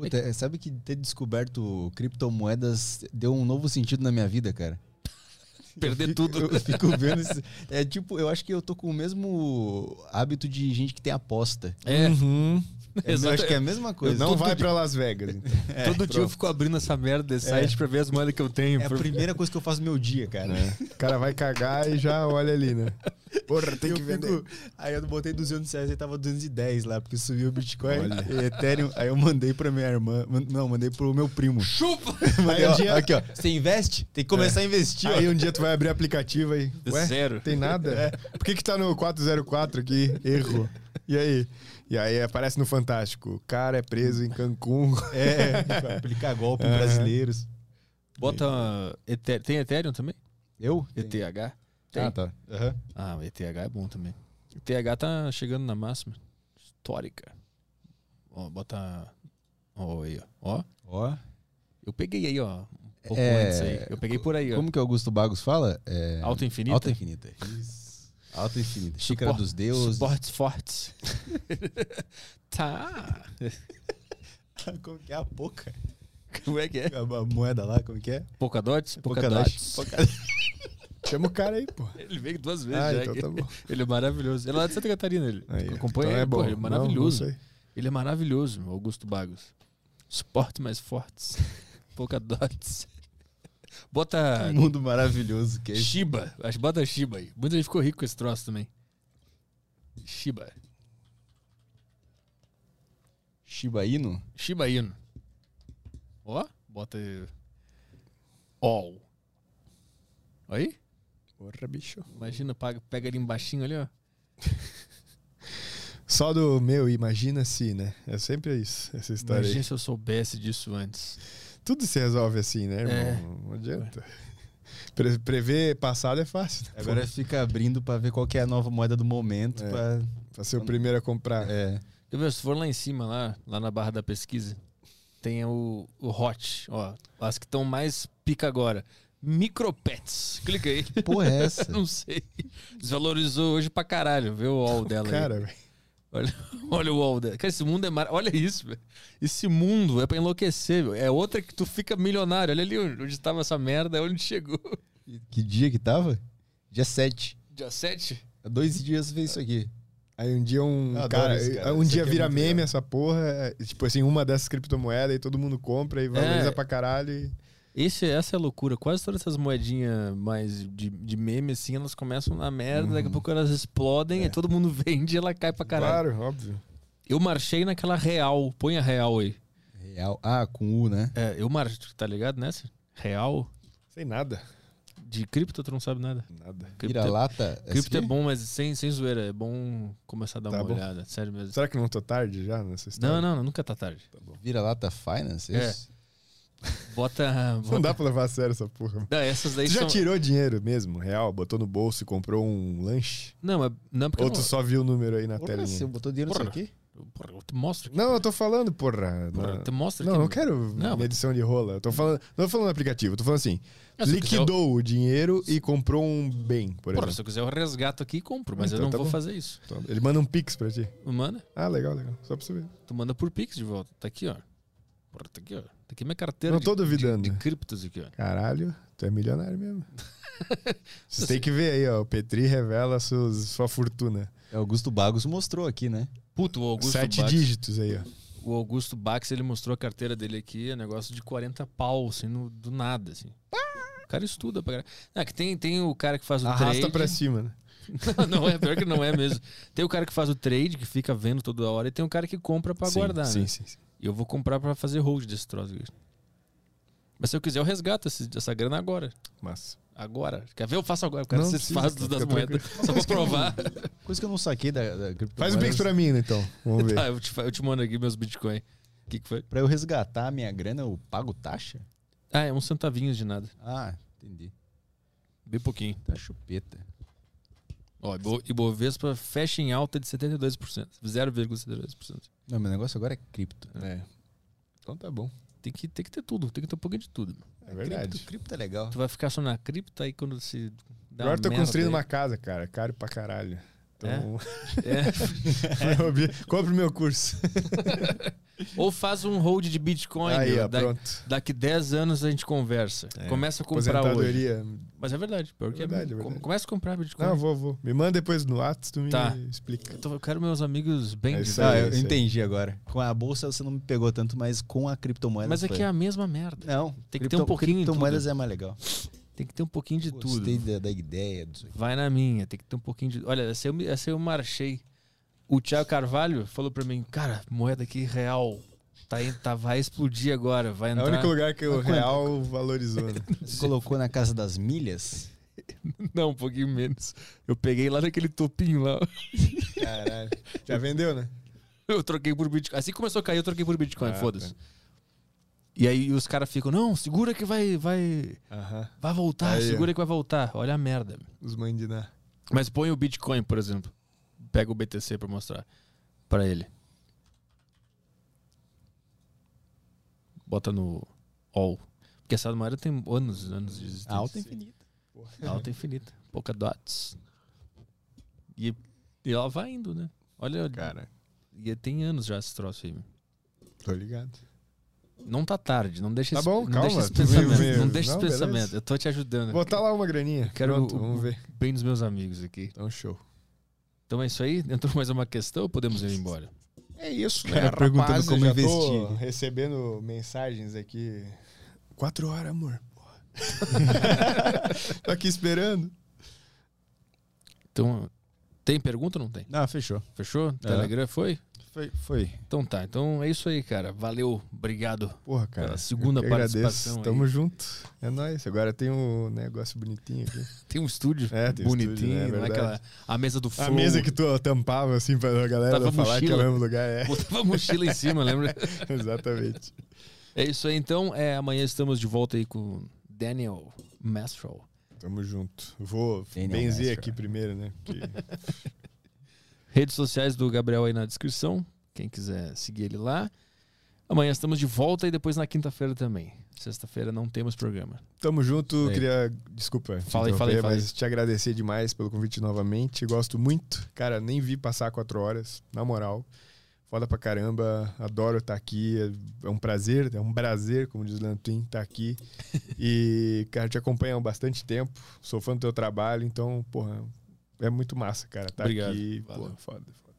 Puta, é, sabe que ter descoberto criptomoedas deu um novo sentido na minha vida, cara? <laughs> Perder Eu tudo. fico- Eu fico vendo esse, É tipo, eu acho que eu tô com o mesmo hábito de gente que tem aposta. É, Uhum. Eu Exato. acho que é a mesma coisa. Não todo vai dia- pra Las Vegas. Então. <laughs> todo dia eu fico abrindo essa merda desse site pra ver as moedas que eu tenho. É a primeira coisa que eu faço no meu dia, cara. O cara vai cagar e já olha ali, né? <laughs> Porra, tem Eu que vender. fico- Aí eu botei 200 reais e tava 210 lá, porque subiu o Bitcoin Olha. e Ethereum. Aí eu mandei pra minha irmã. Não, mandei pro meu primo. Chupa! <laughs> Mandei, Aí um ó, dia- Aqui, ó. Você investe? Tem que começar a investir, ó. Aí um dia tu vai abrir aplicativo aí. <laughs> Ué, Zero. tem nada? Por que que tá no 404 aqui? Erro. E aí? E aí aparece no Fantástico. O cara é preso em Cancún. É, pra aplicar golpe em brasileiros. Bota. Tem Ethereum também? Eu? ETH? Ah, tá. Aham. Ah, o ETH é bom também. ETH tá chegando na máxima. Histórica. Ó, bota. Ó, aí, ó. Ó, Ó. eu peguei aí, ó. Um pouco É, antes aí. Eu peguei por aí, ó. Como que Augusto Bagos fala? É... Alta infinita? Alta infinita. Isso. Alta infinita. Xícara Supor- dos deuses. Suportes fortes. <laughs> tá. Como que é a poca? Como é que é? A, moeda lá, como que é? Polkadots? Polkadots. Polkadots. Chama o cara aí, pô. Ele veio duas vezes Ah, já. então tá bom. <laughs> Ele é maravilhoso. Ele é lá de Santa Catarina, ele. Aí, Acompanha então ele, é bom. pô, ele é Não, maravilhoso. não sei. ele é maravilhoso, Augusto Bagos. Suportes mais fortes. <laughs> Polkadots. Bota Que mundo maravilhoso que é esse. Shiba. Acho bota Shiba aí. Muita gente ficou rico com esse troço também. Shiba. Shiba Inu? Shiba Inu. Ó, bota. All. Aí? Porra, bicho. Imagina, paga, pega ali embaixinho ali, ó. <laughs> Só do meu, imagina se, né? É sempre isso, essa história Imagina aí. se eu soubesse disso antes. Tudo se resolve assim, né, irmão? É. Não adianta. <laughs> Pre- prever passado é fácil. né? Agora fica abrindo pra ver qual que é a nova moeda do momento. É. Pra... Pra ser o primeiro a comprar. É. Quer ver, se for lá em cima, lá, lá na barra da pesquisa, tem o, o Hot, ó. As que estão mais pica agora. Micropets. Clica aí. Porra, é essa? <laughs> Não sei. Desvalorizou hoje pra caralho. Vê o wall dela aí. Cara, velho. Olha, <laughs> olha o wall dela. Cara, esse mundo é mar... Olha isso, velho. Esse mundo é pra enlouquecer, velho. É outra que tu fica milionário. Olha ali onde estava essa merda, é onde chegou. Que dia que tava? Dia 7. Dia 7? Há dois dias fez isso aqui. Aí um dia um cara, cara. um dia é vira muito meme legal. essa porra, é, tipo assim, uma dessas criptomoedas e todo mundo compra e valoriza É. pra caralho. E... Esse, essa é a loucura. Quase todas essas moedinhas mais de, de meme, assim, elas começam na merda, daqui a pouco elas explodem, e todo mundo <laughs> vende e ela cai pra caralho. Claro, óbvio. Eu marchei naquela real. Põe a real aí. Real. Ah, com U, né? É, eu marchei, tá ligado nessa? Real. Sem nada. De cripto, tu não sabe nada. Nada. É, lata. cripto é bom, mas sem, sem zoeira. É bom começar a dar Tá uma bom. olhada. Sério mesmo. Será que não tô tarde já nessa história? Não, não, não, nunca tá tarde. Vira lata Finance? É. isso? Bota. bota... Não dá pra levar a sério essa porra. Não, essas daí Tu já são... tirou dinheiro mesmo, real? Botou no bolso e comprou um lanche? Não, mas não, porque Ou tu não... só viu o número aí na Porra, telinha? você botou dinheiro Porra. nisso aqui? Porra, eu te mostro aqui. Não, eu tô falando, porra. Porra, Na- mostro Não, aqui. não quero Não, medição de rola. Eu tô falando, não tô falando no aplicativo, eu tô falando assim. Ah, se eu liquidou o dinheiro e comprou um bem, por Porra, exemplo. se eu quiser eu resgato aqui e compro, mas Então eu não tá vou bom. fazer isso. Então, Ele manda um pix pra ti. Manda? Ah, legal, legal. Só pra saber. Tu manda por Pix de volta. Tá aqui, ó. Porra, tá aqui, ó. Tá aqui minha carteira Não de, tô de, duvidando. de criptos aqui, ó. Caralho, tu é milionário mesmo. <laughs> Vocês têm que ver aí, ó. O Petri revela seus, sua fortuna. É, Augusto Bagos mostrou aqui, né? Puto, o Augusto Sete Bax, dígitos aí, ó. O Augusto Bax, ele mostrou a carteira dele aqui, é negócio de 40 pau, assim, no- do nada, assim. O cara estuda pra caralho. Ah, que tem, tem o cara que faz o Arrasta trade. pra cima, né? <laughs> não, não é, pior que não é mesmo. Tem o cara que faz o trade, que fica vendo toda hora, e tem o cara que compra pra Sim, guardar, sim, né? sim, sim. E eu vou comprar pra fazer hold desse troço aqui. Mas se eu quiser, eu resgato esse- essa grana agora. Massa. Agora. Quer ver? Eu faço agora. Cara precisa, faz das moedas. Só pra provar. <laughs> Coisa que eu não saquei da, da Faz um criptomoeda. pix pra mim, então. Vamos ver. Tá, <laughs> eu te, eu te mando aqui meus bitcoins. O que, que foi? Pra eu resgatar a minha grana, eu pago taxa? Ah, é uns centavinhos de nada. Ah, entendi. Bem pouquinho. Tá chupeta. Ó, Ibo- Ibovespa fecha em alta de 72%. 0,72%. Não, meu negócio agora é cripto. É. Então tá bom. Tem que, tem que ter tudo. Tem que ter um pouquinho de tudo. É verdade. Cripto, cripto é legal. Tu vai ficar só na cripta aí quando se dá Agora uma tô construindo aí. uma casa, cara. Caro pra caralho. Então, É. <laughs> meu obje- compre meu curso. <laughs> Ou faz um hold de Bitcoin. Aí, ó, Da- pronto. daqui 10 anos a gente conversa. É. Começa a comprar hoje. Mas é verdade. Pior É que é verdade, é com- verdade. Começa a comprar Bitcoin. Não, vou, vou. Me manda depois no WhatsApp, tu me Tá. explica. Eu, tô- eu quero meus amigos bem É Ah, aí, eu aí. entendi agora. Com a bolsa você não me pegou tanto, mas com a criptomoeda. Mas é foi. que é a mesma merda. Não, Tem que ter um pouquinho Criptomoedas tudo. é mais legal. Tem que ter um pouquinho de Gostei tudo. da, da ideia. Disso aqui. Vai na minha, tem que ter um pouquinho de. Olha, essa eu, essa eu marchei. O Thiago Carvalho falou pra mim, cara, moeda aqui real. Tá, tá, vai explodir agora. Vai É entrar. o único lugar que o <laughs> quanto? real valorizou, né? <laughs> Você colocou na casa das milhas? <laughs> Não, um pouquinho menos. Eu peguei lá naquele topinho lá. Caralho. Já vendeu, né? Eu troquei por Bitcoin. Assim que começou a cair, eu troquei por Bitcoin, Ah, foda-se. tá. E aí os caras ficam, não, segura que vai, vai, vai voltar, Aí, ó. segura que vai voltar. Olha a merda. Os mandiná. Mas põe o Bitcoin, por exemplo. Pega o BTC pra mostrar pra ele. Bota no All. Porque essa moeda tem anos, anos de existência. Alta infinita. Alta infinita. Pouca dots. E, e ela vai indo, né? Olha, Cara, e tem anos já esse troço aí. tô ligado. Não tá tarde, não deixa Tá esse, bom, não calma, deixa esse pensamento. Não deixa Não, esse beleza. pensamento. Eu tô te ajudando. Botar lá uma graninha. Quero Pronto, o- vamos ver. Bem dos meus amigos aqui. Então, show. Então é isso aí? Entrou mais uma questão ou podemos ir embora? É isso, Cara, né? perguntando Rapaz, como eu já tô investir. recebendo mensagens aqui. Quatro horas, amor. <laughs> Tô aqui esperando. Então, tem pergunta ou não tem? Ah, fechou. Fechou? Telegram foi? Foi. foi. Então tá. Então é isso aí, cara. Valeu. Obrigado. Porra, cara. Pela segunda eu participação aí. Tamo junto. É nóis. Agora tem um negócio bonitinho aqui. <laughs> Tem um estúdio É, tem bonitinho. estúdio, né? É é verdade. aquela, a mesa do A flow. mesa que tu tampava assim pra galera Tava falar que é o mochila. mesmo lugar. É, Botava a mochila em cima, lembra? <laughs> exatamente. É isso aí, então. É, amanhã estamos de volta aí com Daniel Mastrol. Tamo junto. Vou Daniel benzer aqui primeiro, né? Porque <laughs> Redes sociais do Gabriel aí na descrição. Quem quiser seguir ele lá. Amanhã estamos de volta e depois na quinta-feira também. Sexta-feira não temos programa. Tamo junto. É. Queria, desculpa, te Fala aí, interromper, fala aí, fala mas te agradecer demais pelo convite novamente. Gosto muito. Cara, nem vi passar quatro horas, na moral. Foda pra caramba. Adoro estar aqui. É um prazer, é um prazer, como diz o Leandro Twin, estar aqui. <laughs> E, cara, te acompanho há bastante tempo. Sou fã do teu trabalho, então, porra, é muito massa, cara. Tá Obrigado. aqui. Valeu. Porra, foda, foda.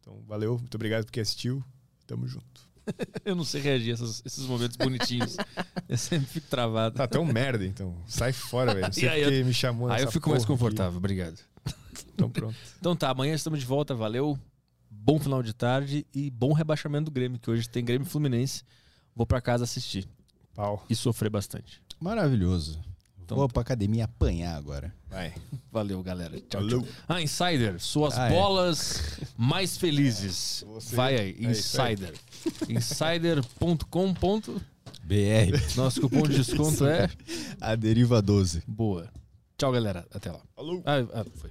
Então, valeu. Muito obrigado porque assistiu. Tamo junto. <laughs> Eu não sei reagir a esses, esses momentos bonitinhos. <laughs> eu sempre fico travado. Tá tão merda, então. Sai fora, velho. <laughs> Não sei E aí porque me chamou Aí eu fico mais porra aqui. confortável. Obrigado. Então, pronto. Então tá, amanhã estamos de volta. Valeu. Bom final de tarde e bom rebaixamento do Grêmio, que hoje tem Grêmio e Fluminense. Vou pra casa assistir Pau. e sofrer bastante. Maravilhoso. Então Vou pra academia apanhar agora. Vai. Valeu, galera. Tchau, Falou. tchau. Ah, Insider, suas Ah, é. bolas mais felizes. Você- Vai aí, é. Insider. Insider.com. BR. <laughs> Nosso cupom de desconto é A deriva 12. boa. Tchau, galera. Até lá. Falou. Ah, ah, foi.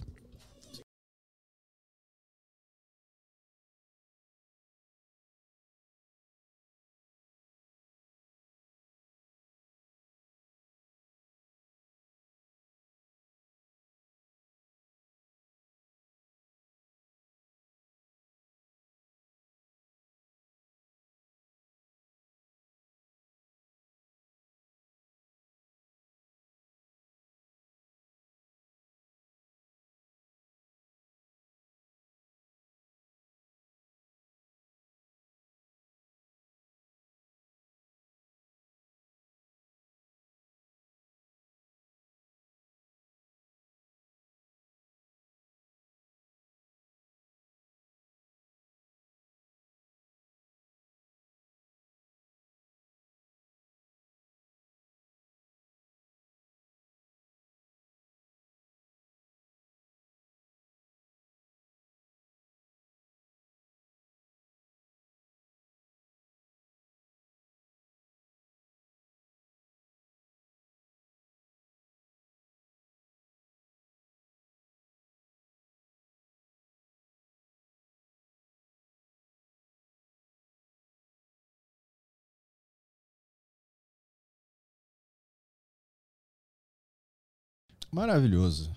Maravilhoso.